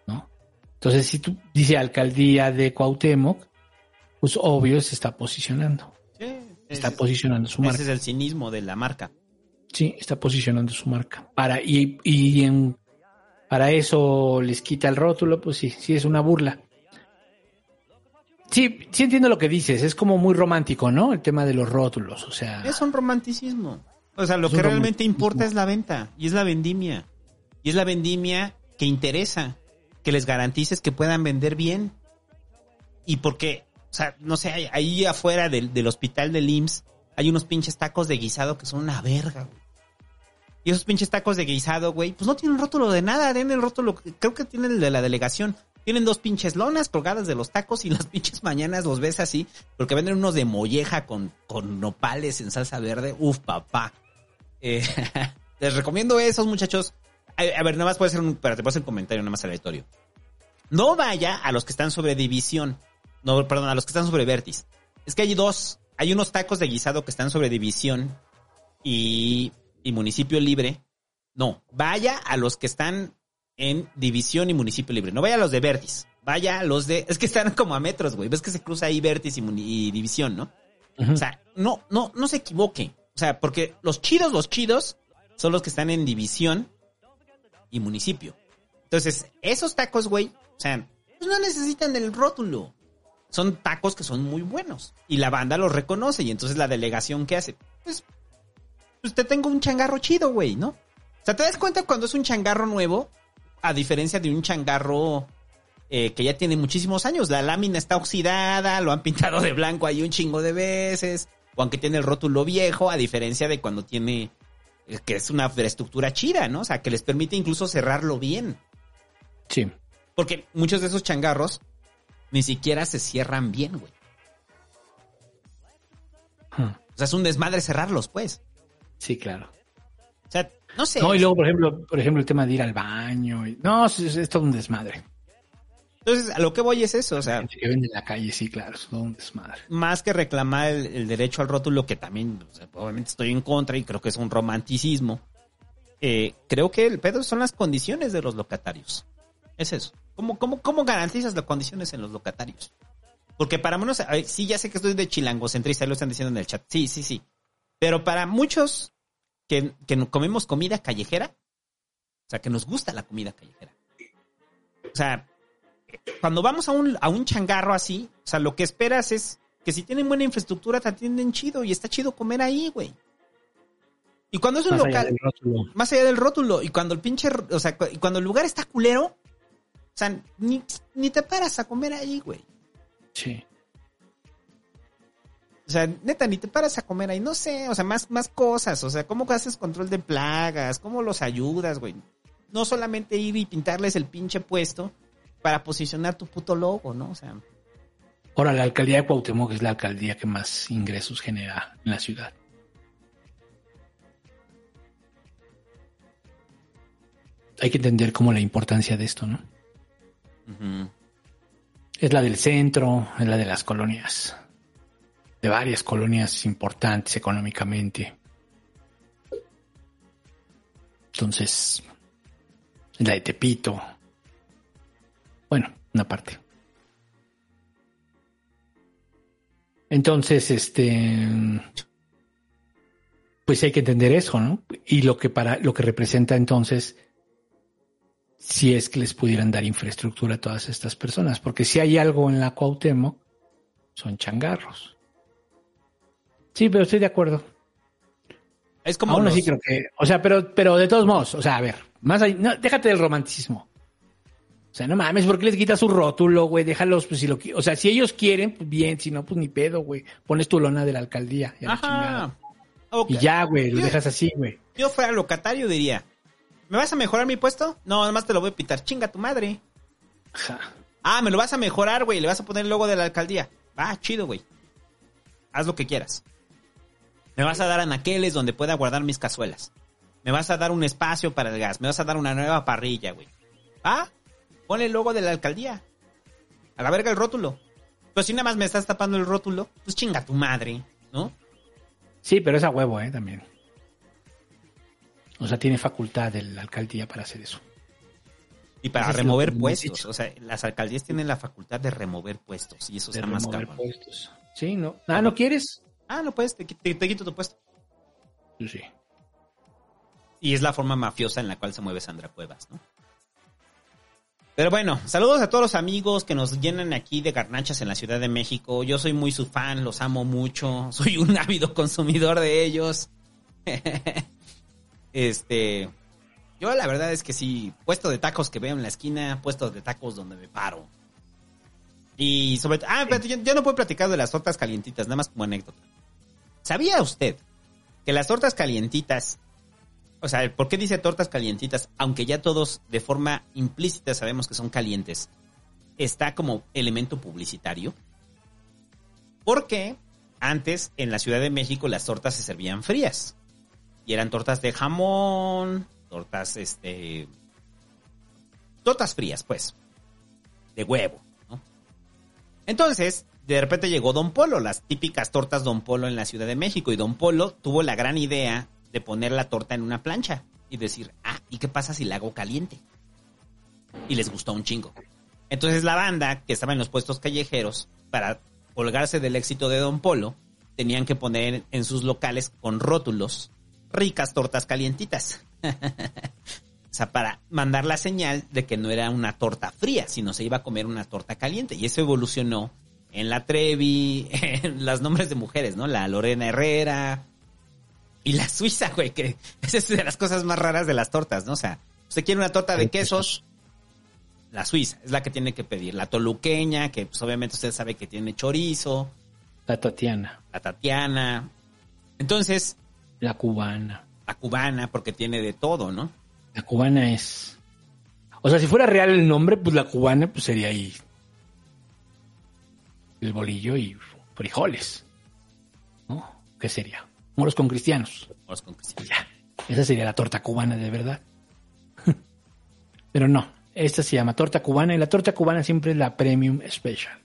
¿No? Entonces, si tú dice alcaldía de Cuauhtémoc, pues obvio se está posicionando. Está ese- posicionando su marca. Ese es el cinismo de la marca. Sí, está posicionando su marca. Para, y, y en, para eso les quita el rótulo, pues sí, sí es una burla. Sí, sí entiendo lo que dices, es como muy romántico, ¿no? El tema de los rótulos, o sea, Es un romanticismo. O sea, lo que realmente importa es la venta y es la vendimia. Y es la vendimia que interesa, que les garantices que puedan vender bien. Y porque, o sea, no sé, ahí- ahí afuera del, del hospital del IMSS hay unos pinches tacos de guisado que son una verga, güey. Y esos pinches tacos de guisado, güey, pues no tienen rótulo de nada, tienen el rótulo, creo que tienen el de la delegación. Tienen dos pinches lonas colgadas de los tacos y las [LAUGHS] pinches mañanas los ves así, porque venden unos de molleja con, con nopales en salsa verde. Uf, papá. Eh, [LAUGHS] les recomiendo esos, muchachos. A, ver, nada más puede ser un, espérate, puede ser un comentario nada más aleatorio. No vaya a los que están sobre división. No, perdón, a los que están sobre vértiz. Es que hay dos. Hay unos tacos de guisado que están sobre división y, y municipio libre. No, vaya a los que están en división y municipio libre. No vaya a los de vértiz. Vaya a los de... Es que están como a metros, güey. Ves que se cruza ahí y, muni- y división, ¿no? O sea, no, no, no se equivoque. O sea, porque los chidos, los chidos, son los que están en división y municipio. Entonces, esos tacos, güey, o sea, pues no necesitan el rótulo. Son tacos que son muy buenos. Y la banda los reconoce. Y entonces la delegación, ¿qué hace? Pues, pues te tengo un changarro chido, güey, ¿no? O sea, ¿te das cuenta cuando es un changarro nuevo? A diferencia de un changarro eh, que ya tiene muchísimos años. La lámina está oxidada, lo han pintado de blanco ahí un chingo de veces. O aunque tiene el rótulo viejo, a diferencia de cuando tiene, eh, que es una estructura chida, ¿no? O sea, que les permite incluso cerrarlo bien. Sí. Porque muchos de esos changarros ni siquiera se cierran bien, güey. Hmm. O sea, es un desmadre cerrarlos, pues. Sí, claro. O sea, no sé. No, y luego, por ejemplo, por ejemplo, el tema de ir al baño. y- No, es, es todo un desmadre. Entonces, a lo que voy es eso, o sea, Que en la calle, sí, claro, es todo un desmadre. más que reclamar el, el derecho al rótulo, que también, o sea, obviamente estoy en contra y creo que es un romanticismo, eh, creo que el pedo son las condiciones de los locatarios. Es eso. ¿Cómo, cómo, cómo garantizas las condiciones en los locatarios? Porque para ver, sí, ya sé que estoy de chilangocentrista, lo están diciendo en el chat. Sí, sí, sí. Pero para muchos que, que comemos comida callejera, o sea, que nos gusta la comida callejera. O sea, cuando vamos a un, a un changarro así, o sea, lo que esperas es que si tienen buena infraestructura te atienden chido y está chido comer ahí, güey. Y cuando es un Más allá local, rótulo. más allá del rótulo, y cuando el pinche, o sea, y cuando el lugar está culero, o sea, ni, ni te paras a comer ahí, güey. Sí. O sea, neta, ni te paras a comer ahí, no sé, o sea, más, más cosas, o sea, cómo haces control de plagas, cómo los ayudas, güey. No solamente ir y pintarles el pinche puesto para posicionar tu puto logo, ¿no? O sea, Ahora, la alcaldía de Cuauhtémoc es la alcaldía que más ingresos genera en la ciudad. Hay que entender como la importancia de esto, ¿no? Es la del centro, es la de las colonias, de varias colonias importantes económicamente. Entonces, es la de Tepito. Bueno, una parte. Entonces, este, pues hay que entender eso, ¿no? Y lo que para, lo que representa entonces, si es que les pudieran dar infraestructura a todas estas personas, porque si hay algo en la Cuauhtémoc, son changarros. Sí, pero estoy de acuerdo. es como Aún los- así creo que, o sea, pero, pero de todos modos, o sea, a ver, más allá, no, déjate del romanticismo. O sea, no mames, ¿por qué les quitas su rótulo, güey? Déjalos, pues si lo O sea, si ellos quieren, pues bien, si no, pues ni pedo, güey. Pones tu lona de la alcaldía. y la. Ajá. Ok. Y ya, güey, lo dejas así, güey. Yo fuera locatario diría, ¿me vas a mejorar mi puesto? No, además te lo voy a pitar, chinga tu madre. Ah, me lo vas a mejorar, güey, le vas a poner el logo de la alcaldía. Ah, chido, güey. Haz lo que quieras. Me vas a dar anaqueles donde pueda guardar mis cazuelas. Me vas a dar un espacio para el gas. Me vas a dar una nueva parrilla, güey. Ah, ponle el logo de la alcaldía. A la verga el rótulo. Pero si nada más me estás tapando el rótulo, pues chinga tu madre, ¿no? Sí, pero es a huevo, ¿eh? También. O sea, tiene facultad de la alcaldía para hacer eso. Y para Eso remover puestos. O sea, las alcaldías tienen la facultad de remover puestos. Y eso De está más cabrón. puestos. Sí, ¿no? Ah, ¿no quieres? Ah, no puedes, te, te- te quito tu puesto. Pues sí. Y es la forma mafiosa en la cual se mueve Sandra Cuevas, ¿no? Pero bueno, saludos a todos los amigos que nos llenan aquí de garnachas en la Ciudad de México. Yo soy muy su fan, los amo mucho. [LAUGHS] Soy un ávido consumidor de ellos. [LAUGHS] este. Yo la verdad es que sí, puesto de tacos que veo en la esquina, puesto de tacos donde me paro. Y sobre Ah, espérate, yo, yo no puedo platicar de las tortas calientitas, nada más como anécdota. ¿Sabía usted que las tortas calientitas o sea, ¿por qué dice tortas calientitas? Aunque ya todos de forma implícita sabemos que son calientes. Está como elemento publicitario. Porque antes en la Ciudad de México las tortas se servían frías. Y eran tortas de jamón, tortas, este... Tortas frías, pues. De huevo, ¿no? Entonces, de repente llegó Don Polo, las típicas tortas Don Polo en la Ciudad de México. Y Don Polo tuvo la gran idea de poner la torta en una plancha y decir, ah, ¿y qué pasa si la hago caliente? Y les gustó un chingo. Entonces la banda que estaba en los puestos callejeros, para colgarse del éxito de Don Polo, tenían que poner en sus locales con rótulos ricas tortas calientitas. [LAUGHS] O sea, para mandar la señal de que no era una torta fría, sino se iba a comer una torta caliente. Y eso evolucionó en la Trevi, [LAUGHS] en los nombres de mujeres, ¿no? La Lorena Herrera y la Suiza, güey, que esa [LAUGHS] es de las cosas más raras de las tortas, ¿no? O sea, usted quiere una torta de quesos, la Suiza es la que tiene que pedir. La toluqueña, que pues obviamente usted sabe que tiene chorizo. La Tatiana. La Tatiana. Entonces. La cubana. La cubana, porque tiene de todo, ¿no? La cubana es. O sea, si fuera real el nombre, pues la cubana pues sería ahí. El bolillo y frijoles. ¿No? ¿Qué sería? Moros con cristianos. Moros con cristianos. Ya. Esa sería la torta cubana de verdad. [LAUGHS] Pero no, esta se llama torta cubana y la torta cubana siempre es la premium special.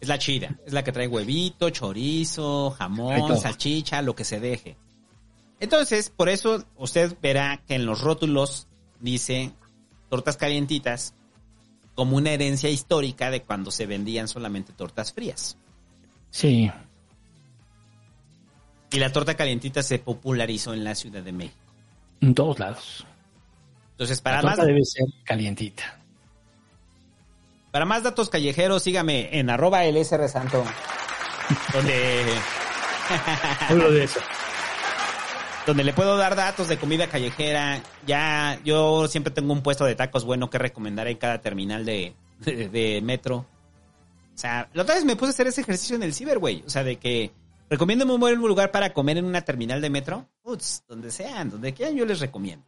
Es la chida, es la que trae huevito, chorizo, jamón, salchicha, lo que se deje. Entonces, por eso usted verá que en los rótulos dice tortas calientitas como una herencia histórica de cuando se vendían solamente tortas frías. Sí. Y la torta calientita se popularizó en la Ciudad de México. En todos lados. Entonces, para la más... debe ser calientita. Para más datos callejeros, sígame en arroba Santo. [LAUGHS] donde... Hablo de eso. Donde le puedo dar datos de comida callejera. Ya, yo siempre tengo un puesto de tacos bueno que recomendar en cada terminal de, [LAUGHS] de, metro. O sea, la otra vez me puse a hacer ese ejercicio en el ciber, güey. O sea, de que recomiendo un lugar para comer en una terminal de metro. Uts, donde sean, donde quieran, yo les recomiendo.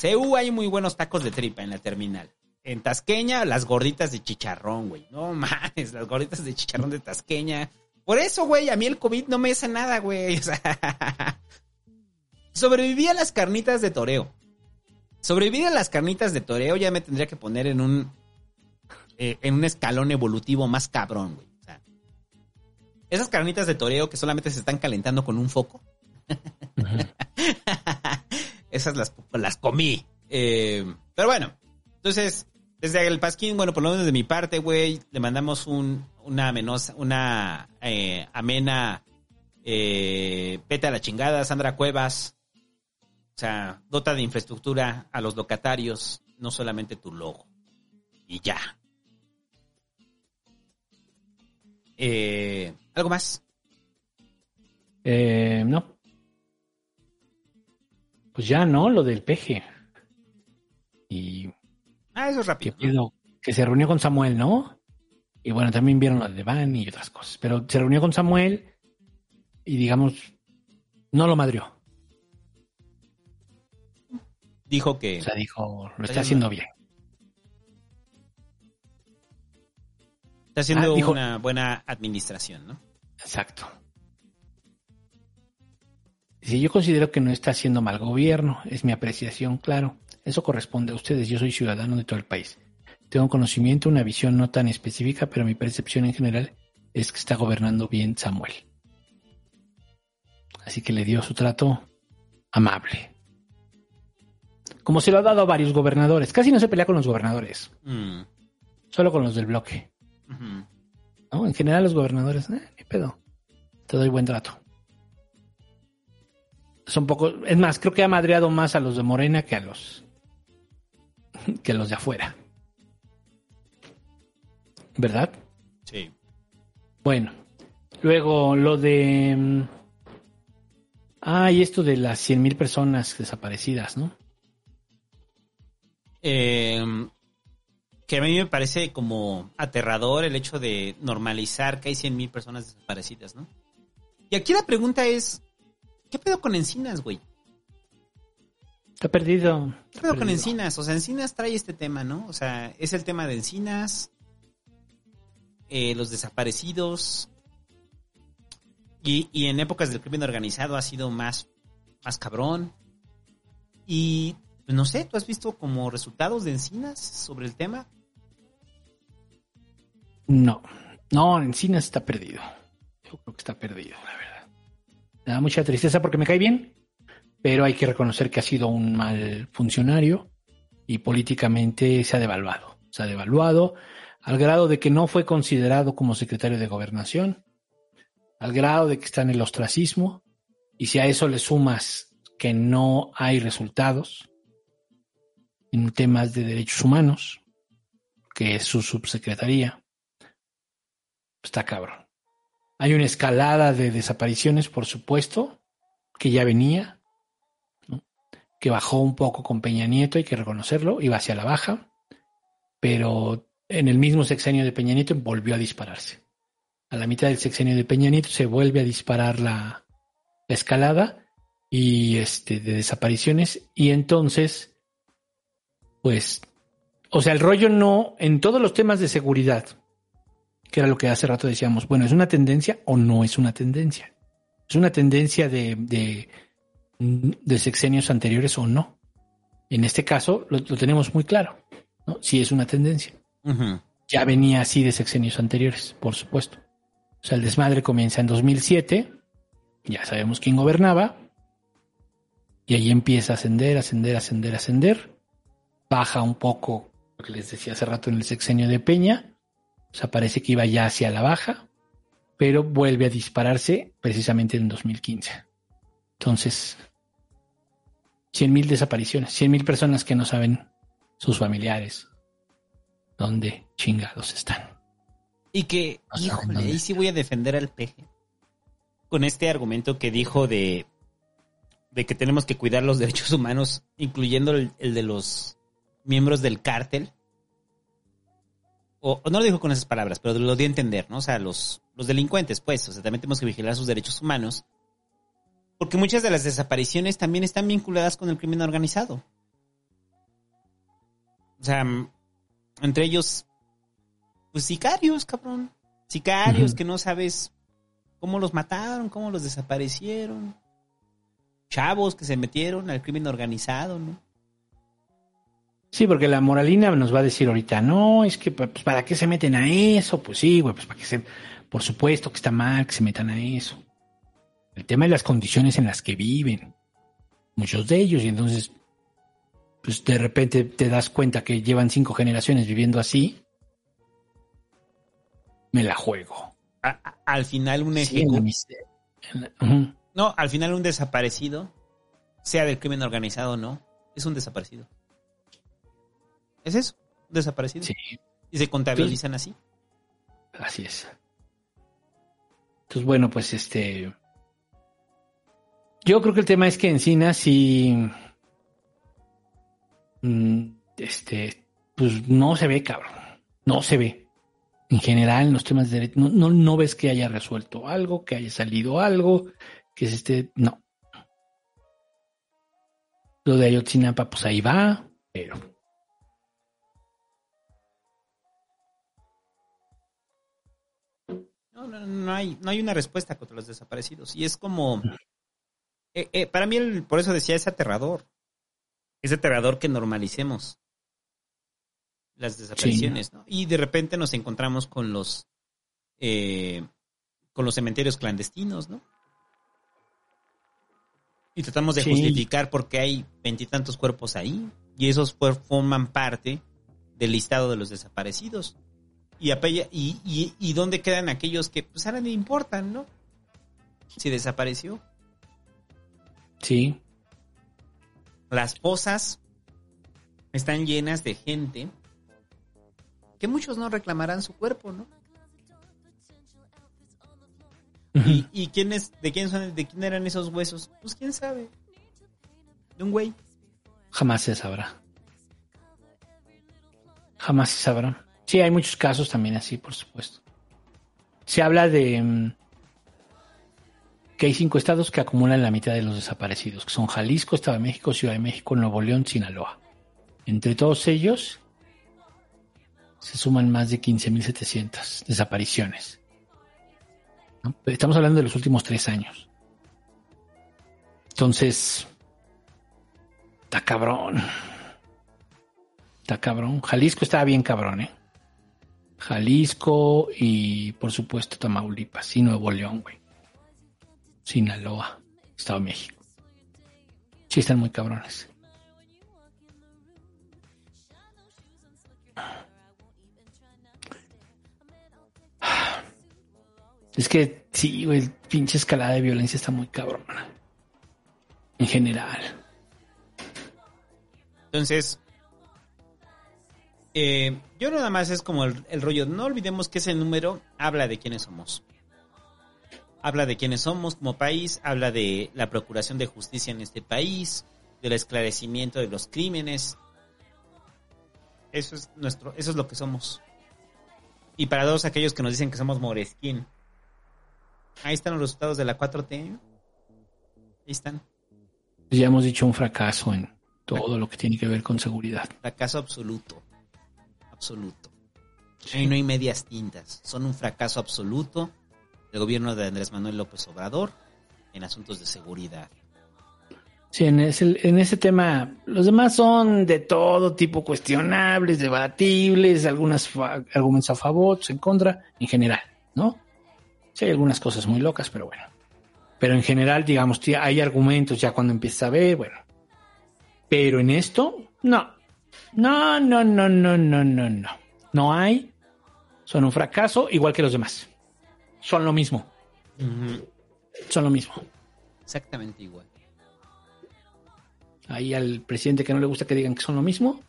CU hay muy buenos tacos de tripa en la terminal. En Tasqueña, las gorditas de chicharrón, güey. No [LAUGHS] mames, las gorditas de chicharrón de Tasqueña. Por eso, güey, a mí el COVID no me hace nada, güey. [LAUGHS] O sea, sobreviví a las carnitas de toreo. Sobrevivir a las carnitas de toreo ya me tendría que poner en un eh, en un escalón evolutivo más cabrón, güey. O sea, esas carnitas de toreo que solamente se están calentando con un foco. [LAUGHS] Esas las, las comí. Eh, pero bueno, entonces, desde el Pasquín, bueno, por lo menos de mi parte, güey, le mandamos un, una amenosa, una eh, amena, eh, pete a la chingada, Sandra Cuevas. O sea, dota de infraestructura a los locatarios, no solamente tu logo. Y ya. Eh, ¿Algo más? Eh, no. Pues ya, ¿no? Lo del peje. Y. Ah, eso es rápido. Que, que se reunió con Samuel, ¿no? Y bueno, también vieron lo de Van y otras cosas. Pero se reunió con Samuel y, digamos, no lo madrió. Dijo que. O sea, dijo, lo está haciendo bien. Está haciendo ah, dijo, una buena administración, ¿no? Exacto. Si yo considero que no está haciendo mal gobierno, es mi apreciación, claro. Eso corresponde a ustedes, yo soy ciudadano de todo el país. Tengo conocimiento, una visión no tan específica, pero mi percepción en general es que está gobernando bien Samuel. Así que le dio su trato amable. Como se lo ha dado a varios gobernadores. Casi no se pelea con los gobernadores. Mm. Solo con los del bloque. Uh -huh. ¿No? En general los gobernadores, eh, ni pedo. Te doy buen trato. Son poco, es más, creo que ha madreado más a los de Morena que a los [LAUGHS] que a los de afuera. ¿Verdad? Sí. Bueno, luego lo de... Ah, y esto de las 100.000 personas desaparecidas, ¿no? Eh, que a mí me parece como aterrador el hecho de normalizar que hay 100.000 personas desaparecidas, ¿no? Y aquí la pregunta es, ¿qué pedo con Encinas, güey? Está perdido. ¿Qué pedo con Encinas? O sea, Encinas trae este tema, ¿no? O sea, es el tema de Encinas, eh, los desaparecidos, y, y, en épocas del crimen organizado ha sido más, más cabrón. Y pues, no sé, ¿tú has visto como resultados de Encinas sobre el tema? No, no, Encinas está perdido. Yo creo que está perdido, la verdad. Me da mucha tristeza porque me cae bien, pero hay que reconocer que ha sido un mal funcionario y políticamente se ha devaluado. Se ha devaluado al grado de que no fue considerado como secretario de gobernación, al grado de que está en el ostracismo, y si a eso le sumas que no hay resultados en temas de derechos humanos, que es su subsecretaría. Está cabrón. Hay una escalada de desapariciones, por supuesto, que ya venía, que bajó un poco con Peña Nieto, hay que reconocerlo, iba hacia la baja, pero en el mismo sexenio de Peña Nieto volvió a dispararse. A la mitad del sexenio de Peña Nieto se vuelve a disparar la, la escalada y este de desapariciones y entonces pues o sea el rollo no en todos los temas de seguridad que era lo que hace rato decíamos bueno es una tendencia o no es una tendencia es una tendencia de de, de sexenios anteriores o no en este caso lo, lo tenemos muy claro ¿no? sí es una tendencia. Ya venía así de sexenios anteriores por supuesto. O sea el desmadre comienza en 2007 ya sabemos quién gobernaba, y ahí empieza a ascender, ascender, ascender, ascender, baja un poco, lo que les decía hace rato en el sexenio de Peña, o sea, parece que iba ya hacia la baja, pero vuelve a dispararse precisamente en 2015. Entonces, 100.000 desapariciones, 100.000 personas que no saben sus familiares dónde chingados están. Y que, No híjole, ahí sí voy a defender al peje. Con este argumento que dijo de, de que tenemos que cuidar los [LAUGHS] derechos humanos, incluyendo el, el de los miembros del cártel. O, o no lo dijo con esas palabras, pero lo dio a entender, ¿no? O sea, los, los delincuentes, pues. O sea, también tenemos que vigilar sus derechos humanos. Porque muchas de las desapariciones también están vinculadas con el crimen organizado. O sea, m- entre ellos, pues sicarios, cabrón. Sicarios que no sabes cómo los mataron, cómo los desaparecieron. Chavos que se metieron al crimen organizado, ¿no? Sí, porque la moralina nos va a decir ahorita, no, es que pues, para qué se meten a eso, pues sí, güey, pues para que se, por supuesto que está mal que se metan a eso. El tema es las condiciones en las que viven, muchos de ellos, y entonces, pues de repente te das cuenta que llevan cinco generaciones viviendo así, me la juego. A- a- al final un Sí, en la ejecu- miseria. En la- Ujú. No, al final un desaparecido, sea del crimen organizado o no, es un desaparecido. Es eso, desaparecido. Sí. Y se contabilizan así. Así es. Entonces, bueno, pues este. Yo creo que el tema es que Encina sí. mm, Este. Pues no se ve, cabrón. No se ve. En general, en los temas de derecho, no, no, no ves que haya resuelto algo, que haya salido algo, que se esté. No. Lo de Ayotzinapa, pues ahí va, pero. No, no, no hay, no hay una respuesta contra los desaparecidos. Y es como... eh, eh, para mí, el- por eso decía, es aterrador. Es aterrador que normalicemos las desapariciones, ¿no? Y de repente nos encontramos con los... eh, con los cementerios clandestinos, ¿no? Y tratamos de Sí. justificar por qué hay veintitantos cuerpos ahí. Y esos forman parte del listado de los desaparecidos. Y, apella- y, y, y dónde quedan aquellos que pues ahora no importan, ¿no? Si desapareció. Sí. Las fosas están llenas de gente que muchos no reclamarán su cuerpo, ¿no? ¿Y, y quién es, de quién son, de quién eran esos huesos? Pues quién sabe. De un güey. Jamás se sabrá. Jamás se sabrá. Sí, hay muchos casos también así, por supuesto. Se habla de mm, que hay cinco estados que acumulan la mitad de los desaparecidos, que son Jalisco, Estado de México, Ciudad de México, Nuevo León, Sinaloa. Entre todos ellos se suman más de 15.700 desapariciones. Estamos hablando de los últimos tres años. Entonces, está cabrón. Está cabrón. Jalisco estaba bien cabrón, ¿eh? Jalisco y por supuesto Tamaulipas y Nuevo León, güey. Sinaloa, Estado de México. Sí están muy cabrones. Es que sí, güey, pinche escalada de violencia está muy cabrona. en general. Entonces, eh, yo nada más es como el, el rollo, no olvidemos que ese número habla de quiénes somos. Habla de quiénes somos como país, habla de la procuración de justicia en este país, del esclarecimiento de los crímenes. Eso es nuestro, eso es lo que somos. Y para todos aquellos que nos dicen que somos Moreskin, ahí están los resultados de la 4T. Ahí están. Ya hemos dicho un fracaso en todo lo que tiene que ver con seguridad. Fracaso absoluto. Absoluto. Ahí no hay medias tintas. Son un fracaso absoluto del gobierno de Andrés Manuel López Obrador en asuntos de seguridad. Sí, en ese, en ese tema, los demás son de todo tipo cuestionables, debatibles, algunas fa- argumentos a favor, otros en contra, en general, ¿no? Sí, hay algunas cosas muy locas, pero bueno. Pero en general, digamos, hay argumentos ya cuando empiezas a ver, bueno. Pero en esto, no. No, no, no, no, no, no, no. No hay. Son un fracaso, igual que los demás. Son lo mismo. Son lo mismo. Exactamente igual. Ahí al presidente que no le gusta que digan que son lo mismo,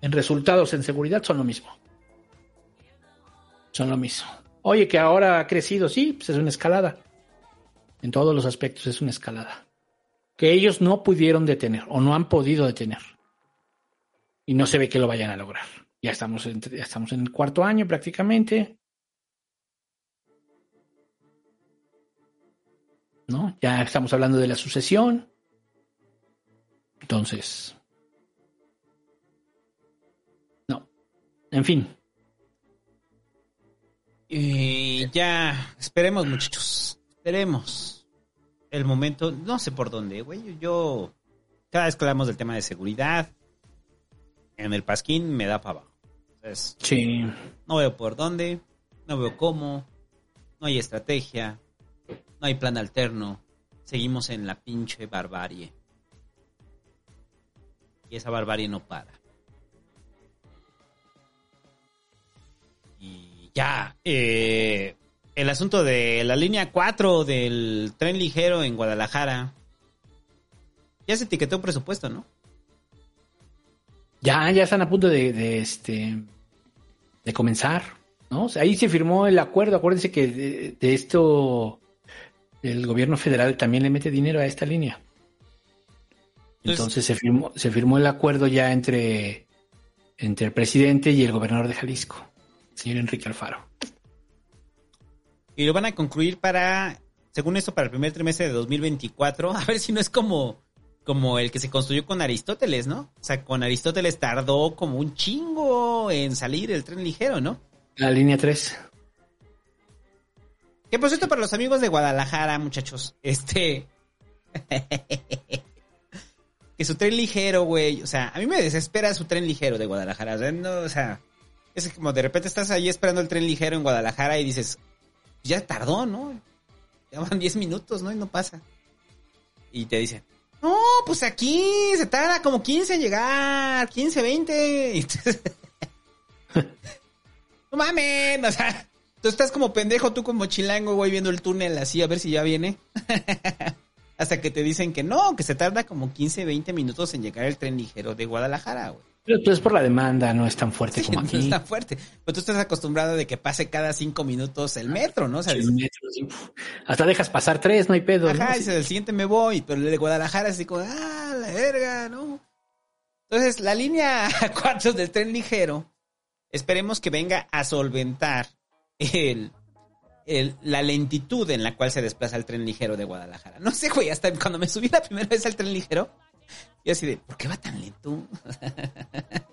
en resultados en seguridad son lo mismo. Son lo mismo. Oye, que ahora ha crecido, sí, pues es una escalada. En todos los aspectos es una escalada. Que ellos no pudieron detener o no han podido detener. Y no se ve que lo vayan a lograr. Ya estamos en, ya estamos en el cuarto año prácticamente. ¿No? Ya estamos hablando de la sucesión. Entonces. No. En fin. Y ya, esperemos muchachos, esperemos. El momento, no sé por dónde, güey. Yo, cada vez que hablamos del tema de seguridad, en el pasquín me da para abajo. Entonces, Sí. no veo por dónde, no veo cómo, no hay estrategia, no hay plan alterno. Seguimos en la pinche barbarie. Y esa barbarie no para. Y ya, eh, el asunto de la línea 4 del tren ligero en Guadalajara. Ya se etiquetó un presupuesto, ¿no? Ya, ya están a punto de, de, este de comenzar, ¿no? O sea, ahí se firmó el acuerdo. Acuérdense que de, de esto el gobierno federal también le mete dinero a esta línea. Entonces se firmó, se firmó el acuerdo ya entre, entre el presidente y el gobernador de Jalisco, el señor Enrique Alfaro. Y lo van a concluir para, según esto, para el primer trimestre de 2024. [LAUGHS] A ver si no es como, como el que se construyó con Aristóteles, ¿no? O sea, con Aristóteles tardó como un chingo en salir el tren ligero, ¿no? La línea 3. Que por cierto, para los amigos de Guadalajara, muchachos, este. [LAUGHS] que su tren ligero, güey. O sea, a mí me desespera su tren ligero de Guadalajara. O sea, no, o sea, es como de repente estás ahí esperando el tren ligero en Guadalajara y dices, ya tardó, ¿no? Ya van 10 minutos, ¿no? Y no pasa. Y te dicen, no, pues aquí se tarda como 15 en llegar, 15, 20. Y entonces- no mames, o sea, tú estás como pendejo, tú como chilango, güey, viendo el túnel así a ver si ya viene. [LAUGHS] Hasta que te dicen que no, que se tarda como 15, 20 minutos en llegar el tren ligero de Guadalajara, güey. Pero pues por la demanda, no es tan fuerte como [LAUGHS] No aquí. está fuerte. Pero tú estás acostumbrado de que pase cada cinco minutos el metro, ¿no? O sea, Sí, dices, metro, sí. Hasta dejas pasar tres, no hay pedo. ¿no? Ajá, Sí. dices, el siguiente me voy, pero el de Guadalajara es así como, ah, la verga, ¿no? Entonces, la línea [LAUGHS] 4 del tren ligero, esperemos que venga a solventar el, el- la lentitud en la cual se desplaza el tren ligero de Guadalajara. No sé, güey, hasta cuando me subí la primera vez al tren ligero, yo así de, ¿por qué va tan lento? [LAUGHS]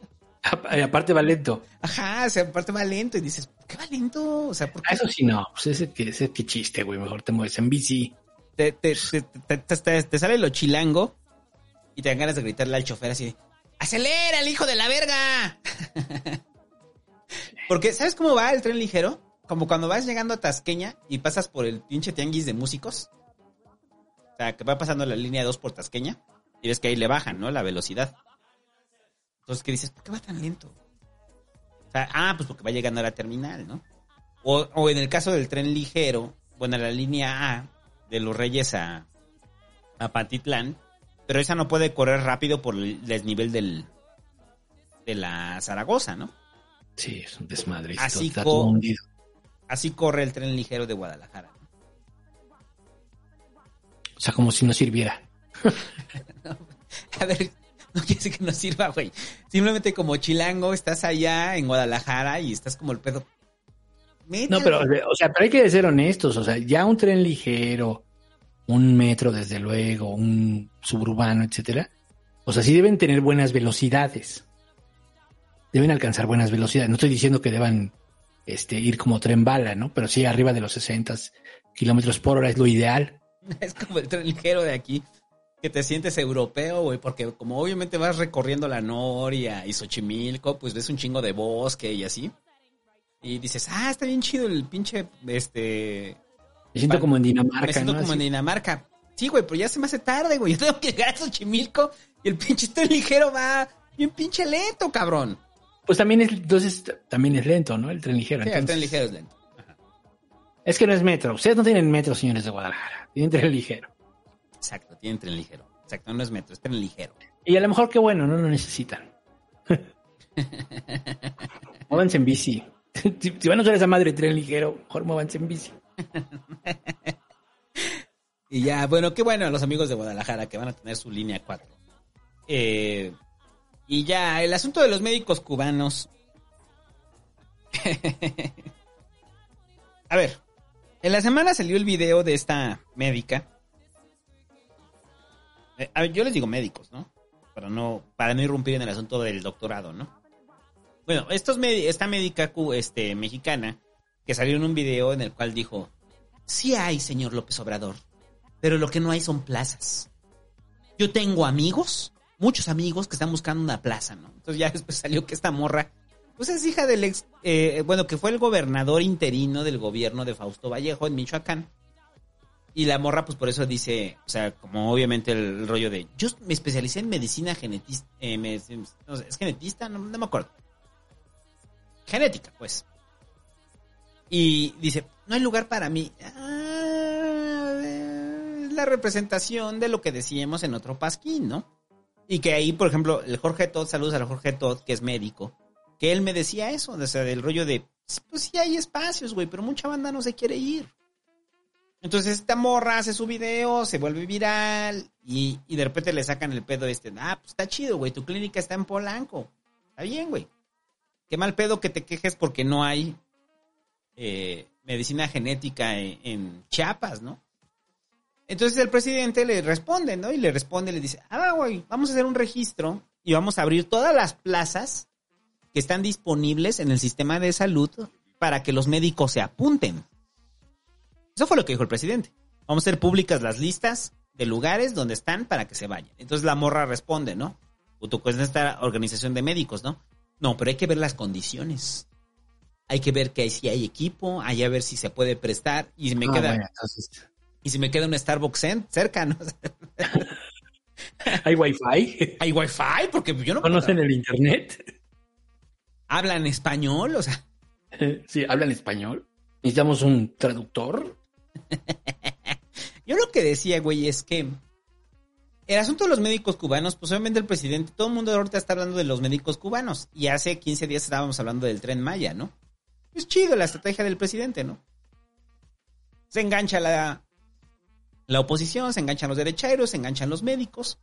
Y aparte va lento. Ajá, o sea, aparte va lento y dices, ¿por qué va lento? O sea, ¿por qué? Ah, Eso sí, no. Pues ese que, ese que chiste, güey. Mejor te mueves en bici. te, te, te, te- te- te- te sale lo chilango y te dan ganas de gritarle al chofer así de, ¡Acelera, el hijo de la verga! [LAUGHS] Porque, ¿sabes cómo va el tren ligero? Como cuando vas llegando a Tasqueña y pasas por el pinche tianguis de músicos. O sea, que va pasando la línea 2 por Tasqueña y ves que ahí le bajan, ¿no? La velocidad. Entonces, ¿qué dices? ¿Por qué va tan lento? O sea, ah, pues porque va llegando a la terminal, ¿no? O, o en el caso del tren ligero, bueno, la línea A de los Reyes a, a Patitlán, Pero esa no puede correr rápido por el desnivel del, de la Zaragoza, ¿no? Sí, es un desmadre. Así, co- así corre el tren ligero de Guadalajara. O sea, como si no sirviera. [LAUGHS] A ver, no quiere decir que no sirva, güey. Simplemente como chilango estás allá en Guadalajara y estás como el pedo. No, pero, o sea, pero hay que ser honestos. O sea, ya un tren ligero, un metro, desde luego, un suburbano, etcétera. O sea, sí deben tener buenas velocidades. Deben alcanzar buenas velocidades. No estoy diciendo que deban este, ir como tren bala, ¿no? Pero sí arriba de los 60 kilómetros por hora es lo ideal. [LAUGHS] Es como el tren ligero de aquí, que te sientes europeo, güey, porque como obviamente vas recorriendo la Noria y Xochimilco, pues ves un chingo de bosque y así. Y dices, ah, está bien chido el pinche, este... Me siento como en Dinamarca, Me siento ¿no? como en. Dinamarca. Sí, güey, pero ya se me hace tarde, güey. [LAUGHS] Yo tengo que llegar a Xochimilco y el pinche tren ligero va bien pinche lento, cabrón. Pues también es, entonces, también es lento, ¿no? El tren ligero. Sí, el tren ligero es lento. Es que no es metro. Ustedes no tienen metro, señores de Guadalajara. Tienen tren ligero. Exacto, tienen tren ligero. Exacto, no es metro, es tren ligero. Y a lo mejor qué bueno, no lo necesitan. [LAUGHS] Móvanse en bici. Si, si van a usar esa madre tren ligero, mejor móvanse en bici. Y ya, bueno, qué bueno a los amigos de Guadalajara que van a tener su línea 4. Eh, y ya, el asunto de los médicos cubanos. [LAUGHS] a ver, en la semana salió el video de esta médica. Eh, a ver, yo les digo médicos, ¿no? Para no, para no irrumpir en el asunto del doctorado, ¿no? Bueno, esta médica este, mexicana que salió en un video en el cual dijo, sí hay, señor López Obrador, pero lo que no hay son plazas. Yo tengo amigos, muchos amigos que están buscando una plaza, ¿no? Entonces ya después salió que esta morra, pues es hija del ex, eh, bueno, que fue el gobernador interino del gobierno de Fausto Vallejo en Michoacán. Y la morra, pues por eso dice, o sea, como obviamente el, rollo de, yo me especialicé en medicina genetista, eh, me- ¿es genetista? No, no me acuerdo. Genética, pues. Y dice, no hay lugar para mí. Ah, es la representación de lo que decíamos en otro pasquín, ¿no? Y que ahí, por ejemplo, el Jorge Todd, saludos al Jorge Todd, que es médico, que él me decía eso, o sea, del rollo de, pues sí hay espacios, güey, pero mucha banda no se quiere ir. Entonces esta morra hace su video, se vuelve viral y, y de repente le sacan el pedo este, ah, pues está chido, güey, tu clínica está en Polanco. Está bien, güey. Qué mal pedo que te quejes porque no hay eh, medicina genética en, en Chiapas, ¿no? Entonces el presidente le responde, ¿no? Y le responde, le dice, ah, güey, vamos a hacer un registro y vamos a abrir todas las plazas que están disponibles en el sistema de salud para que los médicos se apunten. Eso fue lo que dijo el presidente. Vamos a hacer públicas las listas de lugares donde están para que se vayan. Entonces la morra responde, ¿no? O tú con esta organización de médicos, ¿no? No, pero hay que ver las condiciones. Hay que ver que si hay equipo, hay a ver si se puede prestar. Y si me Ah, queda. bueno, entonces, Y si me queda un Starbucks en- cerca, ¿no? [LAUGHS] ¿Hay wifi? [LAUGHS] ¿Hay wifi? Porque yo no puedo- ¿Conocen el internet? ¿Hablan español? O sea, [LAUGHS] Sí, hablan español. Necesitamos un traductor. [LAUGHS] yo lo que decía, güey, es que el asunto de los médicos cubanos, pues obviamente el presidente, todo el mundo ahorita está hablando de los médicos cubanos. Y hace 15 días estábamos hablando del tren Maya, ¿no? Es chido la estrategia del presidente, ¿no? Se engancha la, la oposición, se enganchan los derechairos, se enganchan los médicos.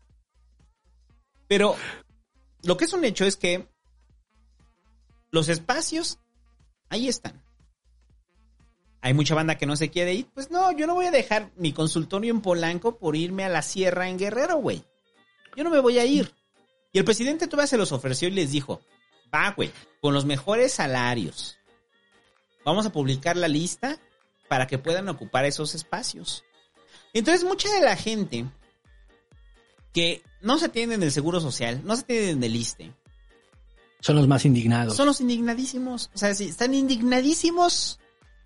Pero lo que es un hecho es que los espacios ahí están. Hay mucha banda que no se quiere ir. Pues no, yo no voy a dejar mi consultorio en Polanco por irme a la sierra en Guerrero, güey. Yo no me voy a ir. Y el presidente todavía se los ofreció y les dijo, va, güey, con los mejores salarios. Vamos a publicar la lista para que puedan ocupar esos espacios. Entonces, mucha de la gente que no se tienen del Seguro Social, no se tienen del ISTE, Son los más indignados. son los indignadísimos. O sea, sí, están indignadísimos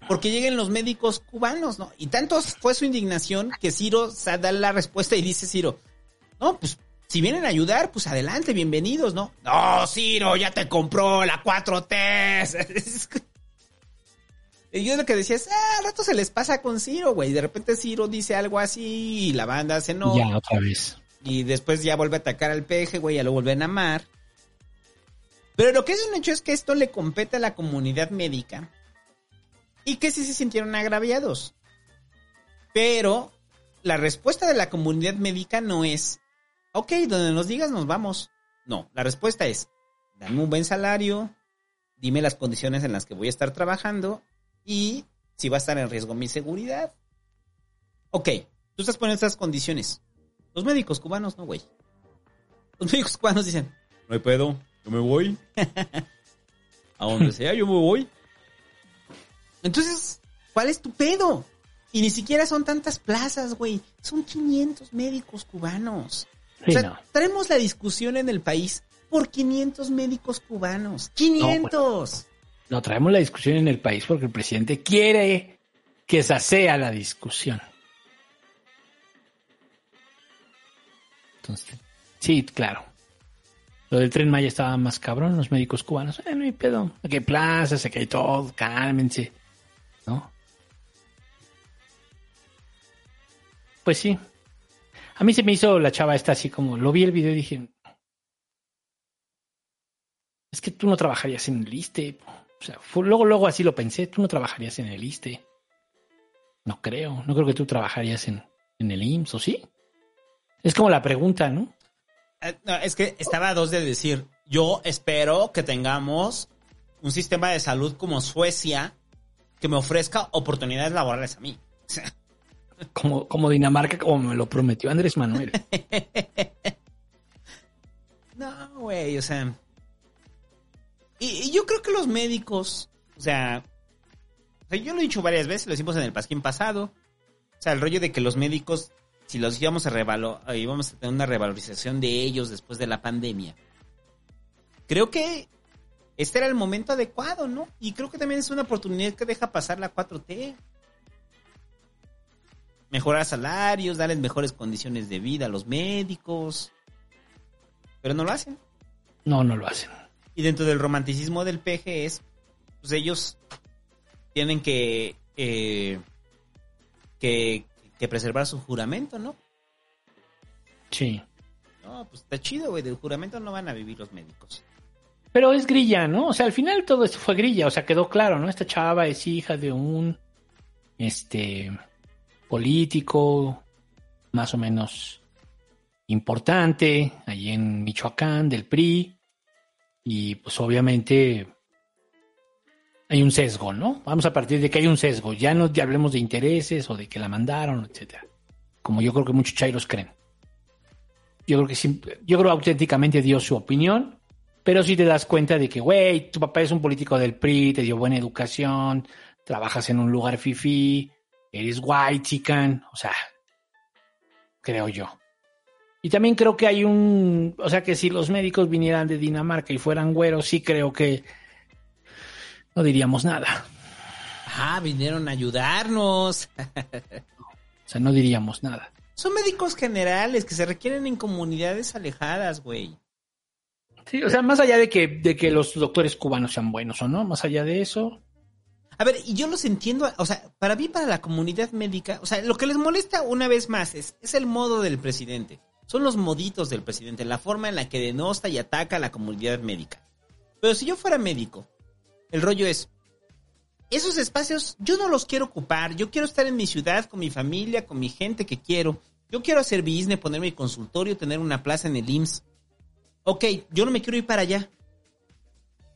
porque lleguen los médicos cubanos, ¿no? Y tanto fue su indignación que Ciro da la respuesta y dice Ciro, no, pues si vienen a ayudar, pues adelante, bienvenidos, ¿no? No, Ciro, ya te compró la 4T. [LAUGHS] Y yo lo que decía es, ah, al rato se les pasa con Ciro, güey. De repente Ciro dice algo así y la banda se no. Ya, otra vez. Y después ya vuelve a atacar al peje, güey, ya lo vuelven a amar. Pero lo que es un hecho es que esto le compete a la comunidad médica. Y que sí se sintieron agraviados. Pero la respuesta de la comunidad médica no es, ok, donde nos digas nos vamos. No, la respuesta es, dame un buen salario, dime las condiciones en las que voy a estar trabajando y si va a estar en riesgo mi seguridad. Ok, tú estás poniendo estas condiciones. Los médicos cubanos no, güey. Los médicos cubanos dicen, no hay pedo, yo me voy. [LAUGHS] a donde sea, yo me voy. Entonces, ¿cuál es tu pedo? Y ni siquiera son tantas plazas, güey. Son 500 médicos cubanos. Sí, o sea, no. traemos la discusión en el país por 500 médicos cubanos. ¡500! No, traemos la discusión en el país porque el presidente quiere que esa sea la discusión. Entonces, sí, claro. Lo del tren Maya estaba más cabrón, los médicos cubanos. Eh, no hay pedo. Aquí hay plazas, aquí hay todo, cálmense. ¿No? Pues sí. A mí se me hizo la chava esta así como, lo vi el video y dije, es que tú no trabajarías en el ISTE. O sea, luego, luego así lo pensé, tú no trabajarías en el ISTE. No creo, no creo que tú trabajarías en, en el IMSS, ¿o sí? Es como la pregunta, ¿no? Eh, no, es que estaba a dos de decir, yo espero que tengamos un sistema de salud como Suecia que me ofrezca oportunidades laborales a mí. [LAUGHS] Como, como Dinamarca, como me lo prometió Andrés Manuel. [LAUGHS] No, güey, o sea. Y, y yo creo que los médicos, o sea, o sea, yo lo he dicho varias veces, lo hicimos en el pasquín pasado. O sea, el rollo de que los médicos, si los íbamos a revalo, eh, íbamos a tener una revalorización de ellos después de la pandemia. Creo que este era el momento adecuado, ¿no? Y creo que también es una oportunidad que deja pasar la 4T. Mejorar salarios, darles mejores condiciones de vida a los médicos. Pero no lo hacen. No, no lo hacen. Y dentro del romanticismo del peje es, pues ellos tienen que, eh, que, que preservar su juramento, ¿no? Sí. No, pues está chido, güey. Del juramento no van a vivir los médicos. Pero es grilla, ¿no? O sea, al final todo esto fue grilla, o sea, quedó claro, ¿no? Esta chava es hija de un este político más o menos importante allí en Michoacán del PRI y pues obviamente hay un sesgo, ¿no? Vamos a partir de que hay un sesgo, ya no ya hablemos de intereses o de que la mandaron, etcétera. Como yo creo que muchos chairos creen. Yo creo que yo creo auténticamente dio su opinión pero si te das cuenta de que, güey, tu papá es un político del PRI, te dio buena educación, trabajas en un lugar fifí, eres white chican, o sea, creo yo. Y también creo que hay un, o sea, que si los médicos vinieran de Dinamarca y fueran güeros, sí creo que no diríamos nada. Ah, vinieron a ayudarnos. O sea, no diríamos nada. Son médicos generales que se requieren en comunidades alejadas, güey. Sí, o sea, más allá de que, de que los doctores cubanos sean buenos o no, más allá de eso, A ver, y yo los entiendo, o sea, para mí, para la comunidad médica, o sea, lo que les molesta una vez más es, es el modo del presidente. Son los moditos del presidente, la forma en la que denosta y ataca a la comunidad médica. Pero si yo fuera médico, el rollo es, esos espacios yo no los quiero ocupar, yo quiero estar en mi ciudad con mi familia, con mi gente que quiero. Yo quiero hacer business, poner mi consultorio, tener una plaza en el IMSS. Ok, yo no me quiero ir para allá.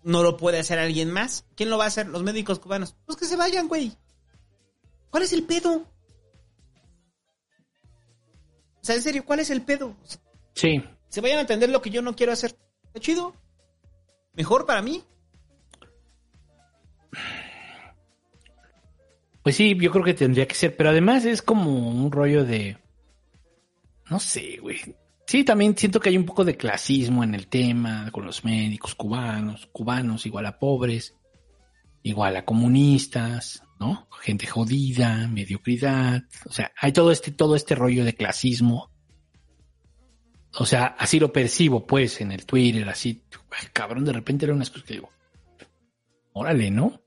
¿No lo puede hacer alguien más? ¿Quién lo va a hacer? Los médicos cubanos. Pues que se vayan, güey. ¿Cuál es el pedo? O sea, en serio, ¿cuál es el pedo? sí. Se vayan a entender lo que yo no quiero hacer. Está chido. Mejor para mí. Pues sí, yo creo que tendría que ser, pero además es como un rollo de, no sé, güey. Sí, también siento que hay un poco de clasismo en el tema, con los médicos cubanos, cubanos igual a pobres, igual a comunistas, ¿no? Gente jodida, mediocridad, o sea, hay todo este, todo este rollo de clasismo. O sea, así lo percibo, pues, en el Twitter, así, cabrón, de repente eran unas cosas que digo, órale, ¿no?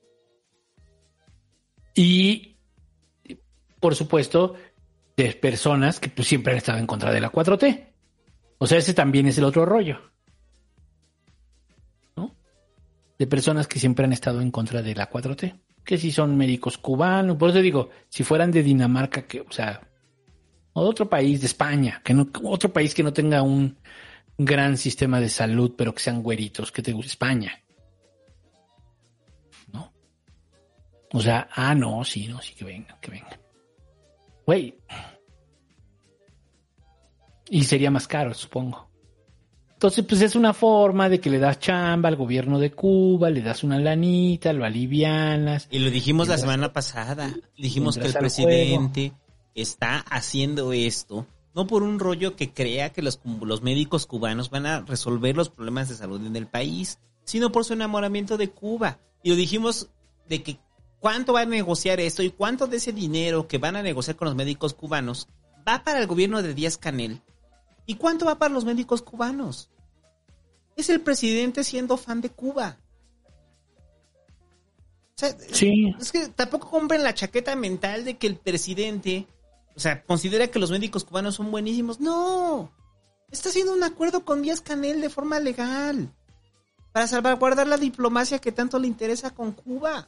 Y, por supuesto, de personas que pues, siempre han estado en contra de la 4T. O sea, ese también es el otro rollo. ¿No? De personas que siempre han estado en contra de la 4T. Que si son médicos cubanos, por eso digo, si fueran de Dinamarca, que, o sea, o de otro país, de España, que no, otro país que no tenga un gran sistema de salud, pero que sean güeritos, que te guste España. ¿No? O sea, ah, no, sí, no, sí, que vengan, que vengan. Güey. Y sería más caro, supongo. Entonces, pues es una forma de que le das chamba al gobierno de Cuba, le das una lanita, lo alivianas. Y lo dijimos la semana pasada. Dijimos que el presidente está haciendo esto no por un rollo que crea que los, los médicos cubanos van a resolver los problemas de salud en el país, sino por su enamoramiento de Cuba. Y lo dijimos de que cuánto va a negociar esto y cuánto de ese dinero que van a negociar con los médicos cubanos va para el gobierno de Díaz Canel y cuánto va para los médicos cubanos. Es el presidente siendo fan de Cuba. O sea, Sí. es que tampoco compren la chaqueta mental de que el presidente, o sea, considera que los médicos cubanos son buenísimos. No. Está haciendo un acuerdo con Díaz Canel de forma legal. Para salvaguardar la diplomacia que tanto le interesa con Cuba.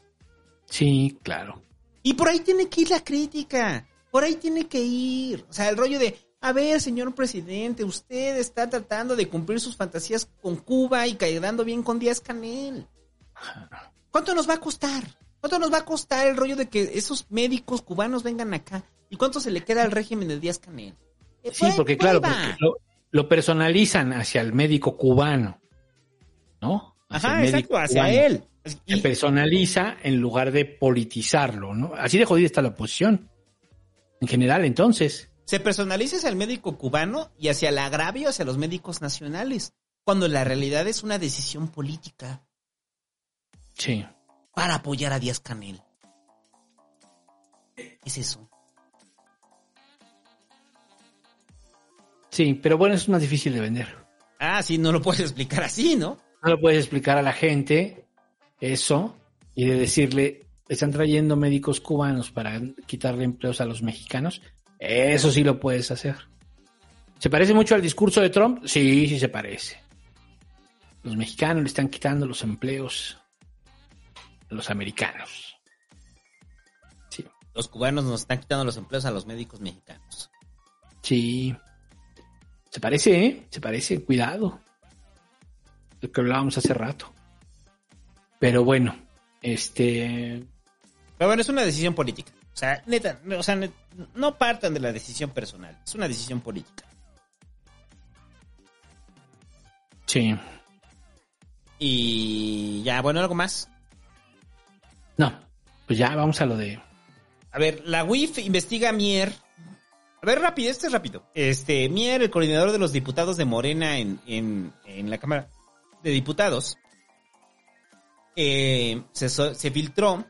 Sí, claro. Y por ahí tiene que ir la crítica. Por ahí tiene que ir. O sea, el rollo de, a ver, señor presidente, usted está tratando de cumplir sus fantasías con Cuba y quedando bien con Díaz Canel. ¿Cuánto nos va a costar? ¿Cuánto nos va a costar el rollo de que esos médicos cubanos vengan acá? ¿Y cuánto se le queda al régimen de Díaz Canel? Eh, Sí, por- porque claro, porque lo, lo personalizan hacia el médico cubano, ¿no? Hacia Ajá, el médico exacto, hacia cubano. él. Se personaliza en lugar de politizarlo, ¿no? Así de jodida está la oposición. En general, entonces. Se personaliza hacia el médico cubano y hacia el agravio hacia los médicos nacionales, cuando la realidad es una decisión política Sí. para apoyar a Díaz Canel. Es eso. Sí, pero bueno, es más difícil de vender. Ah, sí, no lo puedes explicar así, ¿no? No lo puedes explicar a la gente eso y de decirle, están trayendo médicos cubanos para quitarle empleos a los mexicanos. Eso sí lo puedes hacer. ¿Se parece mucho al discurso de Trump? Sí, sí se parece. Los mexicanos le están quitando los empleos a los americanos. Los cubanos nos están quitando los empleos a los médicos mexicanos. Sí. Se parece, ¿eh? Se parece, cuidado. Lo que hablábamos hace rato. Pero bueno, este... Pero bueno, es una decisión política. O sea, neta, no- o sea, no partan de la decisión personal. Es una decisión política. Sí. Y ya, bueno, algo más. No, pues ya vamos a lo de... A ver, la UIF investiga a Mier. A ver, rápido, este es rápido. Este, Mier, el coordinador de los diputados de Morena en, en, en la Cámara de Diputados, eh, se, se filtró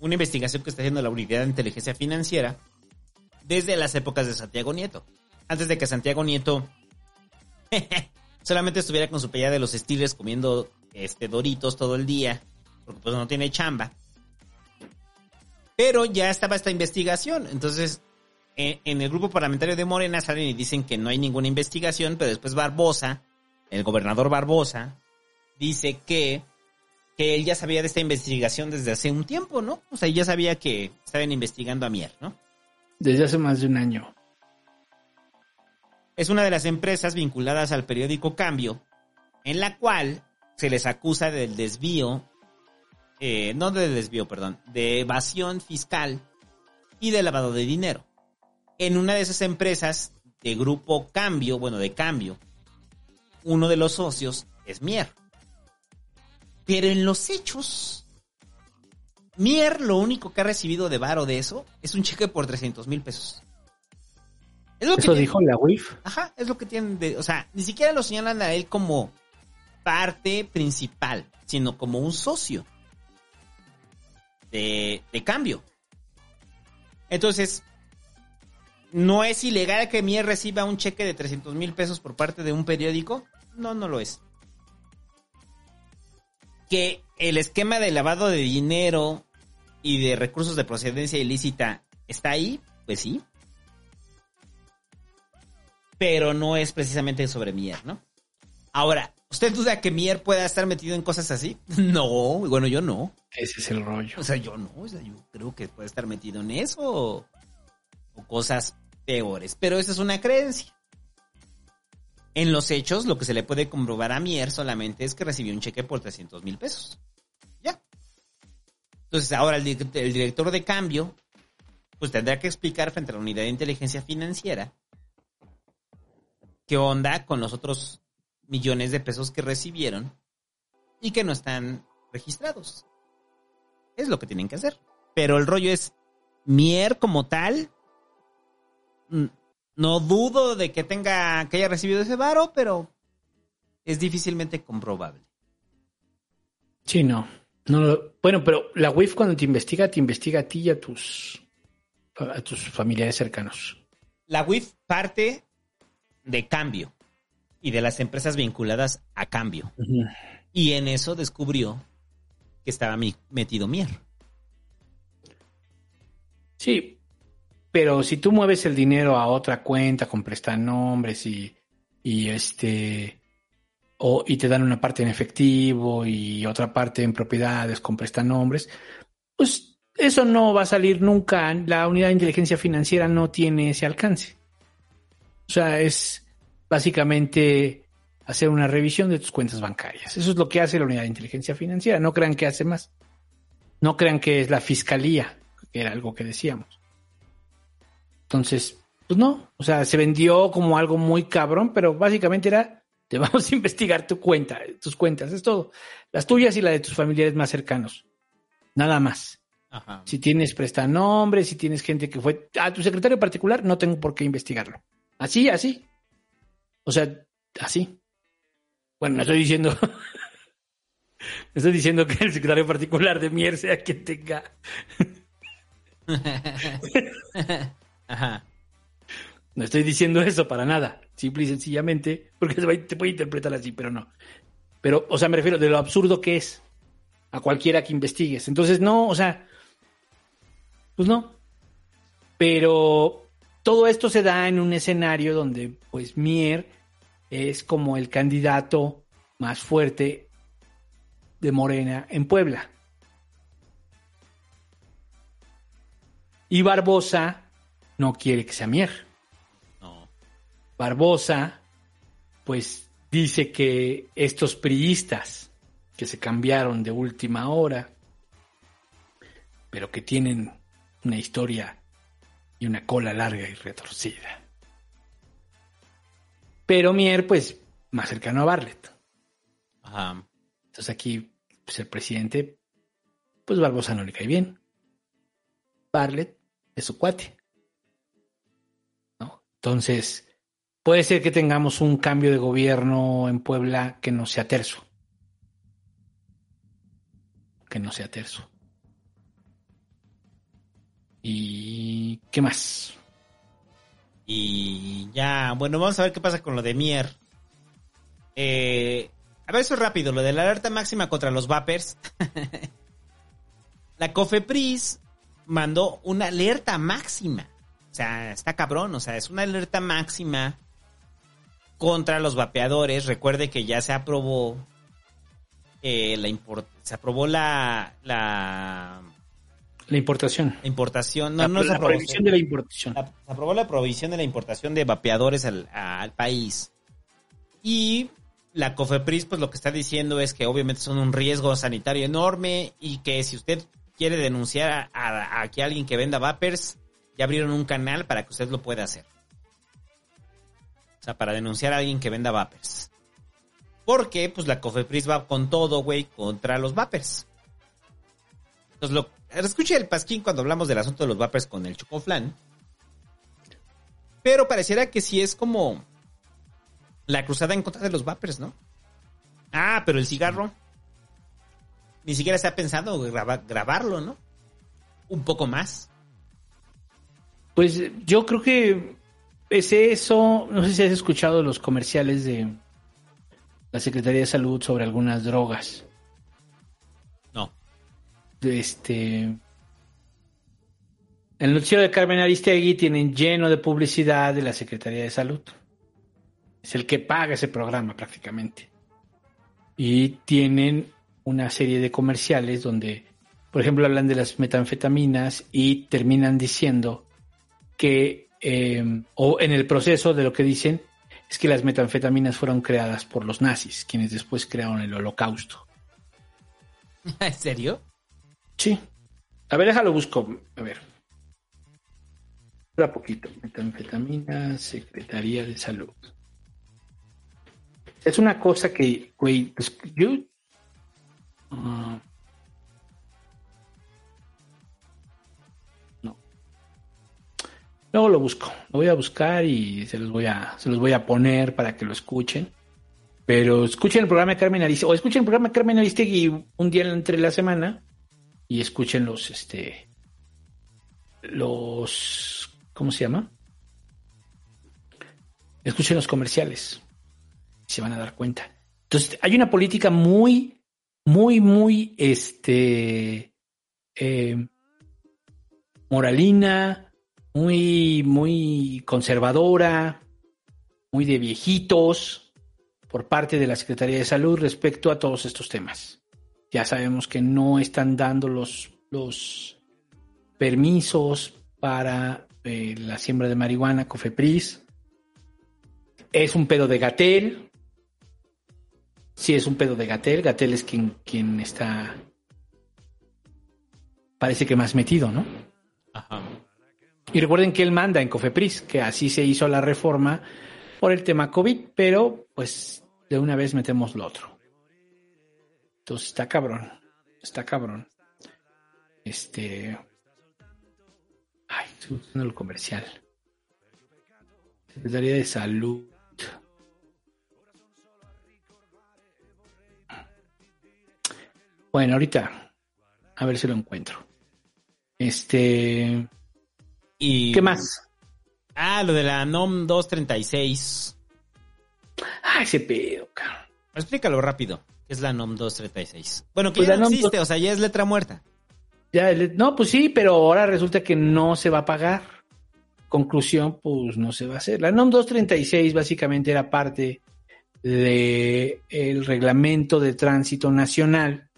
una investigación que está haciendo la Unidad de Inteligencia Financiera desde las épocas de Santiago Nieto. Antes de que Santiago Nieto [LAUGHS] solamente estuviera con su pelea de los estiles comiendo este doritos todo el día, porque pues no tiene chamba. Pero ya estaba esta investigación. Entonces, en, en el grupo parlamentario de Morena salen y dicen que no hay ninguna investigación, pero después Barbosa, el gobernador Barbosa, dice que, que él ya sabía de esta investigación desde hace un tiempo, ¿no? O sea, ya sabía que estaban investigando a Mier, ¿no? Desde hace más de un año. Es una de las empresas vinculadas al periódico Cambio, en la cual se les acusa del desvío, eh, no de desvío, perdón, de evasión fiscal y de lavado de dinero. En una de esas empresas de grupo Cambio, bueno, de Cambio, uno de los socios es Mier. Pero en los hechos, Mier lo único que ha recibido de varo de eso es un cheque por 300 mil pesos. Es lo Eso dijo la UIF. Ajá, es lo que tienen de, o sea, ni siquiera lo señalan a él como parte principal, sino como un socio de, de cambio. Entonces, ¿no es ilegal que Mier reciba un cheque de 300 mil pesos por parte de un periódico? No, no lo es. Que el esquema de lavado de dinero y de recursos de procedencia ilícita está ahí, pues sí. pero no es precisamente sobre Mier, ¿no? Ahora, ¿usted duda que Mier pueda estar metido en cosas así? [LAUGHS] No, bueno, yo no. Ese es el rollo. O sea, yo no, o sea, yo creo que puede estar metido en eso o, o cosas peores, pero esa es una creencia. En los hechos, lo que se le puede comprobar a Mier solamente es que recibió un cheque por 300 mil pesos. Ya. Entonces, ahora el, el director de cambio, pues tendrá que explicar frente a la unidad de inteligencia financiera qué onda con los otros millones de pesos que recibieron y que no están registrados. Es lo que tienen que hacer. Pero el rollo es, Mier como tal, mm, no dudo de que tenga, que haya recibido ese varo, pero es difícilmente comprobable. Sí, no. no lo- bueno, pero la WIF cuando te investiga, te investiga a ti y a tus, a tus familiares cercanos. La WIF parte de cambio y de las empresas vinculadas a cambio. Y en eso descubrió que estaba metido Mier. Sí, pero si tú mueves el dinero a otra cuenta con prestanombres y, y este o, y te dan una parte en efectivo y otra parte en propiedades con prestanombres, pues eso no va a salir nunca. La unidad de inteligencia financiera no tiene ese alcance. O sea, es básicamente hacer una revisión de tus cuentas bancarias. Eso es lo que hace la unidad de inteligencia financiera. No crean que hace más. No crean que es la fiscalía, que era algo que decíamos. Entonces, pues no, o sea, se vendió como algo muy cabrón, pero básicamente era, te [LAUGHS] vamos a investigar tu cuenta, tus cuentas, es todo. Las tuyas y la de tus familiares más cercanos. Nada más. Ajá. Si tienes prestanombres, si tienes gente que fue a tu secretario particular, no tengo por qué investigarlo. Así, así. O sea, así. Bueno, no estoy diciendo. [LAUGHS] no estoy diciendo que el secretario particular de Mier sea quien tenga. [LAUGHS] Ajá. No estoy diciendo eso para nada. Simple y sencillamente, porque te puede interpretar así, pero no. Pero, o sea, me refiero de lo absurdo que es a cualquiera que investigues. Entonces, no, o sea, pues no. Pero todo esto se da en un escenario donde, pues, Mier es como el candidato más fuerte de Morena en Puebla. Y Barbosa no quiere que sea Mier. Barbosa, pues dice que estos priistas que se cambiaron de última hora, pero que tienen una historia y una cola larga y retorcida. Pero Mier, pues, más cercano a Bartlett. Ajá. Entonces aquí, pues el presidente, pues Barbosa no le cae bien. Bartlett es su cuate. Entonces, puede ser que tengamos un cambio de gobierno en Puebla que no sea terso. Que no sea terso. ¿Y qué más? Y ya, bueno, vamos a ver qué pasa con lo de Mier. Eh, a ver, eso es rápido, lo de la alerta máxima contra los vapers. [LAUGHS] la COFEPRIS mandó una alerta máxima. O sea, está cabrón, o sea, es una alerta máxima contra los vapeadores. Recuerde que ya se aprobó eh, la import- se aprobó la, la La importación. la importación, no, La- no se la aprobó. prohibición de la importación. La- se aprobó la prohibición de la importación de vapeadores al, al país. Y la COFEPRIS, pues lo que está diciendo es que obviamente son un riesgo sanitario enorme y que si usted quiere denunciar a, a- a que alguien que venda vapers, ya abrieron un canal para que usted lo pueda hacer. O sea, para denunciar a alguien que venda vapers. Porque, pues la COFEPRIS va con todo, güey, contra los vapers. Entonces, lo, escuche el pasquín cuando hablamos del asunto de los vapers con el chocoflan. Pero pareciera que sí es como la cruzada en contra de los vapers, ¿no? Ah, pero el cigarro. Ni siquiera se ha pensado graba- grabarlo, ¿no? Un poco más. Pues yo creo que es eso. No sé si has escuchado los comerciales de la Secretaría de Salud sobre algunas drogas. No. Este. El noticiero de Carmen Aristegui tienen lleno de publicidad de la Secretaría de Salud. Es el que paga ese programa prácticamente. Y tienen una serie de comerciales donde, por ejemplo, hablan de las metanfetaminas y terminan diciendo que, eh, o en el proceso de lo que dicen, es que las metanfetaminas fueron creadas por los nazis, quienes después crearon el holocausto. [LAUGHS] ¿En serio? Sí. A ver, déjalo busco. A ver. Espera poquito. Metanfetamina, Secretaría de Salud. Es una cosa que, güey, pues, yo... ah, Luego lo busco. Lo voy a buscar y se los voy a, se los voy a poner para que lo escuchen. Pero escuchen el programa de Carmen Aristegui, o escuchen el programa de Carmen Aristegui un día entre la semana y escuchen los, este, los, ¿cómo se llama? Escuchen los comerciales. Se van a dar cuenta. Entonces, hay una política muy, muy, muy, este, eh, moralina, muy, muy conservadora, muy de viejitos por parte de la Secretaría de Salud respecto a todos estos temas. Ya sabemos que no están dando los, los permisos para eh, la siembra de marihuana, Cofepris. Es un pedo de Gatel. Sí, es un pedo de Gatel. Gatel es quien, quien está. Parece que más metido, ¿no? Ajá. Y recuerden que él manda en Cofepris, que así se hizo la reforma por el tema COVID, pero pues de una vez metemos lo otro. Entonces está cabrón, está cabrón. Este. Ay, estoy buscando el comercial. Secretaría de Salud. Bueno, ahorita a ver si lo encuentro. Este. Y... ¿Qué más? Ah, lo de la NOM 236. Ah, ese pedo, cabrón. Explícalo rápido. ¿Qué es la NOM 236? Bueno, que Pues ya no existe, o sea, ya es letra muerta. Ya, no, pues sí, pero ahora resulta que no se va a pagar. Conclusión, pues no se va a hacer. La NOM 236 básicamente era parte del reglamento de tránsito nacional.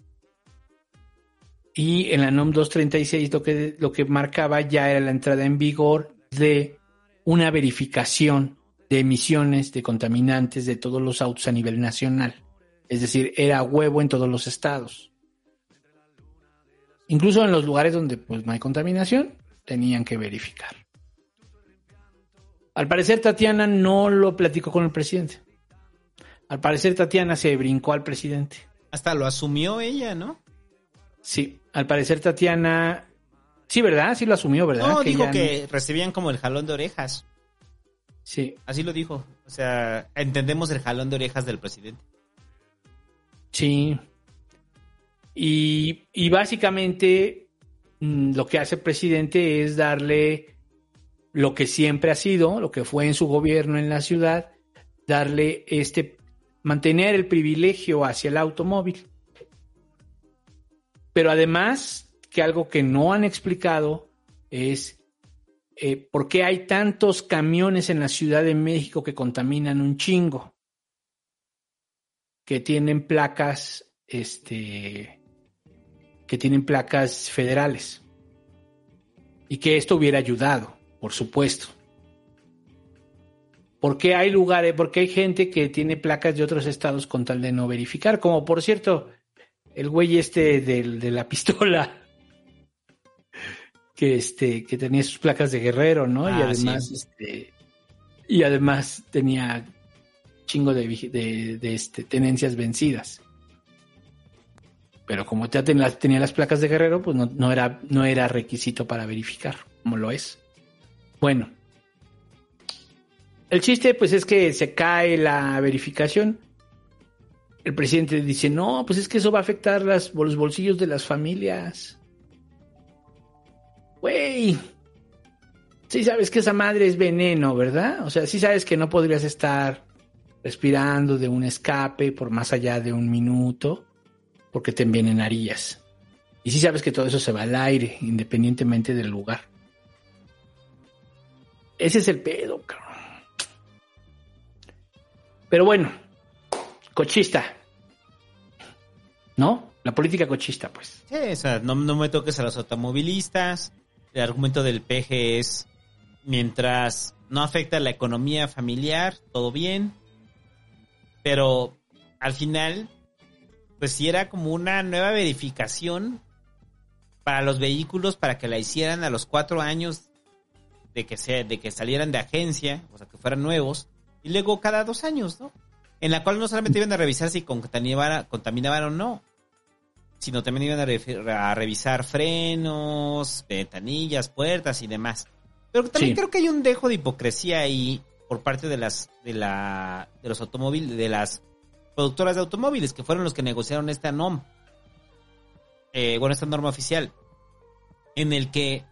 Y en la NOM 236 lo que, lo que marcaba ya era la entrada en vigor de una verificación de emisiones de contaminantes de todos los autos a nivel nacional. Es decir, era huevo en todos los estados. Incluso en los lugares donde pues, no hay contaminación, tenían que verificar. Al parecer Tatiana no lo platicó con el presidente. Al parecer Tatiana se brincó al presidente. Hasta lo asumió ella, ¿no? Sí, al parecer Tatiana... Sí, ¿verdad? Sí lo asumió, ¿verdad? No, dijo ella que recibían como el jalón de orejas. Sí. Así lo dijo. O sea, entendemos el jalón de orejas del presidente. Sí. Y, y básicamente mm, lo que hace el presidente es darle lo que siempre ha sido, lo que fue en su gobierno en la ciudad, darle este, mantener el privilegio hacia el automóvil. Pero además, que algo que no han explicado es eh, por qué hay tantos camiones en la Ciudad de México que contaminan un chingo que tienen placas, este, que tienen placas federales. Y que esto hubiera ayudado, por supuesto. Porque hay lugares, porque hay gente que tiene placas de otros estados con tal de no verificar. Como por cierto, el güey este del- de la pistola. [LAUGHS] Que este, que tenía sus placas de guerrero, ¿no? y Ah, además, sí. este, y además tenía chingo de, de, de, este, tenencias vencidas. Pero como ya ten- las- tenía las placas de guerrero, pues no, no era, no era requisito para verificar, como lo es. Bueno. El chiste, pues, es que se cae la verificación. El presidente dice, no, pues es que eso va a afectar los bolsillos de las familias. Güey, sí sabes que esa madre es veneno, ¿verdad? O sea, sí sabes que no podrías estar respirando de un escape por más allá de un minuto porque te envenenarías. Y sí sabes que todo eso se va al aire, independientemente del lugar. Ese es el pedo, cabrón. Pero bueno, cochista. ¿No? La política cochista, pues. Sí, o sea, no, no me toques a los automovilistas. El argumento del PG es, mientras no afecta la economía familiar, todo bien. Pero al final, pues sí era como una nueva verificación para los vehículos para que la hicieran a los cuatro años de que, se, de que salieran de agencia, o sea, que fueran nuevos, y luego cada dos años, ¿no? En la cual no solamente iban a revisar si contaminaban, contaminaban o no, sino también iban a, re- a revisar frenos, ventanillas, puertas y demás. Pero también Sí. creo que hay un dejo de hipocresía ahí por parte de las de la de los automóviles de las productoras de automóviles que fueron los que negociaron esta NOM. Eh, bueno, esta norma oficial en el que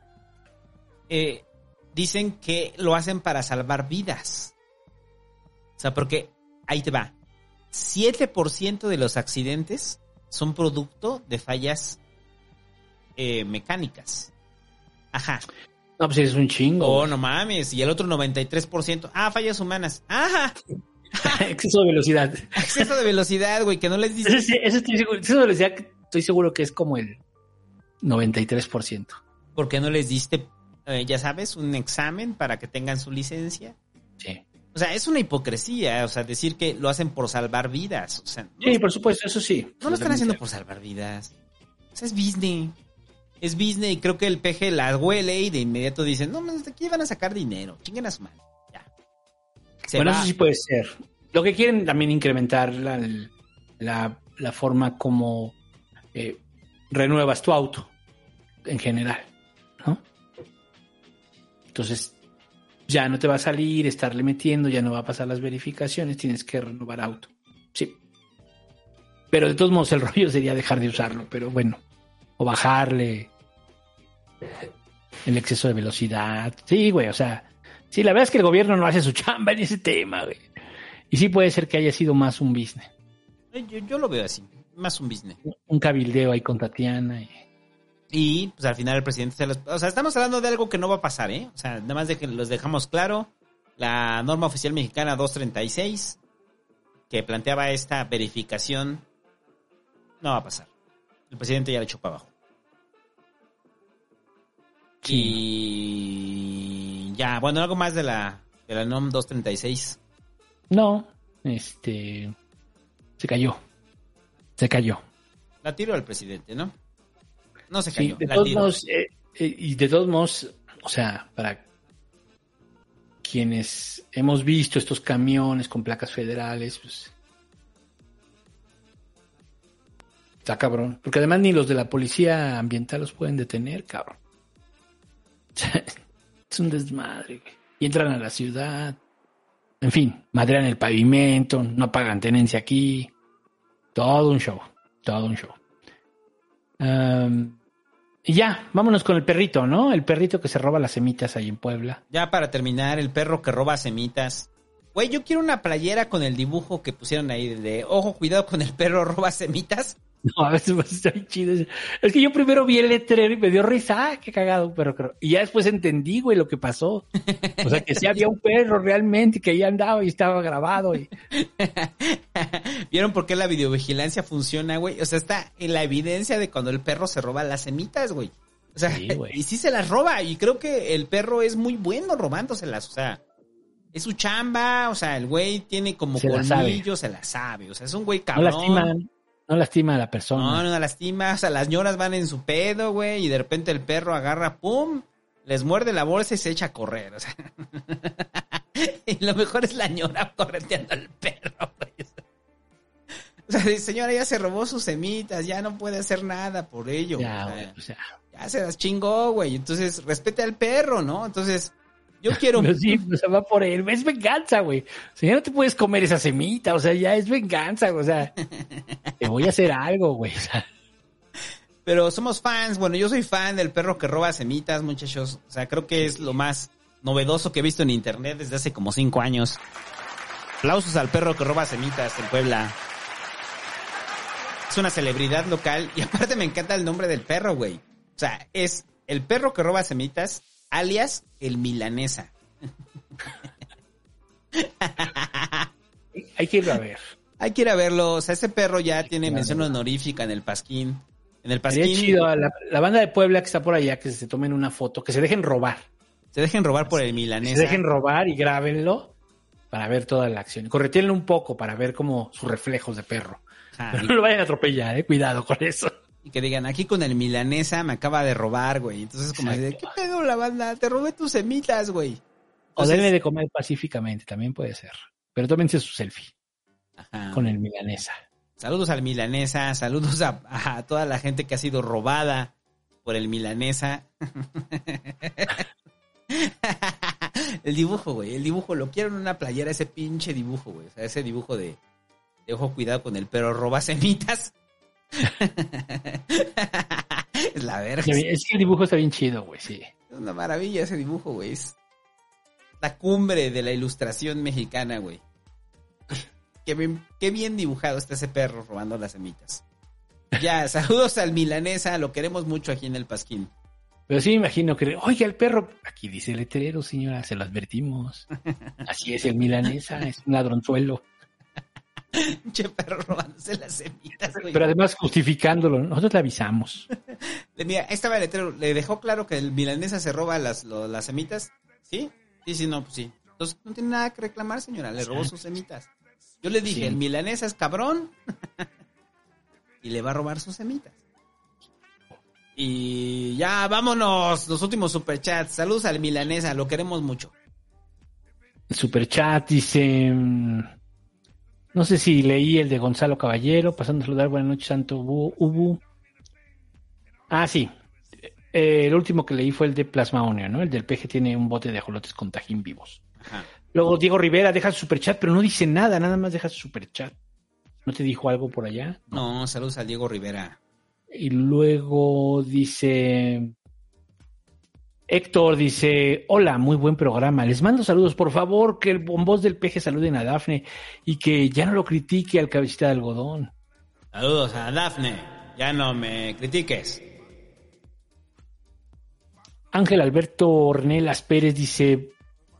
eh, dicen que lo hacen para salvar vidas. O sea, porque ahí te va. 7% de los accidentes son producto de fallas eh, mecánicas. Ajá. No, pues es un chingo. Oh, no mames. Y el otro 93%. Ah, fallas humanas. Ajá. [LAUGHS] Exceso de velocidad. Exceso de velocidad, güey, que no les dice. Ese, sí- ese estoy seguro, exceso de velocidad, estoy seguro que es como el 93%. ¿Por qué no les diste, eh, ya sabes, un examen para que tengan su licencia? Sí. O sea, es una hipocresía, o sea, decir que lo hacen por salvar vidas. O sea, no, Sí, por supuesto, eso sí. no lo están haciendo por salvar vidas. O sea, es business. Es business y creo que el peje la huele y de inmediato dicen, no, de aquí van a sacar dinero. Chinguen a su madre. Ya. Se bueno, va. eso sí puede ser. Lo que quieren también incrementar la, la, la forma como eh, renuevas tu auto en general, ¿no? Entonces, ya no te va a salir estarle metiendo, ya no va a pasar las verificaciones, tienes que renovar auto. Sí. Pero de todos modos el [LAUGHS] rollo sería dejar de usarlo, pero bueno, o bajarle el exceso de velocidad. Sí, güey, o sea, sí, la verdad es que el gobierno no hace su [LAUGHS] chamba en ese tema, güey. Y sí puede ser que haya sido más un business, Yo, yo lo veo así, más un business. un cabildeo ahí con Tatiana. Y... Y pues al final el presidente se los... O sea, estamos hablando de algo que no va a pasar, ¿eh? O sea, nada más de que los dejamos claro. La norma oficial mexicana 236, que planteaba esta verificación, no va a pasar. El presidente ya le echó para abajo. Y ya, bueno, algo más de la, de la NOM 236. No, este. Se cayó. Se cayó. La tiró el presidente, ¿no? No se Sí, cayó, de la todos tiró. modos, eh, eh, y de todos modos, o sea, para quienes hemos visto estos camiones con placas federales, pues. Está cabrón. Porque además ni los de la policía ambiental los pueden detener, cabrón. [LAUGHS] es un desmadre, güey. Y entran a la ciudad. En fin, madrean el pavimento, no pagan tenencia aquí. Todo un show. Todo un show. Y ya, vámonos con el perrito, ¿no? El perrito que se roba las semitas ahí en Puebla. Ya para terminar, el perro que roba semitas. Güey, yo quiero una playera con el dibujo que pusieron ahí de ojo, cuidado con el perro roba semitas. No, a veces está chido. Es que yo primero vi el letrero y me dio risa, ah, qué cagado un perro. creo. Y ya después entendí, güey, lo que pasó. O sea, que sí había un perro realmente que ahí andaba y estaba grabado. Y... [LAUGHS] ¿Vieron por qué la videovigilancia funciona, güey? O sea, está en la evidencia de cuando el perro se roba las semitas, güey. O sea, Sí, güey. y sí se las roba. Y creo que el perro es muy bueno robándoselas. O sea, es su chamba. O sea, el güey tiene como Se la se la sabe. O sea, es un güey No cabrón. lastima, no lastima a la persona. No, no lastima. O sea, las ñoras van en su pedo, güey. Y de repente el perro agarra, pum, les muerde la bolsa y se echa a correr. O sea. [LAUGHS] y lo mejor es la ñora correteando al perro, güey. O sea, señora, ya se robó sus semitas, ya no puede hacer nada por ello. Ya, o sea, güey, o sea. ya se las chingó, güey. Entonces, respete al perro, ¿no? Entonces, yo quiero. [LAUGHS] Pero sí, o sea, va por él. Es venganza, güey. O sea, ya no te puedes comer esa semita. O sea, ya es venganza. O sea, [LAUGHS] te voy a hacer algo, güey. O sea, Pero somos fans, bueno, yo soy fan del perro que roba semitas, muchachos. O sea, creo que es lo más novedoso que he visto en internet desde hace como cinco años. Aplausos al perro que roba semitas en Puebla. Es una celebridad local y [LAUGHS] aparte me encanta el nombre del perro, güey. O sea, es el perro que roba semitas, alias el milanesa. Hay que ir a ver. Hay que ir a verlo. O sea, ese perro ya tiene mención honorífica en el Pasquín. En el Sería Pasquín. chido a la, la banda de Puebla que está por allá, que se tomen una foto, que se dejen robar. Se dejen robar por el milanesa. se dejen robar y grábenlo para ver toda la acción. Corretíenlo un poco para ver como sus reflejos de perro. [LAUGHS] Pero y- no lo vayan a atropellar, eh. Cuidado con eso. Y que digan, aquí con el milanesa me acaba de robar, güey. Entonces, como de, ¿qué pedo la banda? Te robé tus semitas, güey. O Entonces- denle de comer pacíficamente, también puede ser. Pero tómense su selfie Ajá. con el milanesa. Saludos al milanesa, saludos a, a toda la gente que ha sido robada por el milanesa. [LAUGHS] el dibujo, güey, el dibujo, lo quiero en una playera, ese pinche dibujo, güey. O sea, ese dibujo de, de ojo cuidado con el perro roba semitas. Es la verga. Es que el dibujo está bien chido, güey, sí. Es una maravilla ese dibujo, güey. Es la cumbre de la ilustración mexicana, güey. Qué bien, qué bien dibujado está ese perro robando las semitas. Ya, [LAUGHS] saludos al milanesa, lo queremos mucho aquí en el Pasquín. Pero sí me imagino que, oiga, el perro, aquí dice el letrero, señora, se lo advertimos. [LAUGHS] Así es el milanesa, es un ladronzuelo. [LAUGHS] Pinche perro robándose las semitas, güey. Pero además justificándolo, nosotros le avisamos. Le- Mira, estaba el letrero. ¿Le dejó claro que el milanesa se roba las, lo- las semitas? ¿Sí? Sí, sí, no, pues sí. Entonces no tiene nada que reclamar, señora. Le robó sus semitas. Yo le dije, Sí. el milanesa es cabrón. [LAUGHS] y le va a robar sus semitas. Y ya, vámonos. Los últimos superchats. Saludos al milanesa, lo queremos mucho. Superchat dice, no sé si leí el de Gonzalo Caballero, pasando a saludar, buenas noches, Santo Ubu. Ah, sí. Eh, el último que leí fue el de Plasma Onio, ¿no? El del peje tiene un bote de ajolotes con tajín vivos. Ajá. Luego Diego Rivera deja su superchat, pero no dice nada, nada más deja su superchat. ¿No te dijo algo por allá? No, saludos al Diego Rivera. Y luego dice Héctor dice, hola, muy buen programa. Les mando saludos, por favor, que el bombos del peje saluden a Dafne y que ya no lo critique al cabecita de algodón. Saludos a Dafne. Ya no me critiques. Ángel Alberto Ornelas Pérez dice,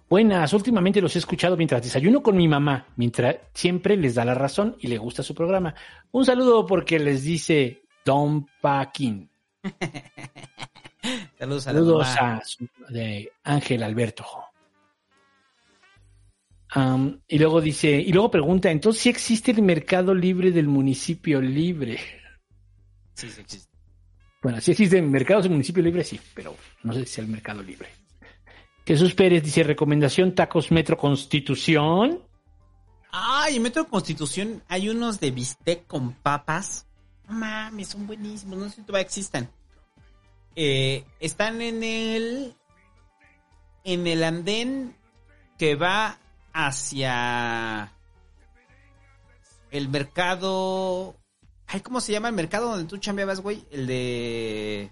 buenas, últimamente los he escuchado mientras desayuno con mi mamá, mientras siempre les da la razón y le gusta su programa. Un saludo porque les dice Don Paquín. [LAUGHS] Saludos a Saludos a su- de Ángel Alberto. Y luego dice, y luego pregunta, entonces si existe el mercado libre del municipio libre. Sí, sí existe. Bueno, si existen mercados del municipio libre, sí, pero no sé si es el mercado libre. Jesús Pérez dice, recomendación tacos Metro Constitución. Ay, en Metro Constitución hay unos de bistec con papas. No mames, son buenísimos. No sé si todavía existan. Eh, están en el. En el andén que va hacia. El mercado. Ay, ¿cómo se llama el mercado donde tú chambeabas, güey? El de.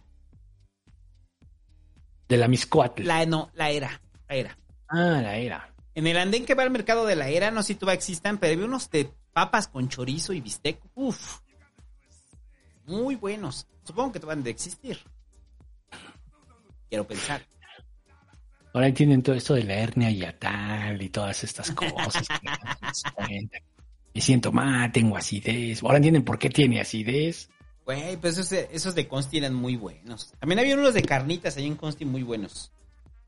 De la Miscoatl. La, no, la era. La era. Ah, la era. En el andén que va al mercado de la era, no sé si todavía existan, pero había unos de papas con chorizo y bistec. Uf. Muy buenos. Supongo que te van de existir. Quiero pensar. Ahora entienden todo esto de la hernia yatal y todas estas cosas. que. Me siento mal, tengo acidez. Ahora entienden por qué tiene acidez. Güey, pues esos, de- esos de Consti eran muy buenos. También había unos de carnitas ahí en Consti muy buenos.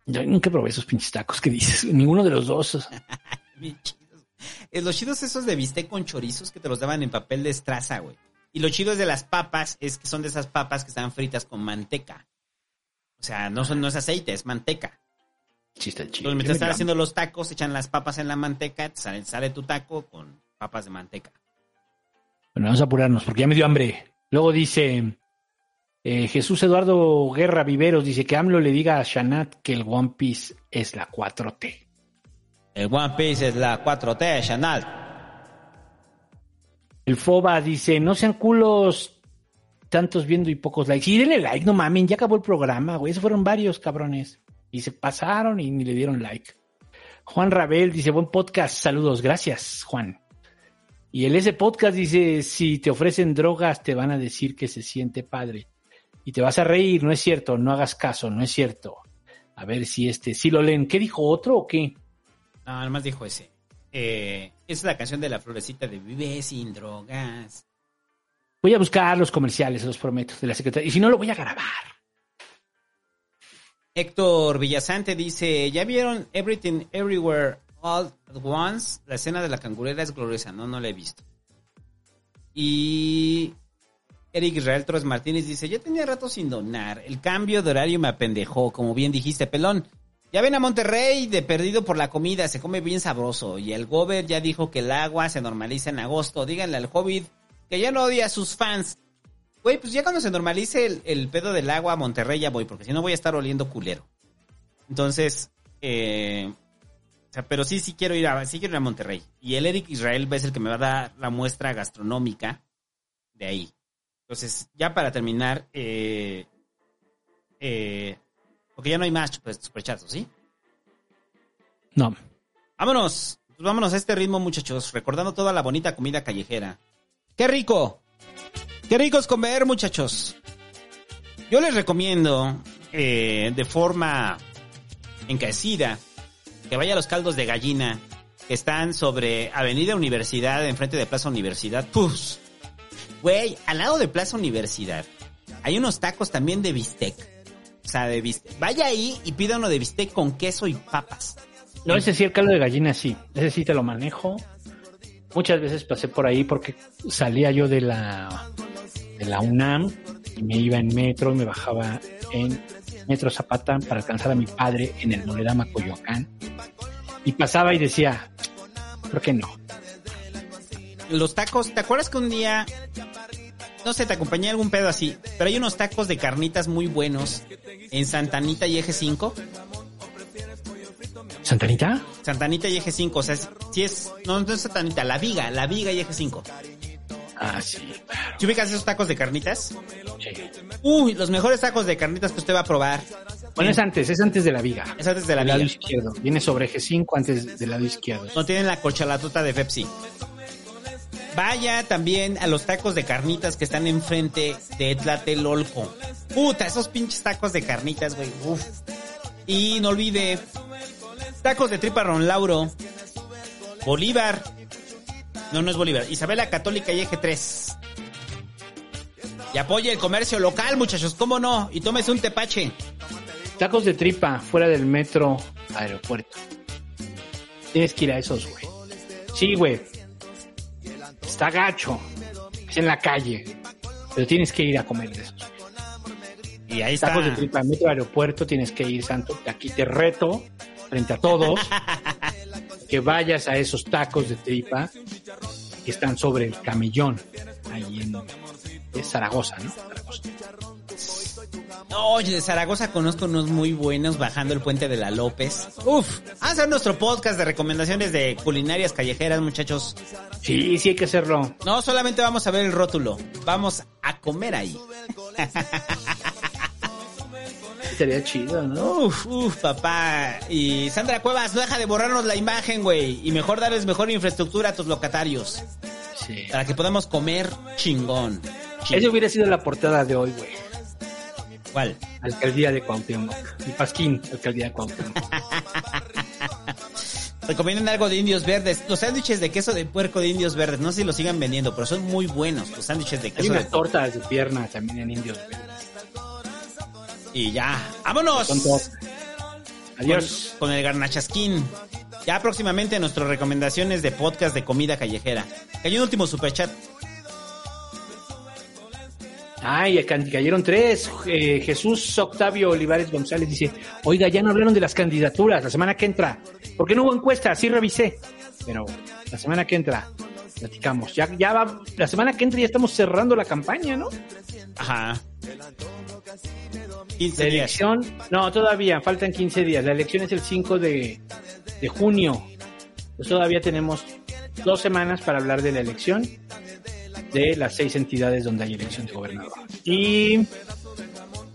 Yo nunca probé esos pinches tacos que dices. Ninguno de los dos. [LAUGHS] Chidos. Eh, los chidos esos de bistec con chorizos que te los daban en papel de estraza, güey. Y lo chido es de las papas, es que son de esas papas que están fritas con manteca. O sea, no son, no es aceite, es manteca. Chiste chido. Entonces, mientras están haciendo los tacos, echan las papas en la manteca, te sale, sale tu taco con papas de manteca. Bueno, vamos a apurarnos porque ya me dio hambre. Luego dice eh, Jesús Eduardo Guerra Viveros, dice que AMLO le diga a Shanat que el One Piece es la 4T. El One Piece es la 4T, Chanel. El Foba dice, no sean culos tantos viendo y pocos likes. Y denle like, no mamen, ya acabó el programa, güey. Esos fueron varios cabrones. Y se pasaron y ni le dieron like. Juan Rabel dice, buen podcast, saludos, gracias, Juan. Y el ese podcast dice, si te ofrecen drogas te van a decir que se siente padre. Y te vas a reír, no es cierto, no hagas caso, no es cierto. A ver si este, si lo leen. ¿Qué dijo otro o qué? No, nada más dijo ese. eh, es la canción de la florecita de Vive sin drogas. Voy a buscar los comerciales, los prometo, de la secretaria. Y si no, lo voy a grabar. Héctor Villasante dice, ¿ya vieron Everything Everywhere All at Once? La escena de la cangurera es gloriosa, no, no la he visto. Y Eric Israel Torres Martínez dice, ya tenía rato sin donar, el cambio de horario me apendejó, como bien dijiste, pelón. Ya ven a Monterrey de perdido por la comida, se come bien sabroso. Y el Gober ya dijo que el agua se normaliza en agosto. Díganle al Hobbit que ya no odia a sus fans. Güey, pues ya cuando se normalice el, el pedo del agua a Monterrey ya voy, porque si no voy a estar oliendo culero. Entonces, eh, o sea, pero sí, sí quiero ir a, sí quiero ir a Monterrey. Y el Eric Israel es el que me va a dar la muestra gastronómica de ahí. Entonces, ya para terminar, eh, eh, porque ya no hay más pues, ¿sí? No. Vámonos, pues vámonos a este ritmo, muchachos, recordando toda la bonita comida callejera. ¡Qué rico! ¡Qué rico es comer, muchachos! Yo les recomiendo, eh, de forma encarecida, que vaya a los caldos de gallina que están sobre Avenida Universidad, enfrente de Plaza Universidad. ¡Pus! Güey, al lado de Plaza Universidad hay unos tacos también de bistec. O sea, de bistec. Vaya ahí y pida de bistec con queso y papas. No, ese sí, el caldo de gallina sí. Ese sí te lo manejo. Muchas veces pasé por ahí porque salía yo de la, de la UNAM y me iba en metro me bajaba en Metro Zapata para alcanzar a mi padre en el Moledama Coyoacán. Y pasaba y decía, ¿por qué no? Los tacos, ¿te acuerdas que un día, no sé, te acompañé a algún pedo así, pero hay unos tacos de carnitas muy buenos en Santanita y Eje 5? ¿Santanita? Santanita y Eje 5, o sea, si es, no, no es Santanita, La Viga, La Viga y Eje 5. Ah, sí, claro. ¿Tú ubicas esos tacos de carnitas? Sí. Uy, los mejores tacos de carnitas que usted va a probar. Bueno, es antes, es antes de la viga. Es antes de la Del lado viga. izquierdo. Viene sobre eje 5 antes del lado izquierdo. No tienen la corchalatota de Pepsi. Vaya también a los tacos de carnitas que están enfrente de Tlatelolco. Puta, esos pinches tacos de carnitas, güey. Uf. Y no olvide, tacos de tripa Ron Lauro. Bolívar. No, no es Bolívar. Isabela Católica y Eje 3. Y apoye el comercio local, muchachos, ¿cómo no? Y tómese un tepache. Tacos de tripa fuera del metro aeropuerto. Tienes que ir a esos, güey. Sí, güey. Está gacho. Es en la calle. Pero tienes que ir a comer de esos. Y ahí está. Tacos de tripa metro aeropuerto. Tienes que ir, Santo. Aquí te reto, frente a todos, que vayas a esos tacos de tripa que están sobre el camellón. Ahí en Zaragoza, ¿no? Zaragoza. Oye, de Zaragoza conozco unos muy buenos bajando el puente de la López. Uf, a hacer nuestro podcast de recomendaciones de culinarias callejeras, muchachos. Sí, sí hay que hacerlo. No solamente vamos a ver el rótulo, vamos a comer ahí. [LAUGHS] Sería chido, ¿no? Uf, uf, papá. Y Sandra Cuevas, no deja de borrarnos la imagen, güey. Y mejor darles mejor infraestructura a tus locatarios. Sí. Para que podamos comer chingón. Chingón. Esa hubiera sido la portada de hoy, güey. ¿Cuál? Alcaldía de Cuauhtémoc. Y Pasquín, Alcaldía de Cuauhtémoc. [LAUGHS] Recomiendan algo de indios verdes. Los sándwiches de queso de puerco de indios verdes. No sé si los sigan vendiendo, pero son muy buenos. Los sándwiches de Hay queso de unas tortas de pierna también en Indios. Verdes. Y ya. ¡Vámonos! Adiós. Con, con el garnachasquín. Ya próximamente nuestras recomendaciones de podcast de comida callejera. Hay un último superchat. Ay, cayeron tres. Eh, Jesús Octavio Olivares González dice, oiga, ya no hablaron de las candidaturas la semana que entra. ¿Por qué no hubo encuesta? Sí revisé. Pero la semana que entra platicamos. Ya, ya va, la semana que entra ya estamos cerrando la campaña, ¿no? Ajá. La 15 días. elección, no, todavía, faltan 15 días. La elección es el 5 de, de junio. Pues todavía tenemos dos semanas para hablar de la elección de las seis entidades donde hay elección de gobernador. Y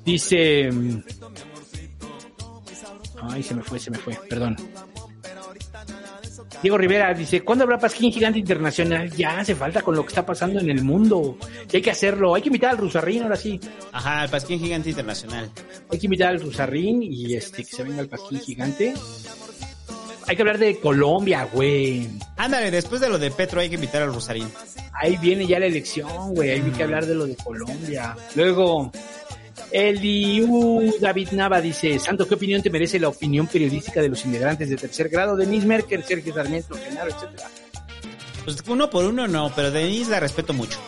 dice... mm, Ay, se me fue, se me fue, perdón. Diego Rivera dice, ¿cuándo habrá Pasquín Gigante Internacional? Ya hace falta con lo que está pasando en el mundo. Y hay que hacerlo. Hay que invitar al Rusarrín ahora sí. Ajá, el Pasquín Gigante Internacional. Hay que invitar al Rusarrín y este que se venga el Pasquín Gigante. hay que hablar de Colombia, güey. Ándale, después de lo de Petro hay que invitar al Rosarín. Ahí viene ya la elección, güey. Hay que hablar de lo de Colombia. Luego, Eliu David Nava dice, Santo, ¿qué opinión te merece la opinión periodística de los inmigrantes de tercer grado? Denise Merker, Sergio Sarmiento, Genaro, etcétera. Pues uno por uno no, pero Denise la respeto mucho.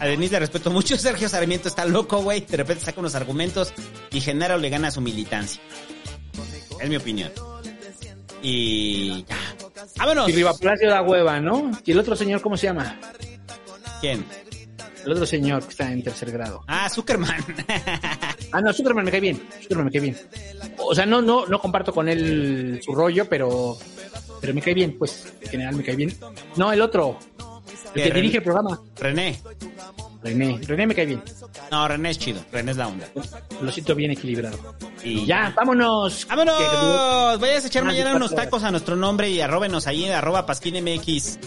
A Denise le respeto mucho. [LAUGHS] Sergio Sarmiento está loco, güey. De repente saca unos argumentos y Genaro le gana su militancia. Es mi opinión. Y ya. ¡Vámonos! Y Riva Palacio da hueva, ¿no? ¿Y el otro señor cómo se llama? ¿Quién? El otro señor que está en tercer grado. Ah, Zuckerman. [LAUGHS] ah, no, Zuckerman me cae bien. Zuckerman me cae bien. O sea, no, no, no comparto con él su rollo, pero, pero me cae bien, pues. En general me cae bien. No, el otro. El que dirige el programa. René. René. René me cae bien. No, René es chido. René es la onda. Lo siento bien equilibrado. Y Ya, vámonos. ¡Vámonos! Vayas a echar mañana unos tacos a nuestro nombre y arróbenos ahí, arroba pasquinmx.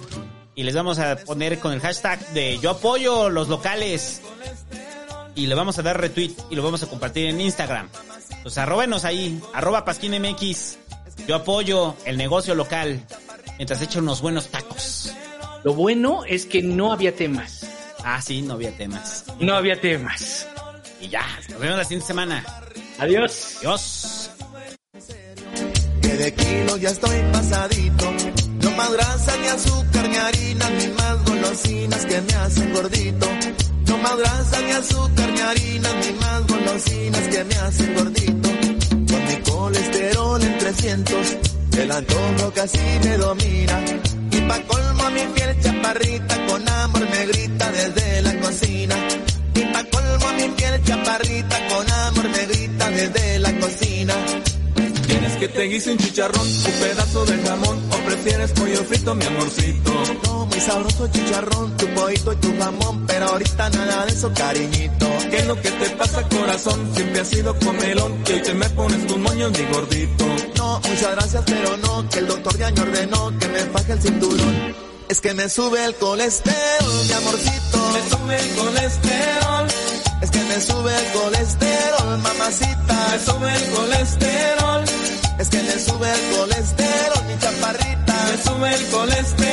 Y les vamos a poner con el hashtag de yo apoyo los locales. Y le vamos a dar retweet y lo vamos a compartir en Instagram. Pues arróbenos ahí, arroba pasquinmx. Yo apoyo el negocio local. Mientras echo unos buenos tacos. Lo bueno es que no había temas. Ah, sí, no había temas. No había temas. Y ya, nos vemos la siguiente semana. Adiós. Adiós. Que de kilo ya estoy pasadito. Más grasa ni azúcar ni harina ni más golosinas que me hacen gordito. No más grasa ni azúcar ni harina ni más golosinas que me hacen gordito. Con mi colesterol en 300, el antojo casi me domina. Y pa' colmo mi piel chaparrita con amor me grita desde la cocina. Y pa' colmo mi piel chaparrita con amor me grita desde la cocina. ¿Quieres que te guise un chicharrón, un pedazo de jamón o prefieres pollo frito, mi amorcito? No, muy sabroso chicharrón, tu pollito y tu jamón, pero ahorita nada de eso, cariñito. ¿Qué es lo que te pasa, corazón? Siempre has sido comelón y hoy te me pones tus moños, mi gordito. No, muchas gracias, pero no, que el doctor ya me ordenó que me faje el cinturón. Es que me sube el colesterol, mi amorcito. Me sube el colesterol, Es que me sube el colesterol, mamacita. me sube el colesterol, Es que me sube el colesterol, mi chaparrita. me sube el colesterol.